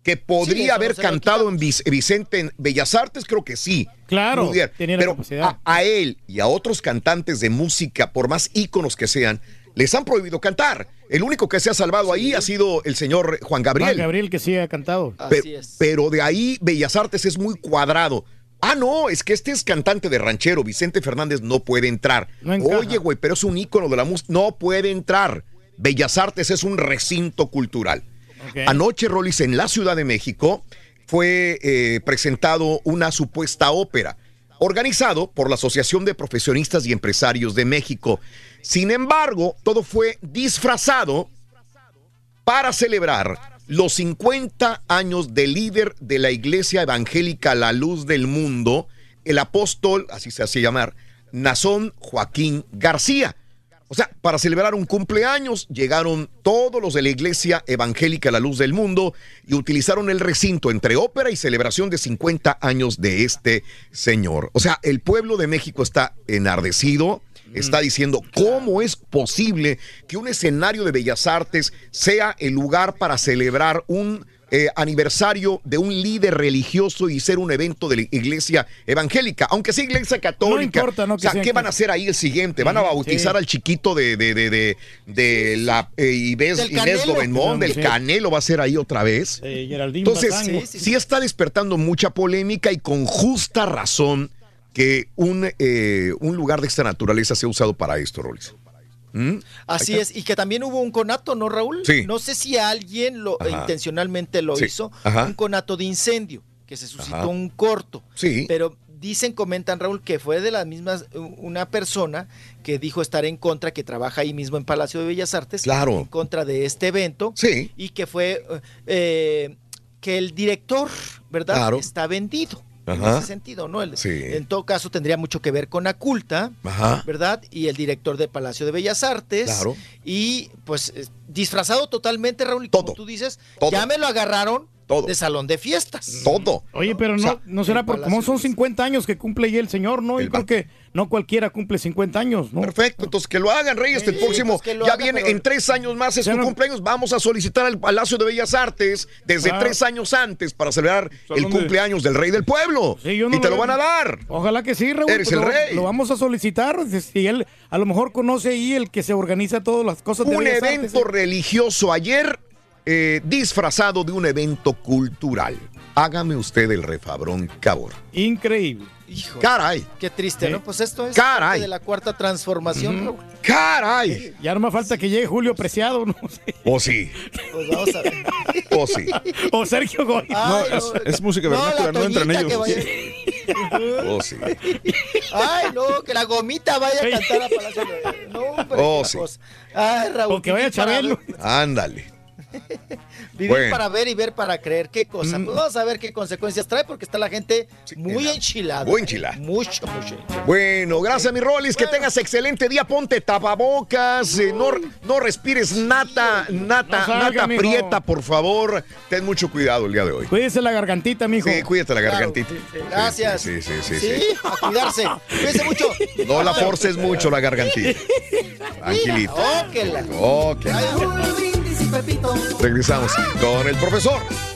Que podría haber cantado en Vic- Vicente en Bellas Artes, creo que sí. Claro, tenía la Pero capacidad. a, a él y a otros cantantes de música, por más íconos que sean, les han prohibido cantar. El único que se ha salvado ahí ha sido el señor Juan Gabriel. Juan Gabriel que sí ha cantado. Pe- pero de ahí Bellas Artes es muy cuadrado. Ah, no, es que este es cantante de ranchero, Vicente Fernández no puede entrar. No. Oye, güey, pero es un ícono de la música, no puede entrar. Bellas Artes es un recinto cultural. Anoche, Rolis, en la Ciudad de México, fue eh, presentado una supuesta ópera, organizado por la Asociación de Profesionistas y Empresarios de México. Sin embargo, todo fue disfrazado para celebrar los 50 años del líder de la Iglesia Evangélica La Luz del Mundo, el apóstol, así se hace llamar, Nazón Joaquín García. O sea, para celebrar un cumpleaños llegaron todos los de la Iglesia Evangélica La Luz del Mundo y utilizaron el recinto entre ópera y celebración de 50 años de este señor. O sea, el pueblo de México está enardecido, está diciendo cómo es posible que un escenario de bellas artes sea el lugar para celebrar un eh, aniversario de un líder religioso y ser un evento de la iglesia evangélica, aunque sea iglesia católica. importa, ¿no? O que sea, sea ¿qué van a hacer ahí el siguiente? ¿Van a bautizar sí. al chiquito de, de, de, de, de la eh, Inés, Del Inés Canelo. Gobenmón, del Sí. Canelo? ¿Va a ser ahí otra vez? Eh, Entonces, sí, está despertando mucha polémica y con justa razón que un, eh, un lugar de esta naturaleza sea usado para esto, Rolis. ¿Mm? Así es, y que también hubo un conato, ¿no, Raúl? Sí. No sé si alguien lo Ajá. intencionalmente lo Sí. hizo, Ajá. un conato de incendio, que se suscitó Ajá. un corto. Sí. Pero dicen, comentan, Raúl, que fue de las mismas, una persona que dijo estar en contra, que trabaja ahí mismo en Palacio de Bellas Artes, Claro. en contra de este evento, Sí. y que fue eh, que el director, ¿verdad? Claro. Está vendido. En Ajá. ese sentido, ¿no? El- Sí. En todo caso, tendría mucho que ver con Aculta, Ajá. ¿verdad? Y el director del Palacio de Bellas Artes. Claro. Y pues eh, disfrazado totalmente, Raúl, y como tú dices, Todo. ya me lo agarraron todo. de salón de fiestas. Todo. Oye, pero no, O sea, no será el por como son 50 años que cumple ya el señor, ¿no? Y creo que no cualquiera cumple 50 años, ¿no? Perfecto, entonces que lo hagan, Reyes. el Sí, próximo, pues que lo ya haga, viene pero- en tres años más, es tu no- cumpleaños. Vamos a solicitar al Palacio de Bellas Artes desde Ah. tres años antes para celebrar el cumpleaños del rey del pueblo. Sí, yo no y te lo- lo van a dar. Ojalá que sí, Raúl. Eres pues el lo, rey. Lo vamos a solicitar. Si él a lo mejor conoce ahí el que se organiza todas las cosas de Un Bellas evento Artes. religioso ayer eh, disfrazado de un evento cultural. Hágame usted el refabrón, cabor. Increíble. Hijo, Caray. Qué triste, ¿no? Pues esto es Caray. parte de la cuarta transformación. ¡Caray! Ya no me falta que llegue Julio Preciado, ¿no? O sí, Pues vamos a ver. o sí. o Sergio Goy. Ay, No, es, es música No, vernácula, la no, entran ellos. que vaya- O sí. Ay, no, que la gomita vaya a cantar a Palacio de... No, hombre, qué sí. cosa. Ay, Raúl. O que vaya para Chabelo. Ándale. Vivir Bueno. para ver y ver para creer. ¿Qué cosa? Pues vamos a ver qué consecuencias trae porque está la gente muy enchilada. muy enchilada. Mucho, mucho. enchilada. Bueno, gracias, mi Rolis. Que tengas excelente día. Ponte tapabocas. eh, no, no respires nata, nata, No salga, nata mijo. prieta, por favor. Ten mucho cuidado el día de hoy. Cuídese la gargantita, mijo. Sí, cuídate la gargantita. Gracias. Sí, sí, sí, sí. Sí, sí. a cuidarse. Cuídense mucho. No la forces mucho la gargantita. Tranquilito. Óquela. Ok. Regresamos con el profesor.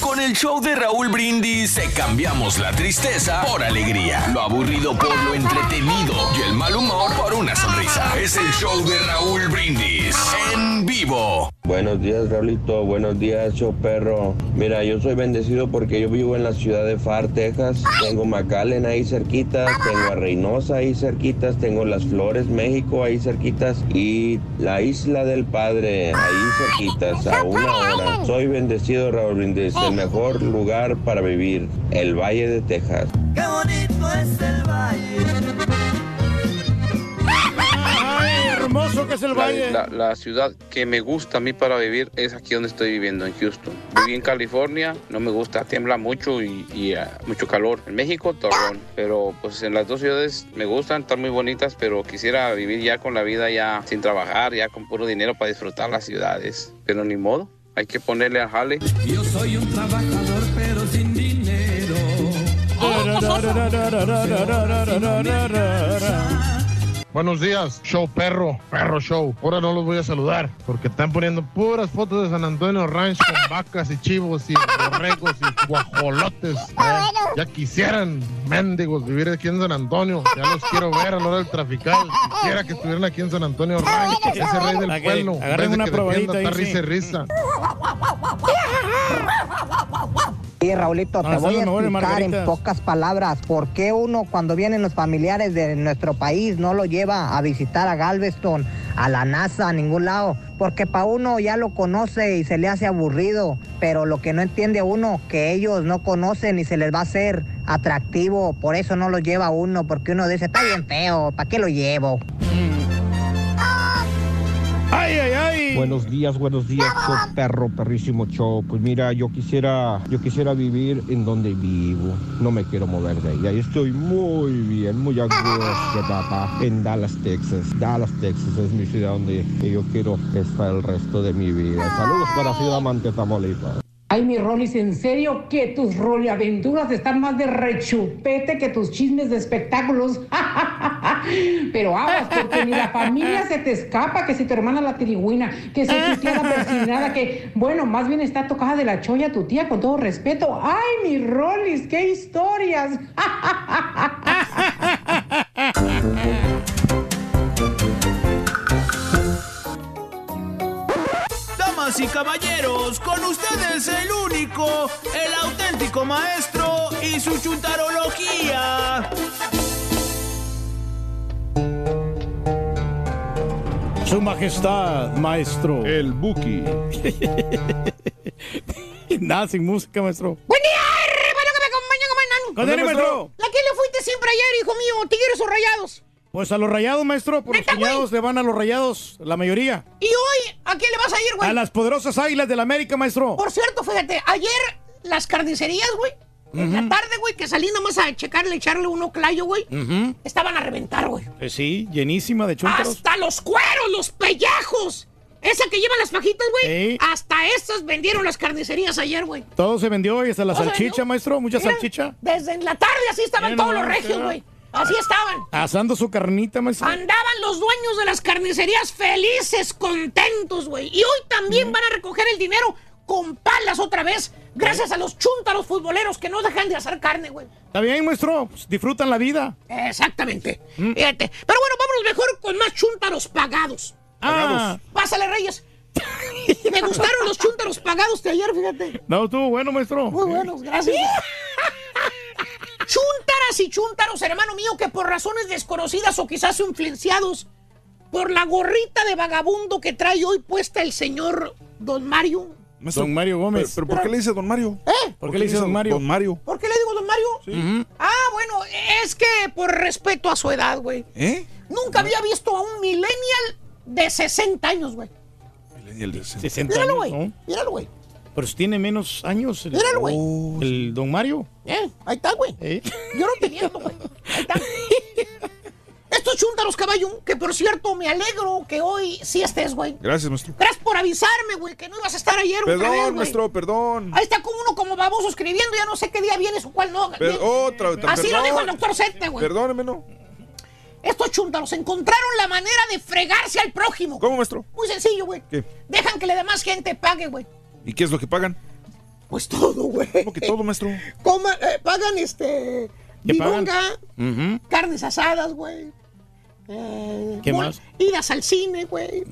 Con el show de Raúl Brindis cambiamos la tristeza por alegría, lo aburrido por lo entretenido y el mal humor por una sonrisa. Es el show de Raúl Brindis en vivo. Buenos días, Raulito. Buenos días, show perro. Mira, yo soy bendecido porque yo vivo en la ciudad de Far, Texas. Tengo McAllen ahí cerquitas, tengo a Reynosa ahí cerquitas, tengo Las Flores, México ahí cerquitas y la Isla del Padre ahí cerquitas, a una hora. Soy bendecido, Raúl Brindis. El mejor lugar para vivir, el Valle de Texas. Qué bonito es el valle. Ay, hermoso que es el valle. La, la ciudad que me gusta a mí para vivir es aquí donde estoy viviendo, en Houston. Viví en California, no me gusta, tiembla mucho y, y, ah, mucho calor. En México, Torreón. Pero pues en las dos ciudades me gustan, están muy bonitas, pero quisiera vivir ya con la vida ya sin trabajar, ya con puro dinero para disfrutar las ciudades. Pero ni modo, hay que ponerle al jale. Yo soy un trabajador, pero sin dinero. Buenos días, show perro, perro show. Ahora no los voy a saludar porque están poniendo puras fotos de San Antonio Ranch con vacas y chivos y borregos y guajolotes. ¿eh? Ya quisieran, mendigos, vivir aquí en San Antonio. Ya los quiero ver a la hora del trafical. Quisiera que estuvieran aquí en San Antonio Ranch, ese rey del pueblo. en agarren una probadita está risa y risa. Sí, Raulito, te voy a explicar en pocas palabras por qué uno cuando vienen los familiares de nuestro país no lo lleva a visitar a Galveston, a la NASA, a ningún lado. Porque para uno ya lo conoce y se le hace aburrido, pero lo que no entiende uno, que ellos no conocen y se les va a hacer atractivo, por eso no lo lleva uno, porque uno dice, está bien feo, ¿para qué lo llevo? Ay, ay, ay. Buenos días, buenos días, show perro, perrísimo show. Pues mira, yo quisiera, yo quisiera vivir en donde vivo. No me quiero mover de ahí. Ahí estoy muy bien, muy a gusto, papá. En Dallas, Texas. Dallas, Texas es mi ciudad donde yo quiero estar el resto de mi vida. Saludos para Ciudad Mante, Tamaulipas. Ay, mi Rolis, en serio que tus roliaventuras están más de rechupete que tus chismes de espectáculos. Pero aguas, porque ni la familia se te escapa, que si tu hermana la tirigüina, que si tu tía la persinada, que, bueno, más bien está tocada de la cholla tu tía, con todo respeto. Ay, mi Rolis, qué historias. Damas y caballeros, con ustedes el único, el auténtico maestro y su chuntarología. Su majestad, maestro. El Buki. Nada sin música, maestro. Buen día, hermano que me acompaña como enano. Con maestro. ¿La que le fuiste siempre ayer, hijo mío? ¿Tigres o rayados? Pues a los rayados, maestro. Por los cuñados le van a los rayados, la mayoría. ¿Y hoy a quién le vas a ir, güey? A las poderosas águilas del América, maestro. Por cierto, fíjate, ayer las carnicerías, güey, en la tarde, güey, que salí nomás a checarle, echarle un oclayo, güey, Ujú. estaban a reventar, güey. Eh, sí, llenísima de chúntaros. Hasta los cueros, los pellejos. Esa que lleva las fajitas, güey. Ey. Hasta estas vendieron las carnicerías ayer, güey. Todo se vendió y hasta la salchicha, maestro. Mucha Mira, salchicha. Desde en la tarde así estaban Mira todos los regios, güey. Así estaban. Asando su carnita, maestro. Andaban los dueños de las carnicerías felices, contentos, güey. Y hoy también van a recoger el dinero con palas otra vez, gracias a los chúntaros futboleros que no dejan de hacer carne, güey. Está bien, maestro. Pues, disfrutan la vida. Exactamente. Fíjate. Pero bueno, vámonos mejor con más chúntaros pagados. Ah. Pásale, Reyes. Me gustaron los chúntaros pagados de ayer, fíjate. No, estuvo bueno, maestro. Muy buenos, gracias. Chúntaras y chúntaros, hermano mío, que por razones desconocidas o quizás influenciados por la gorrita de vagabundo que trae hoy puesta el señor Don Mario. Don Mario Gómez. ¿Pero, pero por qué le dice Don Mario? ¿Eh? ¿Por qué le dice Don Mario? Don Mario. ¿Por qué le digo Don Mario? Ah, bueno, es que por respeto a su edad, güey. ¿Eh? Nunca había visto a un millennial de 60 años, güey. Millennial de 60. 60 Míralo, años, güey. ¿no? Míralo, güey. Pero si tiene menos años. El, Míralo, güey. el don Mario. Eh, ahí está, güey. ¿Eh? Yo no te miento, güey. Ahí está. Estos chúntaros, caballo, que por cierto me alegro que hoy sí estés, güey. Gracias, maestro. Gracias por avisarme, güey, que no ibas a estar ayer otra vez, Perdón, güey. maestro, perdón. Ahí está como uno como baboso escribiendo, ya no sé qué día vienes o cuál no. Per- otra, otra, Así lo dijo el doctor Sete, güey. Perdóneme, no. Estos chúntaros encontraron la manera de fregarse al prójimo. ¿Cómo, maestro? Muy sencillo, güey. ¿Qué? Dejan que la demás gente pague, güey. ¿Y qué es lo que pagan? Pues todo, güey. ¿Cómo que todo, maestro? Coma- eh, pagan este. ¿Qué pagan? Milonga, Ujú. carnes asadas, güey. Eh, ¿Qué más? Idas al cine, güey.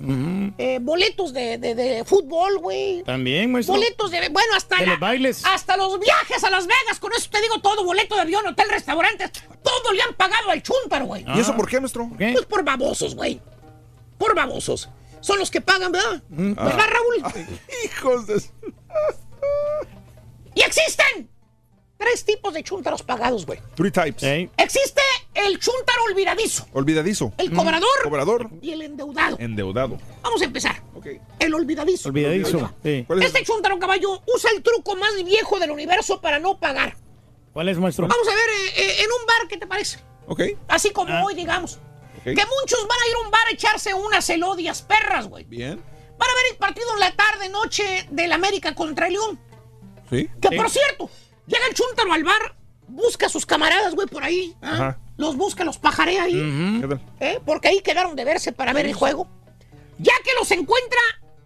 Eh, boletos de, de- de fútbol, güey. También, maestro. Boletos de. Bueno, hasta. De la- los bailes. Hasta los viajes a Las Vegas. Con eso te digo todo: boleto de avión, hotel, restaurantes. Todo le han pagado al chúntaro, güey. ¿Y eso por qué, maestro? ¿Por qué? Pues por babosos, güey. Por babosos. Son los que pagan, ¿verdad? Mm. ¿Verdad, Raúl? Hijos de... Y existen tres tipos de chúntaros pagados, güey. Three types. Existe el chúntaro olvidadizo, Olvidadizo. el cobrador Cobrador. y el endeudado. Endeudado. Vamos a empezar. El olvidadizo. Olvidadizo. Sí. ¿Cuál es? Este chúntaro caballo usa el truco más viejo del universo para no pagar. ¿Cuál es, maestro? Vamos a ver eh, eh, en un bar, ¿qué te parece? Ok. Así como Ah. hoy, digamos. Que muchos van a ir a un bar a echarse unas elodias perras, güey. Bien. Van a ver el partido en la tarde, noche del América contra el León. Sí. Que Sí. por cierto, llega el chúntaro al bar, busca a sus camaradas, güey, por ahí. ¿ah? Ajá. Los busca, los pajarea ahí. ¿Qué tal? ¿eh? Porque ahí quedaron de verse para ver el juego. Ya que los encuentra,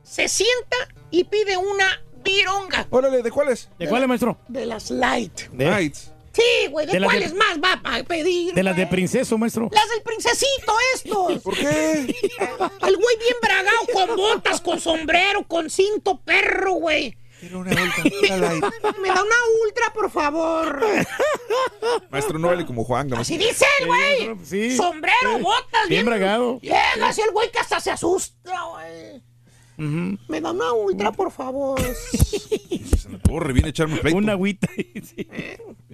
se sienta y pide una vironga Órale, ¿de cuáles? ¿De cuál es, maestro? de las light. De, Nights. Sí, güey, ¿de, De las de- cuáles más va a pedir? de las de princeso, maestro. Las del princesito estos. ¿Por qué? El güey bien bragado, con botas, con sombrero, con cinto perro, güey. Quiero una ultra, una light. Me da una ultra, por favor. Maestro, no vale como Juan. Así dice el güey. Sí. Sombrero, Sí. botas. Bien bragado. Llega así el güey que hasta se asusta, güey. Me da una ultra, por favor. Se me ocurre, viene a echarme un pleito. Una agüita. Sí.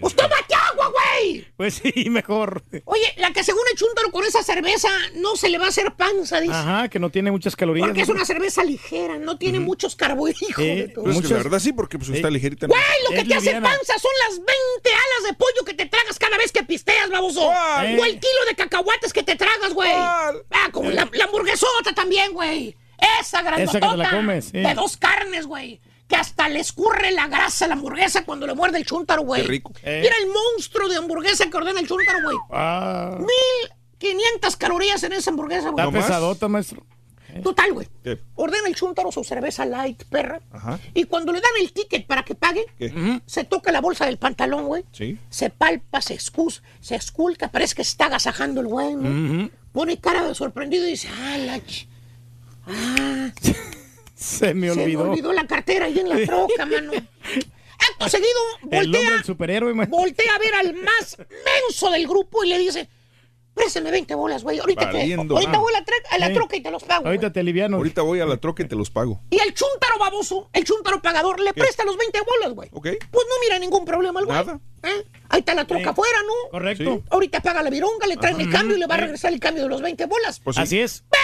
pues tómate agua, güey. Pues sí, mejor. Oye, la que según chúntaro con esa cerveza no se le va a hacer panza, dice. Ajá, que no tiene muchas calorías. Porque es una cerveza ligera, no tiene muchos carbohidratos. Sí. de todo. Pero es que Muchas- la verdad sí, porque pues está ligerita. Güey, lo que Es te hace liviana. panza son las 20 alas de pollo que te tragas cada vez que pisteas, baboso. O el kilo de cacahuates que te tragas, güey. Ah, como la, la hamburguesota también, güey. Esa grandotota. Esa que te la comes, sí. De dos carnes, güey. Que hasta le escurre la grasa a la hamburguesa cuando le muerde el chúntaro, güey. Qué rico. Eh. Mira el monstruo de hamburguesa que ordena el chúntaro, güey. Ah, 1500 calorías en esa hamburguesa, güey. está pesadota, maestro. Total, güey. Ordena el chúntaro su cerveza light, perra. Ajá. Y cuando le dan el ticket para que pague, ¿Qué? se toca la bolsa del pantalón, güey. Sí. Se palpa, se excus, se esculca, parece que está agasajando el güey, ¿no? Ujú. Pone cara de sorprendido y dice, ah, la ch- Ah, Se me se me olvidó. olvidó la cartera ahí en la troca, mano. Acto seguido, El nombre voltea, del superhéroe, maestro. voltea a ver al más menso del grupo y le dice, préstame 20 bolas, güey. Ahorita, te, ahorita ah. voy a la, troca y te los pago. güey". Ahorita te aliviano. Ahorita voy a la troca y te los pago. Y el chúntaro baboso, el chúntaro pagador, le presta los 20 bolas, güey. ¿Ok? Pues no mira ningún problema el güey. Nada. ¿Eh? Ahí está la troca Sí. afuera, ¿no? Correcto. Sí. Ahorita paga la vironga, le traen el cambio y le va a regresar el cambio de los 20 bolas. Pues sí. Así es. Pero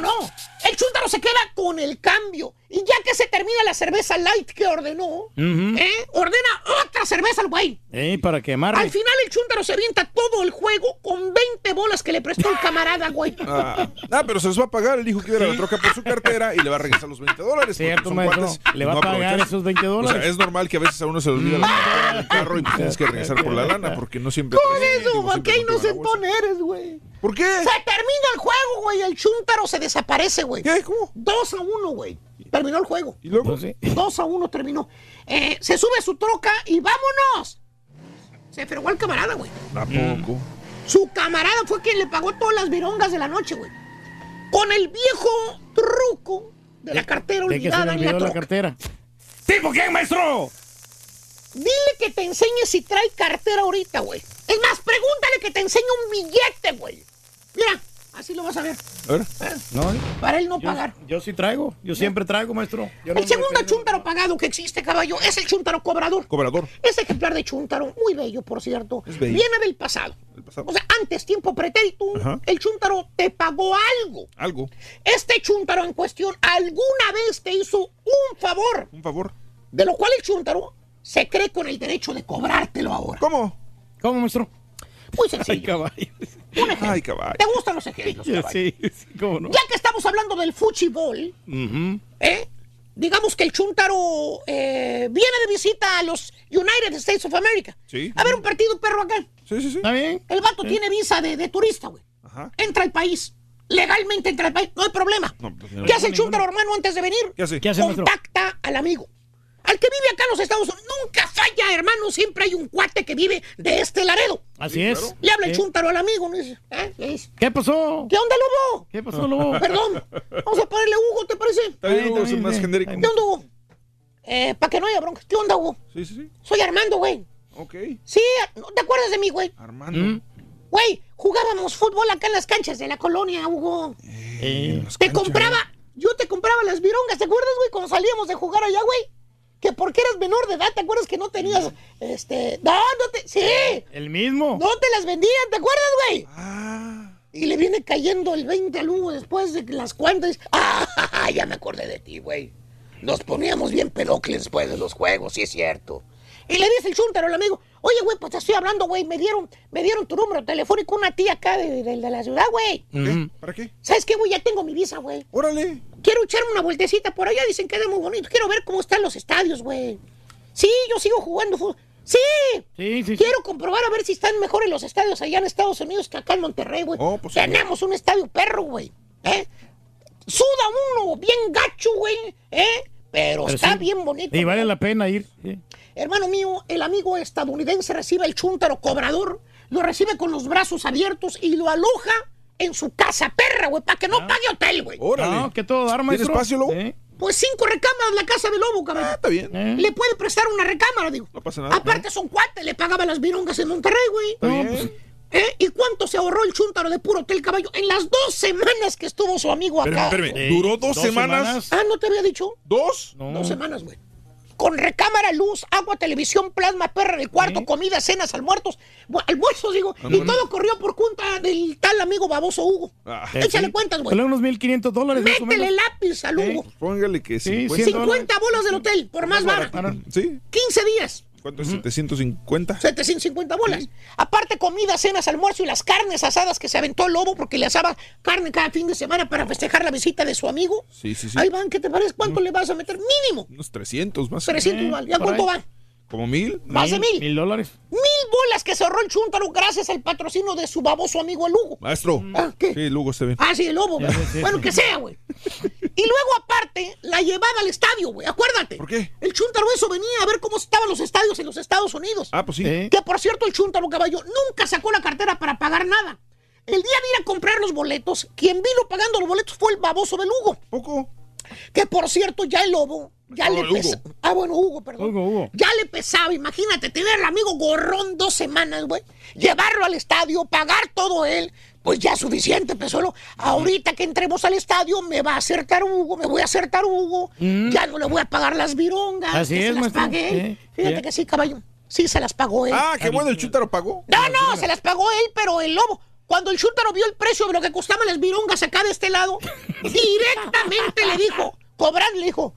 no, hermano, no. El chúntaro se queda con el cambio. Y ya que se termina la cerveza light que ordenó. ¿eh? ordena otra cerveza al güey. Eh, para que amarre. Al final el chúntaro se avienta todo el juego con 20 bolas que le prestó el camarada, güey. Ah, ah, pero se los va a pagar. Él dijo que iba a la troca por su cartera y le va a regresar los 20 dólares. Cierto, son maestro. cuates Le va a pagar esos 20 dólares. O sea, es normal que a veces a uno se le olvida la cartera en el carro y tienes que regresar por la lana porque no siempre. Con traes, eso, digo, ¿a siempre qué inocentón eres, güey? ¿Por qué? Se termina el juego, güey. El chúntaro se desaparece, güey. ¿Qué? ¿Cómo? Dos a uno, güey. Terminó el juego. ¿Y luego? Dos a uno terminó. Eh, se sube a su troca y vámonos. Se fregó al camarada, güey. ¿A poco? Su camarada fue quien le pagó todas las virongas de la noche, güey. Con el viejo truco de la cartera olvidada en la olvidó la troca. cartera. ¿Tipo quién, maestro? Dile que te enseñe si trae cartera ahorita, güey. Es más, pregúntale que te enseñe un billete, güey. Mira, así lo vas a ver. A ver. No, Para él no yo, pagar. yo sí traigo. Yo siempre traigo, maestro. Yo no El segundo chúntaro pagado que existe, caballo, es el chúntaro cobrador. Cobrador. Ese ejemplar de chúntaro, muy bello, por cierto, Es bello. viene del pasado. O sea, antes, tiempo pretérito, Ajá. el chúntaro te pagó algo. Algo. Este chúntaro en cuestión alguna vez te hizo un favor, Un favor. de lo cual el chúntaro se cree con el derecho de cobrártelo ahora. ¿Cómo? ¿Cómo, maestro? Muy Ay, sencillo. caballo. Un ejemplo. Ay, caballo. ¿Te gustan los ejemplos, caballo? Sí, sí, cómo no. Ya que estamos hablando del fuchibol, Ujú. ¿eh? Digamos que el Chuntaro eh, viene de visita a los United States of America. Sí. A ver un partido perro acá. Sí, sí, sí. ¿Está bien? El vato tiene visa de, de turista, güey. Ajá. Entra al país. Legalmente entra al país. No hay problema. No, pues, no. ¿Qué hace el Chuntaro, hermano, antes de venir? ¿Qué hace? ¿Qué hace? Contacta al amigo. Al que vive acá en los Estados Unidos. Nunca falla, hermano. Siempre hay un cuate que vive de este Laredo. Así es. Le habla el Sí. Chuntaro al amigo. ¿no? ¿eh? Dice, ¿Qué pasó? ¿Qué onda, lobo? ¿Qué pasó, lobo? Perdón. Vamos a ponerle Hugo, ¿te parece? Está bien, Ahí, Hugo, es más genérico. ¿Qué onda, Hugo? Eh, para que no haya bronca. ¿Qué onda, Hugo? Sí, sí, sí. Soy Armando, güey. Ok. Sí, ¿no te acuerdas de mí, güey? Armando. Mm. Güey, jugábamos fútbol acá en las canchas de la colonia, Hugo. Eh, Te compraba, yo te compraba las virongas, ¿te acuerdas, güey? Cuando salíamos de jugar allá, güey. Que porque eras menor de edad, ¿te acuerdas que no tenías, este, no, no te, sí, ¿El mismo? no te las vendían, ¿te acuerdas, güey? Ah. Y le viene cayendo el 20 al Hugo después de las cuantas, ah, ya me acordé de ti, güey. Nos poníamos bien pedocles después de los juegos, sí es cierto. Y le dice el chúntaro al amigo, oye, güey, pues te estoy hablando, güey, me dieron, me dieron tu número telefónico una tía acá de, de- de la ciudad, güey. Ujú. ¿Para qué? ¿Sabes qué, güey? Ya tengo mi visa, güey. Órale. Quiero echarme una vueltecita por allá, dicen que es muy bonito. Quiero ver cómo están los estadios, güey. Sí, yo sigo jugando fútbol. Sí, Sí, sí, sí. quiero comprobar a ver si están mejores los estadios allá en Estados Unidos que acá en Monterrey, güey. Oh, pues sí, Tenemos un estadio perro, güey. ¿Eh? Suda uno bien gacho, güey. ¿Eh? Pero, Pero está sí. bien bonito. Y vale güey. la pena ir. Hermano mío, el amigo estadounidense recibe el chúntaro cobrador, lo recibe con los brazos abiertos y lo aloja en su casa perra, güey, para que no pague hotel, güey. Órale. No, que todo ¿Tiene maestro. espacio, lobo? Pues cinco recámaras la casa del lobo, cabrón. Ah, está bien. Eh. Le puede prestar una recámara, digo. No pasa nada. Aparte son cuates, le pagaba las virongas en Monterrey, güey. Está No, bien. pues, ¿Eh? ¿Y cuánto se ahorró el chúntaro de puro hotel caballo en las dos semanas que estuvo su amigo acá? Espérame, espérame. Sí, ¿Duró dos, dos semanas? semanas. Ah, ¿no te había dicho? ¿Dos? No. Dos semanas, güey. Con recámara, luz, agua, televisión, plasma, perra en el cuarto, Sí. comida, cenas, almuerzos, bu- almuerzos, digo, y todo corrió por cuenta del tal amigo baboso Hugo. Ah, Eh, Échale sí. cuentas, güey. Vale unos 1.500 dólares. Métele lápiz al. Hugo. Póngale que Sí, 50. 100 dólares. 50 bolas del hotel, por más barato. Sí. 15 días. ¿Cuánto es? ¿750? 750 bolas. Aparte, comida, cenas, almuerzo y las carnes asadas que se aventó el lobo porque le asaba carne cada fin de semana para festejar la visita de su amigo. Sí, sí, sí. Ahí van, ¿qué te parece? ¿Cuánto le vas a meter? Mínimo. Unos 300 más. 300 Eh. ¿Ya cuánto ahí. van? ¿Como mil? Más de mil. Mil dólares. Mil bolas que se ahorró el chúntaro gracias al patrocinio de su baboso amigo el Hugo. Maestro. Ah, ¿qué? Sí, Lugo está bien. Ah, sí, el lobo, güey. Sí, sí, Bueno, sí. que sea, güey. Y luego, aparte, la llevada al estadio, güey. Acuérdate. ¿Por qué? El chúntaro eso venía a ver cómo estaban los estadios en los Estados Unidos. Ah, pues sí. Eh. Que por cierto, el chúntaro caballo nunca sacó la cartera para pagar nada. El día de ir a comprar los boletos, quien vino pagando los boletos fue el baboso del Hugo. ¿Poco? Que por cierto, ya el lobo, ya No, le Hugo. pesa- Ah, bueno, Hugo, perdón. Hugo, Hugo. Ya le pesaba, imagínate, tener al amigo gorrón dos semanas, güey. Llevarlo al estadio, pagar todo él. Pues ya suficiente, pesolo. Ahorita que entremos al estadio, me va a acertar Hugo, me voy a acertar Hugo. Ya no le voy a pagar las virongas. Mm. Así que es, se las maestro. pagué. Eh, Fíjate que sí, caballo. Sí, se las pagó él. Ah, qué bueno, el chúntaro pagó. No, no, se las pagó él, pero el lobo. Cuando el chúntaro vio el precio de lo que costaban las virongas acá de este lado, directamente le dijo, cobrar, le dijo,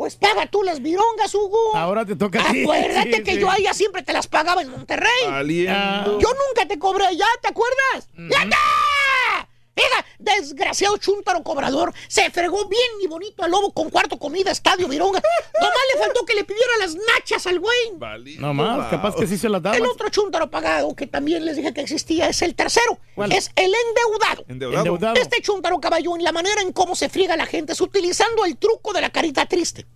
pues paga tú las virongas, Hugo. Ahora te toca a ti. Acuérdate Sí, que sí. yo allá siempre te las pagaba en Monterrey. Valiendo. Yo nunca te cobré allá, ¿te acuerdas? ¡Ya está! Desgraciado chuntaro cobrador se fregó bien y bonito al lobo con cuarto comida, estadio, vironga. Nomás le faltó que le pidiera las nachas al güey. No más, capaz que sí se las daba. El otro chuntaro pagado que también les dije que existía es el tercero. ¿Cuál? Es el endeudado. Endeudado. Endeudado. Este chuntaro caballón, la manera en cómo se friega la gente es utilizando el truco de la carita triste.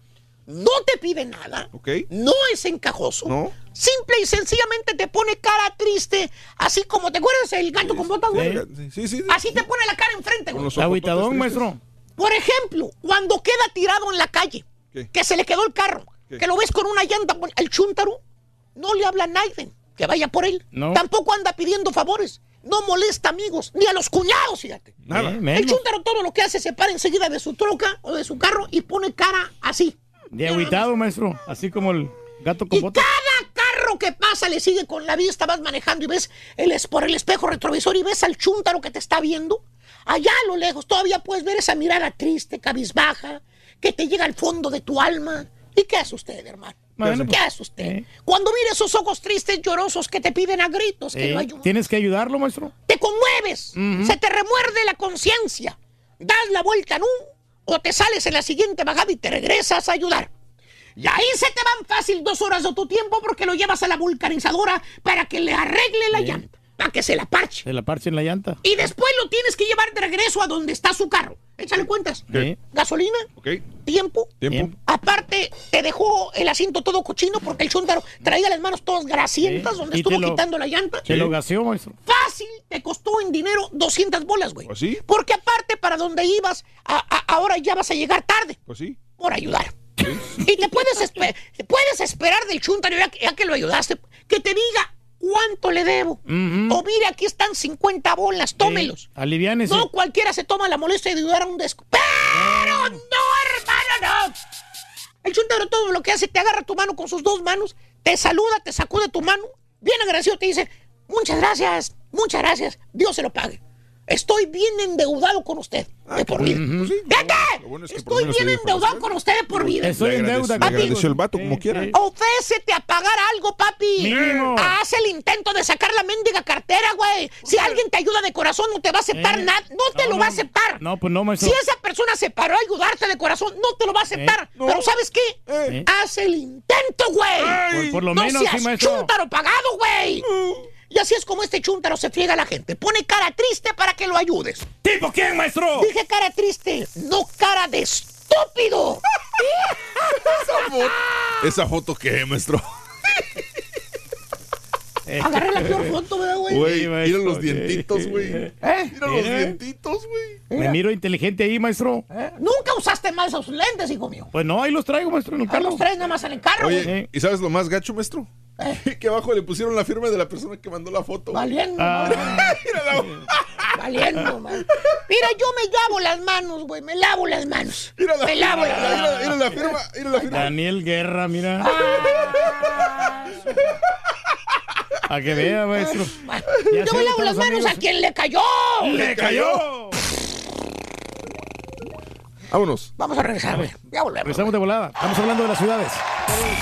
No te pide nada. No es encajoso. No. Simple y sencillamente te pone cara triste, así como te acuerdas el gato con botas, güey. Sí, sí, sí. Así te pone la cara enfrente, Con güey. los ojos Agüitadón, tristes. maestro. Por ejemplo, cuando queda tirado en la calle, ¿Qué? que se le quedó el carro, ¿Qué? que lo ves con una llanta, el chúntaro, no le habla a nadie que vaya por él. No. Tampoco anda pidiendo favores. No molesta amigos, ni a los cuñados, fíjate. Nada. Eh, El menos. chúntaro todo lo que hace se para enseguida de su troca o de su carro y pone cara así. De agüitado, maestro. Así como el gato con Y botas. cada carro que pasa le sigue con la vista, vas manejando y ves el, es- por el espejo retrovisor y ves al chúntaro que te está viendo. Allá a lo lejos todavía puedes ver esa mirada triste, cabizbaja, que te llega al fondo de tu alma. ¿Y qué hace usted, hermano? Bueno, ¿Qué pues, hace usted? eh. Cuando mire esos ojos tristes, llorosos que te piden a gritos que Eh, ayuden. Tienes que ayudarlo, maestro. Te conmueves, se te remuerde la conciencia, das la vuelta en un o te sales en la siguiente bajada y te regresas a ayudar. Y ahí se te van fácil dos horas de tu tiempo porque lo llevas a la vulcanizadora para que le arregle la llanta, para que se la parche. Se la parche en la llanta. Y después lo tienes que llevar de regreso a donde está su carro. Échale cuentas. ¿Qué? Gasolina, tiempo. Tiempo. Aparte, te dejó el asiento todo cochino porque el chúntaro traía las manos todas grasientas Sí. donde estuvo lo- quitando la llanta. Se lo gaseó, maestro. Fácil, te costó en dinero 200 bolas, güey. Pues sí. Porque aparte, para donde ibas, a- a- ahora ya vas a llegar tarde Pues sí. por ayudar. Y te puedes, espe- te puedes esperar del chúntaro, ya, que- ya que lo ayudaste, que te diga cuánto le debo. O mire, aquí están 50 bolas, tómelos. Sí, aliviánese. No cualquiera se toma la molestia de ayudar a un desco. ¡Pero no, hermano, no! El chúntaro todo lo que hace, te agarra tu mano con sus dos manos, te saluda, te sacude tu mano, bien agradecido, te dice, muchas gracias, muchas gracias, Dios se lo pague. Estoy bien endeudado con usted de por vida. Pues sí. Estoy bien endeudado con usted de por vida. Estoy en deuda agradeció el vato como Eh, quiera. eh. Ofrécete a pagar algo, papi. Mínimo. Haz el intento de sacar la mendiga cartera, güey. Si alguien te ayuda de corazón, no te va a aceptar Eh, nada. No te no, lo va a aceptar. No, pues no, maestro. Si esa persona se paró a ayudarte de corazón, no te lo va a aceptar. Eh, Pero ¿sabes qué? Eh. Haz el intento, güey. Por, por lo no menos, seas sí, maestro. chúntaro pagado, güey. Y así es como este chúntaro se friega a la gente. Pone cara triste para que lo ayudes. ¿Tipo quién, maestro? Dije cara triste, no cara de estúpido. ¿Esa foto qué, maestro? Agarré la peor foto, ¿verdad, güey? Güey, mira los sí. dientitos, güey. ¿Eh? Mira los dientitos, güey. Me miro inteligente ahí, maestro. ¿Eh? Nunca usaste mal esos lentes, hijo mío. Pues no, ahí los traigo, maestro, en el A carro. los tres nada más en el carro, güey. Oye, ¿y sabes lo más gacho, maestro? Que abajo le pusieron la firma de la persona que mandó la foto. Valiendo, Ah. Valiendo, madre. Mira, yo me lavo las manos, güey. Me lavo las manos. Mira la, Me lavo mira, las mira, manos. mira la firma, mira la firma. Daniel Guerra, mira. Ah, A que vea, maestro. Yo lavo las manos amigos. a quien le cayó. ¡Le cayó! Vámonos. Vamos a regresar, güey. Ya volvemos. Regresamos de volada. Estamos hablando de las ciudades.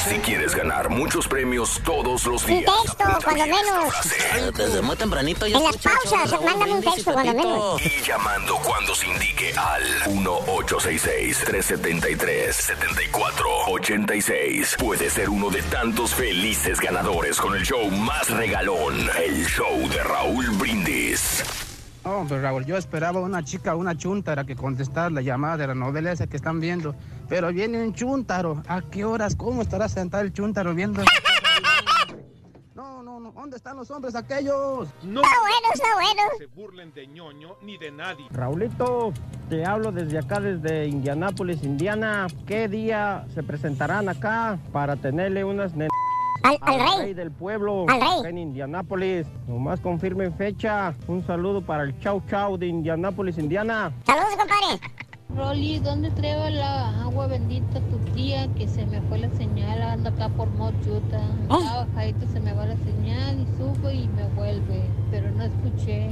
Si quieres ganar muchos premios todos los Un días, texto, cuando menos. Desde muy tempranito yo En las pausas, mándame un texto, cuando menos. y llamando cuando se indique al 1-866-373-7486. Puedes ser uno de tantos felices ganadores con el show más regalón, el show de Raúl Brindis. Oh, pues Raúl, yo esperaba una chica, una chuntara que contestara la llamada de la novela esa que están viendo. Pero viene un chuntaro. ¿A qué horas? ¿Cómo estará sentado el chuntaro viendo? No, no, no. ¿Dónde están los hombres aquellos? Está bueno, está bueno. se burlen de ñoño ni de nadie. Raulito, te hablo desde acá, desde Indianápolis, Indiana. ¿Qué día se presentarán acá para tenerle unas nen- Al, al rey. del pueblo Al rey. en Indianápolis? Nomás confirmen fecha. Un saludo para el Chau Chau de Indianápolis, Indiana. Saludos, compadre. Rolly, ¿dónde traigo la agua bendita tu tía? Que se me fue la señal, ando acá por Mochuta. Estaba bajadito, se me va la señal y subo y me vuelve, pero no escuché.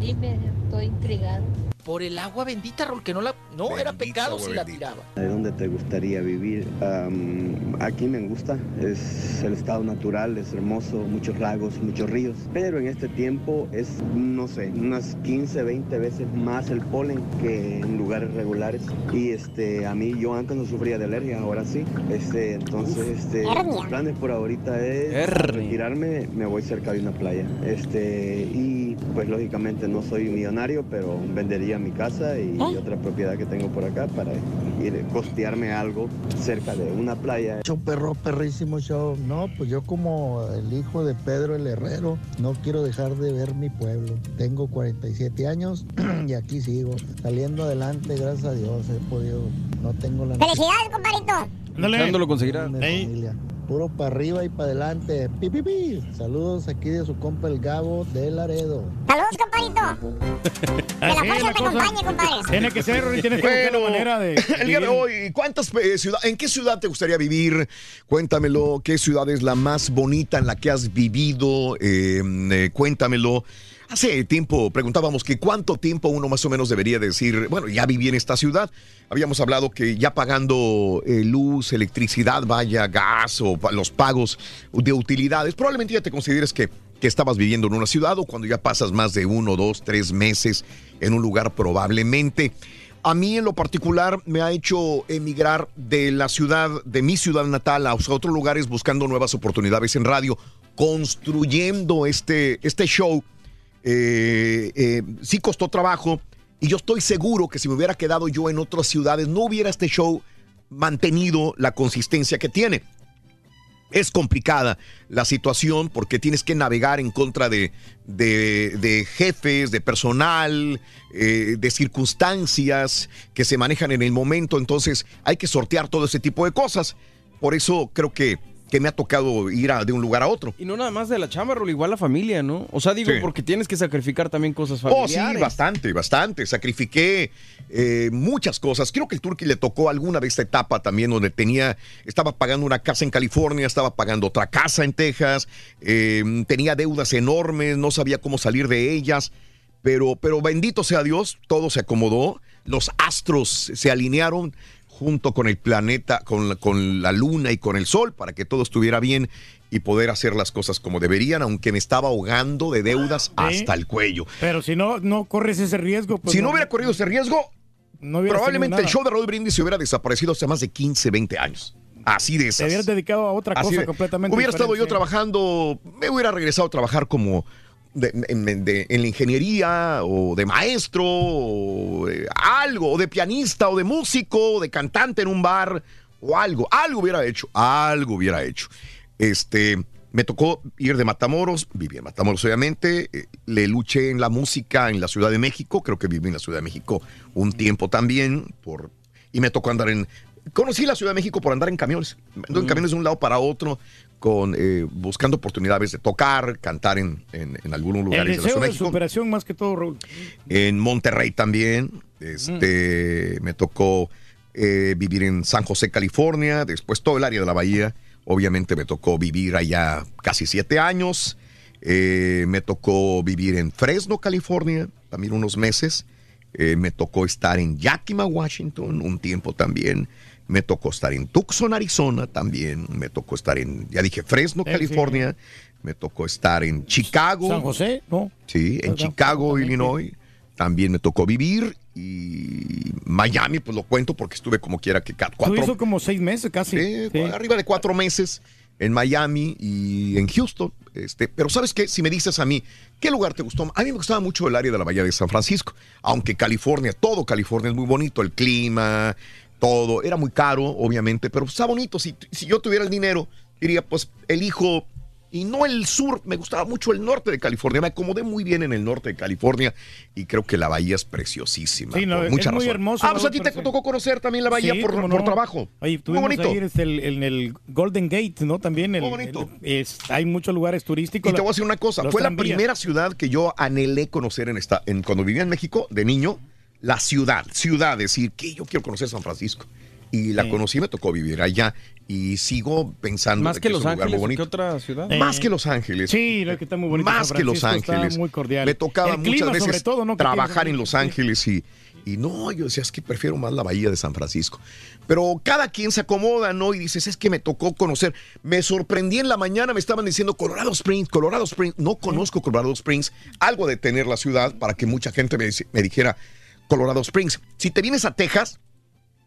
Dime, estoy intrigado. Por el agua bendita, Raúl, que no la. No, era pecado si la tiraba. ¿De dónde te gustaría vivir? Aquí me gusta, es el estado natural, es hermoso, muchos lagos, muchos ríos, pero en este tiempo es, no sé, unas 15, 20 veces más el polen que en lugares regulares. Y este, a mí yo antes no sufría de alergia, ahora sí. Este, entonces, este, mis planes por ahorita es retirarme, me voy cerca de una playa. Este, y pues lógicamente no soy millonario, pero vendería mi casa y otra propiedad que tengo por acá para ir costearme algo cerca de una playa. Show perro, perrísimo show. No, pues yo como el hijo de Pedro el Herrero, no quiero dejar de ver mi pueblo. Tengo 47 años y aquí sigo, saliendo adelante, gracias a Dios. He podido, no tengo la ¡Felicidades, compadrito! ¿Cuándo lo conseguirá? Puro para arriba y para adelante. Pi, pi, pi. Saludos aquí de su compa el Gabo de Laredo. ¡Saludos, compadrito! Que la fuerza la te cosa. acompañe, compadre. Tiene que ser, Rory, tienes que buscar la manera de. El día de hoy, ¿cuántas eh, ciudad- ¿en qué ciudad te gustaría vivir? Cuéntamelo. ¿Qué ciudad es la más bonita en la que has vivido? Eh, eh, cuéntamelo. Hace tiempo preguntábamos que cuánto tiempo uno más o menos debería decir, bueno, ya viví en esta ciudad. Habíamos hablado que ya pagando eh, luz, electricidad, vaya, gas o los pagos de utilidades, probablemente ya te consideres que, que estabas viviendo en una ciudad o cuando ya pasas más de uno, dos, tres meses en un lugar probablemente. A mí en lo particular me ha hecho emigrar de la ciudad, de mi ciudad natal a otros lugares buscando nuevas oportunidades en radio, construyendo este, este show. Eh, eh, sí costó trabajo y yo estoy seguro que si me hubiera quedado yo en otras ciudades no hubiera este show mantenido la consistencia que tiene. Es complicada la situación porque tienes que navegar en contra de, de- jefes, de personal, eh, de circunstancias que se manejan en el momento. Entonces hay que sortear todo ese tipo de cosas. Por eso creo que, que me ha tocado ir a- de un lugar a otro. Y no nada más de la chamba, igual la familia, ¿no? O sea, digo, Sí. porque tienes que sacrificar también cosas Oh, familiares. sí, bastante, bastante. Sacrifiqué eh, muchas cosas. Creo que el Turqui le tocó alguna de esta etapa también donde tenía, estaba pagando una casa en California, estaba pagando otra casa en Texas, eh, tenía deudas enormes, no sabía cómo salir de ellas. Pero, pero bendito sea Dios, todo se acomodó, los astros se alinearon junto con el planeta, con la, con la luna y con el sol para que todo estuviera bien y poder hacer las cosas como deberían, aunque me estaba ahogando de deudas hasta el cuello. Pero si no, no corres ese riesgo. Pues si no hubiera corrido ese riesgo, no probablemente el show de Raúl Brindis se hubiera desaparecido hace más de 15, 20 años. Así de Te esas. hubieras dedicado a otra cosa de- completamente Hubiera estado yo trabajando, me hubiera regresado a trabajar como de- en, de- en la ingeniería o de maestro o de algo, o de pianista o de músico o de cantante en un bar o algo, algo hubiera hecho, algo hubiera hecho. Este, me tocó ir de Matamoros, viví en Matamoros obviamente, eh, le luché en la música en la Ciudad de México, creo que viví en la Ciudad de México un tiempo también por y me tocó andar en conocí la Ciudad de México por andar en camiones, ando en camiones de un lado para otro con eh, buscando oportunidades de tocar, cantar en, en, en algunos El lugares de la deseo de México. superación más que todo, Raúl. En Monterrey también. Este, Me tocó eh, vivir en San José, California. Después todo el área de la bahía. Obviamente me tocó vivir allá casi siete años. Eh, me tocó vivir en Fresno, California, también unos meses. Eh, me tocó estar en Yakima, Washington, un tiempo también. Me tocó estar en Tucson, Arizona también. Me tocó estar en, ya dije, Fresno, Sí, California. Me tocó estar en Chicago. San José, ¿no? Sí, en Chicago, Illinois. También me tocó vivir. Y Miami, pues lo cuento porque estuve como quiera que ca- Tú cuatro, hizo como seis meses casi. Sí. arriba de cuatro meses en Miami y en Houston. Este, pero sabes qué, si me dices a mí, ¿qué lugar te gustó? A mí me gustaba mucho el área de la Bahía de San Francisco, aunque California, todo California es muy bonito, el clima, todo, era muy caro, obviamente, pero está bonito. Si, si yo tuviera el dinero, diría, pues elijo, y no el sur, me gustaba mucho el norte de California, me acomodé muy bien en el norte de California y creo que la bahía es preciosísima. Sí, no, por es muy hermoso, Ah, pues a ti te sí. tocó conocer también la bahía Sí, por, cómo por no. trabajo. Oye, muy bonito. ahí el- en el Golden Gate, ¿no? También el, el- es- hay muchos lugares turísticos. Y te voy a decir una cosa, fue la primera ciudad que yo anhelé conocer en esta, en, cuando vivía en México de niño, la ciudad, ciudad, decir que yo quiero conocer San Francisco. y la Sí. conocí, me tocó vivir allá y sigo pensando Más que es Los un lugar muy Ángeles, ¿o bonito. ¿qué otra ciudad? Más que Los Ángeles. Sí, lo que está muy bonito. Más que Los Ángeles. Muy cordial. Me tocaba El clima, muchas veces sobre todo, ¿no? Que trabajar en Los Ángeles y, y no, yo decía, es que prefiero más la bahía de San Francisco. Pero cada quien se acomoda, ¿no? Y dices, es que me tocó conocer. Me sorprendí en la mañana, me estaban diciendo Colorado Springs, Colorado Springs. No conozco Colorado Springs. Algo de tener la ciudad para que mucha gente me dijera Colorado Springs. Si te vienes a Texas,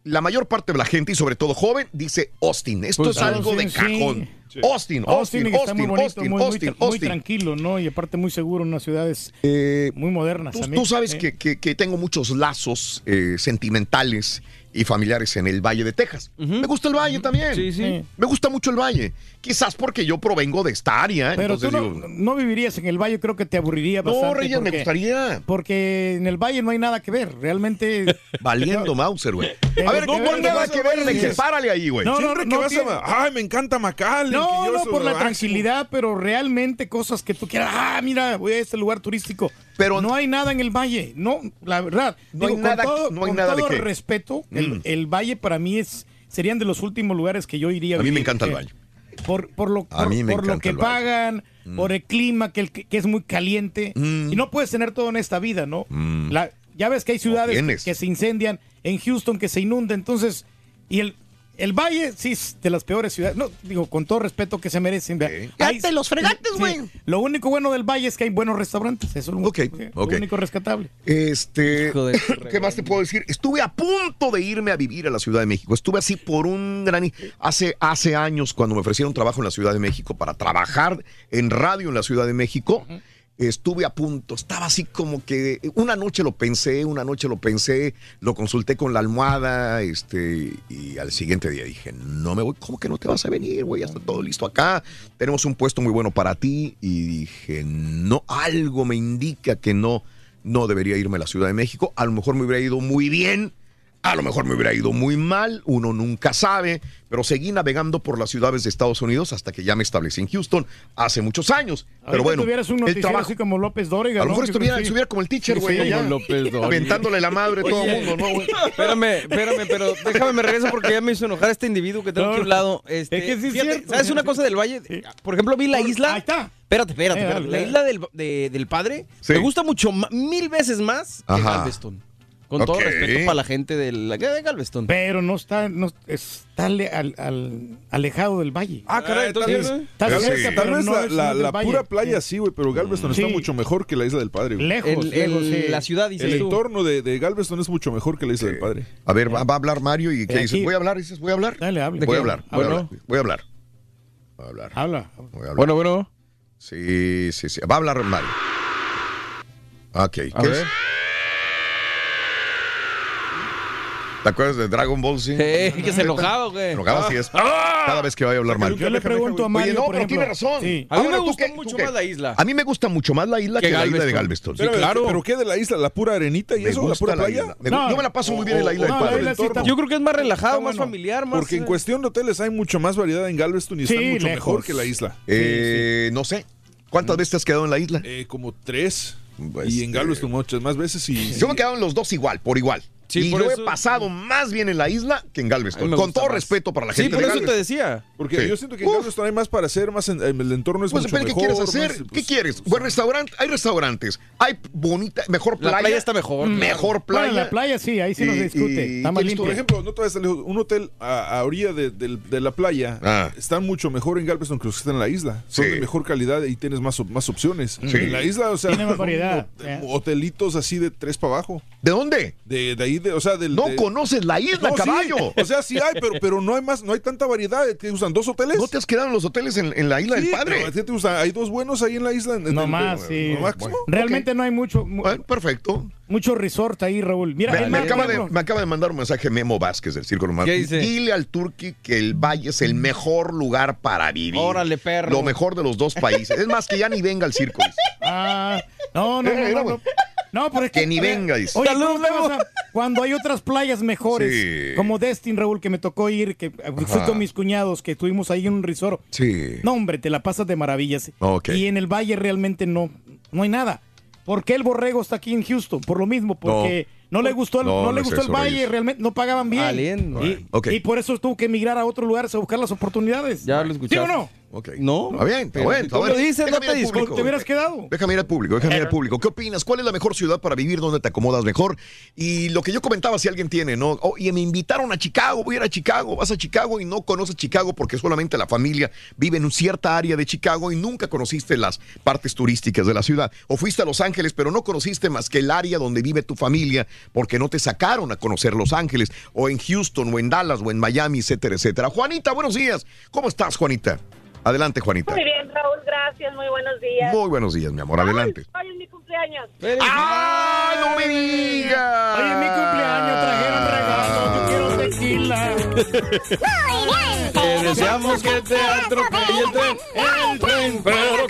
la mayor parte de la gente, y sobre todo joven, dice Austin. Esto Pues, es algo de Austin, sí. cajón. Austin, Austin, Austin, está muy Austin, bonito, Austin, muy, Austin, muy Austin. tranquilo, ¿no? Y aparte muy seguro, unas ciudades muy modernas Tú, también. tú sabes que, que- que tengo muchos lazos eh, sentimentales y familiares en el Valle de Texas. Me gusta el Valle también. Sí, sí. Me gusta mucho el Valle. Quizás porque yo provengo de esta área. Pero tú no, digo, no vivirías en el valle, creo que te aburriría No, bastante. Reyes, me gustaría. Porque en el valle no hay nada que ver, realmente. Valiendo Mauser, güey. Pero A ver, no, no, hay no, nada no, que ver no, que no, párale ahí, güey. No, no, Siempre no, que no vas tiene- a... Ay, me encanta McAllen. No, no por la máximo. tranquilidad, pero realmente cosas que tú quieras. Ah, mira, voy a este lugar turístico. Pero no hay nada en el valle. No, la verdad. No hay Digo, nada- con todo, no hay con nada de todo qué. respeto, Mm. el, el valle para mí es serían de los últimos lugares que yo iría. A mí me encanta el valle. Por, por lo, por- por lo que pagan, Mm. por el clima que, el- que es muy caliente. Y no puedes tener todo en esta vida, ¿no? Mm. La- ya ves que hay ciudades que se incendian, en Houston que se inunda, entonces, y el, el Valle sí es de las peores ciudades, no, digo, con todo respeto que se merecen. te los fregaste, sí, güey. Lo único bueno del Valle es que hay buenos restaurantes, eso es lo, Ok, lo ok. único rescatable. Este, ¿qué más te puedo decir? Estuve a punto de irme a vivir a la Ciudad de México. Estuve así por un gran hace hace años cuando me ofrecieron trabajo en la Ciudad de México para trabajar en radio en la Ciudad de México. Estuve a punto, estaba así como que una noche lo pensé, una noche lo pensé, lo consulté con la almohada, este, y al siguiente día dije, no me voy, ¿cómo que no te vas a venir, güey? Ya está todo listo acá, tenemos un puesto muy bueno para ti, y dije, no, algo me indica que no, no debería irme a la Ciudad de México, a lo mejor me hubiera ido muy bien, a lo mejor me hubiera ido muy mal, uno nunca sabe, pero seguí navegando por las ciudades de Estados Unidos hasta que ya me establecí en Houston hace muchos años. Pero Ahorita bueno, tuvieras un el trabajo, así como López Dóriga, a lo mejor estuviera, como el teacher, güey, sí, allá, como López Dóriga. aventándole la madre a todo el mundo, ¿no, güey? Espérame, espérame, pero déjame me regreso porque ya me hizo enojar este individuo que tengo No, aquí a un lado. Este, es que sí es fíjate, cierto. ¿Sabes una cosa del Valle? Por ejemplo, vi la isla. Ahí está. Espérate, espérate, Eh, espérate. dale, La isla del, de- del padre me gusta mucho, mil veces más que. Galveston. Con todo respeto para la gente de, la, de Galveston. Pero no está, no, está ale- al- al- alejado del valle. Ah, caray, tal vez, Está tal cerca, vez- pero tal vez no la, pura playa sí, güey, pero Galveston Sí. está mucho mejor que la isla del Padre. güey. Lejos, El- lejos, el- sí. la ciudad, dices El tú. entorno de, de Galveston es mucho mejor que la isla del Padre. A ver, va, va a hablar Mario y ¿qué Eh, dices? ¿Voy a hablar? ¿Dices? ¿Voy a hablar? Dale, habla. Voy a hablar, voy a Bueno. hablar. Voy a hablar. Voy a hablar. Habla. Voy a hablar. Bueno, bueno. Sí, sí, sí. Va a hablar Mario. Ok. ¿qué A es? ¿Te acuerdas de Dragon Ball Z? Eh, que se enojaba, güey. Se enojaba, así es. Cada vez que vaya a hablar Mario. Yo le pregunto a Oye, Mario, no, por pero ejemplo. tiene razón. Sí. A mí Ahora, me ¿tú gusta qué- mucho más la isla. A mí me gusta mucho más la isla que, Que la isla de Galveston. Sí, claro. ¿Pero qué de la isla? ¿La pura arenita y Me eso? ¿La pura la playa? Me- No, yo me la paso muy bien en la isla no, del la Padre. isla sí está- Yo creo que es más relajado, Está más familiar, más. Porque en eh, cuestión de hoteles hay mucho más variedad en Galveston y Sí, están mucho lejos. mejor que la isla. Eh, No sé. ¿Cuántas veces te has quedado en la isla? Eh, como tres. Pues, y en Galveston muchas más veces. Y, Yo me he quedado en los dos igual, por igual. Sí, y por yo eso- he pasado más bien en la isla que en Galveston. Con todo más. respeto para la Sí, gente por de eso te decía. Porque Sí. yo siento que en Uf. Galveston hay más para hacer, más en- el entorno es Pues mucho depende qué mejor. quieres hacer. más, ¿Qué pues, quieres? Buen restaurante. Hay restaurantes. Hay bonita, mejor La playa. playa está mejor, claro. Mejor Bueno, playa. la playa sí, ahí sí no Y- se discute. y- Está más ¿quieres tú, Por ejemplo, no te vayas tan lejos, un hotel a, a orilla de, la playa Ah. están mucho mejor en Galveston que los que están en la isla. Son Sí. de mejor calidad y tienes más, más opciones. Sí. En la isla, o sea, Tiene más variedad, eh. hotelitos así de tres para abajo. ¿De dónde? De, de ahí, de, o sea, del. No de- conoces la isla, No, sí. caballo. O sea, sí hay, pero, pero no hay más, no hay tanta variedad. ¿Te usan dos hoteles? ¿No te has quedado en los hoteles en, en la isla Sí, del padre? pero. Hay dos buenos ahí en la isla. en- No más, sí. lo máximo. Realmente no hay mucho, mu- perfecto. mucho resort ahí, Raúl. Mira, Me, me más, acaba de, me acaba de mandar un mensaje Memo Vázquez del Círculo Romano. ¿Qué dice? Dile al Turqui que el Valle es el mejor lugar para vivir. Órale, perro. Lo mejor de los dos países. Es más, que ya ni venga al circo. dice. Ah, no, no, Eh, no, era no. No. Pero es que, Que ni venga, dice. Oye, Salud, ¿cómo te Memo. vas a- cuando hay otras playas mejores, Sí. como Destin, Raúl, que me tocó ir, que fui con mis cuñados, que estuvimos ahí en un resort. Sí. No, hombre, te la pasas de maravillas. Ok. Y en el valle realmente no, no hay nada. ¿Por qué el borrego está aquí en Houston? Por lo mismo, porque no, le gustó el, No, le gustó el valle, realmente no pagaban bien. Y, Ok. y por eso tuvo que emigrar a otros lugares a buscar las oportunidades. Ya lo ¿Sí escuchaste. o no? Ok. No. Está bien, está Pero bueno. tú lo dices, no te público. Te hubieras quedado. Déjame ir al público, déjame ir al público. ¿Qué opinas? ¿Cuál es la mejor ciudad para vivir? ¿Dónde te acomodas mejor? Y lo que yo comentaba, si alguien tiene, ¿no? Oye, me invitaron a Chicago, voy a ir a Chicago, vas a Chicago y no conoces Chicago porque solamente la familia vive en cierta área de Chicago y nunca conociste las partes turísticas de la ciudad. O fuiste a Los Ángeles, pero no conociste más que el área donde vive tu familia porque no te sacaron a conocer Los Ángeles, o en Houston, o en Dallas, o en Miami, etcétera, etcétera. Juanita, buenos días. ¿Cómo estás, Juanita? Adelante, Juanita. Muy bien, Raúl, gracias, muy buenos días. Muy buenos días, mi amor, adelante. Hoy es mi cumpleaños. ¡Ah, no me digas! Oye, mi cumpleaños, trajeron regalo, yo quiero tequila. Te deseamos que te atropelle el tren, el tren, pero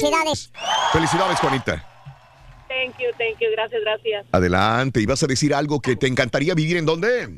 Felicidades. Felicidades, Juanita. Thank you, thank you, gracias, gracias. Adelante. ¿Y vas a decir algo que te encantaría vivir en dónde?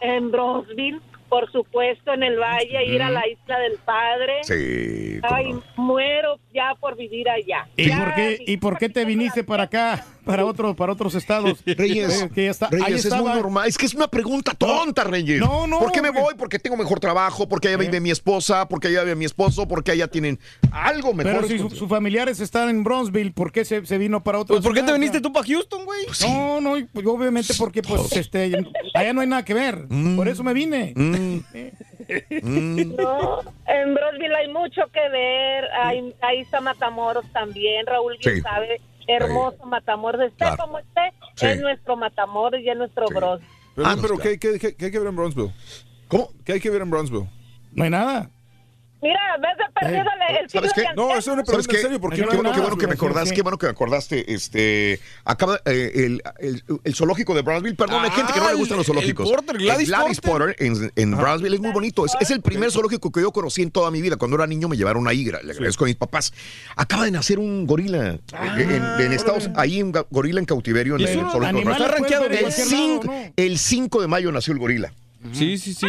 En Bronzeville, por supuesto, en el Valle, ir a la Isla del Padre. Sí. Ay, no. muero ya por vivir allá. ¿Y Ya, por qué, ¿Y por qué te viniste para acá, para otro, para otros estados? Reyes, Eh, que ya está, ahí Reyes, es muy normal. Es que es una pregunta tonta, Reyes. No, no, ¿Por qué me voy? Porque tengo mejor trabajo, porque allá vive mi esposa, porque allá vive mi esposo, porque allá tienen algo mejor. Pero si su- sus familiares están en Bronzeville, ¿por qué se, se vino para otro Pues, ¿por qué te viniste tú para Houston, güey? No, no, y, pues, obviamente porque pues este allá no hay nada que ver. Mm. Por eso me vine. No, en Bronzeville hay mucho que ver. Ahí, ahí está Matamoros también. Raúl bien Sí. sabe. Hermoso Matamoros. Esté Claro. como esté, Sí. es nuestro Matamoros y es nuestro Bros. Pero, Ah, no, pero claro. ¿qué, qué, qué- qué hay que ver en Bronzeville? ¿Cómo? ¿Qué hay que ver en Bronzeville? No hay nada. Mira, ves de perdido el, el ¿Sabes qué? No, eso es una ¿Sabes pregunta qué? en serio. ¿Por qué no bueno, qué nada? bueno que me Sí, acordaste, sí. qué bueno que me acordaste. Este, acaba eh, el, el- el zoológico de Brownsville. Perdón, hay Ah, gente que no le gustan los el- el zoológicos. Porter, Gladys Porter, en, en Brownsville es muy bonito. Es, es el primer zoológico que yo conocí en toda mi vida. Cuando era niño me llevaron a Igra. Le agradezco a mis papás. Acaba de nacer un gorila Ah, eh, en, en Estados Ahí un gorila en cautiverio en el es zoológico. de animal Brownsville. Está rankeado puede ver en El cualquier lado, 5, ¿no? el 5 de mayo nació el gorila. Sí, sí, sí.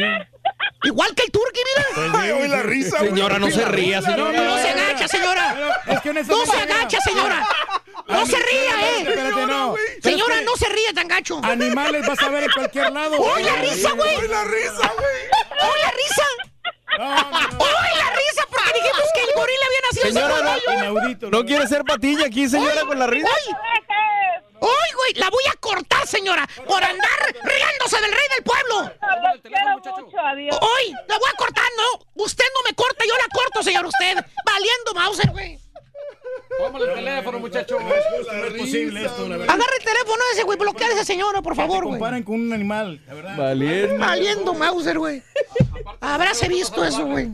Igual que el turqui, mira. Ay, oye, la risa, güey. Señora, no se ría, señora. No se agacha, señora. Es que No se agacha, señora. No se ría, eh. espérate, no. Señora, no se ríe tan gacho. Animales vas a ver en cualquier lado. ¡Oye la risa, güey! ¡Oye, la risa, güey! ¡Oye la risa! No, no, no. ¡Oye la risa! Porque dijimos que el gorila había nacido Señora, no- rollo. Inaudito. ¿No quiere ser patilla aquí, señora, con la risa? ¡Oye! ¡Oye, güey! La voy a cortar, señora, por andar riéndose del rey del pueblo. Los quiero mucho, adiós. ¡Hoy! ¡La voy a cortar, no! Usted no me corta, yo la corto, señor, usted. Valiendo Mauser, güey. Tómale el teléfono, muchacho. No es posible esto, la verdad. Agarre el teléfono ese, güey. Bloquear a esa señora, por favor, güey. comparan con un animal, la verdad. Valiendo. Valiendo Mauser, güey. Habráse visto eso, güey.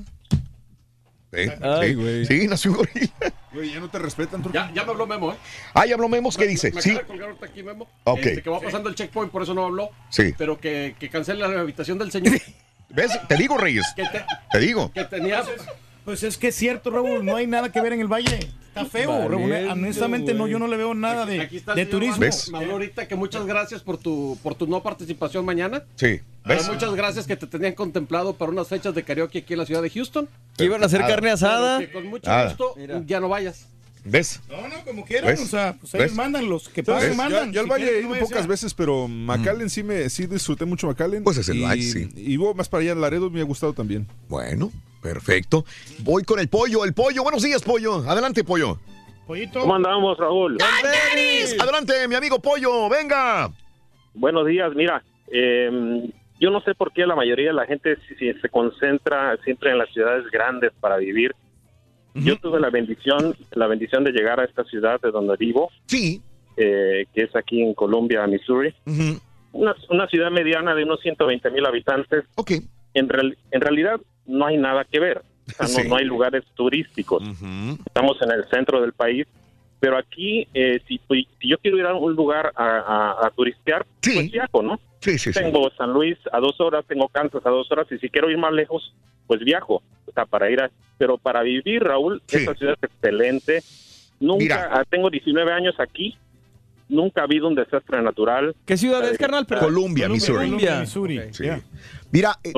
¿Eh? Ay, sí, güey. sí, nació un gorila. Güey, ya no te respetan. Ya, ya me habló Memo, ¿eh? Ah, ya habló Memos, ¿qué dice? Me Sí. acaba de colgar ahorita aquí Memo. Ok. Este, que va pasando el checkpoint, por eso no habló. Sí. Pero que, que cancele la habitación del señor. ¿Ves? Te digo, Reyes. que, te- Te digo. que tenía... Pues es que es cierto, Raúl, no hay nada que ver en el valle. Está feo, Raúl. Valiendo, Honestamente, no, yo no le veo nada de, Aquí está de turismo. Habló ahorita que muchas gracias por tu, por tu no participación mañana. Sí. ¿Ves? Ah, muchas gracias que te tenían contemplado para unas fechas de karaoke aquí en la ciudad de Houston. Que iban a hacer carne asada. Pero que con mucho Nada. gusto Mira. ya no vayas. ¿Ves? No, no, como quieran. ¿Ves? O sea, pues ellos ¿Ves? mandan los que Yo, mandan. yo al Si Valle he ido no pocas ya. veces, pero McAllen sí me sí disfruté mucho McAllen. Pues es el y, Valle, sí. Y voy más para allá, Laredo me ha gustado también. Bueno, perfecto. Voy con el pollo, el pollo. Buenos días, pollo. Adelante, pollo. Pollito. ¿Cómo andamos, Raúl? Adelante, mi amigo pollo. Venga. Buenos días, mira, eh, yo no sé por qué la mayoría de la gente si- si se concentra siempre en las ciudades grandes para vivir. Yo tuve la bendición, la bendición de llegar a esta ciudad de donde vivo, Sí. eh, que es aquí en Columbia, Missouri. Una, una ciudad mediana de unos 120 mil habitantes. Ok. En, real- en realidad no hay nada que ver. O sea, no, Sí. no hay lugares turísticos. Ujú. Estamos en el centro del país. Pero aquí, eh, si, si yo quiero ir a un lugar a, a- a turistear, Sí. pues viajo, ¿no? Sí, sí, sí. Tengo San Luis a dos horas, tengo Kansas a dos horas, y si quiero ir más lejos, pues viajo. O sea, para ir a... Pero para vivir, Raúl, Sí. esta ciudad es excelente. Nunca... Mira. ah, Tengo 19 años aquí nunca ha habido un desastre natural. ¿Qué ciudad es, carnal? Perdón. Columbia, Missouri. Columbia. Sí. Mira, eh,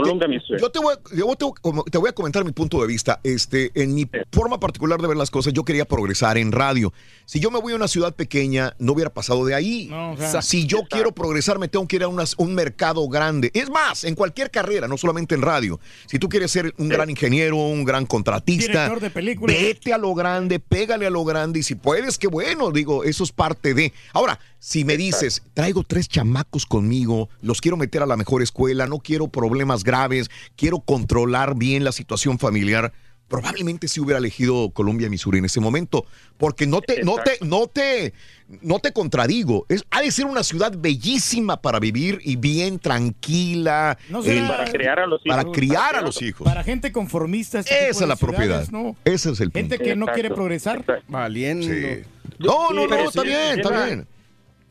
yo te voy, a- yo te, como- te voy a comentar mi punto de vista. Este, en mi forma particular de ver las cosas, yo quería progresar en radio. Si yo me voy a una ciudad pequeña, no hubiera pasado de ahí. No, o O sea, sea, si yo quiero progresar, me tengo que ir a unas- un mercado grande. Es más, en cualquier carrera, no solamente en radio. Si tú quieres ser un gran ingeniero, un gran contratista, Director de películas. vete a lo grande, pégale a lo grande y si puedes, qué bueno, digo, eso es parte de. Ahora, si me dices, traigo tres chamacos conmigo, los quiero meter a la mejor escuela, no quiero problemas graves, quiero controlar bien la situación familiar. Probablemente sí hubiera elegido Colombia, Missouri en ese momento, porque no te, no te, no te, no te contradigo. Es, ha de ser una ciudad bellísima para vivir y bien tranquila. No será- el- Para criar a los para hijos. criar a los hijos. Para gente conformista. este Esa es la propiedad. ¿no? Ese es el punto. Gente que no quiere progresar. Valiendo. Sí. No, no, no, está sí, bien, es está bien.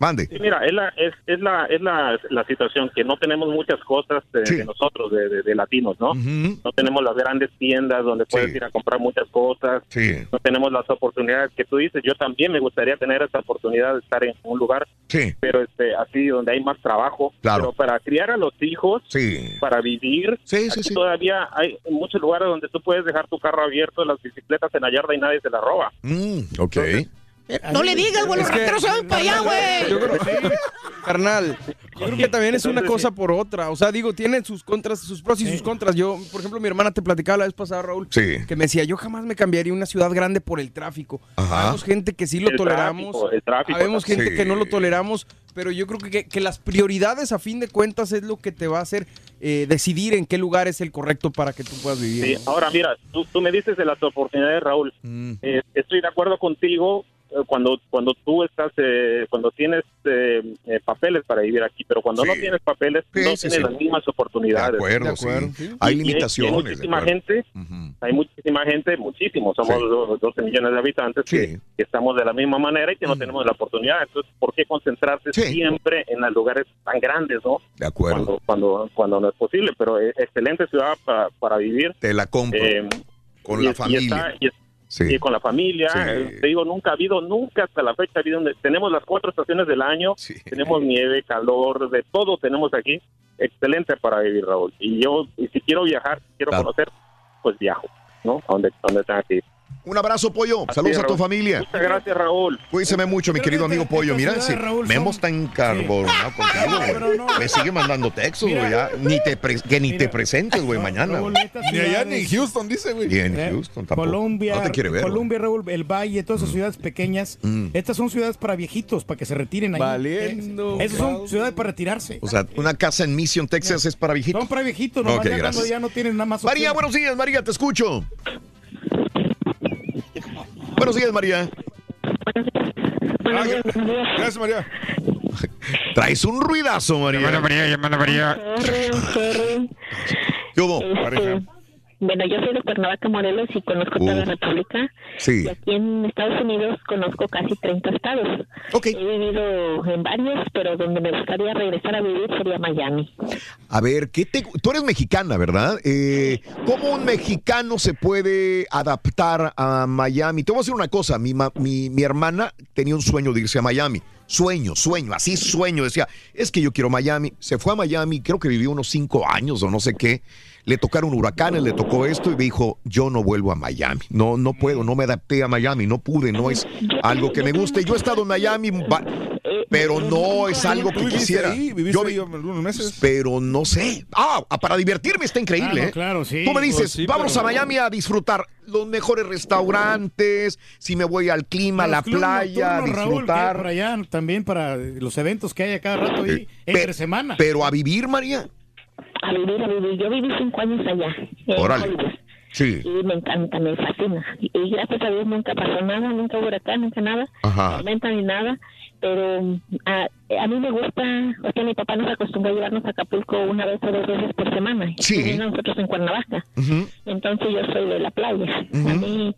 Mande. Sí, mira, es la, es, es la, es la, la situación que no tenemos muchas cosas de, de nosotros, de, de- de latinos, ¿no? No tenemos las grandes tiendas donde puedes ir a comprar muchas cosas. Sí. No tenemos las oportunidades que tú dices. Yo también me gustaría tener esa oportunidad de estar en un lugar, Sí. pero este, así donde hay más trabajo. Claro. Pero para criar a los hijos, Sí. para vivir, Sí, sí, aquí sí. todavía hay muchos lugares donde tú puedes dejar tu carro abierto, las bicicletas en la yarda y nadie se la roba. Mm, ok. No le digas, güey, los Es que- rateros se van para allá, güey. Yo creo, carnal, yo creo que también es una cosa por otra. O sea, digo, tienen sus contras, sus pros y sus contras. Yo, por ejemplo, mi hermana te platicaba la vez pasada, Raúl, Sí. que me decía, yo jamás me cambiaría una ciudad grande por el tráfico. Ajá. Habemos gente que sí lo El toleramos, tráfico, el tráfico habemos gente que no lo toleramos, pero yo creo que, que las prioridades a fin de cuentas es lo que te va a hacer eh, decidir en qué lugar es el correcto para que tú puedas vivir. Sí, ¿no? ahora mira, tú, tú me dices de las oportunidades, Raúl. Mm. Eh, estoy de acuerdo contigo cuando cuando tú estás, eh, cuando tienes eh, eh, papeles para vivir aquí, pero cuando no tienes papeles, Sí, no sí, tienes sí. las mismas oportunidades. De acuerdo, De acuerdo, sí. sí. Hay limitaciones. Hay muchísima gente, hay muchísima gente, muchísimos, somos Sí. do- 12 millones de habitantes que, Sí. que estamos de la misma manera y que no tenemos la oportunidad. Entonces, ¿por qué concentrarse Sí. siempre en los lugares tan grandes, no? De acuerdo. Cuando, cuando, cuando no es posible, pero eh, excelente ciudad para, para vivir. Te la compro. Eh, con y- la y familia. está- y es- Sí. y con la familia. Sí. eh, Te digo, nunca ha habido, nunca hasta la fecha ha habido. donde- Tenemos las cuatro estaciones del año, tenemos nieve, calor, de todo tenemos aquí. Excelente para vivir, Raúl. Y yo, y si quiero viajar, quiero Claro. conocer, pues viajo, ¿no? A donde, donde tenga que ir. Un abrazo, Pollo. Así Saludos es, a tu familia. Muchas gracias, Raúl. Cuídese mucho, mi querido que amigo Pollo. Mira, si Raúl, Memo son- está encarbonado contigo, güey. no. Me sigue mandando textos, güey. ya. Ni te pre- que ni te presentes, güey, mañana. Raúl, Ni allá ni en Houston, dice, güey. Y en Eh, Houston tampoco. Colombia, No te quiere ver. Colombia, Raúl, el Valle, todas esas ciudades pequeñas. Mm. Estas son ciudades para viejitos, para que se retiren ahí. Valiendo, Eh, Esas son ciudades para retirarse. O sea, una casa en Mission, Texas es para viejitos. Son para viejitos, nomás Ok, ya cuando ya no tienen nada más. María, buenos días, María, te escucho. Buenos días, María. Ah, Gracias, María. Traes un ruidazo, María. Llamada María, llamada María. ¿Qué hubo? Este, bueno, yo soy de Cuernavaca, Morelos y conozco toda la República. Sí. Y aquí en Estados Unidos conozco casi 30 estados. He vivido en varios, pero donde me gustaría regresar a vivir sería Miami. A ver, ¿qué te, tú eres mexicana, ¿verdad? Eh, ¿Cómo un mexicano se puede adaptar a Miami? Te voy a decir una cosa, mi, ma- mi, mi hermana tenía un sueño de irse a Miami. Sueño, sueño, así sueño. Decía, es que yo quiero Miami. Se fue a Miami, creo que vivió unos cinco años o no sé qué. Le tocaron huracanes, le tocó esto y me dijo, yo no vuelvo a Miami. No, no puedo, no me adapté a Miami, no pude, no es algo que me guste. Yo he estado en Miami, pero no es algo ¿Tú que quisiera. ahí? ¿Viviste Yo ahí algunos meses? pero no sé. Ah, ah, para divertirme está increíble. Claro, ¿eh? claro, sí. Tú me dices, Pues sí, vamos pero- a Miami a disfrutar los mejores restaurantes, si me voy al clima, a la playa, a Raúl, disfrutar. allá también para los eventos que hay a cada rato ahí, Eh, entre pe- semana. Pero a vivir, María. A vivir, a vivir. Yo viví cinco años allá. Órale. Sí. Y me encanta, me fascina. Y, y gracias a Dios nunca pasó nada, nunca hubo huracán, nunca nada, Ajá. tormenta ni nada. Pero a, a mí me gusta, o sea, mi papá nos acostumbró a llevarnos a Acapulco una vez o dos veces por semana. Sí. Viviendo nosotros en Cuernavaca. Entonces yo soy de la playa. A mí,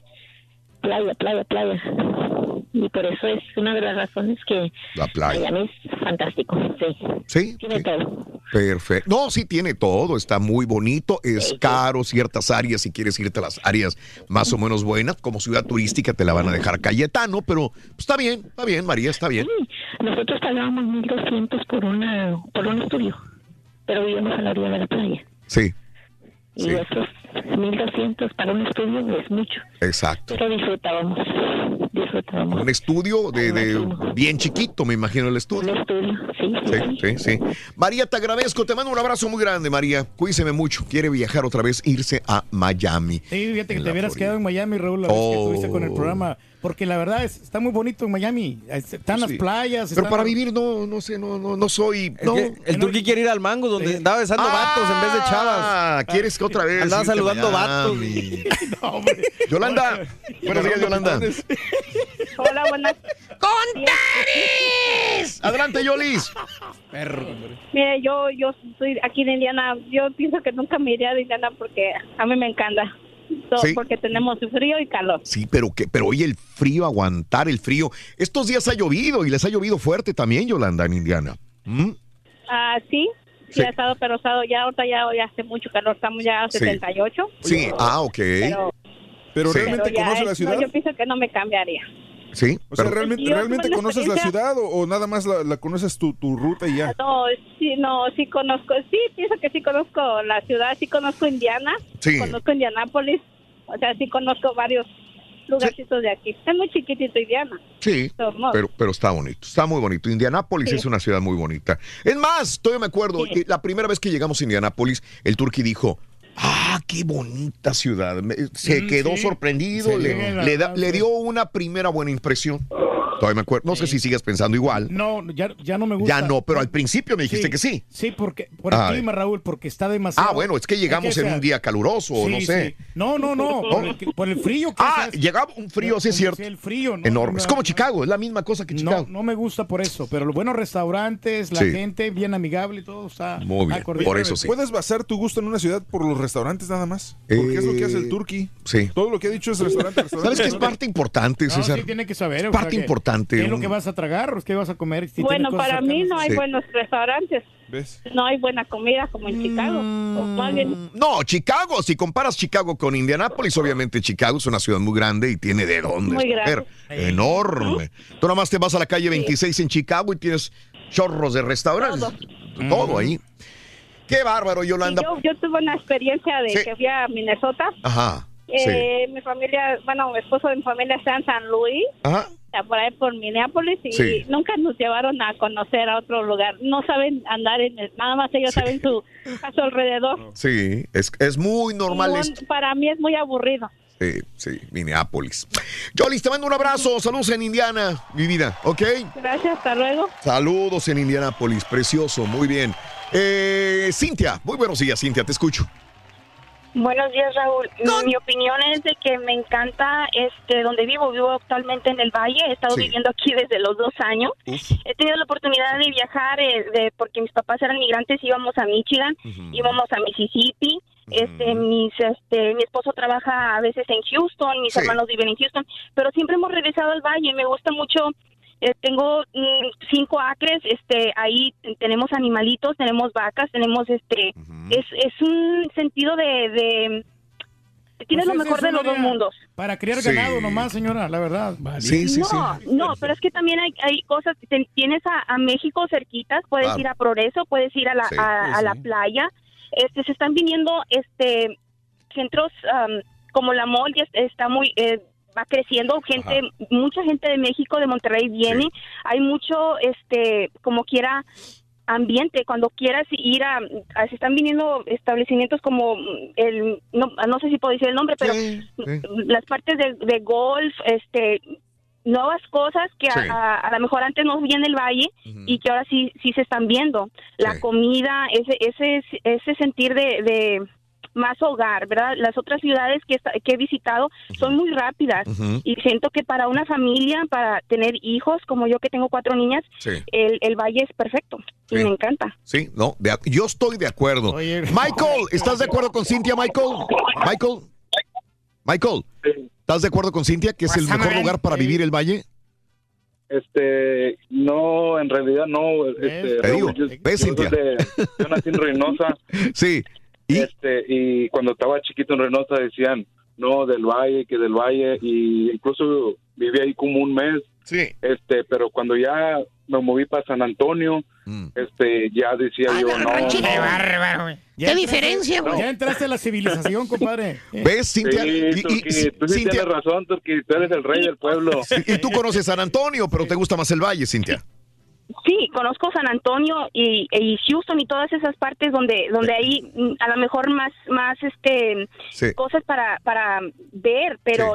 playa, playa, playa. Y por eso es una de las razones que La playa. Miami es fantástico. Sí. Sí. Tiene sí. todo. Perfecto. No, sí tiene todo, está muy bonito, es caro ciertas áreas, si quieres irte a las áreas más o menos buenas, como ciudad turística te la van a dejar Cayetano, pero pues, está bien, está bien, María, está bien. Nosotros pagábamos 1.200 por, una, por un estudio, pero vivimos a la orilla de la playa. Sí, Y esos 1.200 para un estudio es mucho. exacto. Pero disfrutábamos. Disfrutábamos. Un estudio de, de bien chiquito, me imagino el estudio. sí, Sí, sí, sí. María, te agradezco, te mando un abrazo muy grande, María. Cuídese mucho. Quiere viajar otra vez, irse a Miami. Sí, fíjate que te hubieras quedado en Miami, Raúl, la vez que Oh. estuviste con el programa. Porque la verdad es, está muy bonito en Miami. Están las Sí. playas. Pero están- para vivir no, no sé, no, no, no soy. No. que el Turqui quiere ir al mango donde andaba besando vatos en vez de chavas. Ah, ¿quieres que otra vez? Saludando vatos. Miami? Yolanda. Buenos días, Yolanda. Hola, buenas. ¡Contares! Adelante, Yolis. Perro. Mire, yo, yo soy aquí de Indiana. Yo pienso que nunca me iría de Indiana porque a mí me encanta. So, Sí. Porque tenemos frío y calor. Sí, pero que, pero oye, el frío, aguantar el frío. Estos días ha llovido y les ha llovido fuerte también, Yolanda, en Indiana. ¿Mm? Ah, sí, sí, Sí. ha estado, pero ha estado ya, ahorita ya, ya hace mucho calor. Estamos ya a Sí. 78. Sí, ah, ok. Pero, Pero Sí. realmente pero conoce es- la ciudad. no, yo pienso que no me cambiaría. Sí, O sea, realmente, Yo realmente conoces la ciudad o, o nada más la, la conoces tu, tu ruta y ya. No, sí, no, sí conozco, sí, pienso que sí conozco la ciudad, sí conozco Indiana, Sí. conozco Indianápolis, o sea, sí conozco varios lugarcitos de aquí. Es muy chiquitito Indiana. Sí, Somos. pero, pero está bonito, está muy bonito. Indianápolis Sí. es una ciudad muy bonita. Es más, todavía me acuerdo, que la primera vez que llegamos a Indianápolis, el turqui dijo, ah, qué bonita ciudad. Me- se Mm, quedó sí. sorprendido, Sí, le, le da- le sí. dio una primera buena impresión. Todavía me acuerdo, no sé si sigues pensando igual. No, ya, ya no me gusta. Ya no, pero al principio me dijiste que sí. Sí, porque por el clima, Raúl, porque está demasiado. Ah, bueno, es que llegamos en un día caluroso, o no sé. No, no, no, por el, por el frío que Ah, llegaba un frío, sí es cierto. el frío, ¿no? Enorme. No, Es como Chicago, es la misma cosa que Chicago. No, no me gusta por eso, pero los buenos restaurantes, la Sí. gente bien amigable y todo está. Muy bien, por eso sí. ¿Puedes basar tu gusto en una ciudad por los restaurantes nada más? Porque es lo que hace el turqui. Sí. Todo lo que ha dicho es restaurante, restaurante. ¿Sabes qué es parte importante, No, César? sí, tiene que saber. o sea, Parte que- importante. ¿Qué es lo que vas a tragar o qué vas a comer? Si bueno, para mí cercanas. no hay Sí. buenos restaurantes, ¿Ves? no hay buena comida como en Chicago. O más bien, No, Chicago, si comparas Chicago con Indianápolis, obviamente Chicago es una ciudad muy grande y tiene de dónde Muy escoger. Enorme. Tú nada más te vas a la calle 26 en Chicago y tienes chorros de restaurantes. Todo, ahí. Qué bárbaro, Yolanda. yo, yo tuve una experiencia de Sí. que fui a Minnesota. Ajá. Eh, Mi familia, bueno, mi esposo de mi familia está en San Luis, Ajá. Por ahí por Minneapolis y Sí. nunca nos llevaron a conocer a otro lugar. No saben andar en el, nada más ellos saben su a su alrededor. Sí, es, es muy normal Y un- esto. para mí es muy aburrido. Sí, sí, Minneapolis. Jolis, te mando un abrazo. Saludos en Indiana, mi vida, ¿ok? Gracias, hasta luego. Saludos en Indianápolis, precioso, muy bien. Eh, Cintia, muy buenos días, Cintia, te escucho. Buenos días, Raúl. Mi, mi opinión es de que me encanta este donde vivo. Vivo actualmente en el Valle. He estado Sí. viviendo aquí desde los dos años. He tenido la oportunidad de viajar eh, de, porque mis papás eran migrantes. Íbamos a Michigan, íbamos a Mississippi. Este, mis, este, mi esposo trabaja a veces en Houston, mis Sí. hermanos viven en Houston, pero siempre hemos regresado al Valle. Me gusta mucho eh, tengo mm, cinco acres, este, ahí tenemos animalitos, tenemos vacas, tenemos este, es, es un sentido de, de tienes Pues lo mejor de los dos mundos. Para criar Sí. ganado nomás, señora, la verdad. no, no, pero es que también hay, hay cosas, te- tienes a, a México cerquitas, puedes Claro. ir a Progreso, puedes ir a la, Sí, a, sí, a la sí. playa, este, se están viniendo este centros am, como la mall, ya está muy... eh, va creciendo gente mucha gente de México de Monterrey viene hay mucho este como quiera ambiente cuando quieras ir a, a- se están viniendo establecimientos como el no, no sé si puedo decir el nombre pero las partes de, de golf este nuevas cosas que a- a, a lo mejor antes no vi en el valle y que ahora sí sí se están viendo. La comida ese ese ese sentir de, de más hogar, ¿verdad? Las otras ciudades que, he visitado son muy rápidas y siento que para una familia, para tener hijos, como yo que tengo cuatro niñas, Sí. el, el valle es perfecto y me encanta. Sí, no, de yo estoy de acuerdo. Michael, ¿estás de acuerdo con Cintia, Michael? Michael. Michael, ¿estás de acuerdo con Cintia que es el mejor lugar para vivir el valle? Este, no, en realidad no. Este, Te digo, yo- ¿ves, yo Cintia? yo nací en Reynosa. Sí. ¿Y? Este, y cuando estaba chiquito en Reynosa decían, no, del Valle, que del Valle, y incluso viví ahí como un mes. Sí. Este, pero cuando ya me moví para San Antonio, Mm. este, ya decía yo, no. Qué no. bárbaro, güey. Ya ¿Qué entraste- diferencia, güey? Ya entraste a la civilización, compadre. ¿Ves, Cintia? Sí, Y- y- Turquí, y- tú sí Cintia- tienes razón, Turquí, tú eres el rey del pueblo. Y tú conoces San Antonio, pero te gusta más el valle, Cintia. Sí, conozco San Antonio y, y Houston y todas esas partes donde donde hay mm, a lo mejor más más este Sí. cosas para para ver, pero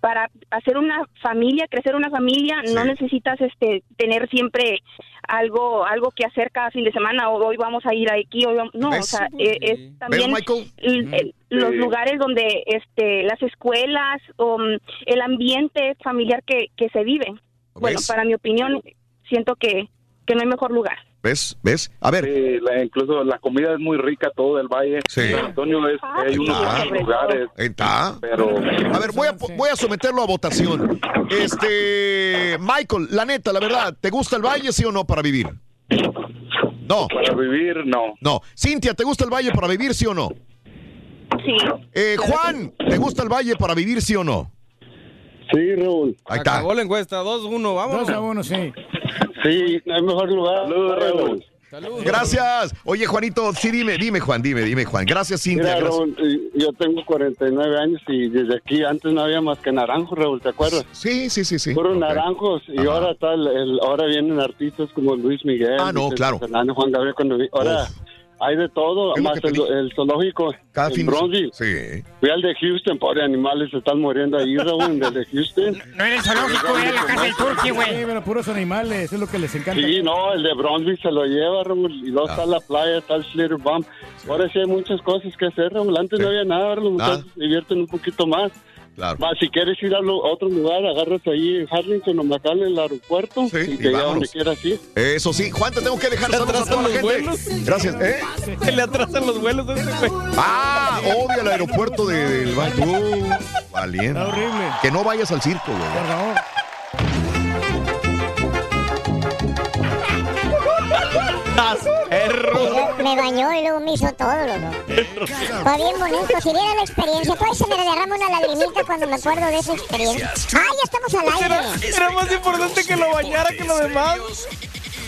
para hacer una familia, crecer una familia, no necesitas este tener siempre algo algo que hacer cada fin de semana o hoy vamos a ir aquí, hoy vamos- no, o sea, eh, es también Michael? el- el- los lugares donde este las escuelas o mm, el ambiente familiar que, que se vive. Bueno, para mi opinión, siento que, que no hay mejor lugar. ¿Ves? ¿Ves? A ver. Sí, la- incluso la comida es muy rica, todo el valle. Sí. San Antonio es, hay unos Ah. buenos lugares. Está. Pero A ver, voy a, voy a someterlo a votación. Este, Michael, la neta, la verdad, ¿te gusta el valle, sí o no, para vivir? No. Para vivir, no. No. Cintia, ¿te gusta el valle para vivir, sí o no? Sí. Eh, Juan, ¿te gusta el valle para vivir, sí o no? Sí, Raúl. Ahí está. Acabó la encuesta, 2-1, vamos. 2 a 1, sí. Sí, no hay mejor lugar. Saludos, Raúl. Gracias. Oye, Juanito, sí, dime, dime, Juan, dime, dime, Juan. Gracias, Cintia. Mira, gracias. Raúl, yo tengo 49 años y desde aquí antes no había más que naranjos, Raúl, ¿te acuerdas? Sí, sí, sí, sí. Puros Ok. naranjos y Ajá. ahora tal, el, ahora vienen artistas como Luis Miguel, Ah, no, claro. Fernández, Juan Gabriel, cuando vi- ahora hay de todo, más el, el zoológico Cada en fin de Bronzeville. Sí. Fui al de Houston, pobre animales se están muriendo ahí, Raúl, del de Houston. No era el zoológico, era la casa del turqui, Sí, güey. pero puros animales, es lo que les encanta. Sí, no, el de Bronzeville se lo lleva, Raúl, y luego Ah. está la playa, está el Slitter Bomb. Ahora sí hay muchas cosas que hacer, Raúl, antes no había nada, los muchachos se divierten un poquito más. Claro. Más, si quieres ir a, lo- a otro lugar, agarras ahí en Harlingen o McAllen, el aeropuerto, Sí, y y te lleva donde quieras ir. Eso sí, Juan, te tengo que dejar ¿Le saludos a toda atrasan la los gente. vuelos? Gracias. ¿Eh? Se le atrasan los vuelos a este güey. Ah, odia el aeropuerto de- del Valle. Tú, valiente. Está horrible. Que no vayas al circo, güey. Por favor. Me bañó y luego me hizo todo, loco. Fue bien bonito. Si viera la experiencia, todavía se me derrama una lagrimita cuando me acuerdo de esa experiencia. Ah, ya estamos al Era, aire. era más importante que lo bañara que lo demás.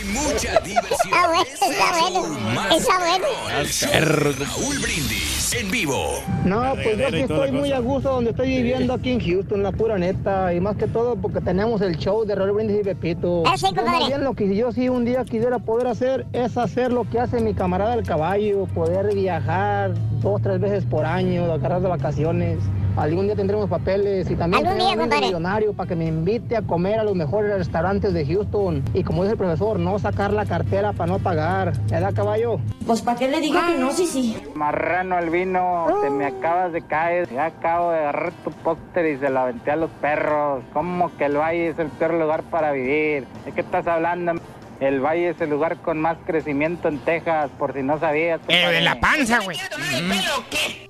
Mucha diversión. Está bueno, está bueno. Está bueno. Raúl Brindis en vivo. No, pues yo aquí estoy muy cosa. a gusto donde estoy viviendo aquí en Houston, la pura neta, y más que todo porque tenemos el show de Raúl Brindis y Pepito. Ah, sí, compadre. bien lo que yo sí un día quisiera poder hacer es hacer lo que hace mi camarada el caballo, poder viajar dos, tres veces por año, agarrar de vacaciones. Algún día tendremos papeles y también Algún día, un millonario para que me invite a comer a los mejores restaurantes de Houston. Y como dice el profesor, no sacar la cartera para no pagar. ¿Verdad, caballo? Pues, ¿para qué le digo que no, sí, sí? Marrano albino, te me acabas de caer. Ya acabo de agarrar tu póster y se lo aventé a los perros. ¿Cómo que el valle es el peor lugar para vivir? ¿De qué estás hablando? El valle es el lugar con más crecimiento en Texas, por si no sabías. Pero de la panza, güey.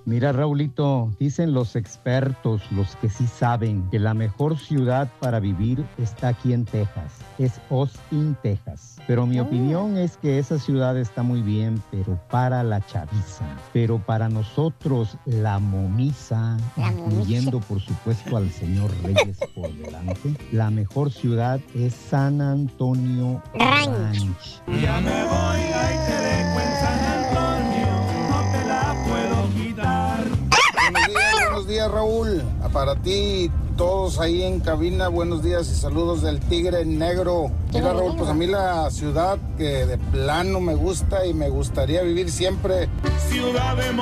Mira, Raulito, dicen los expertos, los que sí saben, que la mejor ciudad para vivir está aquí en Texas. Es Austin, Texas. Pero mi opinión es que esa ciudad está muy bien, pero para la chaviza. Pero para nosotros, la momisa, La momisa. incluyendo por supuesto al señor Reyes por delante, la mejor ciudad es San Antonio. Ya me voy, ahí te dejo en San Antonio, no te la puedo quitar. Buenos días, buenos días Raúl. Para ti, todos ahí en cabina, buenos días y saludos del Tigre Negro. Mira Raúl, pues a mí la ciudad que de plano me gusta y me gustaría vivir siempre. Ciudad de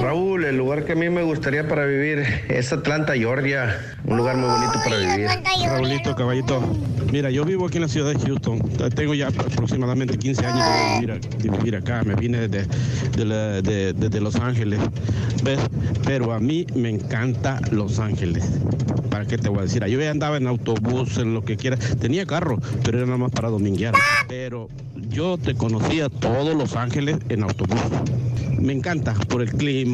Raúl, el lugar que a mí me gustaría para vivir es Atlanta, Georgia. Un lugar muy bonito para vivir. Raulito, caballito. Mira, yo vivo aquí en la ciudad de Houston. Tengo ya aproximadamente 15 años de vivir, a- de vivir acá. Me vine desde de Los Ángeles. ¿Ves? Pero a mí me encanta Los Ángeles. ¿Para qué te voy a decir? Yo ya andaba en autobús, en lo que quiera. Tenía carro, pero era nada más para dominguear. Pero yo te conocía todos Los Ángeles en autobús. Me encanta por el clima,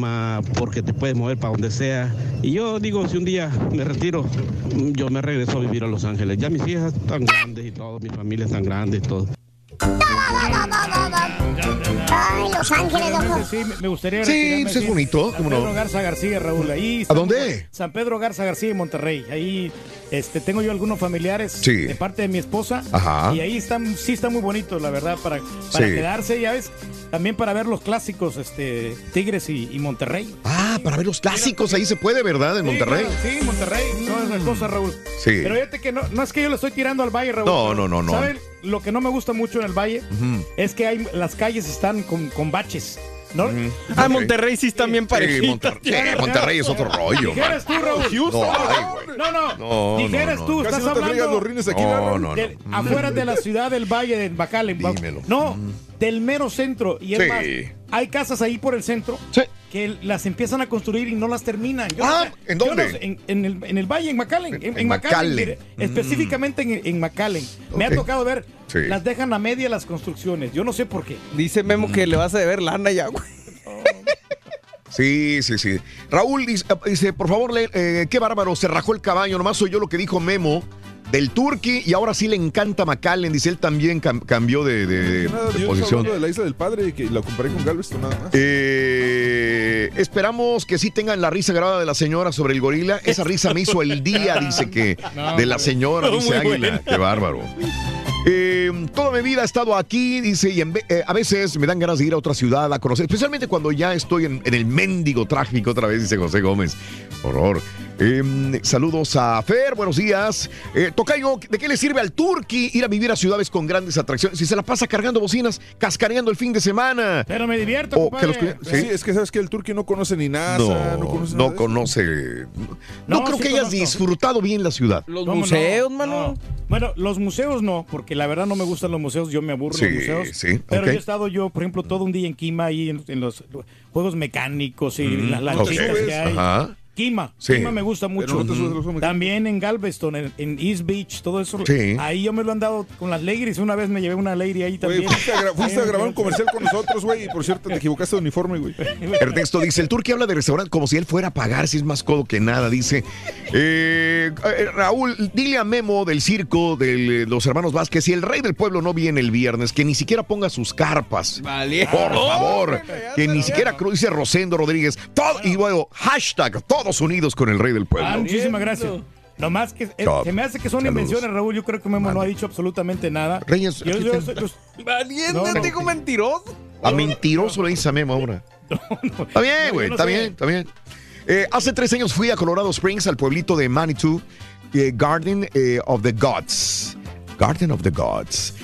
porque te puedes mover para donde sea. Y yo digo, si un día me retiro, yo me regreso a vivir a Los Ángeles. Ya mis hijas están grandes y todo, mi familia están grandes y todo. Ay, Los Ángeles, loco. Sí, me- gustaría Sí, pues es bonito, San. Pedro Garza García, Raúl, ahí. ¿A dónde? San Pedro Garza García en Monterrey. Ahí este, tengo yo algunos familiares Sí. de parte de mi esposa. Ajá. Y ahí están, sí está muy bonito, la verdad, para, para Sí. quedarse, ya ves. También para ver los clásicos, este, Tigres y, y Monterrey. Ah, para ver los clásicos, ahí se puede, ¿verdad? En Sí, Monterrey. claro, Sí, Monterrey, todas esas cosas, Raúl. Sí. Pero fíjate que no, no es que yo le estoy tirando al valle, Raúl. No, no, no, no. ¿Saben lo que no me gusta mucho en el valle? Es que hay, las calles están con, con baches. ¿No? Ah, Monterrey sí están bien parejitas. Monterrey, sí, Monterrey es otro rollo, Dijeras tú, Raúl. No, ay, no, no, No, Dijeras no, tú, estás Casi no hablando los rines aquí, No, Raúl. no, no. del- afuera de la ciudad del Valle de McAllen. Dímelo. No, del mero centro. Y es Sí. más, hay casas ahí por el centro que las empiezan a construir y no las terminan. Yo no Ah, sé- ¿en dónde? no sé, en, en el, en el Valle, en McAllen. En, En en McAllen. Mm. Específicamente en, en McAllen. Me ha tocado ver, Sí. las dejan a media las construcciones. Yo no sé por qué. Dice Memo que le vas a deber lana ya, güey. Sí, sí, sí. Raúl dice, dice, por favor, eh, qué bárbaro, se rajó el caballo, nomás soy yo lo que dijo Memo del Turqui y ahora sí le encanta McAllen, dice él también cam- cambió de, de- de Nada, yo posición. hablando de la isla del padre que la comparé con Galveston nada más. Eh, esperamos que sí tengan la risa grabada de la señora sobre el gorila. Esa risa me hizo el día, dice que No, de la señora, dice Águila. buena. Qué bárbaro. Eh, toda mi vida he estado aquí, dice, y en ve- eh, a veces me dan ganas de ir a otra ciudad a conocer, especialmente cuando ya estoy en, en el mendigo tráfico otra vez, dice José Gómez. Horror. Eh, saludos a Fer, buenos días. Eh, Tocayo, ¿de qué le sirve al Turqui ir a vivir a ciudades con grandes atracciones? Si se la pasa cargando bocinas, cascareando el fin de semana. Pero me divierto, O que los compadre. cuida- Sí, es que sabes que el turqui no conoce ni NASA, no, No, conoce no nada de eso. conoce. No, No, creo sí que hayas conozco. disfrutado bien la ciudad. Los ¿Cómo no? museos, mano. No. Bueno, los museos no, porque la verdad no me gustan los museos, yo me aburro Sí, de los museos. sí, pero yo he estado yo, por ejemplo, todo un día en Quima ahí en, en los juegos mecánicos y Mm, las lanchitas que hay. Ajá. Quima, Sí. Quima me gusta mucho. También en Galveston, en, en East Beach, todo eso. Sí. Ahí yo me lo he andado con las Ladies. Una vez me llevé una Lady ahí también. fuiste, a, gra- fuiste a grabar un comercial con nosotros, güey, y por cierto te equivocaste de uniforme, güey. Ernesto dice, el turqui habla de restaurante como si él fuera a pagar, si es más codo que nada, dice. Eh, eh, Raúl, dile a Memo del circo de los hermanos Vázquez, si el rey del pueblo no viene el viernes, que ni siquiera ponga sus carpas. Vale. Por favor, que ni siquiera cru- dice Rosendo Rodríguez. Todo, y luego, hashtag, todos unidos con el rey del pueblo. Ah, muchísimas gracias. Nomás que eh, se me hace que son Saludos. invenciones, Raúl. Yo creo que Memo no ha dicho absolutamente nada. Reyes, Yo- yo- Valiente, No, no. digo mentiroso. A mentiroso le dice a Memo ahora. Está bien, No, güey, yo no está bien, está bien. Eh, hace tres años fui a Colorado Springs, al pueblito de Manitou, eh, Garden eh, of the Gods. Garden of the Gods.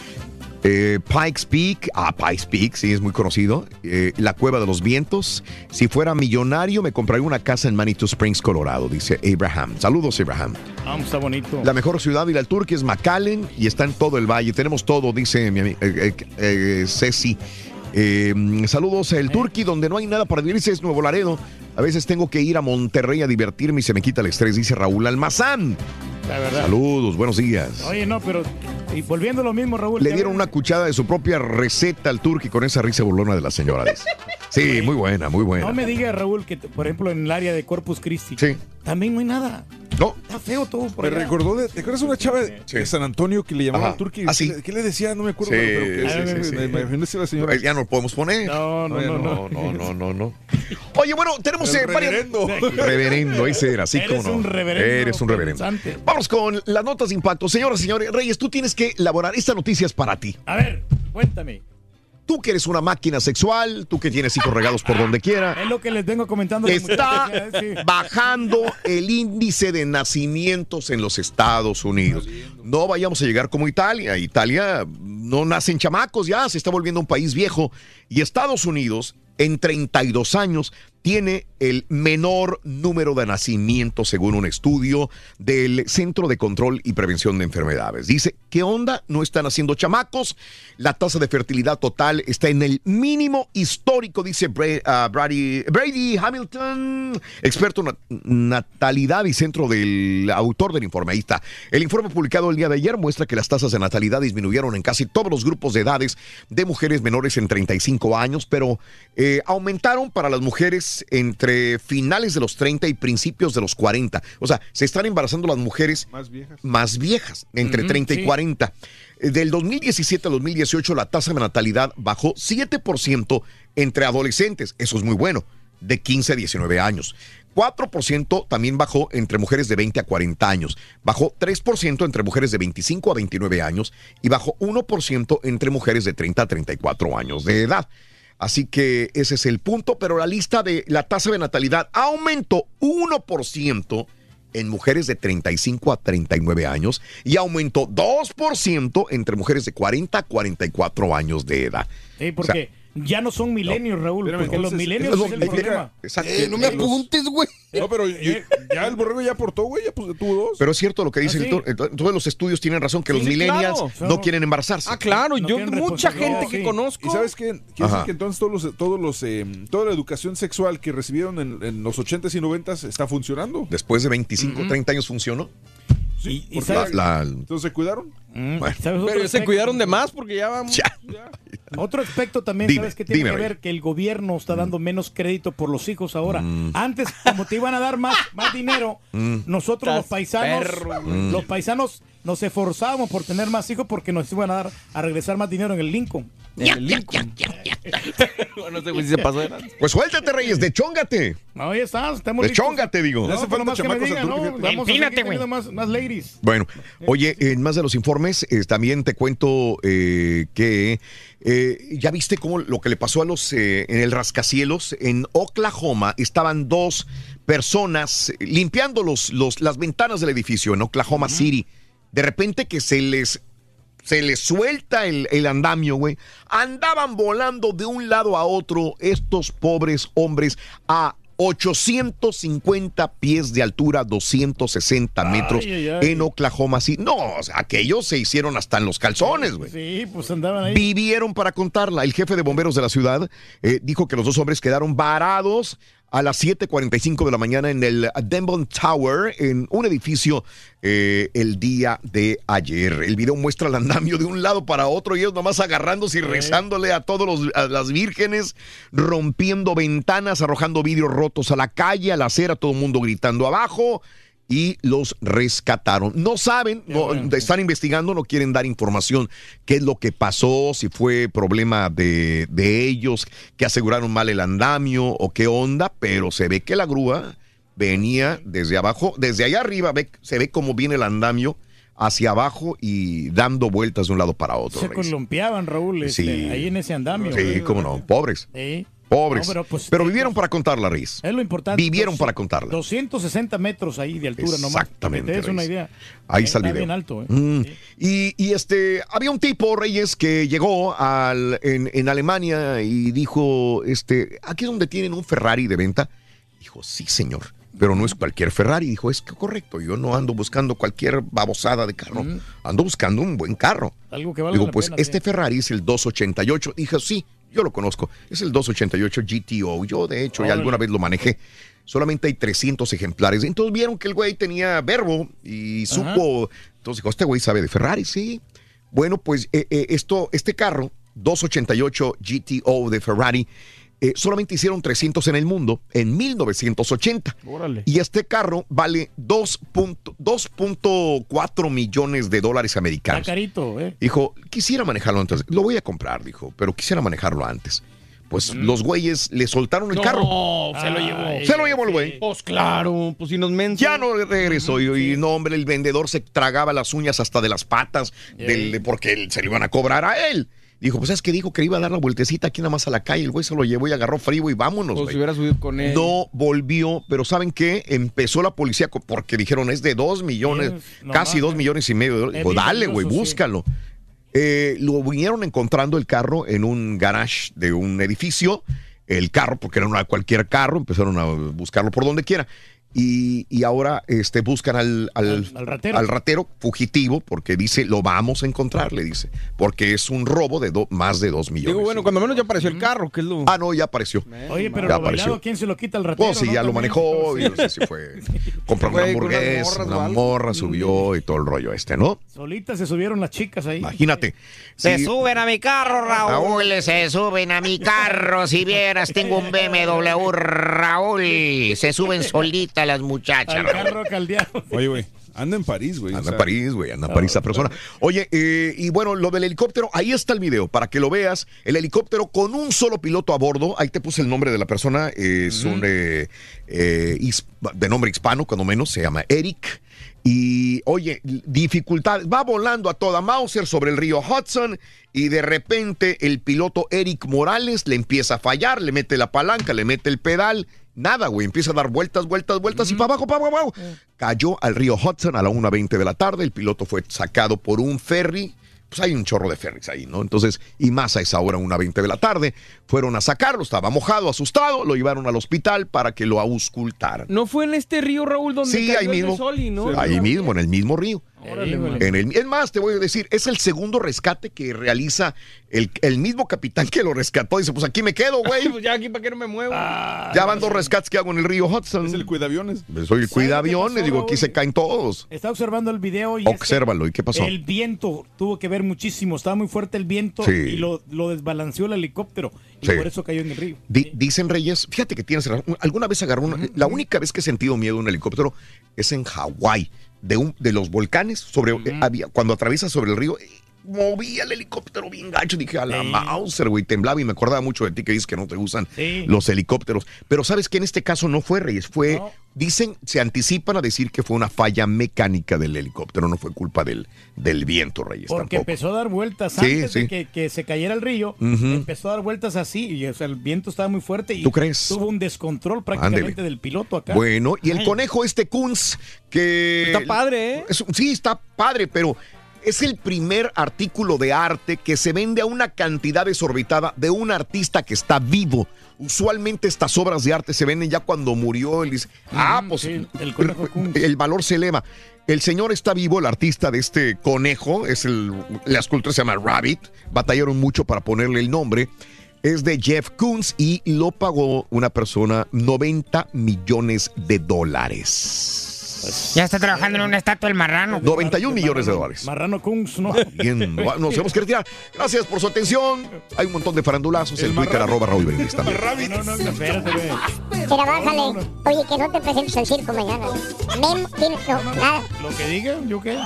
Eh, Pikes Peak, ah, Pikes Peak, sí, es muy conocido. Eh, la Cueva de los Vientos. Si fuera millonario, me compraría una casa en Manitou Springs, Colorado, dice Abraham. Saludos, Abraham. Ah, está bonito. La mejor ciudad y la Turquía es McAllen y está en todo el valle. Tenemos todo, dice mi amiga eh, eh, eh, Ceci. Saludos el Turqui, donde no hay nada para divertirse, es Nuevo Laredo. A veces tengo que ir a Monterrey a divertirme y se me quita el estrés, dice Raúl Almazán. La verdad. Saludos, buenos días. Oye, no, pero y volviendo a lo mismo, Raúl. Le dieron una cuchada de su propia receta al Turqui con esa risa burlona de la señora. Sí, muy buena, muy buena. No me digas, Raúl, que por ejemplo en el área de Corpus Christi Sí. también no hay nada. No. Está feo todo por Me allá. recordó de, ¿te acuerdas de una chava de, de San Antonio que le llamaba al turqui? Ah, sí. ¿Qué, le decía? No me acuerdo. Sí, pero, que- sí, sí. me, me imaginé si la señora. Ya no lo podemos poner. No, no, no, no. no, no, no, no. Oye, bueno, tenemos El eh, varias- reverendo. Reverendo, ese era, así Eres como no. un reverendo Eres un reverendo. pensante. Vamos con las notas de impacto. Señoras y señores, Reyes, tú tienes que elaborar esta noticia es para ti. A ver, cuéntame. Tú que eres una máquina sexual, tú que tienes hijos regados por donde quiera. Es lo que les vengo comentando. Está sí. bajando el índice de nacimientos en los Estados Unidos. No vayamos a llegar como Italia. Italia no nacen chamacos ya, se está volviendo un país viejo. Y Estados Unidos, en 32 años, tiene el menor número de nacimientos según un estudio del Centro de Control y Prevención de Enfermedades. Dice, ¿qué onda? No están haciendo chamacos. La tasa de fertilidad total está en el mínimo histórico, dice ah, Brady, Hamilton, experto en nat- natalidad y centro del autor del informe. Ahí está. El informe publicado el día de ayer muestra que las tasas de natalidad disminuyeron en casi todos los grupos de edades de mujeres menores en 35 años, pero eh, aumentaron para las mujeres entre finales de los 30 y principios de los 40. O sea, se están embarazando las mujeres Más viejas. más viejas, entre Ujú, 30 y sí. 40. Eh, Del 2017 al 2018 la tasa de natalidad bajó 7% entre adolescentes, eso es muy bueno, de 15 a 19 años. 4% también bajó entre mujeres de 20 a 40 años. Bajó 3% entre mujeres de 25 a 29 años y bajó 1% entre mujeres de 30 a 34 años de edad. Así que ese es el punto, pero la lista de la tasa de natalidad aumentó 1% en mujeres de 35 a 39 años y aumentó 2% entre mujeres de 40 a 44 años de edad. Sí, porque ya no son milenios, Raúl, porque los milenios es es el problema. Exacto. Eh, no me apuntes, güey. No, pero yo- ya el borrego ya aportó, güey, ya pues, tuvo dos. Pero es cierto lo que dice ¿Ah, sí? Todos los estudios tienen razón que Sí, los millennials claro. no quieren embarazarse. Ah, claro, yo mucha gente que conozco. ¿Y sabes qué? Quiere decir que entonces todos los, todos los, eh, toda la educación sexual que recibieron en, en los 80s y 90s está funcionando. Después de 25, 30 años funcionó. Sí, y porque sabes- la- la- entonces se cuidaron. Bueno. Pero se cuidaron de más porque ya vamos. Otro aspecto también, Dime, ¿sabes qué tiene dime, que ver? Que el gobierno está dando menos crédito por los hijos ahora. Antes, como te iban a dar más, más dinero, Mm. nosotros los paisanos, perro, los paisanos nos esforzábamos por tener más hijos porque nos iban a dar a regresar más dinero en el Lincoln. En el Lincoln. bueno, este güey sí se pasó de. Pues suéltate, Reyes, dechóngate. No, ya está, estamos Dechóngate, digo. No, pues falta nomás que me chamacos a digan, Turquía, ¿no? Vamos Empínate, teniendo más, más ladies. Bueno, oye, en más de los informes, eh, también te cuento eh, que eh, ya viste cómo lo que le pasó a los eh, en el rascacielos en Oklahoma estaban dos personas eh, limpiando los, los, las ventanas del edificio en Oklahoma City. De repente que se les se les suelta el, el andamio, güey. Andaban volando de un lado a otro estos pobres hombres a 850 pies de altura, 260 metros ay, ay. en Oklahoma City. No, o sea, aquellos se hicieron hasta en los calzones, güey. Sí, pues andaban ahí. Vivieron para contarla. El jefe de bomberos de la ciudad eh, dijo que los dos hombres quedaron varados a las 7:45 de la mañana en el Denbon Tower, en un edificio eh, el día de ayer. El video muestra el andamio de un lado para otro y ellos nomás agarrándose y rezándole a a las vírgenes, rompiendo ventanas, arrojando vidrios rotos a la calle, a la acera, todo el mundo gritando abajo y los rescataron. No saben, no, están investigando, no quieren dar información qué es lo que pasó, si fue problema de, de ellos, que aseguraron mal el andamio o qué onda, pero se ve que la grúa venía desde abajo, desde allá arriba ve- se ve cómo viene el andamio hacia abajo y dando vueltas de un lado para otro. Se columpiaban, Raúl, este, Sí. ahí en ese andamio. Sí, cómo no, pobres. Sí. Pobres. No, pero, pues, pero vivieron para contarla, Reyes. Es lo importante. Vivieron Dos- para contarla. 260 metros ahí de altura nomás. para que Exactamente, te des una idea. Ahí está el Está video. bien alto, ¿eh? Mm. Y, y, este, había un tipo, Reyes, que llegó al, en, en Alemania y dijo, este, aquí es donde tienen un Ferrari de venta. Dijo, sí, señor, pero no es cualquier Ferrari. Dijo, es que correcto, yo no ando buscando cualquier babosada de carro, ando buscando un buen carro. Algo que valga Digo, la pues pena, este sí. Ferrari es el 288. Dijo, sí, yo lo conozco. Es el 288 GTO. Yo, de hecho, ya alguna vez lo manejé. Solamente hay 300 ejemplares. Entonces vieron que el güey tenía verbo y Ajá. supo. Entonces dijo, este güey sabe de Ferrari, sí. Bueno, pues eh, eh, esto, este carro, 288 GTO de Ferrari, eh, solamente hicieron 300 en el mundo en 1980. Órale. Y este carro vale 2 punto- 2.4 millones de dólares Está americanos. carito, ¿eh? Dijo, quisiera manejarlo antes. Lo voy a comprar, dijo, pero quisiera manejarlo antes. Pues los güeyes le soltaron el No, carro. se lo llevó. Se lo llevó el güey. Pues claro, pues si nos. Ya no regresó. Y, y no, hombre, el vendedor se tragaba las uñas hasta de las patas del- de- porque se le iban a cobrar a él. Dijo, pues es que dijo que iba a dar la vueltecita aquí nada más a la calle. El güey se lo llevó y agarró frío y vámonos. Pues si hubiera subido con él. No volvió, pero ¿saben qué? Empezó la policía porque dijeron es de dos millones, no casi dos millones y medio. Es Dijo, dale, güey, sí. búscalo. Eh, lo vinieron encontrando el carro en un garage de un edificio. El carro, porque era una- cualquier carro, empezaron a buscarlo por donde quiera. Y, y ahora este, buscan al, al, ratero. al ratero fugitivo porque dice, lo vamos a encontrar, le dice. Porque es un robo de do- más de dos millones. Digo, bueno, cuando menos ya apareció el carro, que es lo... Ah, no, ya apareció. Oye, pero ya lo bailado, ¿quién se lo quita al ratero? Pues sí, no? ya lo manejó y no sé si fue. Compró una hamburguesa, una morra, subió y todo el rollo este, ¿no? Solitas se subieron las chicas ahí. Imagínate. Se Sí. suben a mi carro, Raúl. Raúl, se suben a mi carro. Si vieras, tengo un BMW, Raúl. Se suben solitas las muchachas. Al Raúl. carro caldeado. Oye, güey, anda en París, güey. Anda en París, güey, anda en París esa persona. Oye, eh, y bueno, lo del helicóptero, ahí está el video, para que lo veas. El helicóptero con un solo piloto a bordo, ahí te puse el nombre de la persona, es un eh, eh, de nombre hispano, cuando menos, se llama Eric. Y oye, dificultad, va volando a toda Mauser sobre el río Hudson y de repente el piloto Eric Morales le empieza a fallar, le mete la palanca, le mete el pedal, nada, güey, empieza a dar vueltas, vueltas, vueltas y para abajo, para abajo. Cayó al río Hudson a la 1.20 de la tarde, el piloto fue sacado por un ferry. Pues hay un chorro de ferries ahí, ¿no? Entonces, y más a esa hora, una 20 de la tarde, fueron a sacarlo, estaba mojado, asustado, lo llevaron al hospital para que lo auscultaran. ¿No fue en este río, Raúl, donde Sí, cayó ahí el de mismo. Soli, no? Ahí mismo, en el mismo río. En el, es más, te voy a decir, es el segundo rescate que realiza el, el mismo capitán que lo rescató. Dice, pues aquí me quedo, güey. Pues ya aquí para que no me muevo. Ya van dos rescates que hago en el río Hudson. Es el cuidaviones. Soy el cuidaviones, digo, aquí se caen todos. Está observando el video y es que Obsérvalo, ¿y qué pasó? el viento tuvo que ver muchísimo. Estaba muy fuerte el viento Sí. y lo, lo desbalanceó el helicóptero. Y Sí. por eso cayó en el río. Di- dicen Reyes, fíjate que tienes razón. Alguna vez agarró una, la única vez que he sentido miedo en un helicóptero es en Hawái, de un de los volcanes sobre eh, había cuando atraviesa sobre el río. Movía el helicóptero bien gacho, dije a la Mauser, güey, temblaba y me acordaba mucho de ti que dices que no te gustan Sí. los helicópteros. Pero sabes que en este caso no fue Reyes, fue, dicen, se anticipan a decir que fue una falla mecánica del helicóptero, no fue culpa del, del viento, Reyes, Porque tampoco. empezó a dar vueltas Sí, antes sí. de que, que se cayera el río. Empezó a dar vueltas así. Y o sea, el viento estaba muy fuerte. Y ¿Tú crees? Tuvo un descontrol prácticamente Ándele. del piloto acá. Bueno, y el Ay. conejo este Kunz, que... Está padre, ¿eh? Es sí, está padre, pero es el primer artículo de arte que se vende a una cantidad desorbitada de un artista que está vivo. Usualmente estas obras de arte se venden ya cuando murió. Dice, ah, pues sí, el el valor se eleva. El señor está vivo, el artista de este conejo, es el, la escultura se llama Rabbit, batallaron mucho para ponerle el nombre. Es de Jeff Koons y lo pagó una persona 90 millones de dólares. Ya está trabajando en una estatua el marrano. 91 millones de dólares. Marrano Kunz, ¿no? Bien, nos tenemos que retirar. Gracias por su atención. Hay un montón de farandulazos en Twitter, arroba Raúl Brindis también. No, no, espérate, güey. Pero bájale. Oye, que no te presentes al circo mañana. Memo, tiene- no, nada. Lo que digan, ¿yo qué?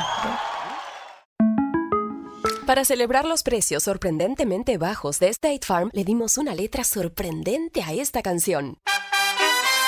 Para celebrar los precios sorprendentemente bajos de State Farm, le dimos una letra sorprendente a esta canción.